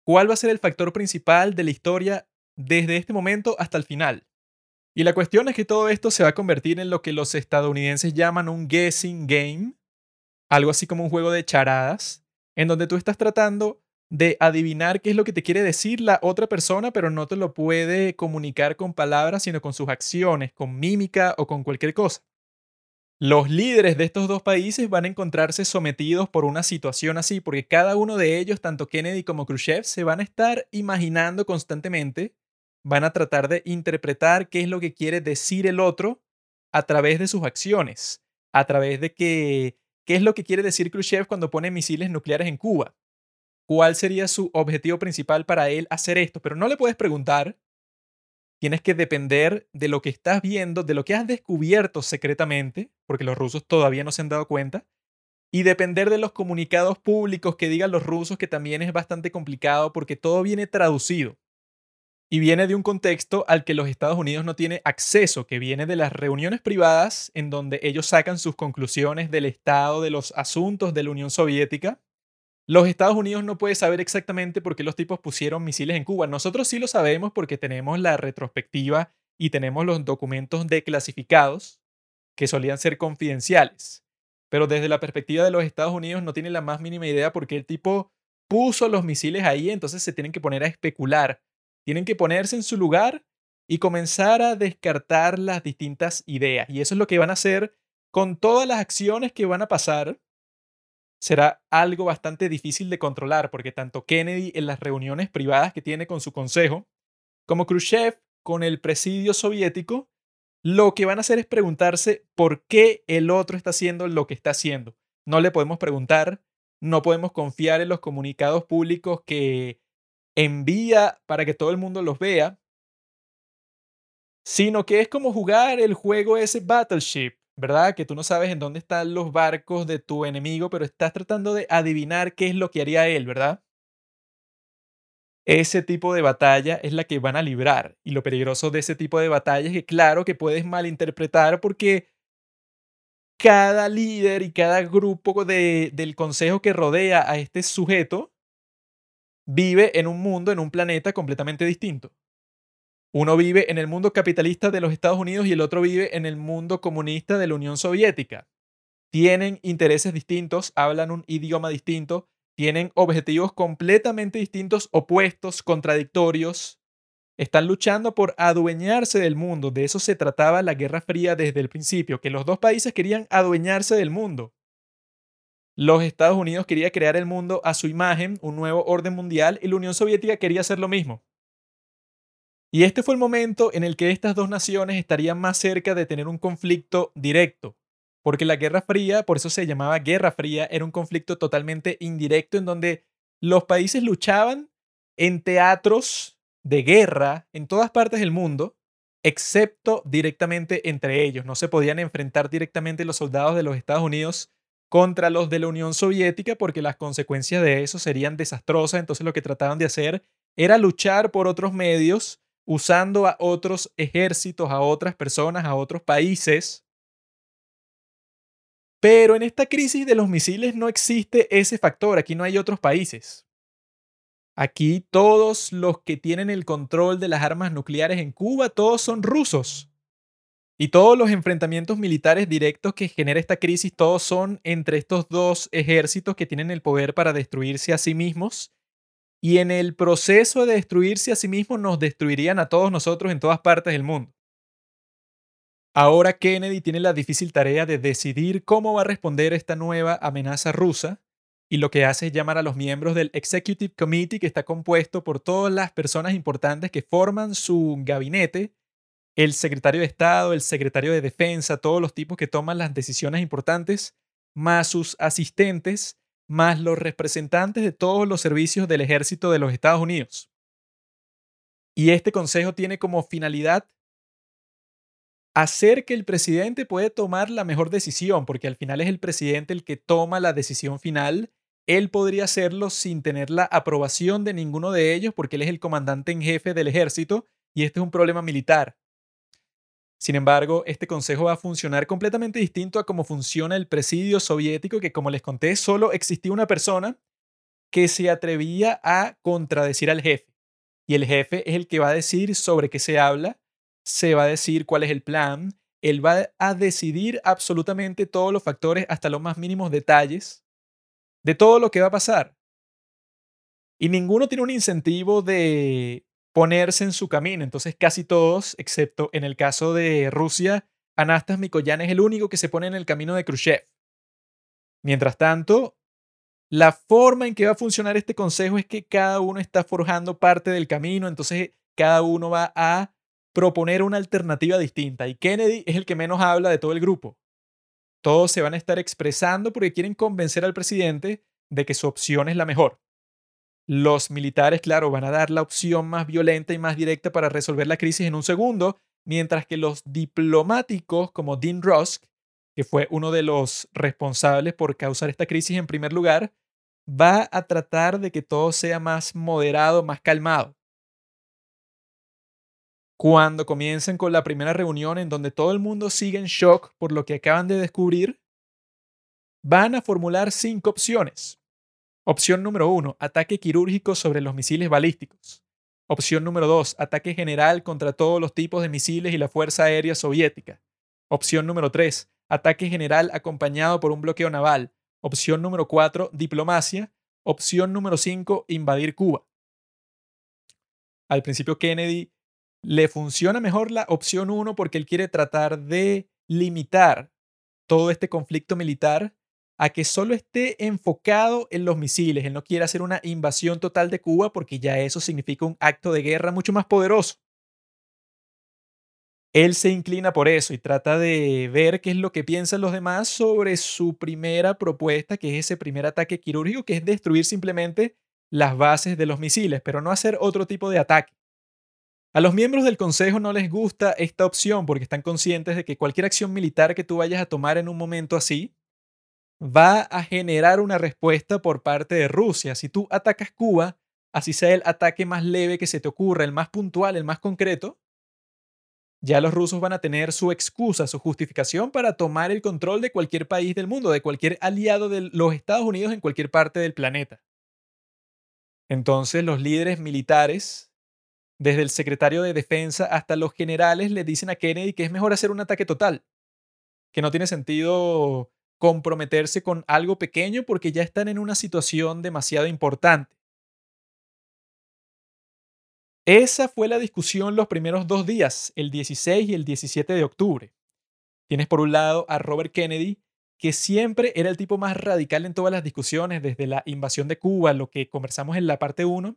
cuál va a ser el factor principal de la historia desde este momento hasta el final. Y la cuestión es que todo esto se va a convertir en lo que los estadounidenses llaman un guessing game, algo así como un juego de charadas, en donde tú estás tratando de adivinar qué es lo que te quiere decir la otra persona, pero no te lo puede comunicar con palabras, sino con sus acciones, con mímica o con cualquier cosa. Los líderes de estos dos países van a encontrarse sometidos por una situación así, porque cada uno de ellos, tanto Kennedy como Khrushchev, se van a estar imaginando constantemente, van a tratar de interpretar qué es lo que quiere decir el otro a través de sus acciones, a través de qué es lo que quiere decir Khrushchev cuando pone misiles nucleares en Cuba cuál sería su objetivo principal para él hacer esto, pero no le puedes preguntar. Tienes que depender de lo que estás viendo, de lo que has descubierto secretamente, porque los rusos todavía no se han dado cuenta, y depender de los comunicados públicos que digan los rusos, que también es bastante complicado porque todo viene traducido. Y viene de un contexto al que los Estados Unidos no tiene acceso, que viene de las reuniones privadas en donde ellos sacan sus conclusiones del estado de los asuntos de la Unión Soviética los Estados Unidos no puede saber exactamente por qué los tipos pusieron misiles en Cuba. Nosotros sí lo sabemos porque tenemos la retrospectiva y tenemos los documentos declasificados que solían ser confidenciales. Pero desde la perspectiva de los Estados Unidos no tiene la más mínima idea por qué el tipo puso los misiles ahí, entonces se tienen que poner a especular. Tienen que ponerse en su lugar y comenzar a descartar las distintas ideas. Y eso es lo que van a hacer con todas las acciones que van a pasar será algo bastante difícil de controlar porque tanto Kennedy en las reuniones privadas que tiene con su consejo, como Khrushchev con el presidio soviético, lo que van a hacer es preguntarse por qué el otro está haciendo lo que está haciendo. No le podemos preguntar, no podemos confiar en los comunicados públicos que envía para que todo el mundo los vea, sino que es como jugar el juego ese Battleship, ¿verdad? Que tú no sabes en dónde están los barcos de tu enemigo, pero estás tratando de adivinar qué es lo que haría él, ¿verdad? Ese tipo de batalla es la que van a librar. Y lo peligroso de ese tipo de batalla es que claro que puedes malinterpretar porque cada líder y cada grupo de, del consejo que rodea a este sujeto vive en un mundo, en un planeta completamente distinto. Uno vive en el mundo capitalista de los Estados Unidos y el otro vive en el mundo comunista de la Unión Soviética. Tienen intereses distintos, hablan un idioma distinto, tienen objetivos completamente distintos, opuestos, contradictorios. Están luchando por adueñarse del mundo. De eso se trataba la Guerra Fría desde el principio, que los dos países querían adueñarse del mundo. Los Estados Unidos quería crear el mundo a su imagen, un nuevo orden mundial, y la Unión Soviética quería hacer lo mismo. Y este fue el momento en el que estas dos naciones estarían más cerca de tener un conflicto directo, porque la Guerra Fría, por eso se llamaba Guerra Fría, era un conflicto totalmente indirecto en donde los países luchaban en teatros de guerra en todas partes del mundo, excepto directamente entre ellos. No se podían enfrentar directamente los soldados de los Estados Unidos contra los de la Unión Soviética porque las consecuencias de eso serían desastrosas. Entonces lo que trataban de hacer era luchar por otros medios usando a otros ejércitos, a otras personas, a otros países. Pero en esta crisis de los misiles no existe ese factor, aquí no hay otros países. Aquí todos los que tienen el control de las armas nucleares en Cuba, todos son rusos. Y todos los enfrentamientos militares directos que genera esta crisis, todos son entre estos dos ejércitos que tienen el poder para destruirse a sí mismos. Y en el proceso de destruirse a sí mismos nos destruirían a todos nosotros en todas partes del mundo. Ahora Kennedy tiene la difícil tarea de decidir cómo va a responder esta nueva amenaza rusa y lo que hace es llamar a los miembros del Executive Committee que está compuesto por todas las personas importantes que forman su gabinete, el secretario de Estado, el secretario de Defensa, todos los tipos que toman las decisiones importantes, más sus asistentes, más los representantes de todos los servicios del ejército de los Estados Unidos. Y este consejo tiene como finalidad hacer que el presidente puede tomar la mejor decisión, porque al final es el presidente el que toma la decisión final. Él podría hacerlo sin tener la aprobación de ninguno de ellos, porque él es el comandante en jefe del ejército y este es un problema militar. Sin embargo, este consejo va a funcionar completamente distinto a cómo funciona el presidio soviético, que como les conté, solo existía una persona que se atrevía a contradecir al jefe. Y el jefe es el que va a decir sobre qué se habla se va a decir cuál es el plan, él va a decidir absolutamente todos los factores hasta los más mínimos detalles de todo lo que va a pasar. Y ninguno tiene un incentivo de ponerse en su camino. Entonces casi todos, excepto en el caso de Rusia, Anastas Mikoyan es el único que se pone en el camino de Khrushchev. Mientras tanto, la forma en que va a funcionar este consejo es que cada uno está forjando parte del camino, entonces cada uno va a proponer una alternativa distinta y Kennedy es el que menos habla de todo el grupo. Todos se van a estar expresando porque quieren convencer al presidente de que su opción es la mejor. Los militares, claro, van a dar la opción más violenta y más directa para resolver la crisis en un segundo, mientras que los diplomáticos como Dean Rusk, que fue uno de los responsables por causar esta crisis en primer lugar, va a tratar de que todo sea más moderado, más calmado. Cuando comiencen con la primera reunión en donde todo el mundo sigue en shock por lo que acaban de descubrir, van a formular cinco opciones. Opción número uno, ataque quirúrgico sobre los misiles balísticos. Opción número dos, ataque general contra todos los tipos de misiles y la Fuerza Aérea Soviética. Opción número tres, ataque general acompañado por un bloqueo naval. Opción número cuatro, diplomacia. Opción número cinco, invadir Cuba. Al principio Kennedy le funciona mejor la opción 1 porque él quiere tratar de limitar todo este conflicto militar a que solo esté enfocado en los misiles. Él no quiere hacer una invasión total de Cuba porque ya eso significa un acto de guerra mucho más poderoso. Él se inclina por eso y trata de ver qué es lo que piensan los demás sobre su primera propuesta, que es ese primer ataque quirúrgico, que es destruir simplemente las bases de los misiles, pero no hacer otro tipo de ataque. A los miembros del Consejo no les gusta esta opción porque están conscientes de que cualquier acción militar que tú vayas a tomar en un momento así va a generar una respuesta por parte de Rusia. Si tú atacas Cuba, así sea el ataque más leve que se te ocurra, el más puntual, el más concreto, ya los rusos van a tener su excusa, su justificación para tomar el control de cualquier país del mundo, de cualquier aliado de los Estados Unidos en cualquier parte del planeta. Entonces los líderes militares desde el secretario de defensa hasta los generales le dicen a Kennedy que es mejor hacer un ataque total, que no tiene sentido comprometerse con algo pequeño porque ya están en una situación demasiado importante. Esa fue la discusión los primeros dos días, el 16 y el 17 de octubre. Tienes por un lado a Robert Kennedy, que siempre era el tipo más radical en todas las discusiones, desde la invasión de Cuba, lo que conversamos en la parte 1,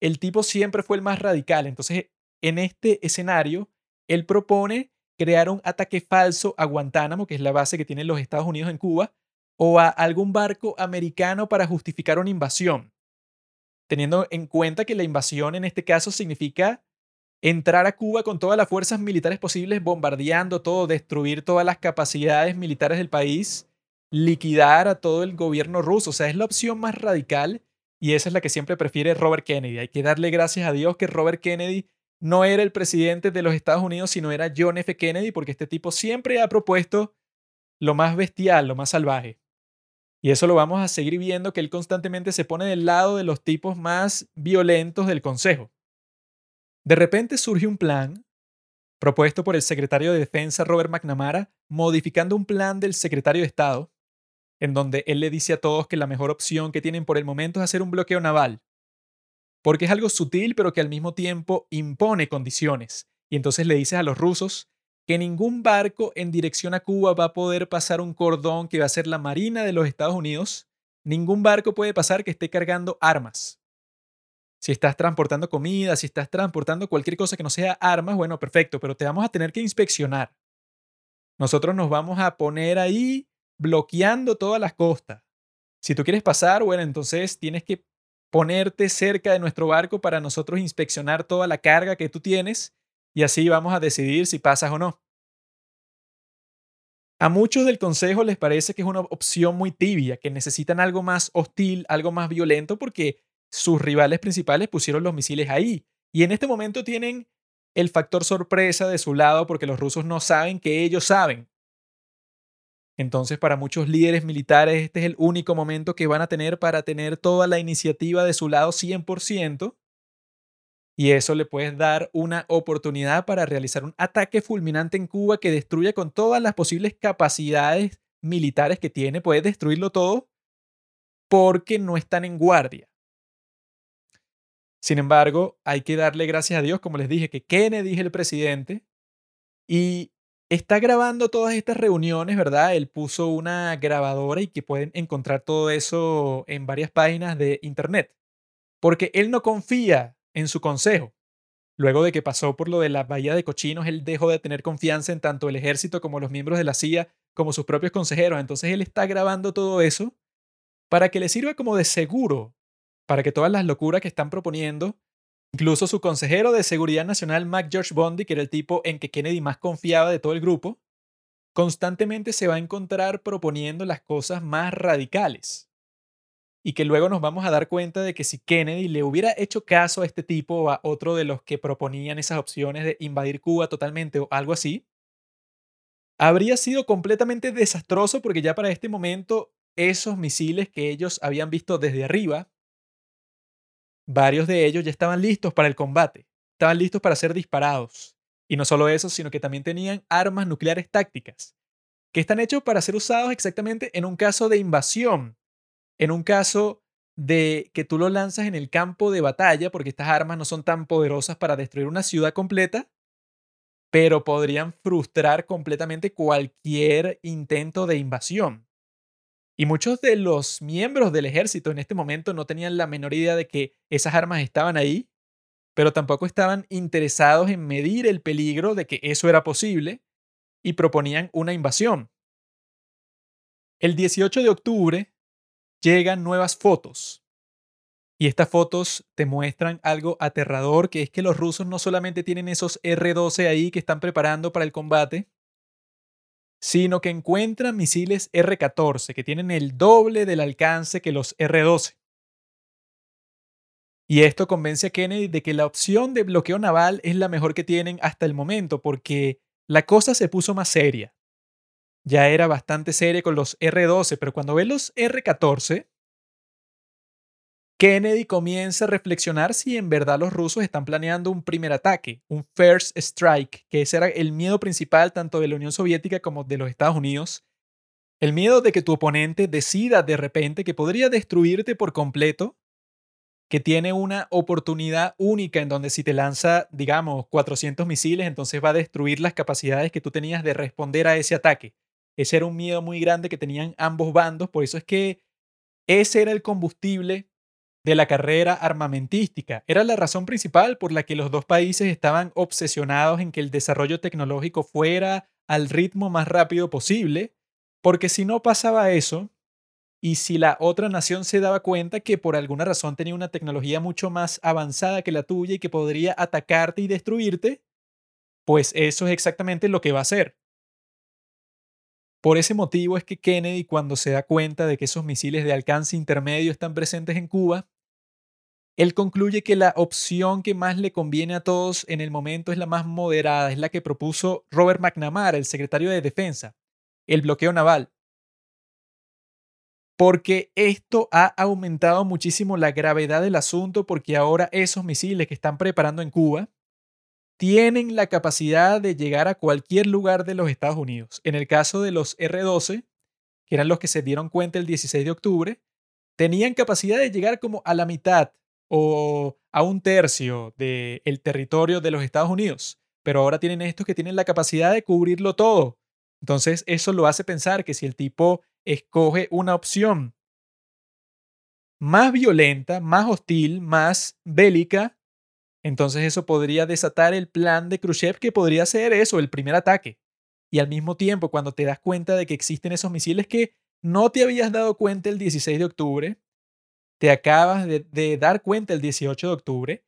el tipo siempre fue el más radical. Entonces, en este escenario, él propone crear un ataque falso a Guantánamo, que es la base que tienen los Estados Unidos en Cuba, o a algún barco americano para justificar una invasión, teniendo en cuenta que la invasión en este caso significa entrar a Cuba con todas las fuerzas militares posibles, bombardeando todo, destruir todas las capacidades militares del país, liquidar a todo el gobierno ruso. O sea, es la opción más radical y esa es la que siempre prefiere Robert Kennedy. Hay que darle gracias a Dios que Robert Kennedy no era el presidente de los Estados Unidos, sino era John F. Kennedy, porque este tipo siempre ha propuesto lo más bestial, lo más salvaje. Y eso lo vamos a seguir viendo que él constantemente se pone del lado de los tipos más violentos del Consejo. De repente surge un plan propuesto por el secretario de Defensa Robert McNamara, modificando un plan del secretario de Estado, en donde él le dice a todos que la mejor opción que tienen por el momento es hacer un bloqueo naval, porque es algo sutil pero que al mismo tiempo impone condiciones. Y entonces le dice a los rusos que ningún barco en dirección a Cuba va a poder pasar un cordón que va a ser la Marina de los Estados Unidos. Ningún barco puede pasar que esté cargando armas. Si estás transportando comida, si estás transportando cualquier cosa que no sea armas, bueno, perfecto, pero te vamos a tener que inspeccionar. Nosotros nos vamos a poner ahí bloqueando todas las costas. Si tú quieres pasar, bueno, entonces tienes que ponerte cerca de nuestro barco para nosotros inspeccionar toda la carga que tú tienes y así vamos a decidir si pasas o no. A muchos del Consejo les parece que es una opción muy tibia, que necesitan algo más hostil, algo más violento, porque sus rivales principales pusieron los misiles ahí. Y en este momento tienen el factor sorpresa de su lado porque los rusos no saben que ellos saben. Entonces, para muchos líderes militares, este es el único momento que van a tener para tener toda la iniciativa de su lado 100% y eso le puedes dar una oportunidad para realizar un ataque fulminante en Cuba que destruya con todas las posibles capacidades militares que tiene, puedes destruirlo todo porque no están en guardia. Sin embargo, hay que darle gracias a Dios, como les dije, que Kennedy es el presidente y está grabando todas estas reuniones, ¿verdad? Él puso una grabadora y que pueden encontrar todo eso en varias páginas de internet. Porque él no confía en su consejo. Luego de que pasó por lo de la bahía de cochinos, él dejó de tener confianza en tanto el ejército como los miembros de la CIA, como sus propios consejeros. Entonces él está grabando todo eso para que le sirva como de seguro, para que todas las locuras que están proponiendo, incluso su consejero de seguridad nacional, Mac George Bondi, que era el tipo en que Kennedy más confiaba de todo el grupo, constantemente se va a encontrar proponiendo las cosas más radicales. Y que luego nos vamos a dar cuenta de que si Kennedy le hubiera hecho caso a este tipo o a otro de los que proponían esas opciones de invadir Cuba totalmente o algo así, habría sido completamente desastroso porque ya para este momento esos misiles que ellos habían visto desde arriba, varios de ellos ya estaban listos para el combate, estaban listos para ser disparados. Y no solo eso, sino que también tenían armas nucleares tácticas, que están hechos para ser usados exactamente en un caso de invasión en un caso de que tú lo lanzas en el campo de batalla, porque estas armas no son tan poderosas para destruir una ciudad completa, pero podrían frustrar completamente cualquier intento de invasión. Y muchos de los miembros del ejército en este momento no tenían la menor idea de que esas armas estaban ahí, pero tampoco estaban interesados en medir el peligro de que eso era posible y proponían una invasión. El 18 de octubre llegan nuevas fotos. Y estas fotos te muestran algo aterrador, que es que los rusos no solamente tienen esos R-12 ahí que están preparando para el combate, sino que encuentran misiles R-14 que tienen el doble del alcance que los R-12. Y esto convence a Kennedy de que la opción de bloqueo naval es la mejor que tienen hasta el momento, porque la cosa se puso más seria ya era bastante seria con los R-12, pero cuando ve los R-14, Kennedy comienza a reflexionar si en verdad los rusos están planeando un primer ataque, un first strike, que ese era el miedo principal tanto de la Unión Soviética como de los Estados Unidos. El miedo de que tu oponente decida de repente que podría destruirte por completo, que tiene una oportunidad única en donde si te lanza, digamos, 400 misiles, entonces va a destruir las capacidades que tú tenías de responder a ese ataque. Ese era un miedo muy grande que tenían ambos bandos, por eso es que ese era el combustible de la carrera armamentística. Era la razón principal por la que los dos países estaban obsesionados en que el desarrollo tecnológico fuera al ritmo más rápido posible, porque si no pasaba eso, y si la otra nación se daba cuenta que por alguna razón tenía una tecnología mucho más avanzada que la tuya y que podría atacarte y destruirte, pues eso es exactamente lo que va a hacer. Por ese motivo es que Kennedy, cuando se da cuenta de que esos misiles de alcance intermedio están presentes en Cuba, él concluye que la opción que más le conviene a todos en el momento es la más moderada, es la que propuso Robert McNamara, el secretario de Defensa, el bloqueo naval. Porque esto ha aumentado muchísimo la gravedad del asunto porque ahora esos misiles que están preparando en Cuba tienen la capacidad de llegar a cualquier lugar de los Estados Unidos. En el caso de los R-12, que eran los que se dieron cuenta el 16 de octubre, tenían capacidad de llegar como a la mitad o a un tercio del territorio de los Estados Unidos, pero ahora tienen estos que tienen la capacidad de cubrirlo todo. Entonces eso lo hace pensar que si el tipo escoge una opción más violenta, más hostil, más bélica, entonces eso podría desatar el plan de Khrushchev que podría ser eso, el primer ataque. Y al mismo tiempo, cuando te das cuenta de que existen esos misiles que no te habías dado cuenta el 16 de octubre, te acabas de, dar cuenta el 18 de octubre,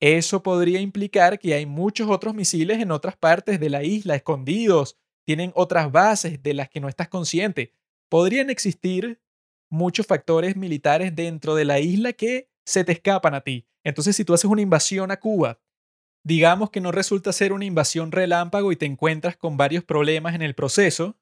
eso podría implicar que hay muchos otros misiles en otras partes de la isla, escondidos, tienen otras bases de las que no estás consciente. Podrían existir muchos factores militares dentro de la isla que se te escapan a ti. Entonces, si tú haces una invasión a Cuba, digamos que no resulta ser una invasión relámpago y te encuentras con varios problemas en el proceso,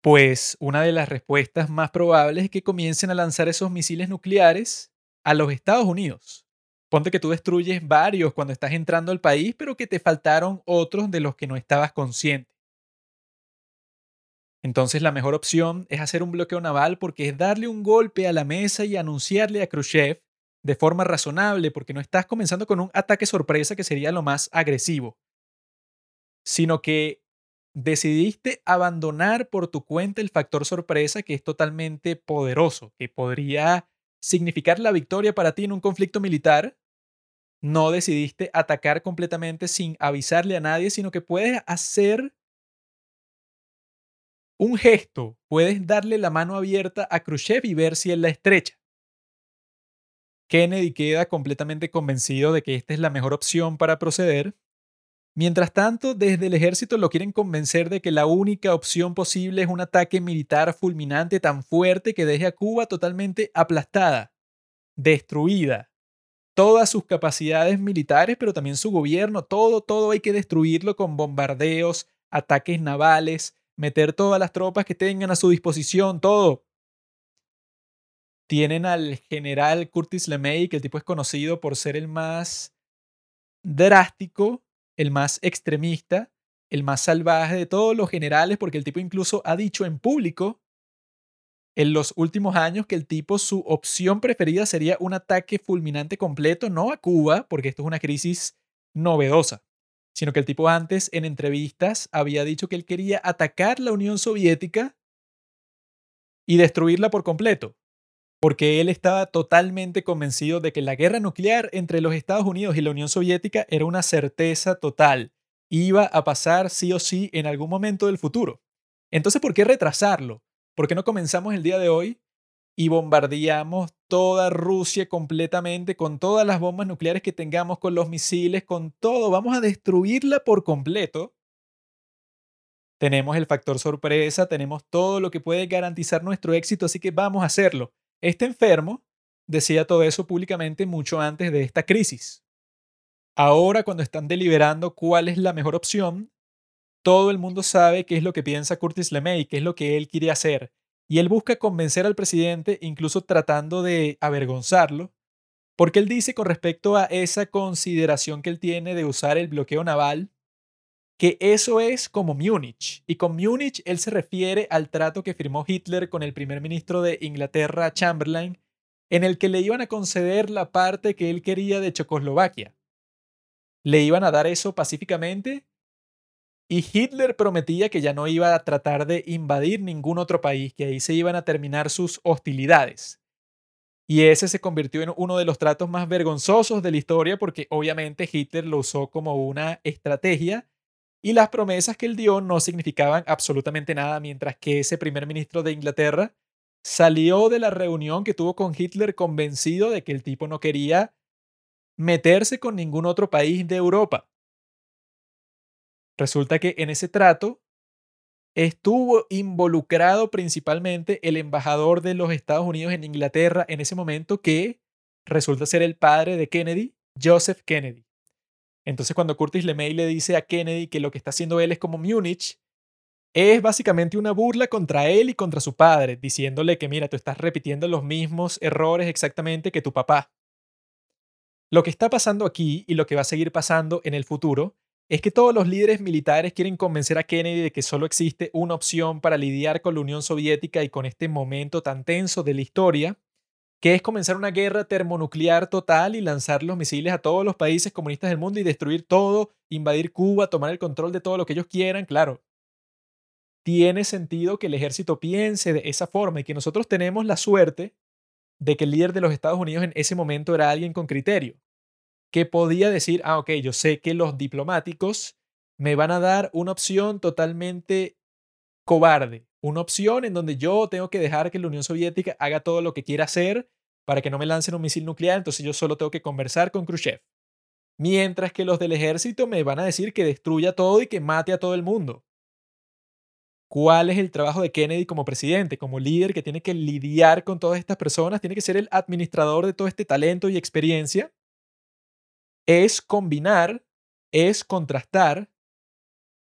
pues una de las respuestas más probables es que comiencen a lanzar esos misiles nucleares a los Estados Unidos. Ponte que tú destruyes varios cuando estás entrando al país, pero que te faltaron otros de los que no estabas consciente. Entonces la mejor opción es hacer un bloqueo naval porque es darle un golpe a la mesa y anunciarle a Khrushchev de forma razonable, porque no estás comenzando con un ataque sorpresa que sería lo más agresivo, sino que decidiste abandonar por tu cuenta el factor sorpresa que es totalmente poderoso, que podría significar la victoria para ti en un conflicto militar. No decidiste atacar completamente sin avisarle a nadie, sino que puedes hacer un gesto, puedes darle la mano abierta a Khrushchev y ver si él la estrecha. Kennedy queda completamente convencido de que esta es la mejor opción para proceder. Mientras tanto, desde el ejército lo quieren convencer de que la única opción posible es un ataque militar fulminante tan fuerte que deje a Cuba totalmente aplastada, destruida. Todas sus capacidades militares, pero también su gobierno, todo, todo hay que destruirlo con bombardeos, ataques navales, meter todas las tropas que tengan a su disposición, todo. Tienen al general Curtis LeMay, que el tipo es conocido por ser el más drástico, el más extremista, el más salvaje de todos los generales, porque el tipo incluso ha dicho en público en los últimos años que el tipo su opción preferida sería un ataque fulminante completo, no a Cuba, porque esto es una crisis novedosa, sino que el tipo antes en entrevistas había dicho que él quería atacar la Unión Soviética y destruirla por completo porque él estaba totalmente convencido de que la guerra nuclear entre los Estados Unidos y la Unión Soviética era una certeza total. Iba a pasar sí o sí en algún momento del futuro. Entonces, ¿por qué retrasarlo? ¿Por qué no comenzamos el día de hoy y bombardeamos toda Rusia completamente con todas las bombas nucleares que tengamos, con los misiles, con todo? Vamos a destruirla por completo. Tenemos el factor sorpresa, tenemos todo lo que puede garantizar nuestro éxito, así que vamos a hacerlo. Este enfermo decía todo eso públicamente mucho antes de esta crisis. Ahora, cuando están deliberando cuál es la mejor opción, todo el mundo sabe qué es lo que piensa Curtis LeMay, qué es lo que él quiere hacer. Y él busca convencer al presidente, incluso tratando de avergonzarlo, porque él dice con respecto a esa consideración que él tiene de usar el bloqueo naval que eso es como Múnich. Y con Múnich él se refiere al trato que firmó Hitler con el primer ministro de Inglaterra, Chamberlain, en el que le iban a conceder la parte que él quería de Checoslovaquia. Le iban a dar eso pacíficamente y Hitler prometía que ya no iba a tratar de invadir ningún otro país, que ahí se iban a terminar sus hostilidades. Y ese se convirtió en uno de los tratos más vergonzosos de la historia porque obviamente Hitler lo usó como una estrategia y las promesas que él dio no significaban absolutamente nada, mientras que ese primer ministro de Inglaterra salió de la reunión que tuvo con Hitler convencido de que el tipo no quería meterse con ningún otro país de Europa. Resulta que en ese trato estuvo involucrado principalmente el embajador de los Estados Unidos en Inglaterra en ese momento que resulta ser el padre de Kennedy, Joseph Kennedy. Entonces cuando Curtis LeMay le dice a Kennedy que lo que está haciendo él es como Múnich, es básicamente una burla contra él y contra su padre, diciéndole que mira, tú estás repitiendo los mismos errores exactamente que tu papá. Lo que está pasando aquí y lo que va a seguir pasando en el futuro es que todos los líderes militares quieren convencer a Kennedy de que solo existe una opción para lidiar con la Unión Soviética y con este momento tan tenso de la historia, que es comenzar una guerra termonuclear total y lanzar los misiles a todos los países comunistas del mundo y destruir todo, invadir Cuba, tomar el control de todo lo que ellos quieran, claro. Tiene sentido que el ejército piense de esa forma y que nosotros tenemos la suerte de que el líder de los Estados Unidos en ese momento era alguien con criterio, que podía decir, ah, ok, yo sé que los diplomáticos me van a dar una opción totalmente cobarde, una opción en donde yo tengo que dejar que la Unión Soviética haga todo lo que quiera hacer para que no me lancen un misil nuclear, entonces yo solo tengo que conversar con Khrushchev. Mientras que los del ejército me van a decir que destruya todo y que mate a todo el mundo. ¿Cuál es el trabajo de Kennedy como presidente, como líder que tiene que lidiar con todas estas personas? Tiene que ser el administrador de todo este talento y experiencia. Es combinar, es contrastar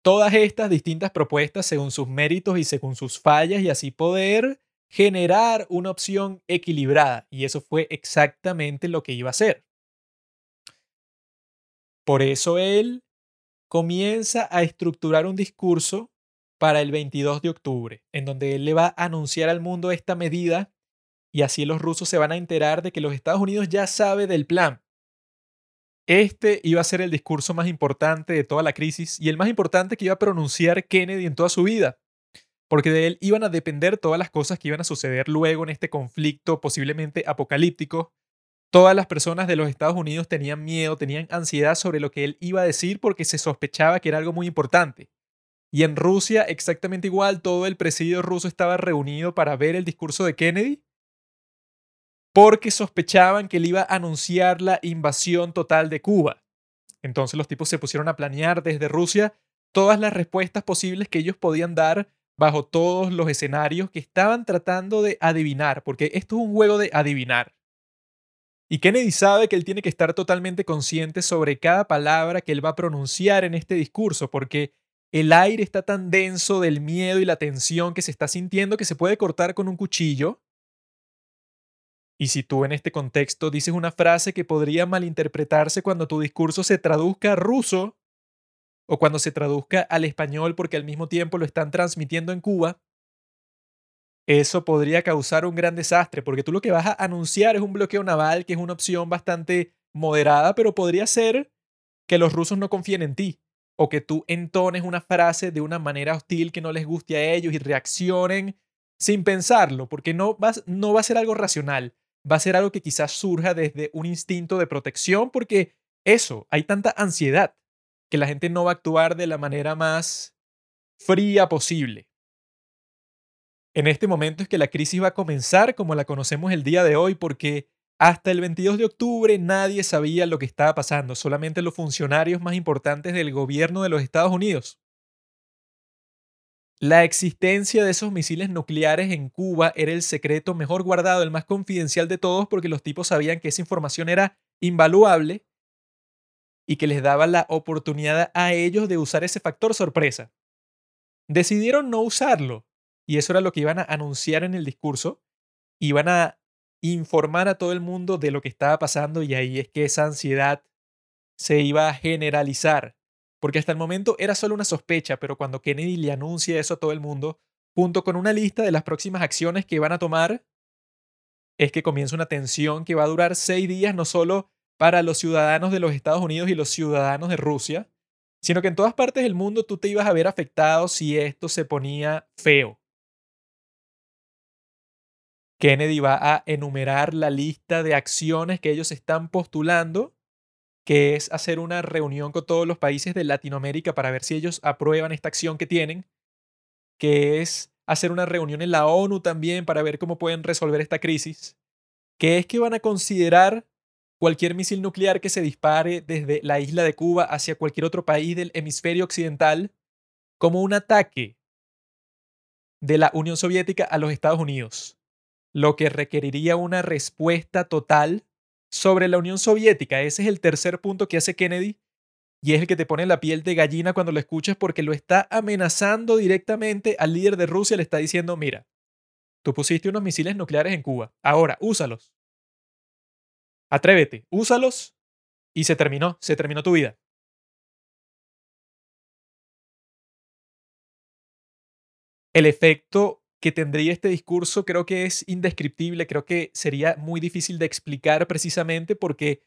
todas estas distintas propuestas según sus méritos y según sus fallas y así poder generar una opción equilibrada. Y eso fue exactamente lo que iba a hacer. Por eso él comienza a estructurar un discurso para el 22 de octubre, en donde él le va a anunciar al mundo esta medida y así los rusos se van a enterar de que los Estados Unidos ya sabe del plan. Este iba a ser el discurso más importante de toda la crisis y el más importante que iba a pronunciar Kennedy en toda su vida, porque de él iban a depender todas las cosas que iban a suceder luego en este conflicto posiblemente apocalíptico. Todas las personas de los Estados Unidos tenían miedo, tenían ansiedad sobre lo que él iba a decir porque se sospechaba que era algo muy importante. Y en Rusia exactamente igual, todo el presidio ruso estaba reunido para ver el discurso de Kennedy porque sospechaban que él iba a anunciar la invasión total de Cuba. Entonces los tipos se pusieron a planear desde Rusia todas las respuestas posibles que ellos podían dar bajo todos los escenarios que estaban tratando de adivinar, porque esto es un juego de adivinar. Y Kennedy sabe que él tiene que estar totalmente consciente sobre cada palabra que él va a pronunciar en este discurso, porque el aire está tan denso del miedo y la tensión que se está sintiendo que se puede cortar con un cuchillo. Y si tú en este contexto dices una frase que podría malinterpretarse cuando tu discurso se traduzca a ruso o cuando se traduzca al español porque al mismo tiempo lo están transmitiendo en Cuba, eso podría causar un gran desastre porque tú lo que vas a anunciar es un bloqueo naval que es una opción bastante moderada, pero podría ser que los rusos no confíen en ti o que tú entones una frase de una manera hostil que no les guste a ellos y reaccionen sin pensarlo, porque no va, no va a ser algo racional, va a ser algo que quizás surja desde un instinto de protección, porque eso, hay tanta ansiedad que la gente no va a actuar de la manera más fría posible. En este momento es que la crisis va a comenzar como la conocemos el día de hoy, porque hasta el 22 de octubre nadie sabía lo que estaba pasando, solamente los funcionarios más importantes del gobierno de los Estados Unidos. La existencia de esos misiles nucleares en Cuba era el secreto mejor guardado, el más confidencial de todos, porque los tipos sabían que esa información era invaluable y que les daba la oportunidad a ellos de usar ese factor sorpresa. Decidieron no usarlo, y eso era lo que iban a anunciar en el discurso. Iban a informar a todo el mundo de lo que estaba pasando y ahí es que esa ansiedad se iba a generalizar. Porque hasta el momento era solo una sospecha, pero cuando Kennedy le anuncia eso a todo el mundo, junto con una lista de las próximas acciones que van a tomar, es que comienza una tensión que va a durar seis días, no solo para los ciudadanos de los Estados Unidos y los ciudadanos de Rusia, sino que en todas partes del mundo tú te ibas a ver afectado si esto se ponía feo. Kennedy va a enumerar la lista de acciones que ellos están postulando, que es hacer una reunión con todos los países de Latinoamérica para ver si ellos aprueban esta acción que tienen, que es hacer una reunión en la ONU también para ver cómo pueden resolver esta crisis, que es que van a considerar cualquier misil nuclear que se dispare desde la isla de Cuba hacia cualquier otro país del hemisferio occidental como un ataque de la Unión Soviética a los Estados Unidos lo que requeriría una respuesta total sobre la Unión Soviética. Ese es el tercer punto que hace Kennedy y es el que te pone la piel de gallina cuando lo escuchas porque lo está amenazando directamente al líder de Rusia, le está diciendo, mira, tú pusiste unos misiles nucleares en Cuba, ahora úsalos. Atrévete, úsalos y se terminó, se terminó tu vida. El efecto que tendría este discurso creo que es indescriptible, creo que sería muy difícil de explicar precisamente porque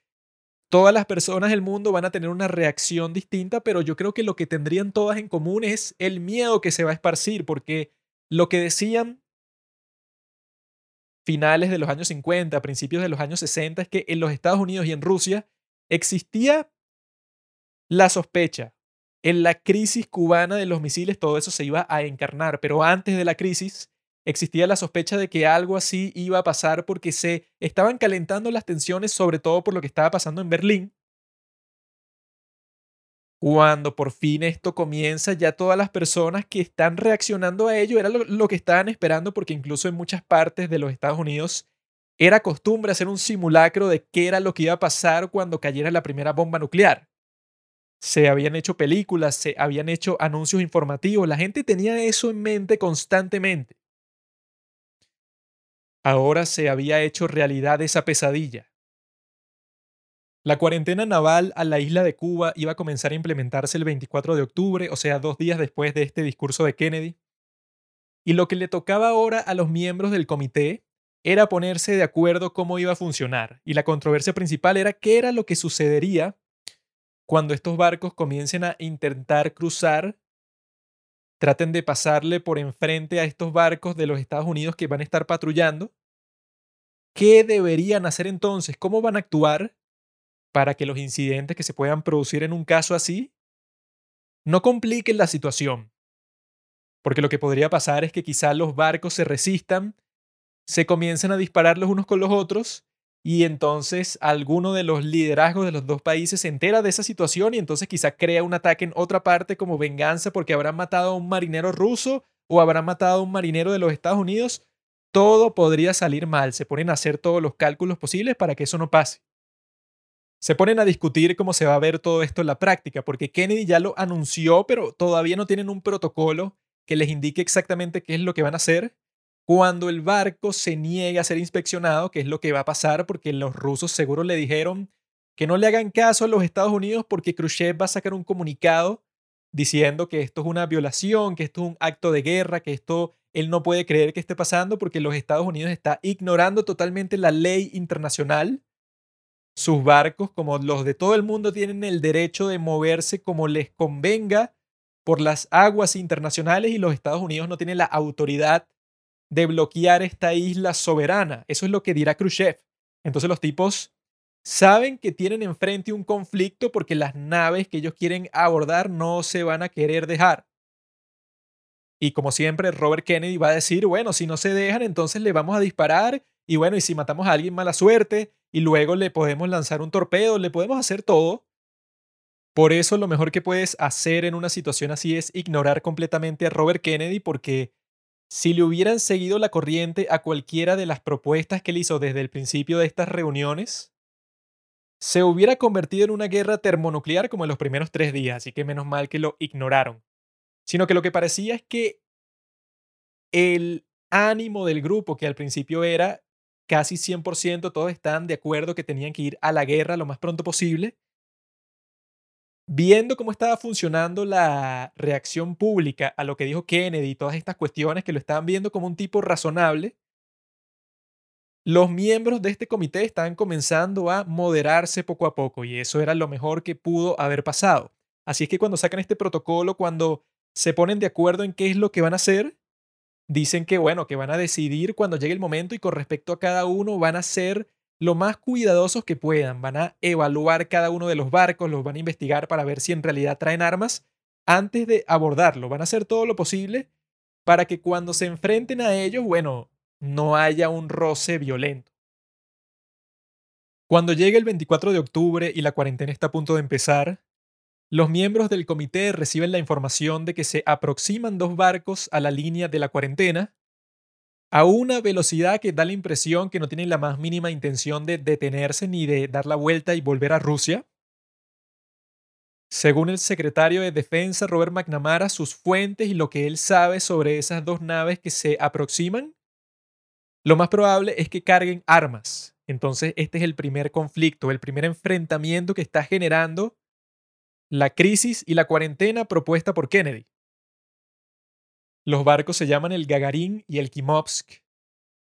todas las personas del mundo van a tener una reacción distinta, pero yo creo que lo que tendrían todas en común es el miedo que se va a esparcir, porque lo que decían finales de los años 50, principios de los años 60, es que en los Estados Unidos y en Rusia existía la sospecha. En la crisis cubana de los misiles todo eso se iba a encarnar, pero antes de la crisis existía la sospecha de que algo así iba a pasar porque se estaban calentando las tensiones, sobre todo por lo que estaba pasando en Berlín. Cuando por fin esto comienza, ya todas las personas que están reaccionando a ello era lo, que estaban esperando porque incluso en muchas partes de los Estados Unidos era costumbre hacer un simulacro de qué era lo que iba a pasar cuando cayera la primera bomba nuclear. Se habían hecho películas, se habían hecho anuncios informativos, la gente tenía eso en mente constantemente ahora se había hecho realidad esa pesadilla. La cuarentena naval a la isla de Cuba iba a comenzar a implementarse el 24 de octubre, o sea, dos días después de este discurso de Kennedy. Y lo que le tocaba ahora a los miembros del comité era ponerse de acuerdo cómo iba a funcionar. Y la controversia principal era qué era lo que sucedería cuando estos barcos comiencen a intentar cruzar, traten de pasarle por enfrente a estos barcos de los Estados Unidos que van a estar patrullando ¿Qué deberían hacer entonces? ¿Cómo van a actuar para que los incidentes que se puedan producir en un caso así no compliquen la situación? Porque lo que podría pasar es que quizá los barcos se resistan, se comiencen a disparar los unos con los otros y entonces alguno de los liderazgos de los dos países se entera de esa situación y entonces quizá crea un ataque en otra parte como venganza porque habrán matado a un marinero ruso o habrán matado a un marinero de los Estados Unidos todo podría salir mal. Se ponen a hacer todos los cálculos posibles para que eso no pase. Se ponen a discutir cómo se va a ver todo esto en la práctica, porque Kennedy ya lo anunció, pero todavía no tienen un protocolo que les indique exactamente qué es lo que van a hacer cuando el barco se niegue a ser inspeccionado, qué es lo que va a pasar, porque los rusos seguro le dijeron que no le hagan caso a los Estados Unidos porque Khrushchev va a sacar un comunicado diciendo que esto es una violación, que esto es un acto de guerra, que esto él no puede creer que esté pasando porque los Estados Unidos está ignorando totalmente la ley internacional. Sus barcos, como los de todo el mundo, tienen el derecho de moverse como les convenga por las aguas internacionales y los Estados Unidos no tienen la autoridad de bloquear esta isla soberana. Eso es lo que dirá Khrushchev. Entonces los tipos saben que tienen enfrente un conflicto porque las naves que ellos quieren abordar no se van a querer dejar. Y como siempre, Robert Kennedy va a decir, bueno, si no se dejan, entonces le vamos a disparar. Y bueno, y si matamos a alguien, mala suerte. Y luego le podemos lanzar un torpedo, le podemos hacer todo. Por eso lo mejor que puedes hacer en una situación así es ignorar completamente a Robert Kennedy porque si le hubieran seguido la corriente a cualquiera de las propuestas que él hizo desde el principio de estas reuniones, se hubiera convertido en una guerra termonuclear como en los primeros tres días, así que menos mal que lo ignoraron. Sino que lo que parecía es que el ánimo del grupo, que al principio era casi 100%, todos estaban de acuerdo que tenían que ir a la guerra lo más pronto posible, viendo cómo estaba funcionando la reacción pública a lo que dijo Kennedy y todas estas cuestiones que lo estaban viendo como un tipo razonable, los miembros de este comité estaban comenzando a moderarse poco a poco y eso era lo mejor que pudo haber pasado. Así es que cuando sacan este protocolo, cuando se ponen de acuerdo en qué es lo que van a hacer. Dicen que, bueno, que van a decidir cuando llegue el momento y con respecto a cada uno van a ser lo más cuidadosos que puedan. Van a evaluar cada uno de los barcos, los van a investigar para ver si en realidad traen armas antes de abordarlo. Van a hacer todo lo posible para que cuando se enfrenten a ellos, bueno, no haya un roce violento. Cuando llegue el 24 de octubre y la cuarentena está a punto de empezar, los miembros del comité reciben la información de que se aproximan dos barcos a la línea de la cuarentena a una velocidad que da la impresión que no tienen la más mínima intención de detenerse ni de dar la vuelta y volver a Rusia. Según el secretario de Defensa Robert McNamara, sus fuentes y lo que él sabe sobre esas dos naves que se aproximan, lo más probable es que carguen armas. Entonces, este es el primer conflicto, el primer enfrentamiento que está generando la crisis y la cuarentena propuesta por Kennedy. Los barcos se llaman el Gagarin y el Kimovsk.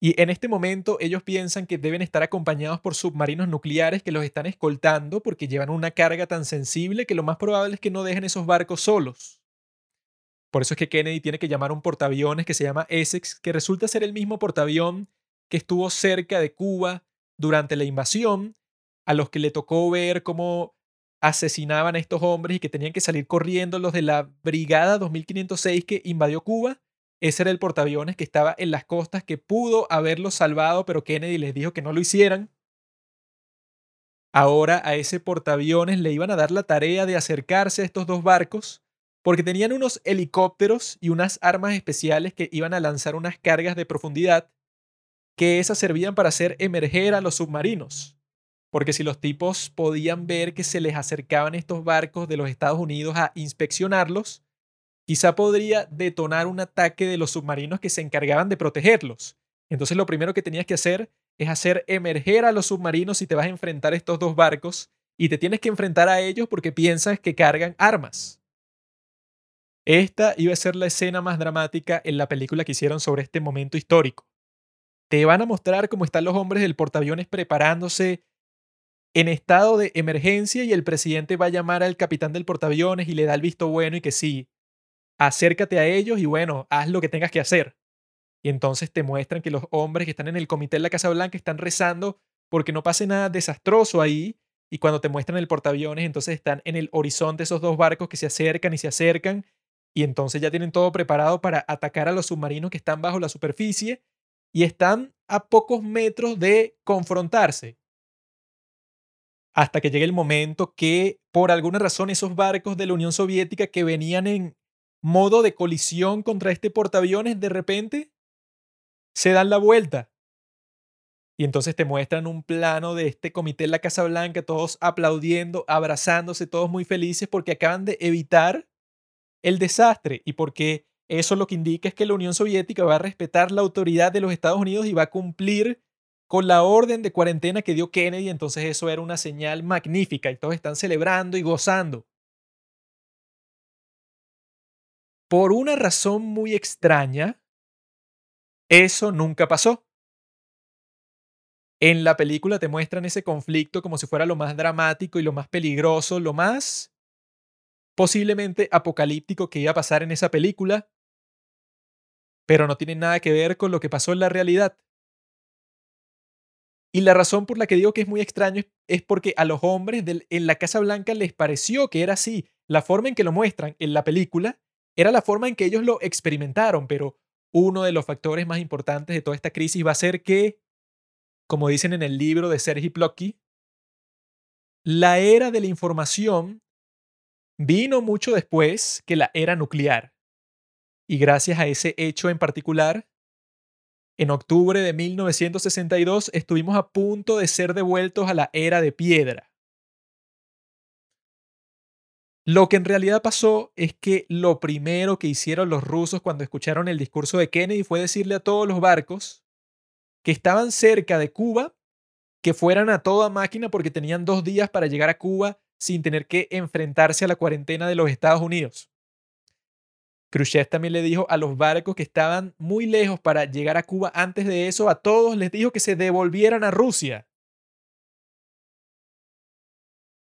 Y en este momento ellos piensan que deben estar acompañados por submarinos nucleares que los están escoltando porque llevan una carga tan sensible que lo más probable es que no dejen esos barcos solos. Por eso es que Kennedy tiene que llamar a un portaaviones que se llama Essex, que resulta ser el mismo portaavión que estuvo cerca de Cuba durante la invasión, a los que le tocó ver cómo asesinaban a estos hombres y que tenían que salir corriendo los de la Brigada 2506 que invadió Cuba. Ese era el portaaviones que estaba en las costas que pudo haberlos salvado, pero Kennedy les dijo que no lo hicieran. Ahora a ese portaaviones le iban a dar la tarea de acercarse a estos dos barcos porque tenían unos helicópteros y unas armas especiales que iban a lanzar unas cargas de profundidad que esas servían para hacer emerger a los submarinos. Porque si los tipos podían ver que se les acercaban estos barcos de los Estados Unidos a inspeccionarlos, quizá podría detonar un ataque de los submarinos que se encargaban de protegerlos. Entonces lo primero que tenías que hacer es hacer emerger a los submarinos si te vas a enfrentar a estos dos barcos y te tienes que enfrentar a ellos porque piensas que cargan armas. Esta iba a ser la escena más dramática en la película que hicieron sobre este momento histórico. Te van a mostrar cómo están los hombres del portaaviones preparándose en estado de emergencia y el presidente va a llamar al capitán del portaaviones y le da el visto bueno y que sí, acércate a ellos y bueno, haz lo que tengas que hacer. Y entonces te muestran que los hombres que están en el comité de la Casa Blanca están rezando porque no pase nada desastroso ahí. Y cuando te muestran el portaaviones, entonces están en el horizonte esos dos barcos que se acercan y se acercan. Y entonces ya tienen todo preparado para atacar a los submarinos que están bajo la superficie y están a pocos metros de confrontarse hasta que llegue el momento que por alguna razón esos barcos de la Unión Soviética que venían en modo de colisión contra este portaaviones de repente se dan la vuelta. Y entonces te muestran un plano de este comité en la Casa Blanca, todos aplaudiendo, abrazándose, todos muy felices porque acaban de evitar el desastre y porque eso lo que indica es que la Unión Soviética va a respetar la autoridad de los Estados Unidos y va a cumplir con la orden de cuarentena que dio Kennedy, entonces eso era una señal magnífica y todos están celebrando y gozando. Por una razón muy extraña, eso nunca pasó. En la película te muestran ese conflicto como si fuera lo más dramático y lo más peligroso, lo más posiblemente apocalíptico que iba a pasar en esa película, pero no tiene nada que ver con lo que pasó en la realidad. Y la razón por la que digo que es muy extraño es porque a los hombres en la Casa Blanca les pareció que era así. La forma en que lo muestran en la película era la forma en que ellos lo experimentaron, pero uno de los factores más importantes de toda esta crisis va a ser que, como dicen en el libro de Sergi Plotky, la era de la información vino mucho después que la era nuclear. Y gracias a ese hecho en particular, en octubre de 1962 estuvimos a punto de ser devueltos a la era de piedra. Lo que en realidad pasó es que lo primero que hicieron los rusos cuando escucharon el discurso de Kennedy fue decirle a todos los barcos que estaban cerca de Cuba que fueran a toda máquina porque tenían dos días para llegar a Cuba sin tener que enfrentarse a la cuarentena de los Estados Unidos. Khrushchev también le dijo a los barcos que estaban muy lejos para llegar a Cuba antes de eso, a todos les dijo que se devolvieran a Rusia.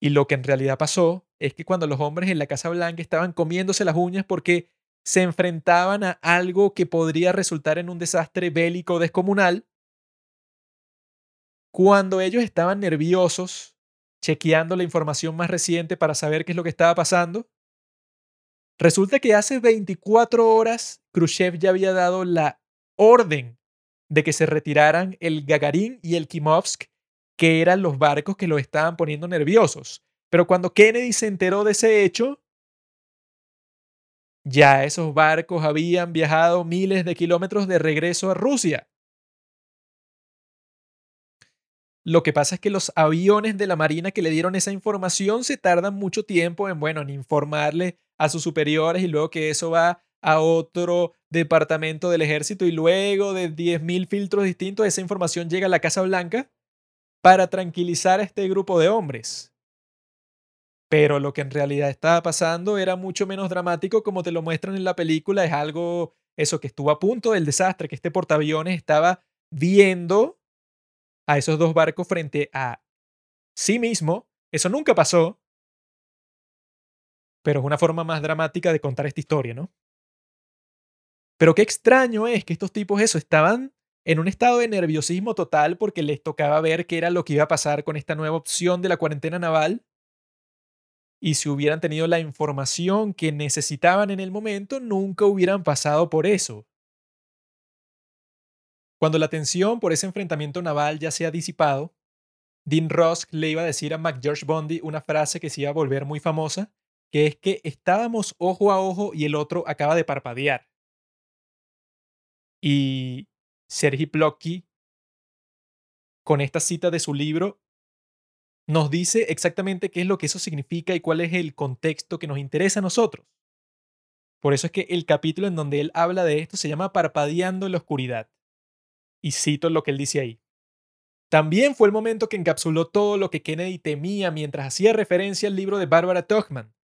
Y lo que en realidad pasó es que cuando los hombres en la Casa Blanca estaban comiéndose las uñas porque se enfrentaban a algo que podría resultar en un desastre bélico descomunal, cuando ellos estaban nerviosos, chequeando la información más reciente para saber qué es lo que estaba pasando, Resulta que hace 24 horas Khrushchev ya había dado la orden de que se retiraran el Gagarin y el Kimovsk, que eran los barcos que lo estaban poniendo nerviosos. Pero cuando Kennedy se enteró de ese hecho, ya esos barcos habían viajado miles de kilómetros de regreso a Rusia. Lo que pasa es que los aviones de la Marina que le dieron esa información se tardan mucho tiempo en, bueno, en informarle a sus superiores y luego que eso va a otro departamento del ejército y luego de 10.000 filtros distintos esa información llega a la Casa Blanca para tranquilizar a este grupo de hombres. Pero lo que en realidad estaba pasando era mucho menos dramático como te lo muestran en la película. Es algo, eso que estuvo a punto del desastre, que este portaaviones estaba viendo a esos dos barcos frente a sí mismo. Eso nunca pasó. Pero es una forma más dramática de contar esta historia, ¿no? Pero qué extraño es que estos tipos eso estaban en un estado de nerviosismo total porque les tocaba ver qué era lo que iba a pasar con esta nueva opción de la cuarentena naval. Y si hubieran tenido la información que necesitaban en el momento, nunca hubieran pasado por eso. Cuando la tensión por ese enfrentamiento naval ya se ha disipado, Dean Rusk le iba a decir a McGeorge Bondi una frase que se iba a volver muy famosa, que es que estábamos ojo a ojo y el otro acaba de parpadear. Y Sergi Plotky, con esta cita de su libro, nos dice exactamente qué es lo que eso significa y cuál es el contexto que nos interesa a nosotros. Por eso es que el capítulo en donde él habla de esto se llama Parpadeando en la oscuridad. Y cito lo que él dice ahí. También fue el momento que encapsuló todo lo que Kennedy temía mientras hacía referencia al libro de Barbara Tuchman,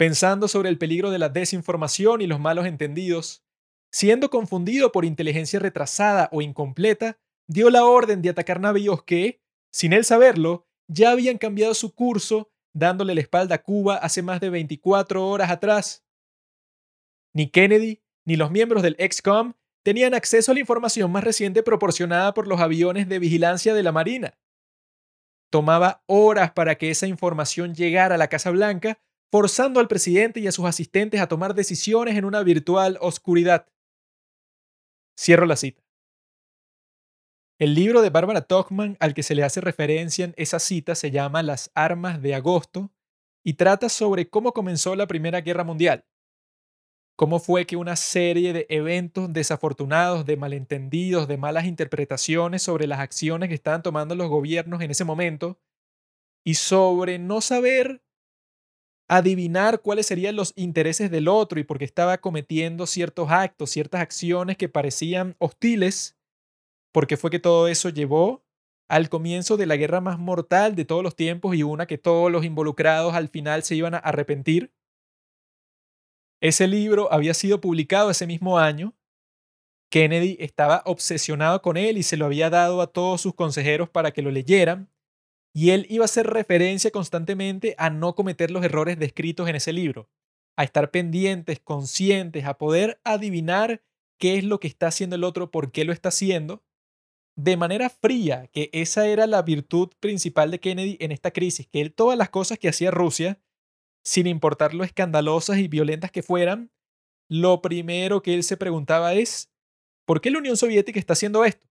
pensando sobre el peligro de la desinformación y los malos entendidos. Siendo confundido por inteligencia retrasada o incompleta, dio la orden de atacar navíos que, sin él saberlo, ya habían cambiado su curso, dándole la espalda a Cuba hace más de 24 horas atrás. Ni Kennedy ni los miembros del EXCOM tenían acceso a la información más reciente proporcionada por los aviones de vigilancia de la Marina. Tomaba horas para que esa información llegara a la Casa Blanca, forzando al presidente y a sus asistentes a tomar decisiones en una virtual oscuridad. Cierro la cita. El libro de Barbara Tuchman al que se le hace referencia en esa cita se llama Las Armas de Agosto y trata sobre cómo comenzó la Primera Guerra Mundial cómo fue que una serie de eventos desafortunados, de malentendidos, de malas interpretaciones sobre las acciones que estaban tomando los gobiernos en ese momento y sobre no saber adivinar cuáles serían los intereses del otro y porque estaba cometiendo ciertos actos, ciertas acciones que parecían hostiles, porque fue que todo eso llevó al comienzo de la guerra más mortal de todos los tiempos y una que todos los involucrados al final se iban a arrepentir ese libro había sido publicado ese mismo año. Kennedy estaba obsesionado con él y se lo había dado a todos sus consejeros para que lo leyeran. Y él iba a hacer referencia constantemente a no cometer los errores descritos en ese libro, a estar pendientes, conscientes, a poder adivinar qué es lo que está haciendo el otro, por qué lo está haciendo, de manera fría, que esa era la virtud principal de Kennedy en esta crisis, que él todas las cosas que hacía Rusia sin importar lo escandalosas y violentas que fueran, lo primero que él se preguntaba es, ¿por qué la Unión Soviética está haciendo esto?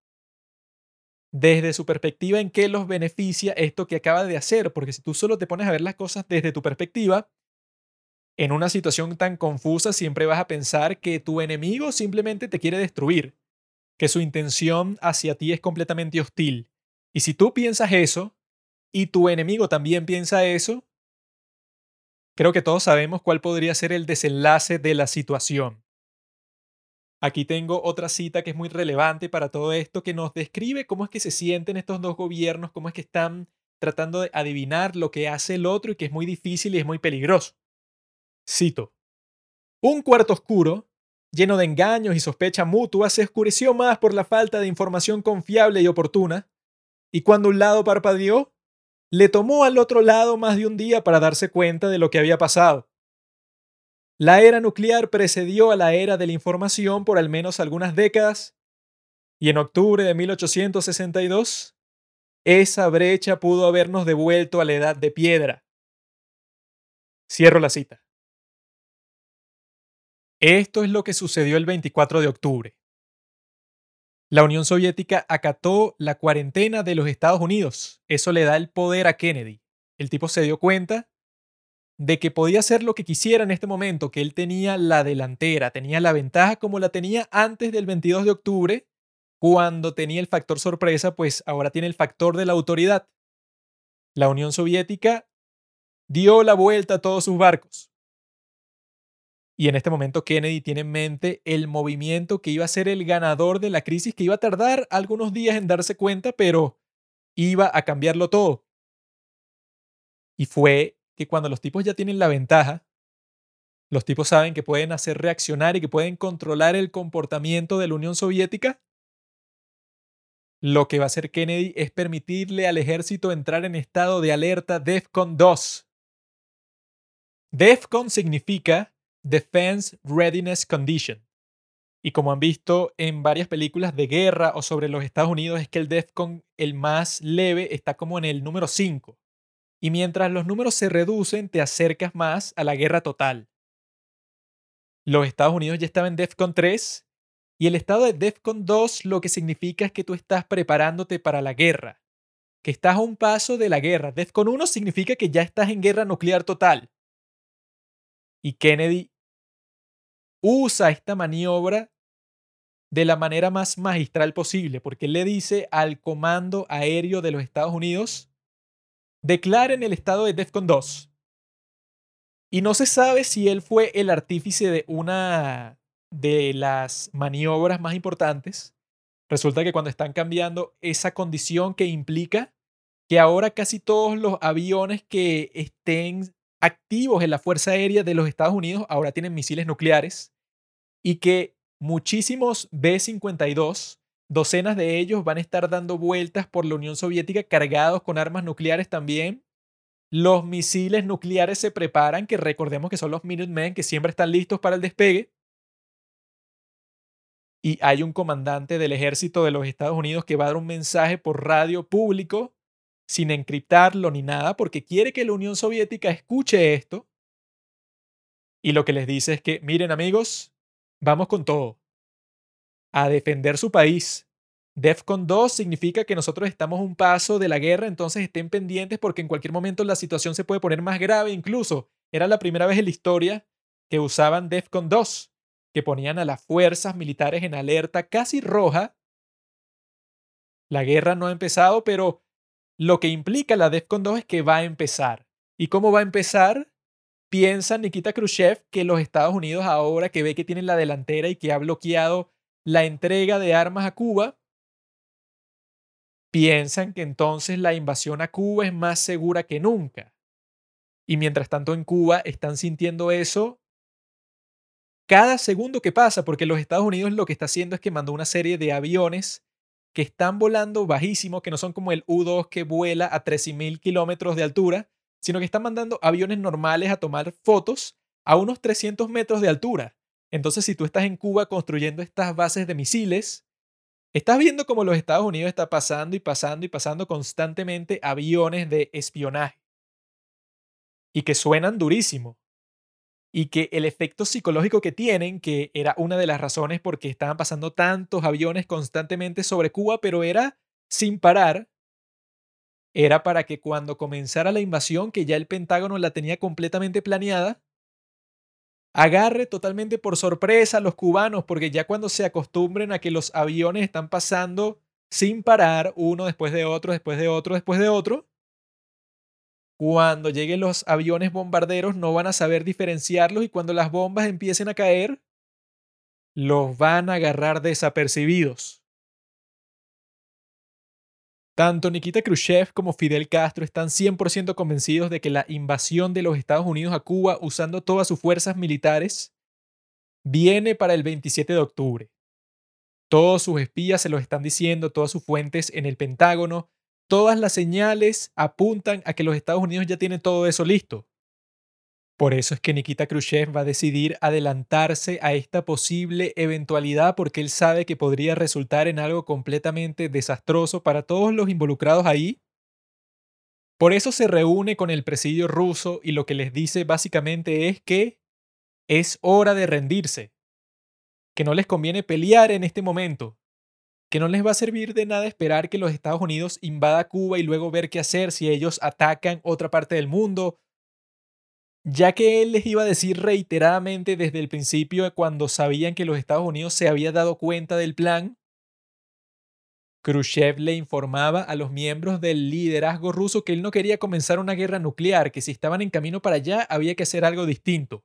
Desde su perspectiva, ¿en qué los beneficia esto que acaba de hacer? Porque si tú solo te pones a ver las cosas desde tu perspectiva, en una situación tan confusa siempre vas a pensar que tu enemigo simplemente te quiere destruir, que su intención hacia ti es completamente hostil. Y si tú piensas eso, y tu enemigo también piensa eso, Creo que todos sabemos cuál podría ser el desenlace de la situación. Aquí tengo otra cita que es muy relevante para todo esto, que nos describe cómo es que se sienten estos dos gobiernos, cómo es que están tratando de adivinar lo que hace el otro y que es muy difícil y es muy peligroso. Cito. Un cuarto oscuro, lleno de engaños y sospecha mutua, se oscureció más por la falta de información confiable y oportuna, y cuando un lado parpadeó, le tomó al otro lado más de un día para darse cuenta de lo que había pasado. La era nuclear precedió a la era de la información por al menos algunas décadas, y en octubre de 1862, esa brecha pudo habernos devuelto a la edad de piedra. Cierro la cita. Esto es lo que sucedió el 24 de octubre. La Unión Soviética acató la cuarentena de los Estados Unidos. Eso le da el poder a Kennedy. El tipo se dio cuenta de que podía hacer lo que quisiera en este momento, que él tenía la delantera, tenía la ventaja como la tenía antes del 22 de octubre, cuando tenía el factor sorpresa, pues ahora tiene el factor de la autoridad. La Unión Soviética dio la vuelta a todos sus barcos. Y en este momento Kennedy tiene en mente el movimiento que iba a ser el ganador de la crisis, que iba a tardar algunos días en darse cuenta, pero iba a cambiarlo todo. Y fue que cuando los tipos ya tienen la ventaja, los tipos saben que pueden hacer reaccionar y que pueden controlar el comportamiento de la Unión Soviética, lo que va a hacer Kennedy es permitirle al ejército entrar en estado de alerta DEFCON 2. DEFCON significa Defense Readiness Condition. Y como han visto en varias películas de guerra o sobre los Estados Unidos, es que el DEFCON, el más leve, está como en el número 5. Y mientras los números se reducen, te acercas más a la guerra total. Los Estados Unidos ya estaban en DEFCON 3 y el estado de DEFCON 2 lo que significa es que tú estás preparándote para la guerra, que estás a un paso de la guerra. DEFCON 1 significa que ya estás en guerra nuclear total. Y Kennedy usa esta maniobra de la manera más magistral posible, porque él le dice al Comando Aéreo de los Estados Unidos, declaren el estado de DEFCON 2. Y no se sabe si él fue el artífice de una de las maniobras más importantes. Resulta que cuando están cambiando esa condición que implica que ahora casi todos los aviones que estén activos en la Fuerza Aérea de los Estados Unidos ahora tienen misiles nucleares y que muchísimos B-52, docenas de ellos van a estar dando vueltas por la Unión Soviética cargados con armas nucleares también. Los misiles nucleares se preparan, que recordemos que son los Minutemen que siempre están listos para el despegue. Y hay un comandante del ejército de los Estados Unidos que va a dar un mensaje por radio público sin encriptarlo ni nada, porque quiere que la Unión Soviética escuche esto. Y lo que les dice es que, miren amigos, vamos con todo. A defender su país. DEFCON 2 significa que nosotros estamos un paso de la guerra, entonces estén pendientes porque en cualquier momento la situación se puede poner más grave incluso. Era la primera vez en la historia que usaban DEFCON 2, que ponían a las fuerzas militares en alerta casi roja. La guerra no ha empezado, pero lo que implica la DEFCON 2 es que va a empezar. ¿Y cómo va a empezar? Piensa Nikita Khrushchev que los Estados Unidos ahora que ve que tienen la delantera y que ha bloqueado la entrega de armas a Cuba, piensan que entonces la invasión a Cuba es más segura que nunca. Y mientras tanto en Cuba están sintiendo eso cada segundo que pasa, porque los Estados Unidos lo que está haciendo es que mandó una serie de aviones que están volando bajísimo, que no son como el U-2 que vuela a 13.000 kilómetros de altura, sino que están mandando aviones normales a tomar fotos a unos 300 metros de altura. Entonces, si tú estás en Cuba construyendo estas bases de misiles, estás viendo cómo los Estados Unidos está pasando y pasando y pasando constantemente aviones de espionaje. Y que suenan durísimo y que el efecto psicológico que tienen, que era una de las razones por qué estaban pasando tantos aviones constantemente sobre Cuba, pero era sin parar, era para que cuando comenzara la invasión, que ya el Pentágono la tenía completamente planeada, agarre totalmente por sorpresa a los cubanos, porque ya cuando se acostumbren a que los aviones están pasando sin parar, uno después de otro, después de otro, después de otro, cuando lleguen los aviones bombarderos no van a saber diferenciarlos y cuando las bombas empiecen a caer, los van a agarrar desapercibidos. Tanto Nikita Khrushchev como Fidel Castro están 100% convencidos de que la invasión de los Estados Unidos a Cuba usando todas sus fuerzas militares viene para el 27 de octubre. Todos sus espías se lo están diciendo, todas sus fuentes en el Pentágono, Todas las señales apuntan a que los Estados Unidos ya tienen todo eso listo. Por eso es que Nikita Khrushchev va a decidir adelantarse a esta posible eventualidad porque él sabe que podría resultar en algo completamente desastroso para todos los involucrados ahí. Por eso se reúne con el presidio ruso y lo que les dice básicamente es que es hora de rendirse, que no les conviene pelear en este momento, que no les va a servir de nada esperar que los Estados Unidos invada Cuba y luego ver qué hacer si ellos atacan otra parte del mundo, ya que él les iba a decir reiteradamente desde el principio cuando sabían que los Estados Unidos se había dado cuenta del plan, Khrushchev le informaba a los miembros del liderazgo ruso que él no quería comenzar una guerra nuclear, que si estaban en camino para allá había que hacer algo distinto.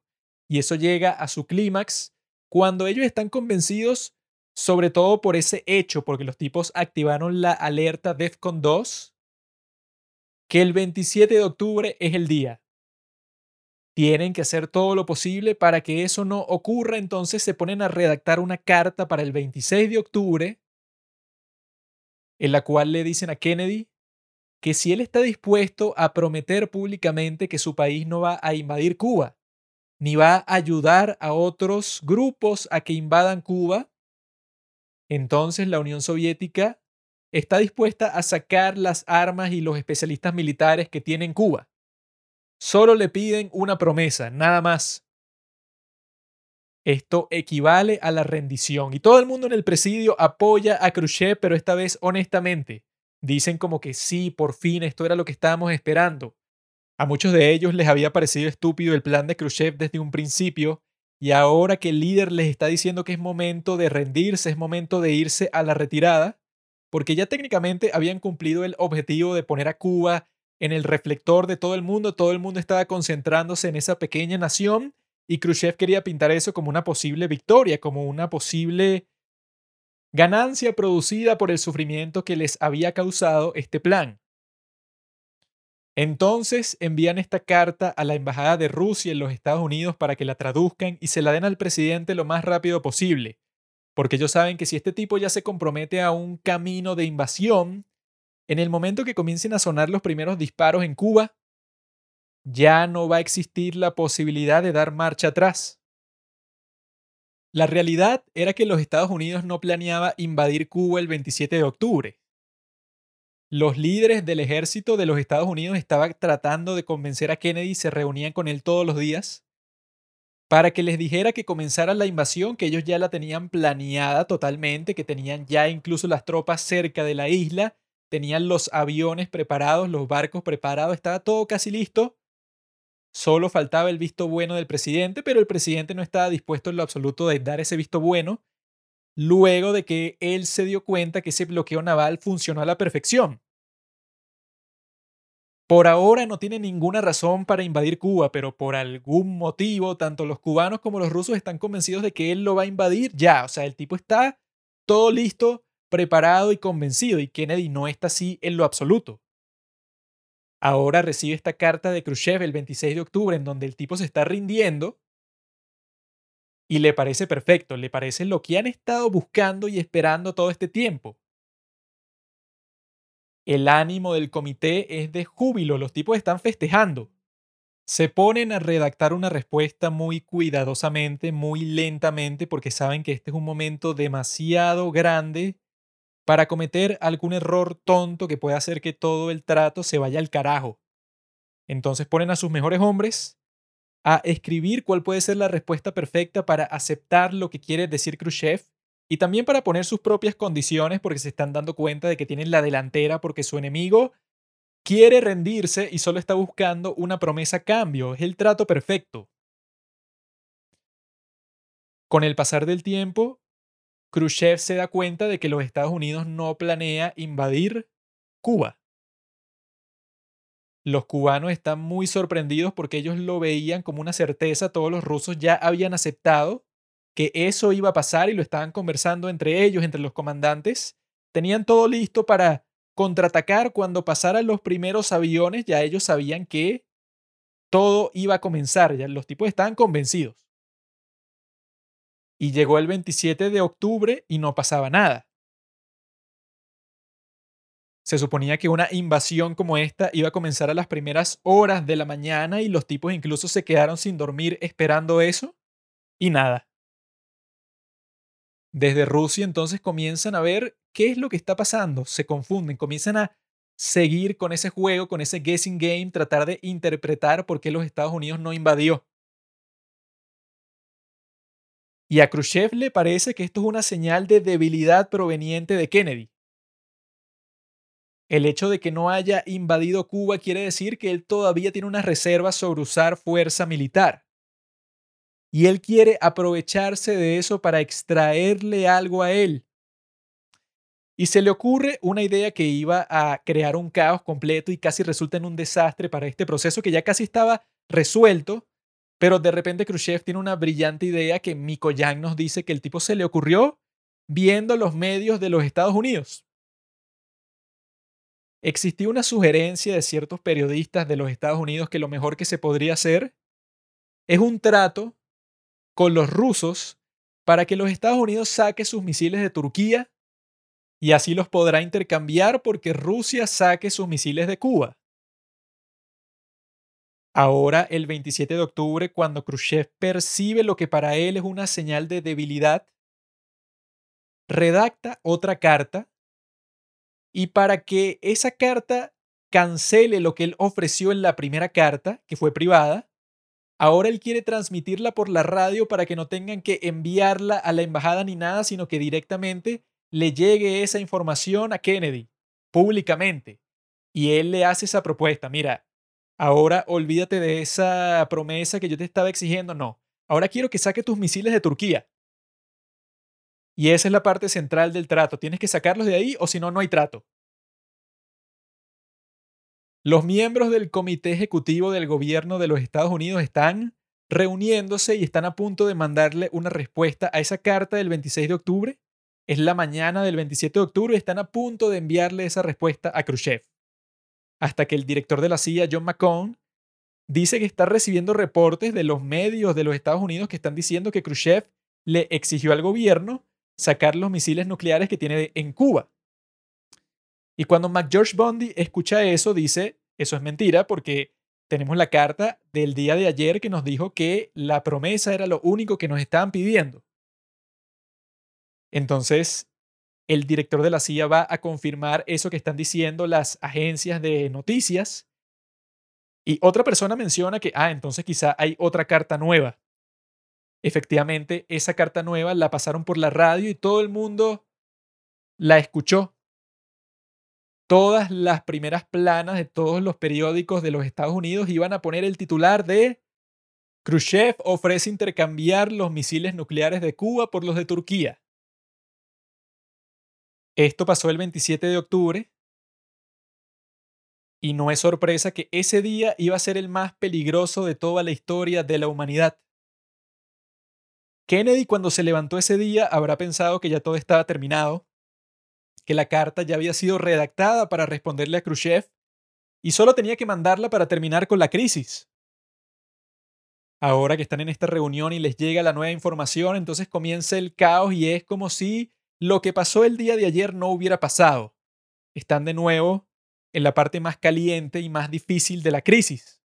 Y eso llega a su clímax cuando ellos están convencidos, sobre todo por ese hecho, porque los tipos activaron la alerta DEFCON 2, que el 27 de octubre es el día. Tienen que hacer todo lo posible para que eso no ocurra, entonces se ponen a redactar una carta para el 26 de octubre en la cual le dicen a Kennedy que si él está dispuesto a prometer públicamente que su país no va a invadir Cuba, ni va a ayudar a otros grupos a que invadan Cuba, entonces la Unión Soviética está dispuesta a sacar las armas y los especialistas militares que tiene Cuba. Solo le piden una promesa, nada más. Esto equivale a la rendición. Y todo el mundo en el presidio apoya a Khrushchev, pero esta vez honestamente. Dicen como que sí, por fin, esto era lo que estábamos esperando. A muchos de ellos les había parecido estúpido el plan de Khrushchev desde un principio, y ahora que el líder les está diciendo que es momento de rendirse, es momento de irse a la retirada, porque ya técnicamente habían cumplido el objetivo de poner a Cuba en el reflector de todo el mundo, todo el mundo estaba concentrándose en esa pequeña nación y Khrushchev quería pintar eso como una posible victoria, como una posible ganancia producida por el sufrimiento que les había causado este plan. Entonces envían esta carta a la Embajada de Rusia en los Estados Unidos para que la traduzcan y se la den al presidente lo más rápido posible, porque ellos saben que si este tipo ya se compromete a un camino de invasión, en el momento que comiencen a sonar los primeros disparos en Cuba, ya no va a existir la posibilidad de dar marcha atrás. La realidad era que los Estados Unidos no planeaba invadir Cuba el 27 de octubre. Los líderes del ejército de los Estados Unidos estaban tratando de convencer a Kennedy y se reunían con él todos los días para que les dijera que comenzara la invasión, que ellos ya la tenían planeada totalmente, que tenían ya incluso las tropas cerca de la isla, tenían los aviones preparados, los barcos preparados, estaba todo casi listo Solo faltaba el visto bueno del presidente, pero el presidente no estaba dispuesto en lo absoluto de dar ese visto bueno luego de que él se dio cuenta que ese bloqueo naval funcionó a la perfección. Por ahora no tiene ninguna razón para invadir Cuba, pero por algún motivo tanto los cubanos como los rusos están convencidos de que él lo va a invadir ya. O sea, el tipo está todo listo, preparado y convencido, y Kennedy no está así en lo absoluto. Ahora recibe esta carta de Khrushchev el 26 de octubre en donde el tipo se está rindiendo y le parece perfecto, le parece lo que han estado buscando y esperando todo este tiempo. El ánimo del comité es de júbilo, los tipos están festejando. Se ponen a redactar una respuesta muy cuidadosamente, muy lentamente, porque saben que este es un momento demasiado grande para cometer algún error tonto que pueda hacer que todo el trato se vaya al carajo. Entonces ponen a sus mejores hombres a escribir cuál puede ser la respuesta perfecta para aceptar lo que quiere decir Khrushchev y también para poner sus propias condiciones porque se están dando cuenta de que tienen la delantera porque su enemigo quiere rendirse y solo está buscando una promesa a cambio. Es el trato perfecto. Con el pasar del tiempo, Khrushchev se da cuenta de que los Estados Unidos no planea invadir Cuba. Los cubanos están muy sorprendidos porque ellos lo veían como una certeza, todos los rusos ya habían aceptado que eso iba a pasar y lo estaban conversando entre ellos, entre los comandantes. Tenían todo listo para contraatacar cuando pasaran los primeros aviones, ya ellos sabían que todo iba a comenzar, ya los tipos estaban convencidos. Y llegó el 27 de octubre y no pasaba nada. Se suponía que una invasión como esta iba a comenzar a las primeras horas de la mañana y los tipos incluso se quedaron sin dormir esperando eso. Y nada. Desde Rusia entonces comienzan a ver qué es lo que está pasando, se confunden, comienzan a seguir con ese juego, con ese guessing game, tratar de interpretar por qué los Estados Unidos no invadió. Y a Khrushchev le parece que esto es una señal de debilidad proveniente de Kennedy. El hecho de que no haya invadido Cuba quiere decir que él todavía tiene una reserva sobre usar fuerza militar. Y él quiere aprovecharse de eso para extraerle algo a él. y se le ocurre una idea que iba a crear un caos completo y casi resulta en un desastre para este proceso que ya casi estaba resuelto, pero de repente Khrushchev tiene una brillante idea que Mikoyan nos dice que el tipo se le ocurrió viendo los medios de los Estados Unidos. Existía una sugerencia de ciertos periodistas de los Estados Unidos que lo mejor que se podría hacer es un trato con los rusos para que los Estados Unidos saque sus misiles de Turquía y así los podrá intercambiar porque Rusia saque sus misiles de Cuba. Ahora, el 27 de octubre, cuando Khrushchev percibe lo que para él es una señal de debilidad, redacta otra carta y para que esa carta cancele lo que él ofreció en la primera carta, que fue privada, ahora él quiere transmitirla por la radio para que no tengan que enviarla a la embajada ni nada, sino que directamente le llegue esa información a Kennedy públicamente. Y él le hace esa propuesta, mira, ahora olvídate de esa promesa que yo te estaba exigiendo, no, ahora quiero que saque tus misiles de Turquía. Y esa es la parte central del trato, tienes que sacarlos de ahí o si no, no hay trato. Los miembros del Comité Ejecutivo del Gobierno de los Estados Unidos están reuniéndose y están a punto de mandarle una respuesta a esa carta del 26 de octubre es la mañana del 27 de octubre y están a punto de enviarle esa respuesta a Khrushchev. Hasta que el director de la CIA, John McCone, dice que está recibiendo reportes de los medios de los Estados Unidos que están diciendo que Khrushchev le exigió al gobierno sacar los misiles nucleares que tiene en Cuba. Y cuando McGeorge Bundy escucha eso, dice, eso es mentira porque tenemos la carta del día de ayer que nos dijo que la promesa era lo único que nos estaban pidiendo. Entonces, el director de la CIA va a confirmar eso que están diciendo las agencias de noticias. Y otra persona menciona que, ah, entonces quizá hay otra carta nueva. Efectivamente, esa carta nueva la pasaron por la radio y todo el mundo la escuchó. Todas las primeras planas de todos los periódicos de los Estados Unidos iban a poner el titular de Khrushchev ofrece intercambiar los misiles nucleares de Cuba por los de Turquía. Esto pasó el 27 de octubre y no es sorpresa que ese día iba a ser el más peligroso de toda la historia de la humanidad. Kennedy cuando se levantó ese día habrá pensado que ya todo estaba terminado, que la carta ya había sido redactada para responderle a Khrushchev y solo tenía que mandarla para terminar con la crisis. Ahora que están en esta reunión y les llega la nueva información, entonces comienza el caos y es como si lo que pasó el día de ayer no hubiera pasado. Están de nuevo en la parte más caliente y más difícil de la crisis.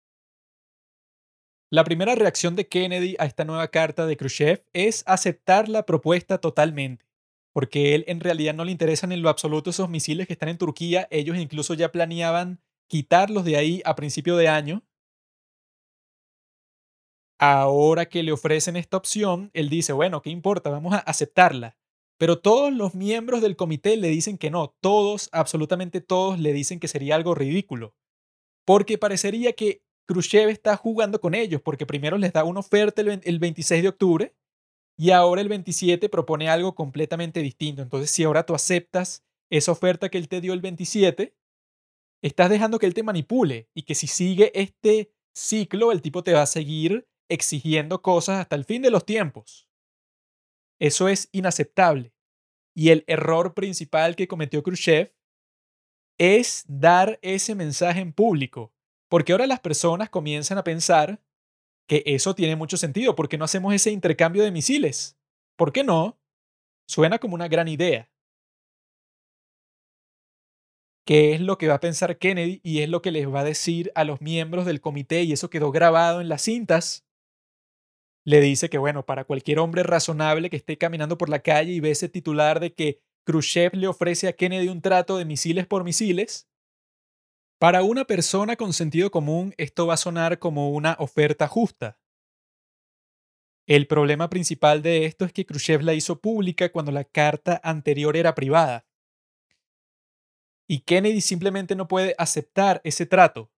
La primera reacción de Kennedy a esta nueva carta de Khrushchev es aceptar la propuesta totalmente, porque él en realidad no le interesan en lo absoluto esos misiles que están en Turquía, ellos incluso ya planeaban quitarlos de ahí a principio de año. Ahora que le ofrecen esta opción, él dice, bueno, ¿qué importa? Vamos a aceptarla. Pero todos los miembros del comité le dicen que no, todos, absolutamente todos le dicen que sería algo ridículo, porque parecería que Khrushchev está jugando con ellos, porque primero les da una oferta el 26 de octubre y ahora el 27 propone algo completamente distinto. Entonces, si ahora tú aceptas esa oferta que él te dio el 27, estás dejando que él te manipule y que si sigue este ciclo, el tipo te va a seguir exigiendo cosas hasta el fin de los tiempos. Eso es inaceptable. Y el error principal que cometió Khrushchev es dar ese mensaje en público, porque ahora las personas comienzan a pensar que eso tiene mucho sentido. ¿Por qué no hacemos ese intercambio de misiles? ¿Por qué no? Suena como una gran idea. ¿Qué es lo que va a pensar Kennedy y es lo que les va a decir a los miembros del comité? Y eso quedó grabado en las cintas le dice que, bueno, para cualquier hombre razonable que esté caminando por la calle y ve ese titular de que Khrushchev le ofrece a Kennedy un trato de misiles por misiles, para una persona con sentido común esto va a sonar como una oferta justa. El problema principal de esto es que Khrushchev la hizo pública cuando la carta anterior era privada. Y Kennedy simplemente no puede aceptar ese trato.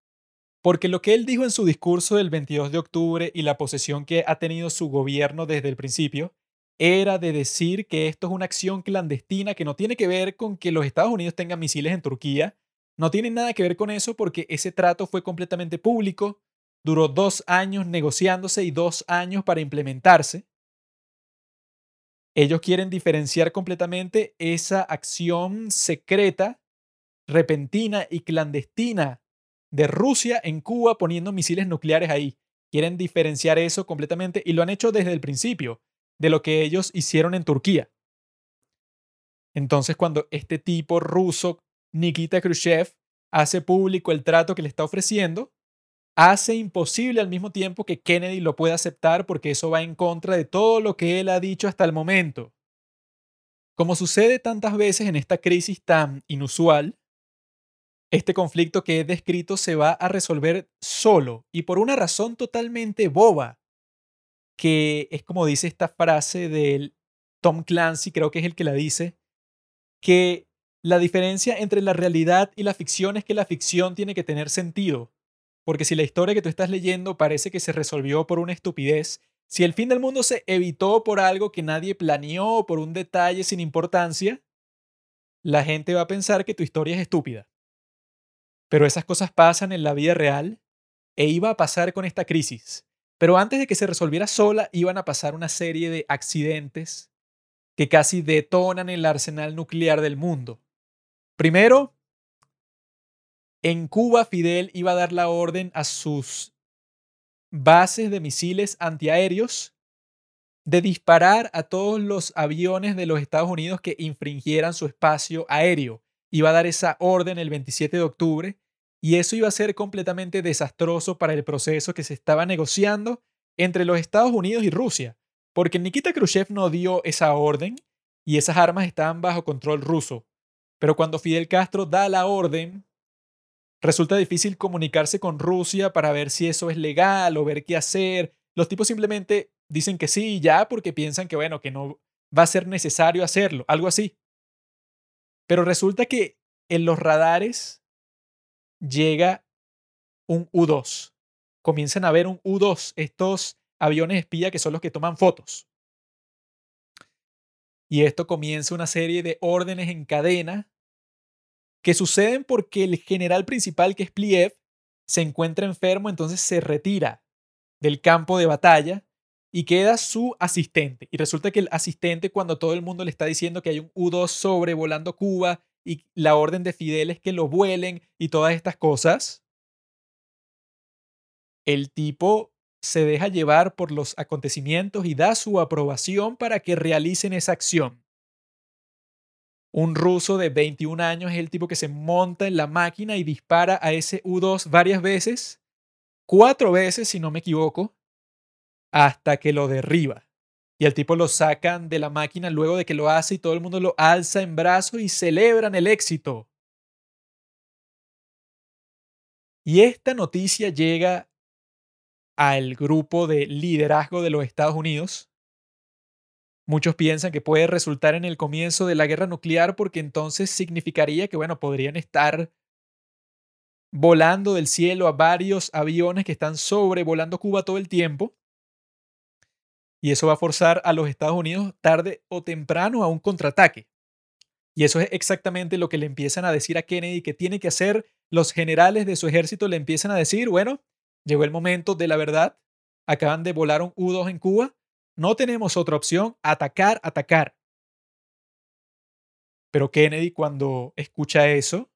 Porque lo que él dijo en su discurso del 22 de octubre y la posesión que ha tenido su gobierno desde el principio era de decir que esto es una acción clandestina que no tiene que ver con que los Estados Unidos tengan misiles en Turquía, no tiene nada que ver con eso porque ese trato fue completamente público, duró dos años negociándose y dos años para implementarse. Ellos quieren diferenciar completamente esa acción secreta, repentina y clandestina de Rusia en Cuba poniendo misiles nucleares ahí. Quieren diferenciar eso completamente y lo han hecho desde el principio de lo que ellos hicieron en Turquía. Entonces, cuando este tipo ruso, Nikita Khrushchev, hace público el trato que le está ofreciendo, hace imposible al mismo tiempo que Kennedy lo pueda aceptar porque eso va en contra de todo lo que él ha dicho hasta el momento. Como sucede tantas veces en esta crisis tan inusual, este conflicto que he descrito se va a resolver solo y por una razón totalmente boba, que es como dice esta frase del Tom Clancy, creo que es el que la dice, que la diferencia entre la realidad y la ficción es que la ficción tiene que tener sentido. Porque si la historia que tú estás leyendo parece que se resolvió por una estupidez, si el fin del mundo se evitó por algo que nadie planeó, por un detalle sin importancia, la gente va a pensar que tu historia es estúpida. Pero esas cosas pasan en la vida real e iba a pasar con esta crisis. Pero antes de que se resolviera sola, iban a pasar una serie de accidentes que casi detonan el arsenal nuclear del mundo. Primero, en Cuba Fidel iba a dar la orden a sus bases de misiles antiaéreos de disparar a todos los aviones de los Estados Unidos que infringieran su espacio aéreo. Iba a dar esa orden el 27 de octubre y eso iba a ser completamente desastroso para el proceso que se estaba negociando entre los Estados Unidos y Rusia, porque Nikita Khrushchev no dio esa orden y esas armas estaban bajo control ruso. Pero cuando Fidel Castro da la orden, resulta difícil comunicarse con Rusia para ver si eso es legal o ver qué hacer. Los tipos simplemente dicen que sí y ya porque piensan que bueno, que no va a ser necesario hacerlo, algo así. Pero resulta que en los radares llega un U2. Comienzan a ver un U2, estos aviones espía que son los que toman fotos. Y esto comienza una serie de órdenes en cadena que suceden porque el general principal, que es Pliev, se encuentra enfermo, entonces se retira del campo de batalla y queda su asistente. Y resulta que el asistente, cuando todo el mundo le está diciendo que hay un U-2 sobrevolando Cuba y la orden de Fidel es que lo vuelen y todas estas cosas, el tipo se deja llevar por los acontecimientos y da su aprobación para que realicen esa acción. Un ruso de 21 años es el tipo que se monta en la máquina y dispara a ese U-2 varias veces, cuatro veces si no me equivoco, hasta que lo derriba. Y el tipo lo sacan de la máquina luego de que lo hace y todo el mundo lo alza en brazos y celebran el éxito. Y esta noticia llega al grupo de liderazgo de los Estados Unidos. Muchos piensan que puede resultar en el comienzo de la guerra nuclear porque entonces significaría que, bueno, podrían estar volando del cielo a varios aviones que están sobrevolando Cuba todo el tiempo y eso va a forzar a los Estados Unidos tarde o temprano a un contraataque. Y eso es exactamente lo que le empiezan a decir a Kennedy que tiene que hacer. Los generales de su ejército le empiezan a decir, bueno, llegó el momento de la verdad. Acaban de volar un U-2 en Cuba. No tenemos otra opción, atacar, atacar. Pero Kennedy cuando escucha eso,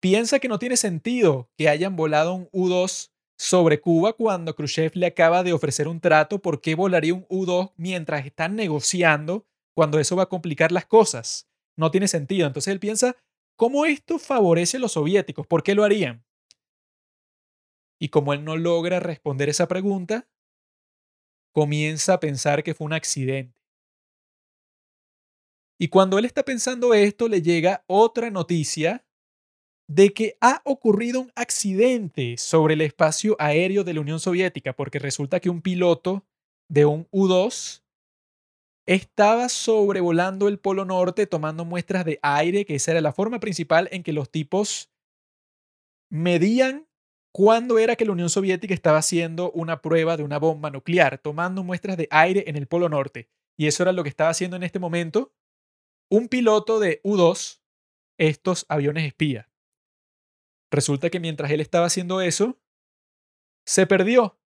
piensa que no tiene sentido que hayan volado un U-2 sobre Cuba cuando Khrushchev le acaba de ofrecer un trato, ¿por qué volaría un U-2 mientras están negociando cuando eso va a complicar las cosas? No tiene sentido. Entonces él piensa, ¿cómo esto favorece a los soviéticos? ¿Por qué lo harían? Y como él no logra responder esa pregunta, comienza a pensar que fue un accidente. Y cuando él está pensando esto, le llega otra noticia de que ha ocurrido un accidente sobre el espacio aéreo de la Unión Soviética, porque resulta que un piloto de un U-2 estaba sobrevolando el Polo Norte tomando muestras de aire, que esa era la forma principal en que los tipos medían cuándo era que la Unión Soviética estaba haciendo una prueba de una bomba nuclear, tomando muestras de aire en el Polo Norte. y eso era lo que estaba haciendo en este momento, un piloto de U-2, estos aviones espía. Resulta que mientras él estaba haciendo eso, se perdió.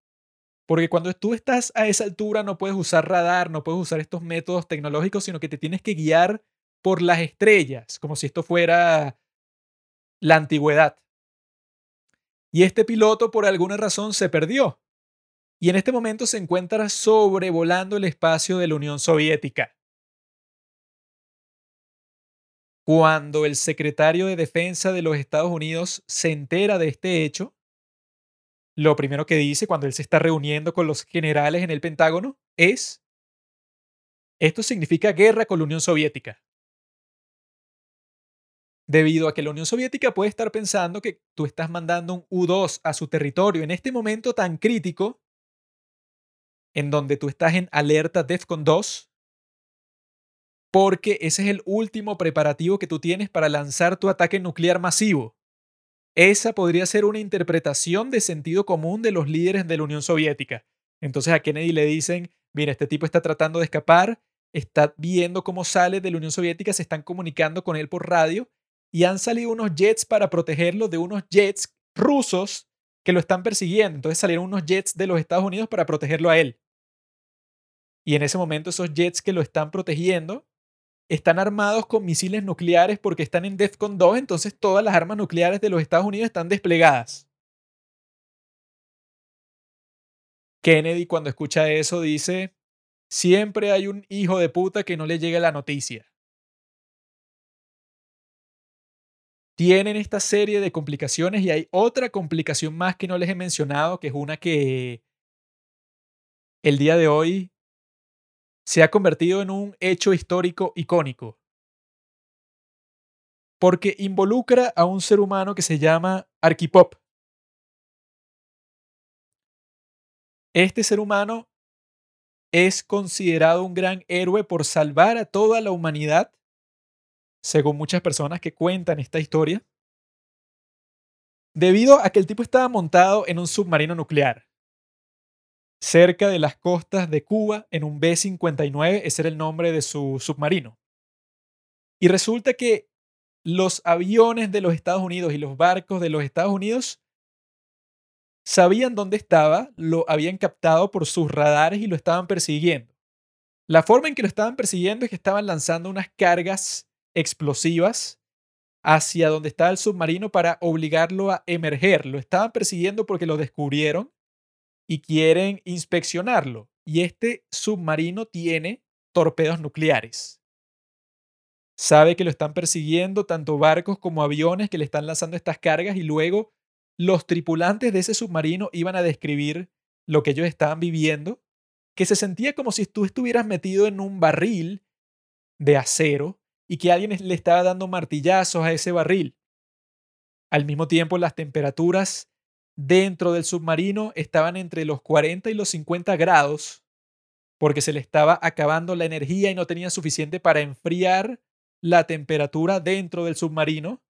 Porque cuando tú estás a esa altura no puedes usar radar, no puedes usar estos métodos tecnológicos, sino que te tienes que guiar por las estrellas, como si esto fuera la antigüedad. Y este piloto por alguna razón se perdió. Y en este momento se encuentra sobrevolando el espacio de la Unión Soviética. Cuando el secretario de Defensa de los Estados Unidos se entera de este hecho, lo primero que dice cuando él se está reuniendo con los generales en el Pentágono es, esto significa guerra con la Unión Soviética. Debido a que la Unión Soviética puede estar pensando que tú estás mandando un U-2 a su territorio en este momento tan crítico, en donde tú estás en alerta DEFCON 2, porque ese es el último preparativo que tú tienes para lanzar tu ataque nuclear masivo. Esa podría ser una interpretación de sentido común de los líderes de la Unión Soviética. Entonces a Kennedy le dicen, mira, este tipo está tratando de escapar, está viendo cómo sale de la Unión Soviética, se están comunicando con él por radio y han salido unos jets para protegerlo de unos jets rusos que lo están persiguiendo. Entonces salieron unos jets de los Estados Unidos para protegerlo a él. Y en ese momento esos jets que lo están protegiendo están armados con misiles nucleares porque están en DEFCON 2, entonces todas las armas nucleares de los Estados Unidos están desplegadas. Kennedy cuando escucha eso dice, siempre hay un hijo de puta que no le llega la noticia. Tienen esta serie de complicaciones y hay otra complicación más que no les he mencionado, que es una que el día de hoy se ha convertido en un hecho histórico icónico. Porque involucra a un ser humano que se llama Arquipop. Este ser humano es considerado un gran héroe por salvar a toda la humanidad, según muchas personas que cuentan esta historia, debido a que el tipo estaba montado en un submarino nuclear cerca de las costas de Cuba en un B-59, ese era el nombre de su submarino. Y resulta que los aviones de los Estados Unidos y los barcos de los Estados Unidos sabían dónde estaba, lo habían captado por sus radares y lo estaban persiguiendo. La forma en que lo estaban persiguiendo es que estaban lanzando unas cargas explosivas hacia donde estaba el submarino para obligarlo a emerger. Lo estaban persiguiendo porque lo descubrieron y quieren inspeccionarlo. Y este submarino tiene torpedos nucleares. Sabe que lo están persiguiendo tanto barcos como aviones que le están lanzando estas cargas y luego los tripulantes de ese submarino iban a describir lo que ellos estaban viviendo, que se sentía como si tú estuvieras metido en un barril de acero y que alguien le estaba dando martillazos a ese barril. Al mismo tiempo, las temperaturas dentro del submarino estaban entre los 40 y los 50 grados porque se le estaba acabando la energía y no tenía suficiente para enfriar la temperatura dentro del submarino.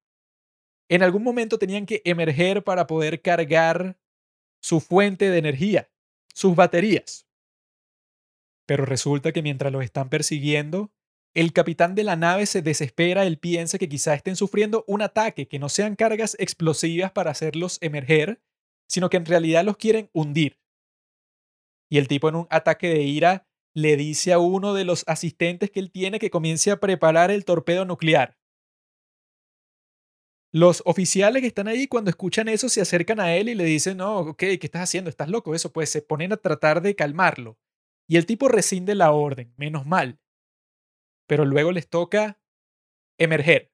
En algún momento tenían que emerger para poder cargar su fuente de energía, sus baterías. Pero resulta que mientras los están persiguiendo, el capitán de la nave se desespera, él piensa que quizá estén sufriendo un ataque, que no sean cargas explosivas para hacerlos emerger, sino que en realidad los quieren hundir. Y el tipo en un ataque de ira le dice a uno de los asistentes que él tiene que comience a preparar el torpedo nuclear. Los oficiales que están ahí cuando escuchan eso se acercan a él y le dicen, no, ok, ¿qué estás haciendo? ¿Estás loco? Eso, pues se ponen a tratar de calmarlo. Y el tipo rescinde la orden, menos mal. Pero luego les toca emerger.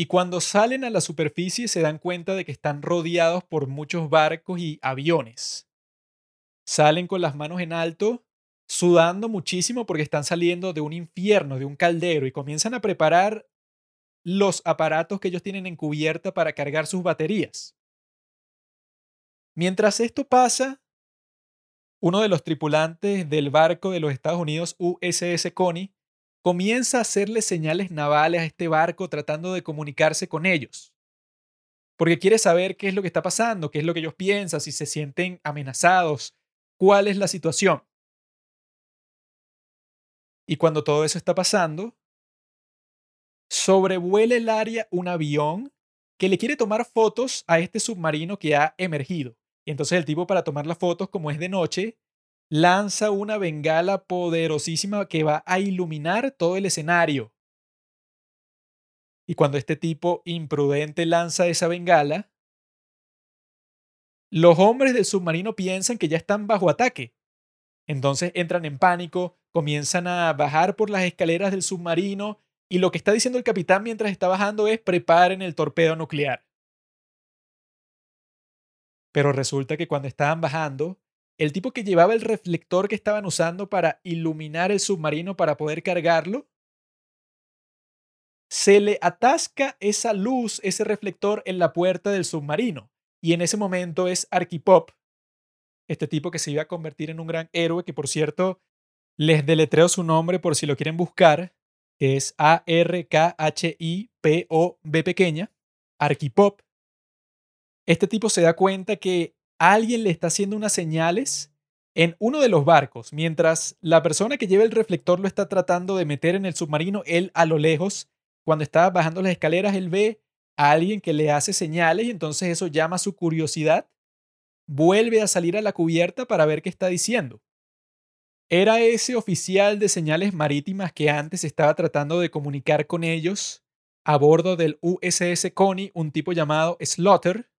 Y cuando salen a la superficie se dan cuenta de que están rodeados por muchos barcos y aviones. Salen con las manos en alto, sudando muchísimo porque están saliendo de un infierno, de un caldero, y comienzan a preparar los aparatos que ellos tienen en cubierta para cargar sus baterías. Mientras esto pasa, uno de los tripulantes del barco de los Estados Unidos USS Connie comienza a hacerle señales navales a este barco tratando de comunicarse con ellos. Porque quiere saber qué es lo que está pasando, qué es lo que ellos piensan, si se sienten amenazados, cuál es la situación. Y cuando todo eso está pasando, sobrevuela el área un avión que le quiere tomar fotos a este submarino que ha emergido. Y entonces el tipo para tomar las fotos, como es de noche, lanza una bengala poderosísima que va a iluminar todo el escenario. Y cuando este tipo imprudente lanza esa bengala, los hombres del submarino piensan que ya están bajo ataque. Entonces entran en pánico, comienzan a bajar por las escaleras del submarino y lo que está diciendo el capitán mientras está bajando es preparen el torpedo nuclear. Pero resulta que cuando estaban bajando, el tipo que llevaba el reflector que estaban usando para iluminar el submarino para poder cargarlo, se le atasca esa luz, ese reflector en la puerta del submarino. Y en ese momento es Archipop, este tipo que se iba a convertir en un gran héroe, que por cierto, les deletreo su nombre por si lo quieren buscar, es A-R-K-H-I-P-O-B pequeña, Archipop. Este tipo se da cuenta que alguien le está haciendo unas señales en uno de los barcos, mientras la persona que lleva el reflector lo está tratando de meter en el submarino, él a lo lejos, cuando está bajando las escaleras, él ve a alguien que le hace señales y entonces eso llama su curiosidad, vuelve a salir a la cubierta para ver qué está diciendo. Era ese oficial de señales marítimas que antes estaba tratando de comunicar con ellos a bordo del USS Coney, un tipo llamado Slaughter,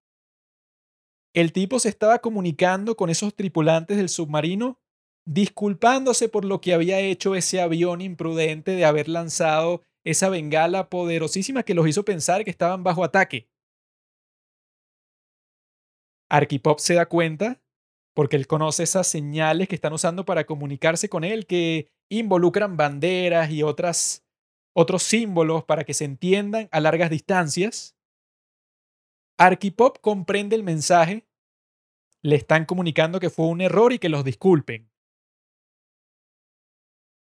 el tipo se estaba comunicando con esos tripulantes del submarino, disculpándose por lo que había hecho ese avión imprudente de haber lanzado esa bengala poderosísima que los hizo pensar que estaban bajo ataque. Archipop se da cuenta porque él conoce esas señales que están usando para comunicarse con él, que involucran banderas y otros símbolos para que se entiendan a largas distancias. Archipop comprende el mensaje, le están comunicando que fue un error y que los disculpen.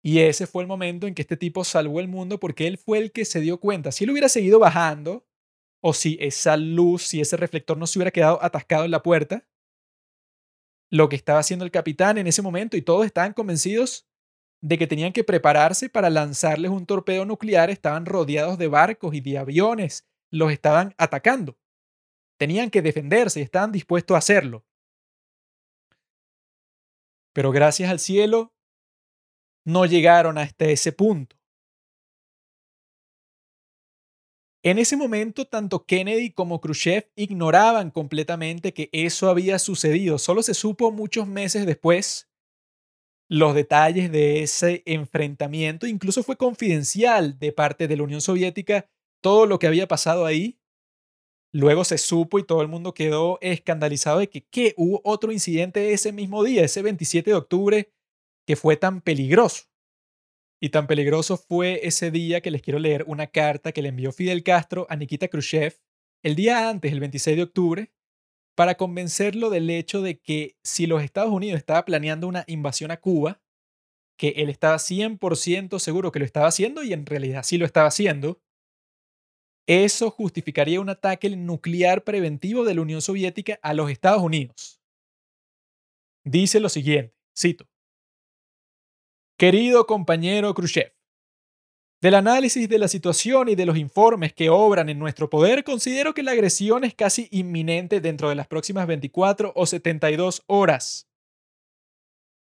Y ese fue el momento en que este tipo salvó el mundo porque él fue el que se dio cuenta. Si él hubiera seguido bajando, o si esa luz, si ese reflector no se hubiera quedado atascado en la puerta, lo que estaba haciendo el capitán en ese momento y todos estaban convencidos de que tenían que prepararse para lanzarles un torpedo nuclear, estaban rodeados de barcos y de aviones, los estaban atacando. Tenían que defenderse y estaban dispuestos a hacerlo. Pero gracias al cielo, no llegaron hasta ese punto. En ese momento, tanto Kennedy como Khrushchev ignoraban completamente que eso había sucedido. Solo se supo muchos meses después los detalles de ese enfrentamiento. Incluso fue confidencial de parte de la Unión Soviética todo lo que había pasado ahí. Luego se supo y todo el mundo quedó escandalizado de que hubo otro incidente ese mismo día, ese 27 de octubre, que fue tan peligroso. Y tan peligroso fue ese día que les quiero leer una carta que le envió Fidel Castro a Nikita Khrushchev el día antes, el 26 de octubre, para convencerlo del hecho de que si los Estados Unidos estaba planeando una invasión a Cuba, que él estaba 100% seguro que lo estaba haciendo y en realidad sí lo estaba haciendo, eso justificaría un ataque nuclear preventivo de la Unión Soviética a los Estados Unidos. Dice lo siguiente, cito, Querido compañero Khrushchev, del análisis de la situación y de los informes que obran en nuestro poder, considero que la agresión es casi inminente dentro de las próximas 24 o 72 horas.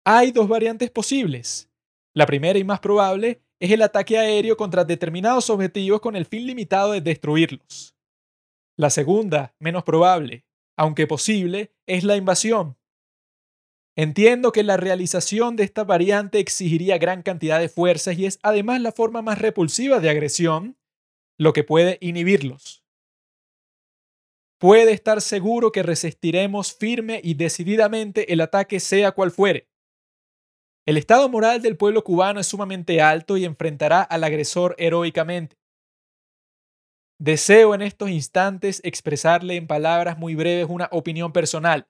Hay dos variantes posibles. La primera y más probable es el ataque aéreo contra determinados objetivos con el fin limitado de destruirlos. La segunda, menos probable, aunque posible, es la invasión. Entiendo que la realización de esta variante exigiría gran cantidad de fuerzas y es además la forma más repulsiva de agresión, lo que puede inhibirlos. Puede estar seguro que resistiremos firme y decididamente el ataque sea cual fuere. El estado moral del pueblo cubano es sumamente alto y enfrentará al agresor heroicamente. Deseo en estos instantes expresarle en palabras muy breves una opinión personal.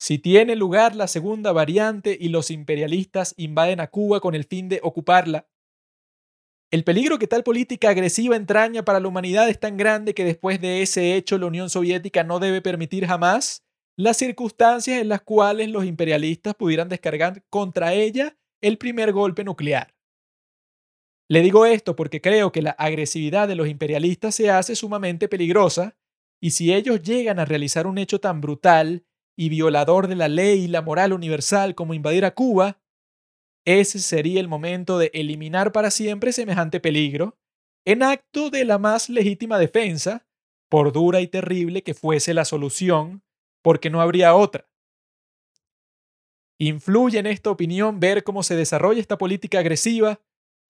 Si tiene lugar la segunda variante y los imperialistas invaden a Cuba con el fin de ocuparla, el peligro que tal política agresiva entraña para la humanidad es tan grande que después de ese hecho la Unión Soviética no debe permitir jamás las circunstancias en las cuales los imperialistas pudieran descargar contra ella el primer golpe nuclear. Le digo esto porque creo que la agresividad de los imperialistas se hace sumamente peligrosa y si ellos llegan a realizar un hecho tan brutal y violador de la ley y la moral universal como invadir a Cuba, ese sería el momento de eliminar para siempre semejante peligro, en acto de la más legítima defensa, por dura y terrible que fuese la solución, porque no habría otra. Influye en esta opinión ver cómo se desarrolla esta política agresiva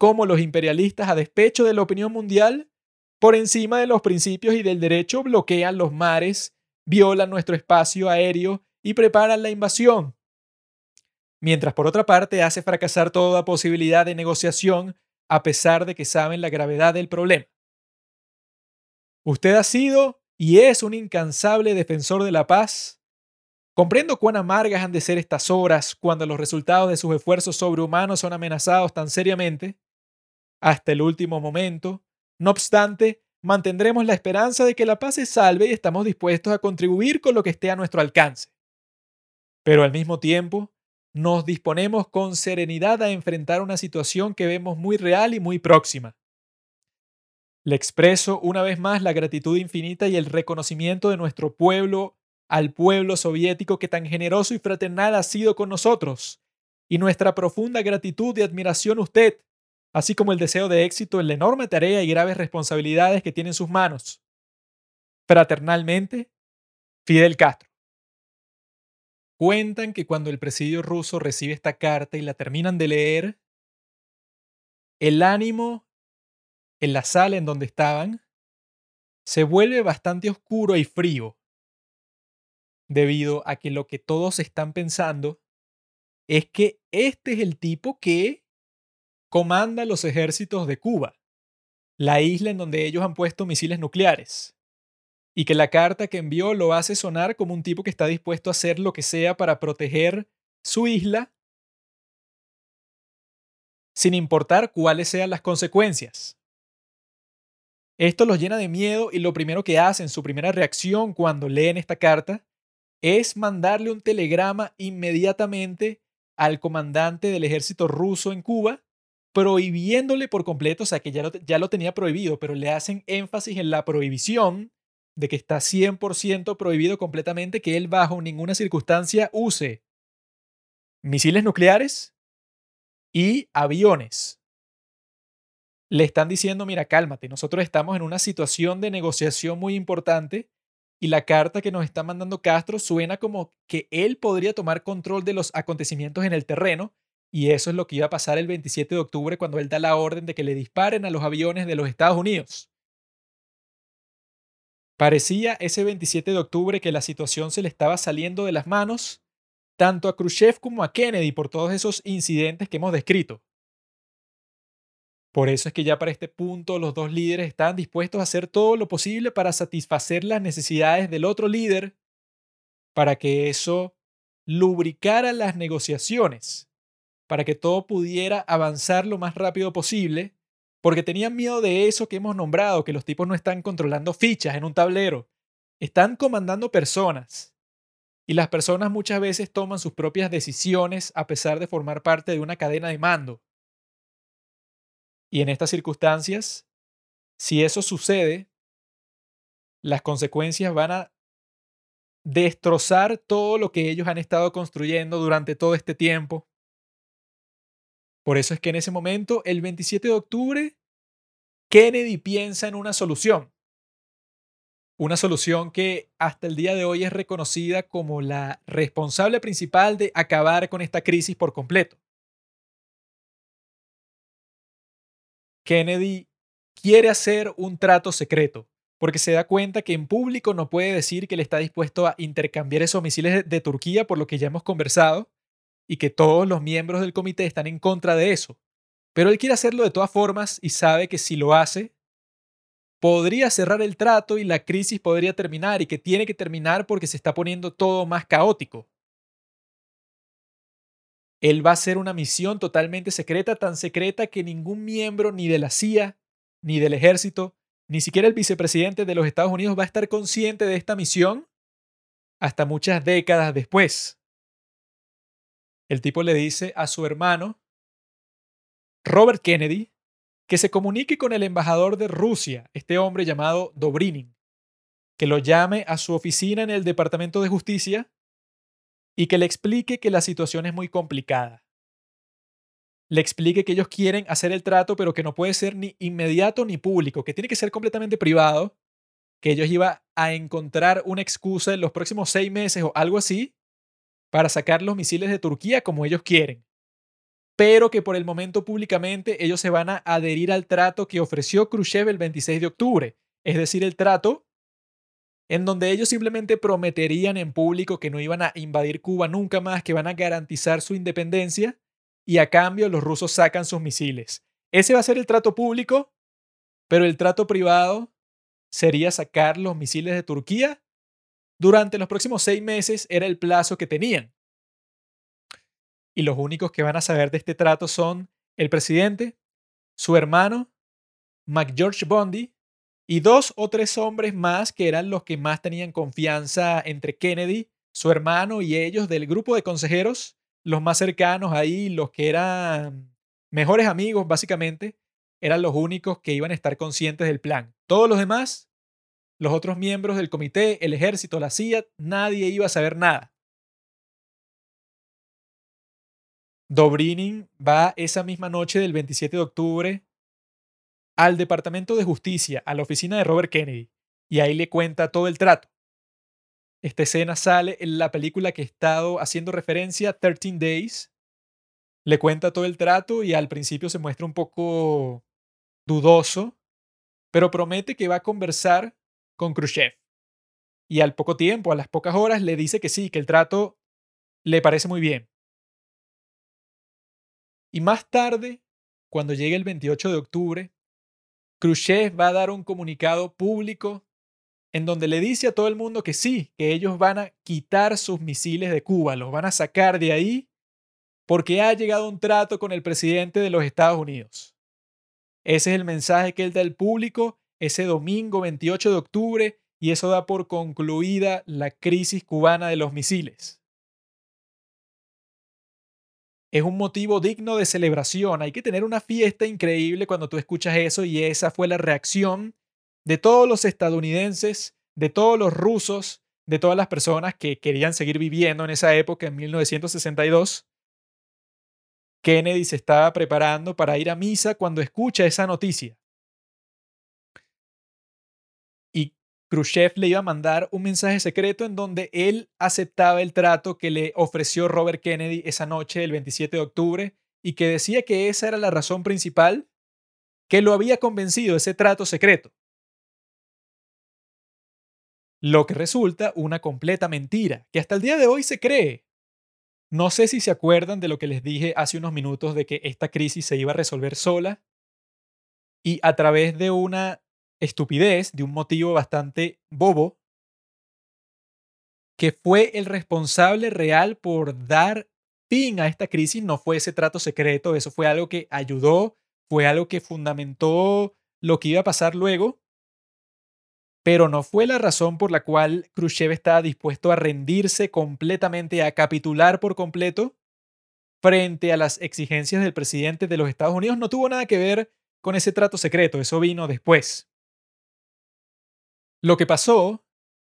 cómo los imperialistas, a despecho de la opinión mundial, por encima de los principios y del derecho, bloquean los mares, violan nuestro espacio aéreo y preparan la invasión. Mientras por otra parte hace fracasar toda posibilidad de negociación a pesar de que saben la gravedad del problema. Usted ha sido y es un incansable defensor de la paz. Comprendo cuán amargas han de ser estas horas cuando los resultados de sus esfuerzos sobrehumanos son amenazados tan seriamente hasta el último momento. No obstante, mantendremos la esperanza de que la paz se salve y estamos dispuestos a contribuir con lo que esté a nuestro alcance. Pero al mismo tiempo, nos disponemos con serenidad a enfrentar una situación que vemos muy real y muy próxima. Le expreso una vez más la gratitud infinita y el reconocimiento de nuestro pueblo al pueblo soviético que tan generoso y fraternal ha sido con nosotros, y nuestra profunda gratitud y admiración a usted, así como el deseo de éxito en la enorme tarea y graves responsabilidades que tiene en sus manos. Fraternalmente, Fidel Castro. Cuentan que cuando el presidio ruso recibe esta carta y la terminan de leer, el ánimo en la sala en donde estaban se vuelve bastante oscuro y frío, debido a que lo que todos están pensando es que este es el tipo que comanda los ejércitos de Cuba, la isla en donde ellos han puesto misiles nucleares, y que la carta que envió lo hace sonar como un tipo que está dispuesto a hacer lo que sea para proteger su isla, sin importar cuáles sean las consecuencias. Esto los llena de miedo y lo primero que hacen, su primera reacción cuando leen esta carta, es mandarle un telegrama inmediatamente al comandante del ejército ruso en Cuba prohibiéndole por completo, o sea que ya lo, ya lo tenía prohibido, pero le hacen énfasis en la prohibición de que está 100% prohibido completamente que él bajo ninguna circunstancia use misiles nucleares y aviones. Le están diciendo, mira, cálmate, nosotros estamos en una situación de negociación muy importante y la carta que nos está mandando Castro suena como que él podría tomar control de los acontecimientos en el terreno y eso es lo que iba a pasar el 27 de octubre cuando él da la orden de que le disparen a los aviones de los Estados Unidos. Parecía ese 27 de octubre que la situación se le estaba saliendo de las manos tanto a Khrushchev como a Kennedy por todos esos incidentes que hemos descrito. Por eso es que ya para este punto los dos líderes estaban dispuestos a hacer todo lo posible para satisfacer las necesidades del otro líder, para que eso lubricara las negociaciones para que todo pudiera avanzar lo más rápido posible, porque tenían miedo de eso que hemos nombrado, que los tipos no están controlando fichas en un tablero, están comandando personas. Y las personas muchas veces toman sus propias decisiones a pesar de formar parte de una cadena de mando. Y en estas circunstancias, si eso sucede, las consecuencias van a destrozar todo lo que ellos han estado construyendo durante todo este tiempo por eso es que en ese momento, el 27 de octubre, Kennedy piensa en una solución. Una solución que hasta el día de hoy es reconocida como la responsable principal de acabar con esta crisis por completo. Kennedy quiere hacer un trato secreto porque se da cuenta que en público no puede decir que le está dispuesto a intercambiar esos misiles de, Turquía, por lo que ya hemos conversado, y que todos los miembros del comité están en contra de eso. Pero él quiere hacerlo de todas formas y sabe que si lo hace, podría cerrar el trato y la crisis podría terminar y que tiene que terminar porque se está poniendo todo más caótico. Él va a hacer una misión totalmente secreta, tan secreta que ningún miembro ni de la CIA, ni del ejército, ni siquiera el vicepresidente de los Estados Unidos va a estar consciente de esta misión hasta muchas décadas después. El tipo le dice a su hermano Robert Kennedy que se comunique con el embajador de Rusia, este hombre llamado Dobrinin, que lo llame a su oficina en el Departamento de Justicia y que le explique que la situación es muy complicada. Le explique que ellos quieren hacer el trato, pero que no puede ser ni inmediato ni público, que tiene que ser completamente privado, que ellos iban a encontrar una excusa en los próximos seis meses o algo así para sacar los misiles de Turquía como ellos quieren, pero que por el momento públicamente ellos se van a adherir al trato que ofreció Khrushchev el 26 de octubre, es decir, el trato en donde ellos simplemente prometerían en público que no iban a invadir Cuba nunca más, que van a garantizar su independencia y a cambio los rusos sacan sus misiles. Ese va a ser el trato público, pero el trato privado sería sacar los misiles de Turquía durante los próximos seis meses era el plazo que tenían. Y los únicos que van a saber de este trato son el presidente, su hermano, McGeorge Bondi y dos o tres hombres más que eran los que más tenían confianza entre Kennedy, su hermano y ellos del grupo de consejeros, los más cercanos ahí, los que eran mejores amigos básicamente, eran los únicos que iban a estar conscientes del plan. Todos los demás los otros miembros del comité, el ejército, la CIA, nadie iba a saber nada. Dobrinin va esa misma noche del 27 de octubre al Departamento de Justicia, a la oficina de Robert Kennedy, y ahí le cuenta todo el trato. Esta escena sale en la película que he estado haciendo referencia, 13 Days. Le cuenta todo el trato y al principio se muestra un poco dudoso, pero promete que va a conversar con Khrushchev. Y al poco tiempo, a las pocas horas, le dice que sí, que el trato le parece muy bien. Y más tarde, cuando llegue el 28 de octubre, Khrushchev va a dar un comunicado público en donde le dice a todo el mundo que sí, que ellos van a quitar sus misiles de Cuba, los van a sacar de ahí porque ha llegado un trato con el presidente de los Estados Unidos. Ese es el mensaje que él da al público ese domingo 28 de octubre y eso da por concluida la crisis cubana de los misiles. Es un motivo digno de celebración. Hay que tener una fiesta increíble cuando tú escuchas eso y esa fue la reacción de todos los estadounidenses, de todos los rusos, de todas las personas que querían seguir viviendo en esa época, en 1962. Kennedy se estaba preparando para ir a misa cuando escucha esa noticia. Khrushchev le iba a mandar un mensaje secreto en donde él aceptaba el trato que le ofreció Robert Kennedy esa noche del 27 de octubre y que decía que esa era la razón principal que lo había convencido ese trato secreto. Lo que resulta una completa mentira, que hasta el día de hoy se cree. No sé si se acuerdan de lo que les dije hace unos minutos de que esta crisis se iba a resolver sola y a través de una estupidez, de un motivo bastante bobo, que fue el responsable real por dar fin a esta crisis, no fue ese trato secreto, eso fue algo que ayudó, fue algo que fundamentó lo que iba a pasar luego, pero no fue la razón por la cual Khrushchev estaba dispuesto a rendirse completamente, a capitular por completo frente a las exigencias del presidente de los Estados Unidos. No tuvo nada que ver con ese trato secreto, eso vino después. Lo que pasó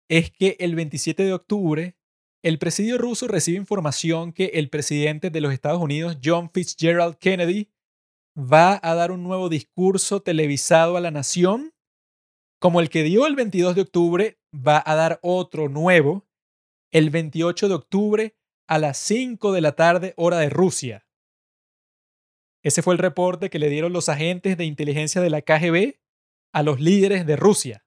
es que el 27 de octubre, el presidio ruso recibe información que el presidente de los Estados Unidos, John Fitzgerald Kennedy, va a dar un nuevo discurso televisado a la nación, como el que dio el 22 de octubre, va a dar otro nuevo el 28 de octubre a las 5 de la tarde hora de Rusia. Ese fue el reporte que le dieron los agentes de inteligencia de la KGB a los líderes de Rusia.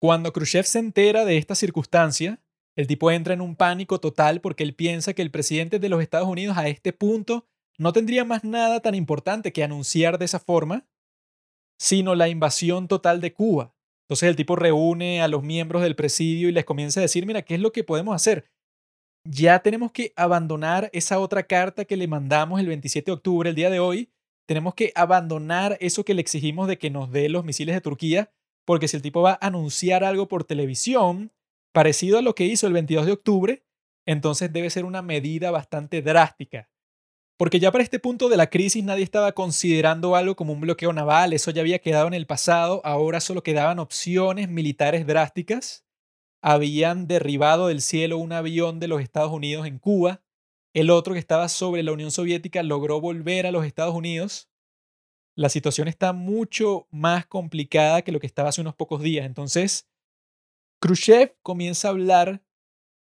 Cuando Khrushchev se entera de esta circunstancia, el tipo entra en un pánico total porque él piensa que el presidente de los Estados Unidos a este punto no tendría más nada tan importante que anunciar de esa forma, sino la invasión total de Cuba. Entonces el tipo reúne a los miembros del presidio y les comienza a decir, mira, ¿qué es lo que podemos hacer? Ya tenemos que abandonar esa otra carta que le mandamos el 27 de octubre, el día de hoy. Tenemos que abandonar eso que le exigimos de que nos dé los misiles de Turquía porque si el tipo va a anunciar algo por televisión parecido a lo que hizo el 22 de octubre, entonces debe ser una medida bastante drástica. porque ya para este punto de la crisis nadie estaba considerando algo como un bloqueo naval, eso ya había quedado en el pasado, ahora solo quedaban opciones militares drásticas. Habían derribado del cielo un avión de los Estados Unidos en Cuba, el otro que estaba sobre la Unión Soviética logró volver a los Estados Unidos. La situación está mucho más complicada que lo que estaba hace unos pocos días. Entonces, Khrushchev comienza a hablar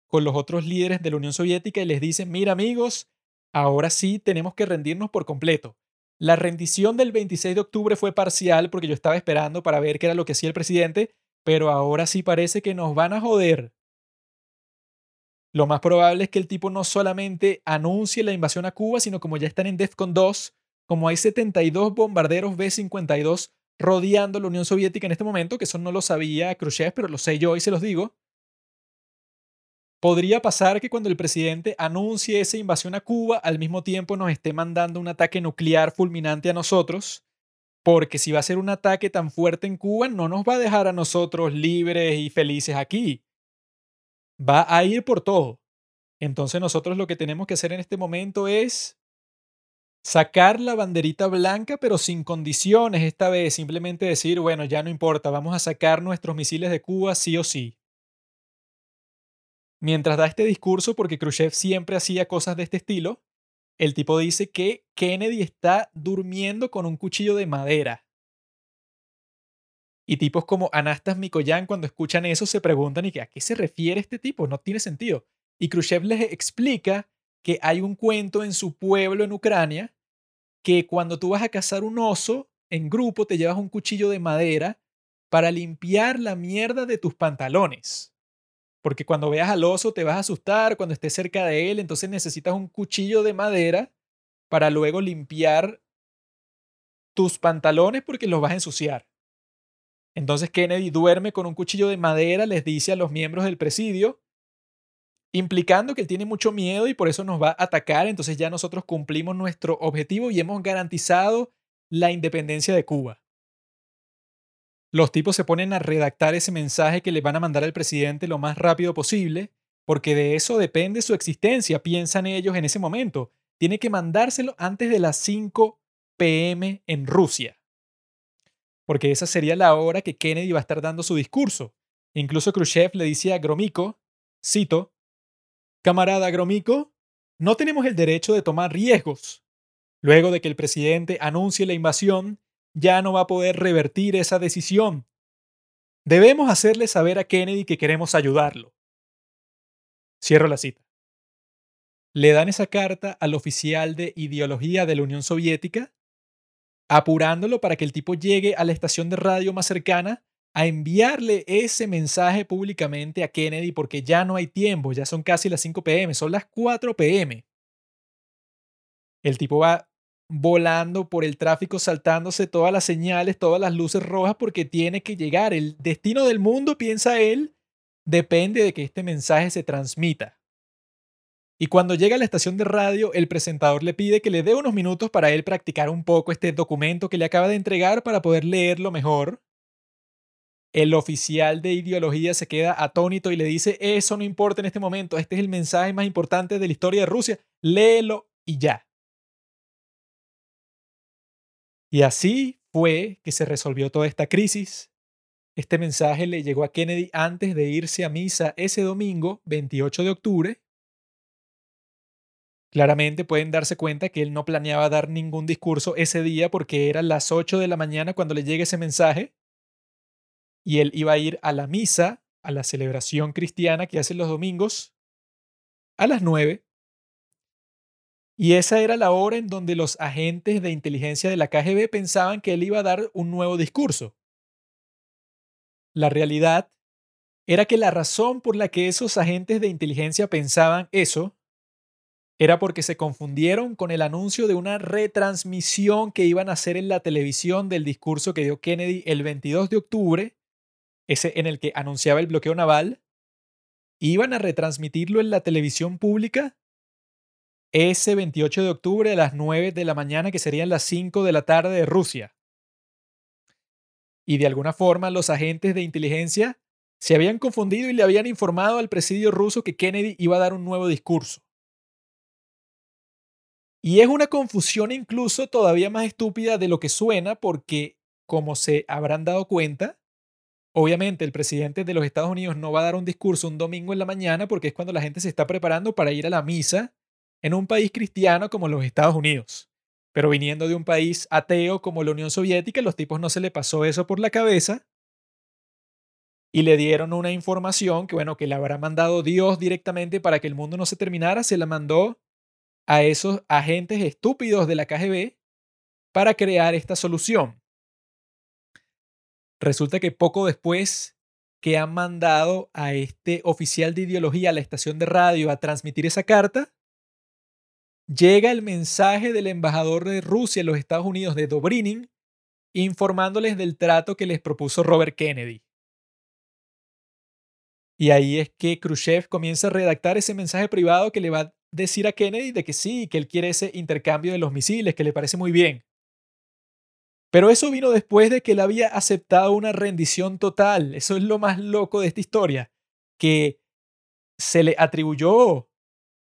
con los otros líderes de la Unión Soviética y les dice, mira amigos, ahora sí tenemos que rendirnos por completo. La rendición del 26 de octubre fue parcial porque yo estaba esperando para ver qué era lo que hacía el presidente, pero ahora sí parece que nos van a joder. Lo más probable es que el tipo no solamente anuncie la invasión a Cuba, sino como ya están en DEFCON 2, como hay 72 bombarderos B-52 rodeando la Unión Soviética en este momento, que eso no lo sabía Khrushchev, pero lo sé yo y se los digo, podría pasar que cuando el presidente anuncie esa invasión a Cuba, al mismo tiempo nos esté mandando un ataque nuclear fulminante a nosotros, porque si va a ser un ataque tan fuerte en Cuba, no nos va a dejar a nosotros libres y felices aquí va a ir por todo. Entonces nosotros lo que tenemos que hacer en este momento es sacar la banderita blanca, pero sin condiciones esta vez, simplemente decir, bueno, ya no importa, vamos a sacar nuestros misiles de Cuba sí o sí. Mientras da este discurso, porque Khrushchev siempre hacía cosas de este estilo, el tipo dice que Kennedy está durmiendo con un cuchillo de madera. Y tipos como Anastas Mikoyan, cuando escuchan eso, se preguntan ¿y a qué se refiere este tipo? No tiene sentido. Y Khrushchev les explica que hay un cuento en su pueblo en Ucrania que cuando tú vas a cazar un oso en grupo te llevas un cuchillo de madera para limpiar la mierda de tus pantalones. Porque cuando veas al oso te vas a asustar cuando estés cerca de él, entonces necesitas un cuchillo de madera para luego limpiar tus pantalones porque los vas a ensuciar. Entonces Kennedy duerme con un cuchillo de madera, les dice a los miembros del presidio, implicando que él tiene mucho miedo y por eso nos va a atacar. Entonces ya nosotros cumplimos nuestro objetivo y hemos garantizado la independencia de Cuba. Los tipos se ponen a redactar ese mensaje que le van a mandar al presidente lo más rápido posible, porque de eso depende su existencia, piensan ellos en ese momento. Tiene que mandárselo antes de las 5 pm en Rusia porque esa sería la hora que Kennedy va a estar dando su discurso. Incluso Khrushchev le dice a Gromyko, cito, Camarada Gromyko, no tenemos el derecho de tomar riesgos. Luego de que el presidente anuncie la invasión, ya no va a poder revertir esa decisión. Debemos hacerle saber a Kennedy que queremos ayudarlo. Cierro la cita. Le dan esa carta al oficial de ideología de la Unión Soviética apurándolo para que el tipo llegue a la estación de radio más cercana a enviarle ese mensaje públicamente a Kennedy porque ya no hay tiempo, ya son casi las 5 pm, son las 4 pm. El tipo va volando por el tráfico, saltándose todas las señales, todas las luces rojas porque tiene que llegar. El destino del mundo, piensa él, depende de que este mensaje se transmita. Y cuando llega a la estación de radio, el presentador le pide que le dé unos minutos para él practicar un poco este documento que le acaba de entregar para poder leerlo mejor. El oficial de ideología se queda atónito y le dice, eso no importa en este momento, este es el mensaje más importante de la historia de Rusia, léelo y ya. Y así fue que se resolvió toda esta crisis. Este mensaje le llegó a Kennedy antes de irse a misa ese domingo, 28 de octubre, Claramente pueden darse cuenta que él no planeaba dar ningún discurso ese día porque eran las 8 de la mañana cuando le llegue ese mensaje y él iba a ir a la misa, a la celebración cristiana que hacen los domingos, a las 9. Y esa era la hora en donde los agentes de inteligencia de la KGB pensaban que él iba a dar un nuevo discurso. La realidad era que la razón por la que esos agentes de inteligencia pensaban eso era porque se confundieron con el anuncio de una retransmisión que iban a hacer en la televisión del discurso que dio Kennedy el 22 de octubre, ese en el que anunciaba el bloqueo naval. Iban a retransmitirlo en la televisión pública ese 28 de octubre a las 9 de la mañana, que serían las 5 de la tarde de Rusia. Y de alguna forma los agentes de inteligencia se habían confundido y le habían informado al presidio ruso que Kennedy iba a dar un nuevo discurso. Y es una confusión incluso todavía más estúpida de lo que suena porque, como se habrán dado cuenta, obviamente el presidente de los Estados Unidos no va a dar un discurso un domingo en la mañana porque es cuando la gente se está preparando para ir a la misa en un país cristiano como los Estados Unidos. Pero viniendo de un país ateo como la Unión Soviética, los tipos no se le pasó eso por la cabeza y le dieron una información que, bueno, que le habrá mandado Dios directamente para que el mundo no se terminara, se la mandó a esos agentes estúpidos de la KGB para crear esta solución. Resulta que poco después que han mandado a este oficial de ideología a la estación de radio a transmitir esa carta, llega el mensaje del embajador de Rusia en los Estados Unidos de Dobrinin informándoles del trato que les propuso Robert Kennedy. Y ahí es que Khrushchev comienza a redactar ese mensaje privado que le va decir a Kennedy de que sí, que él quiere ese intercambio de los misiles, que le parece muy bien. Pero eso vino después de que él había aceptado una rendición total. Eso es lo más loco de esta historia, que se le atribuyó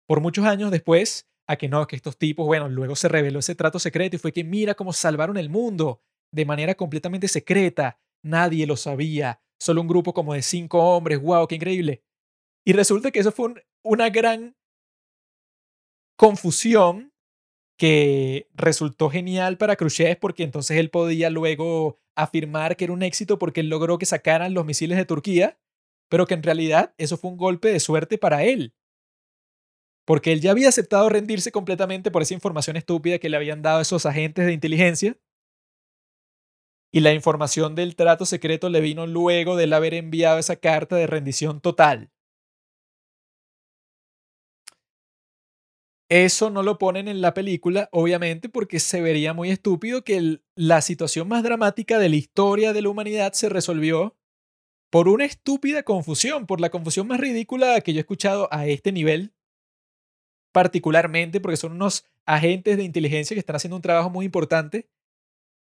por muchos años después a que no, que estos tipos, bueno, luego se reveló ese trato secreto y fue que mira cómo salvaron el mundo de manera completamente secreta. Nadie lo sabía. Solo un grupo como de cinco hombres. ¡Wow! ¡Qué increíble! Y resulta que eso fue una gran confusión que resultó genial para Khrushchev porque entonces él podía luego afirmar que era un éxito porque él logró que sacaran los misiles de Turquía, pero que en realidad eso fue un golpe de suerte para él. Porque él ya había aceptado rendirse completamente por esa información estúpida que le habían dado esos agentes de inteligencia. Y la información del trato secreto le vino luego de él haber enviado esa carta de rendición total. Eso no lo ponen en la película, obviamente, porque se vería muy estúpido que la situación más dramática de la historia de la humanidad se resolvió por una estúpida confusión, por la confusión más ridícula que yo he escuchado a este nivel, particularmente porque son unos agentes de inteligencia que están haciendo un trabajo muy importante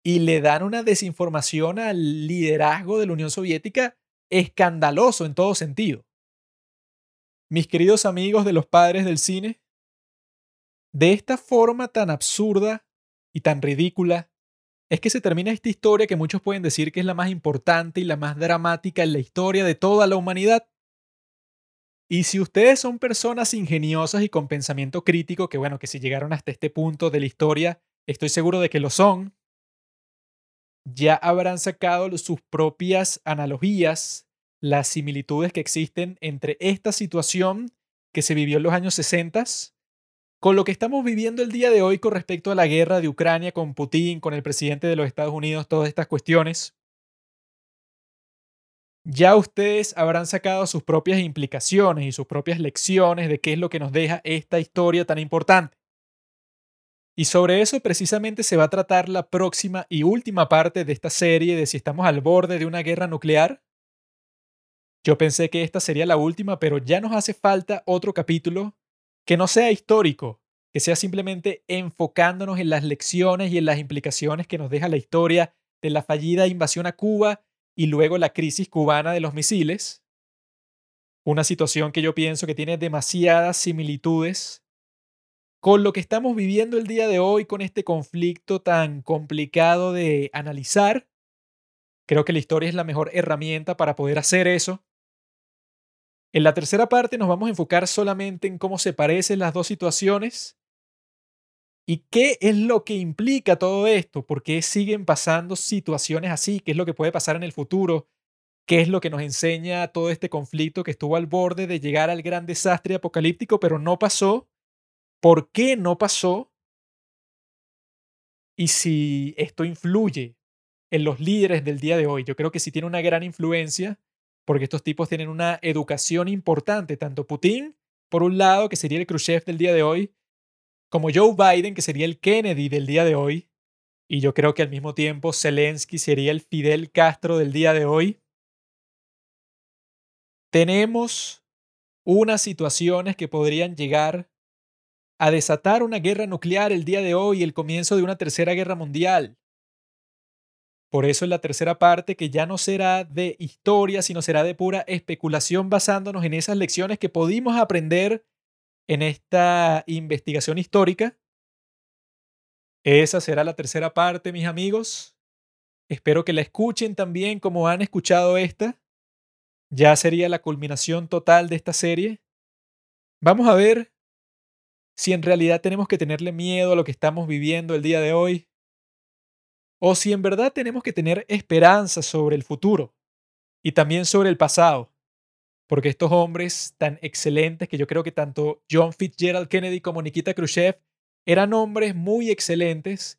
y le dan una desinformación al liderazgo de la Unión Soviética escandaloso en todo sentido. Mis queridos amigos de los padres del cine, de esta forma tan absurda y tan ridícula, es que se termina esta historia que muchos pueden decir que es la más importante y la más dramática en la historia de toda la humanidad. Y si ustedes son personas ingeniosas y con pensamiento crítico, que bueno, que si llegaron hasta este punto de la historia, estoy seguro de que lo son, ya habrán sacado sus propias analogías, las similitudes que existen entre esta situación que se vivió en los años 60 con lo que estamos viviendo el día de hoy con respecto a la guerra de Ucrania con Putin, con el presidente de los Estados Unidos, todas estas cuestiones, ya ustedes habrán sacado sus propias implicaciones y sus propias lecciones de qué es lo que nos deja esta historia tan importante. Y sobre eso precisamente se va a tratar la próxima y última parte de esta serie de si estamos al borde de una guerra nuclear. Yo pensé que esta sería la última, pero ya nos hace falta otro capítulo que no sea histórico, que sea simplemente enfocándonos en las lecciones y en las implicaciones que nos deja la historia de la fallida invasión a Cuba y luego la crisis cubana de los misiles. Una situación que yo pienso que tiene demasiadas similitudes con lo que estamos viviendo el día de hoy, con este conflicto tan complicado de analizar. Creo que la historia es la mejor herramienta para poder hacer eso. En la tercera parte nos vamos a enfocar solamente en cómo se parecen las dos situaciones y qué es lo que implica todo esto, por qué siguen pasando situaciones así, qué es lo que puede pasar en el futuro, qué es lo que nos enseña todo este conflicto que estuvo al borde de llegar al gran desastre apocalíptico, pero no pasó, por qué no pasó y si esto influye en los líderes del día de hoy. Yo creo que sí tiene una gran influencia porque estos tipos tienen una educación importante, tanto Putin, por un lado, que sería el Khrushchev del día de hoy, como Joe Biden, que sería el Kennedy del día de hoy, y yo creo que al mismo tiempo Zelensky sería el Fidel Castro del día de hoy. Tenemos unas situaciones que podrían llegar a desatar una guerra nuclear el día de hoy el comienzo de una tercera guerra mundial. Por eso en la tercera parte, que ya no será de historia, sino será de pura especulación basándonos en esas lecciones que pudimos aprender en esta investigación histórica, Esa será la tercera parte, mis amigos. Espero que la escuchen también como han escuchado esta. Ya sería la culminación total de esta serie. Vamos a ver si en realidad tenemos que tenerle miedo a lo que estamos viviendo el día de hoy, o si en verdad tenemos que tener esperanza sobre el futuro y también sobre el pasado, porque estos hombres tan excelentes que yo creo que tanto John Fitzgerald Kennedy como Nikita Khrushchev eran hombres muy excelentes,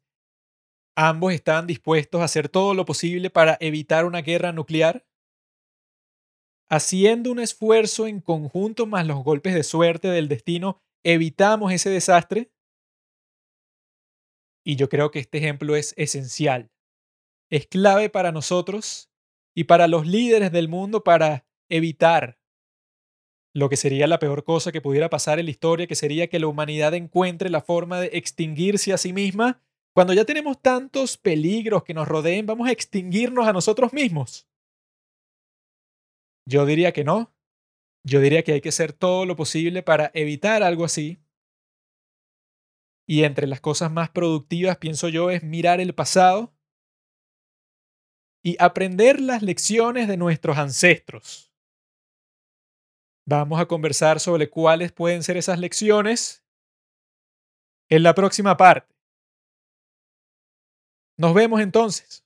ambos estaban dispuestos a hacer todo lo posible para evitar una guerra nuclear, haciendo un esfuerzo en conjunto más los golpes de suerte del destino evitamos ese desastre. Y yo creo que este ejemplo es esencial. Es clave para nosotros y para los líderes del mundo para evitar lo que sería la peor cosa que pudiera pasar en la historia, que sería que la humanidad encuentre la forma de extinguirse a sí misma. Cuando ya tenemos tantos peligros que nos rodeen, vamos a extinguirnos a nosotros mismos. Yo diría que no. Yo diría que hay que hacer todo lo posible para evitar algo así. Y entre las cosas más productivas, pienso yo, es mirar el pasado y aprender las lecciones de nuestros ancestros. Vamos a conversar sobre cuáles pueden ser esas lecciones en la próxima parte. Nos vemos entonces.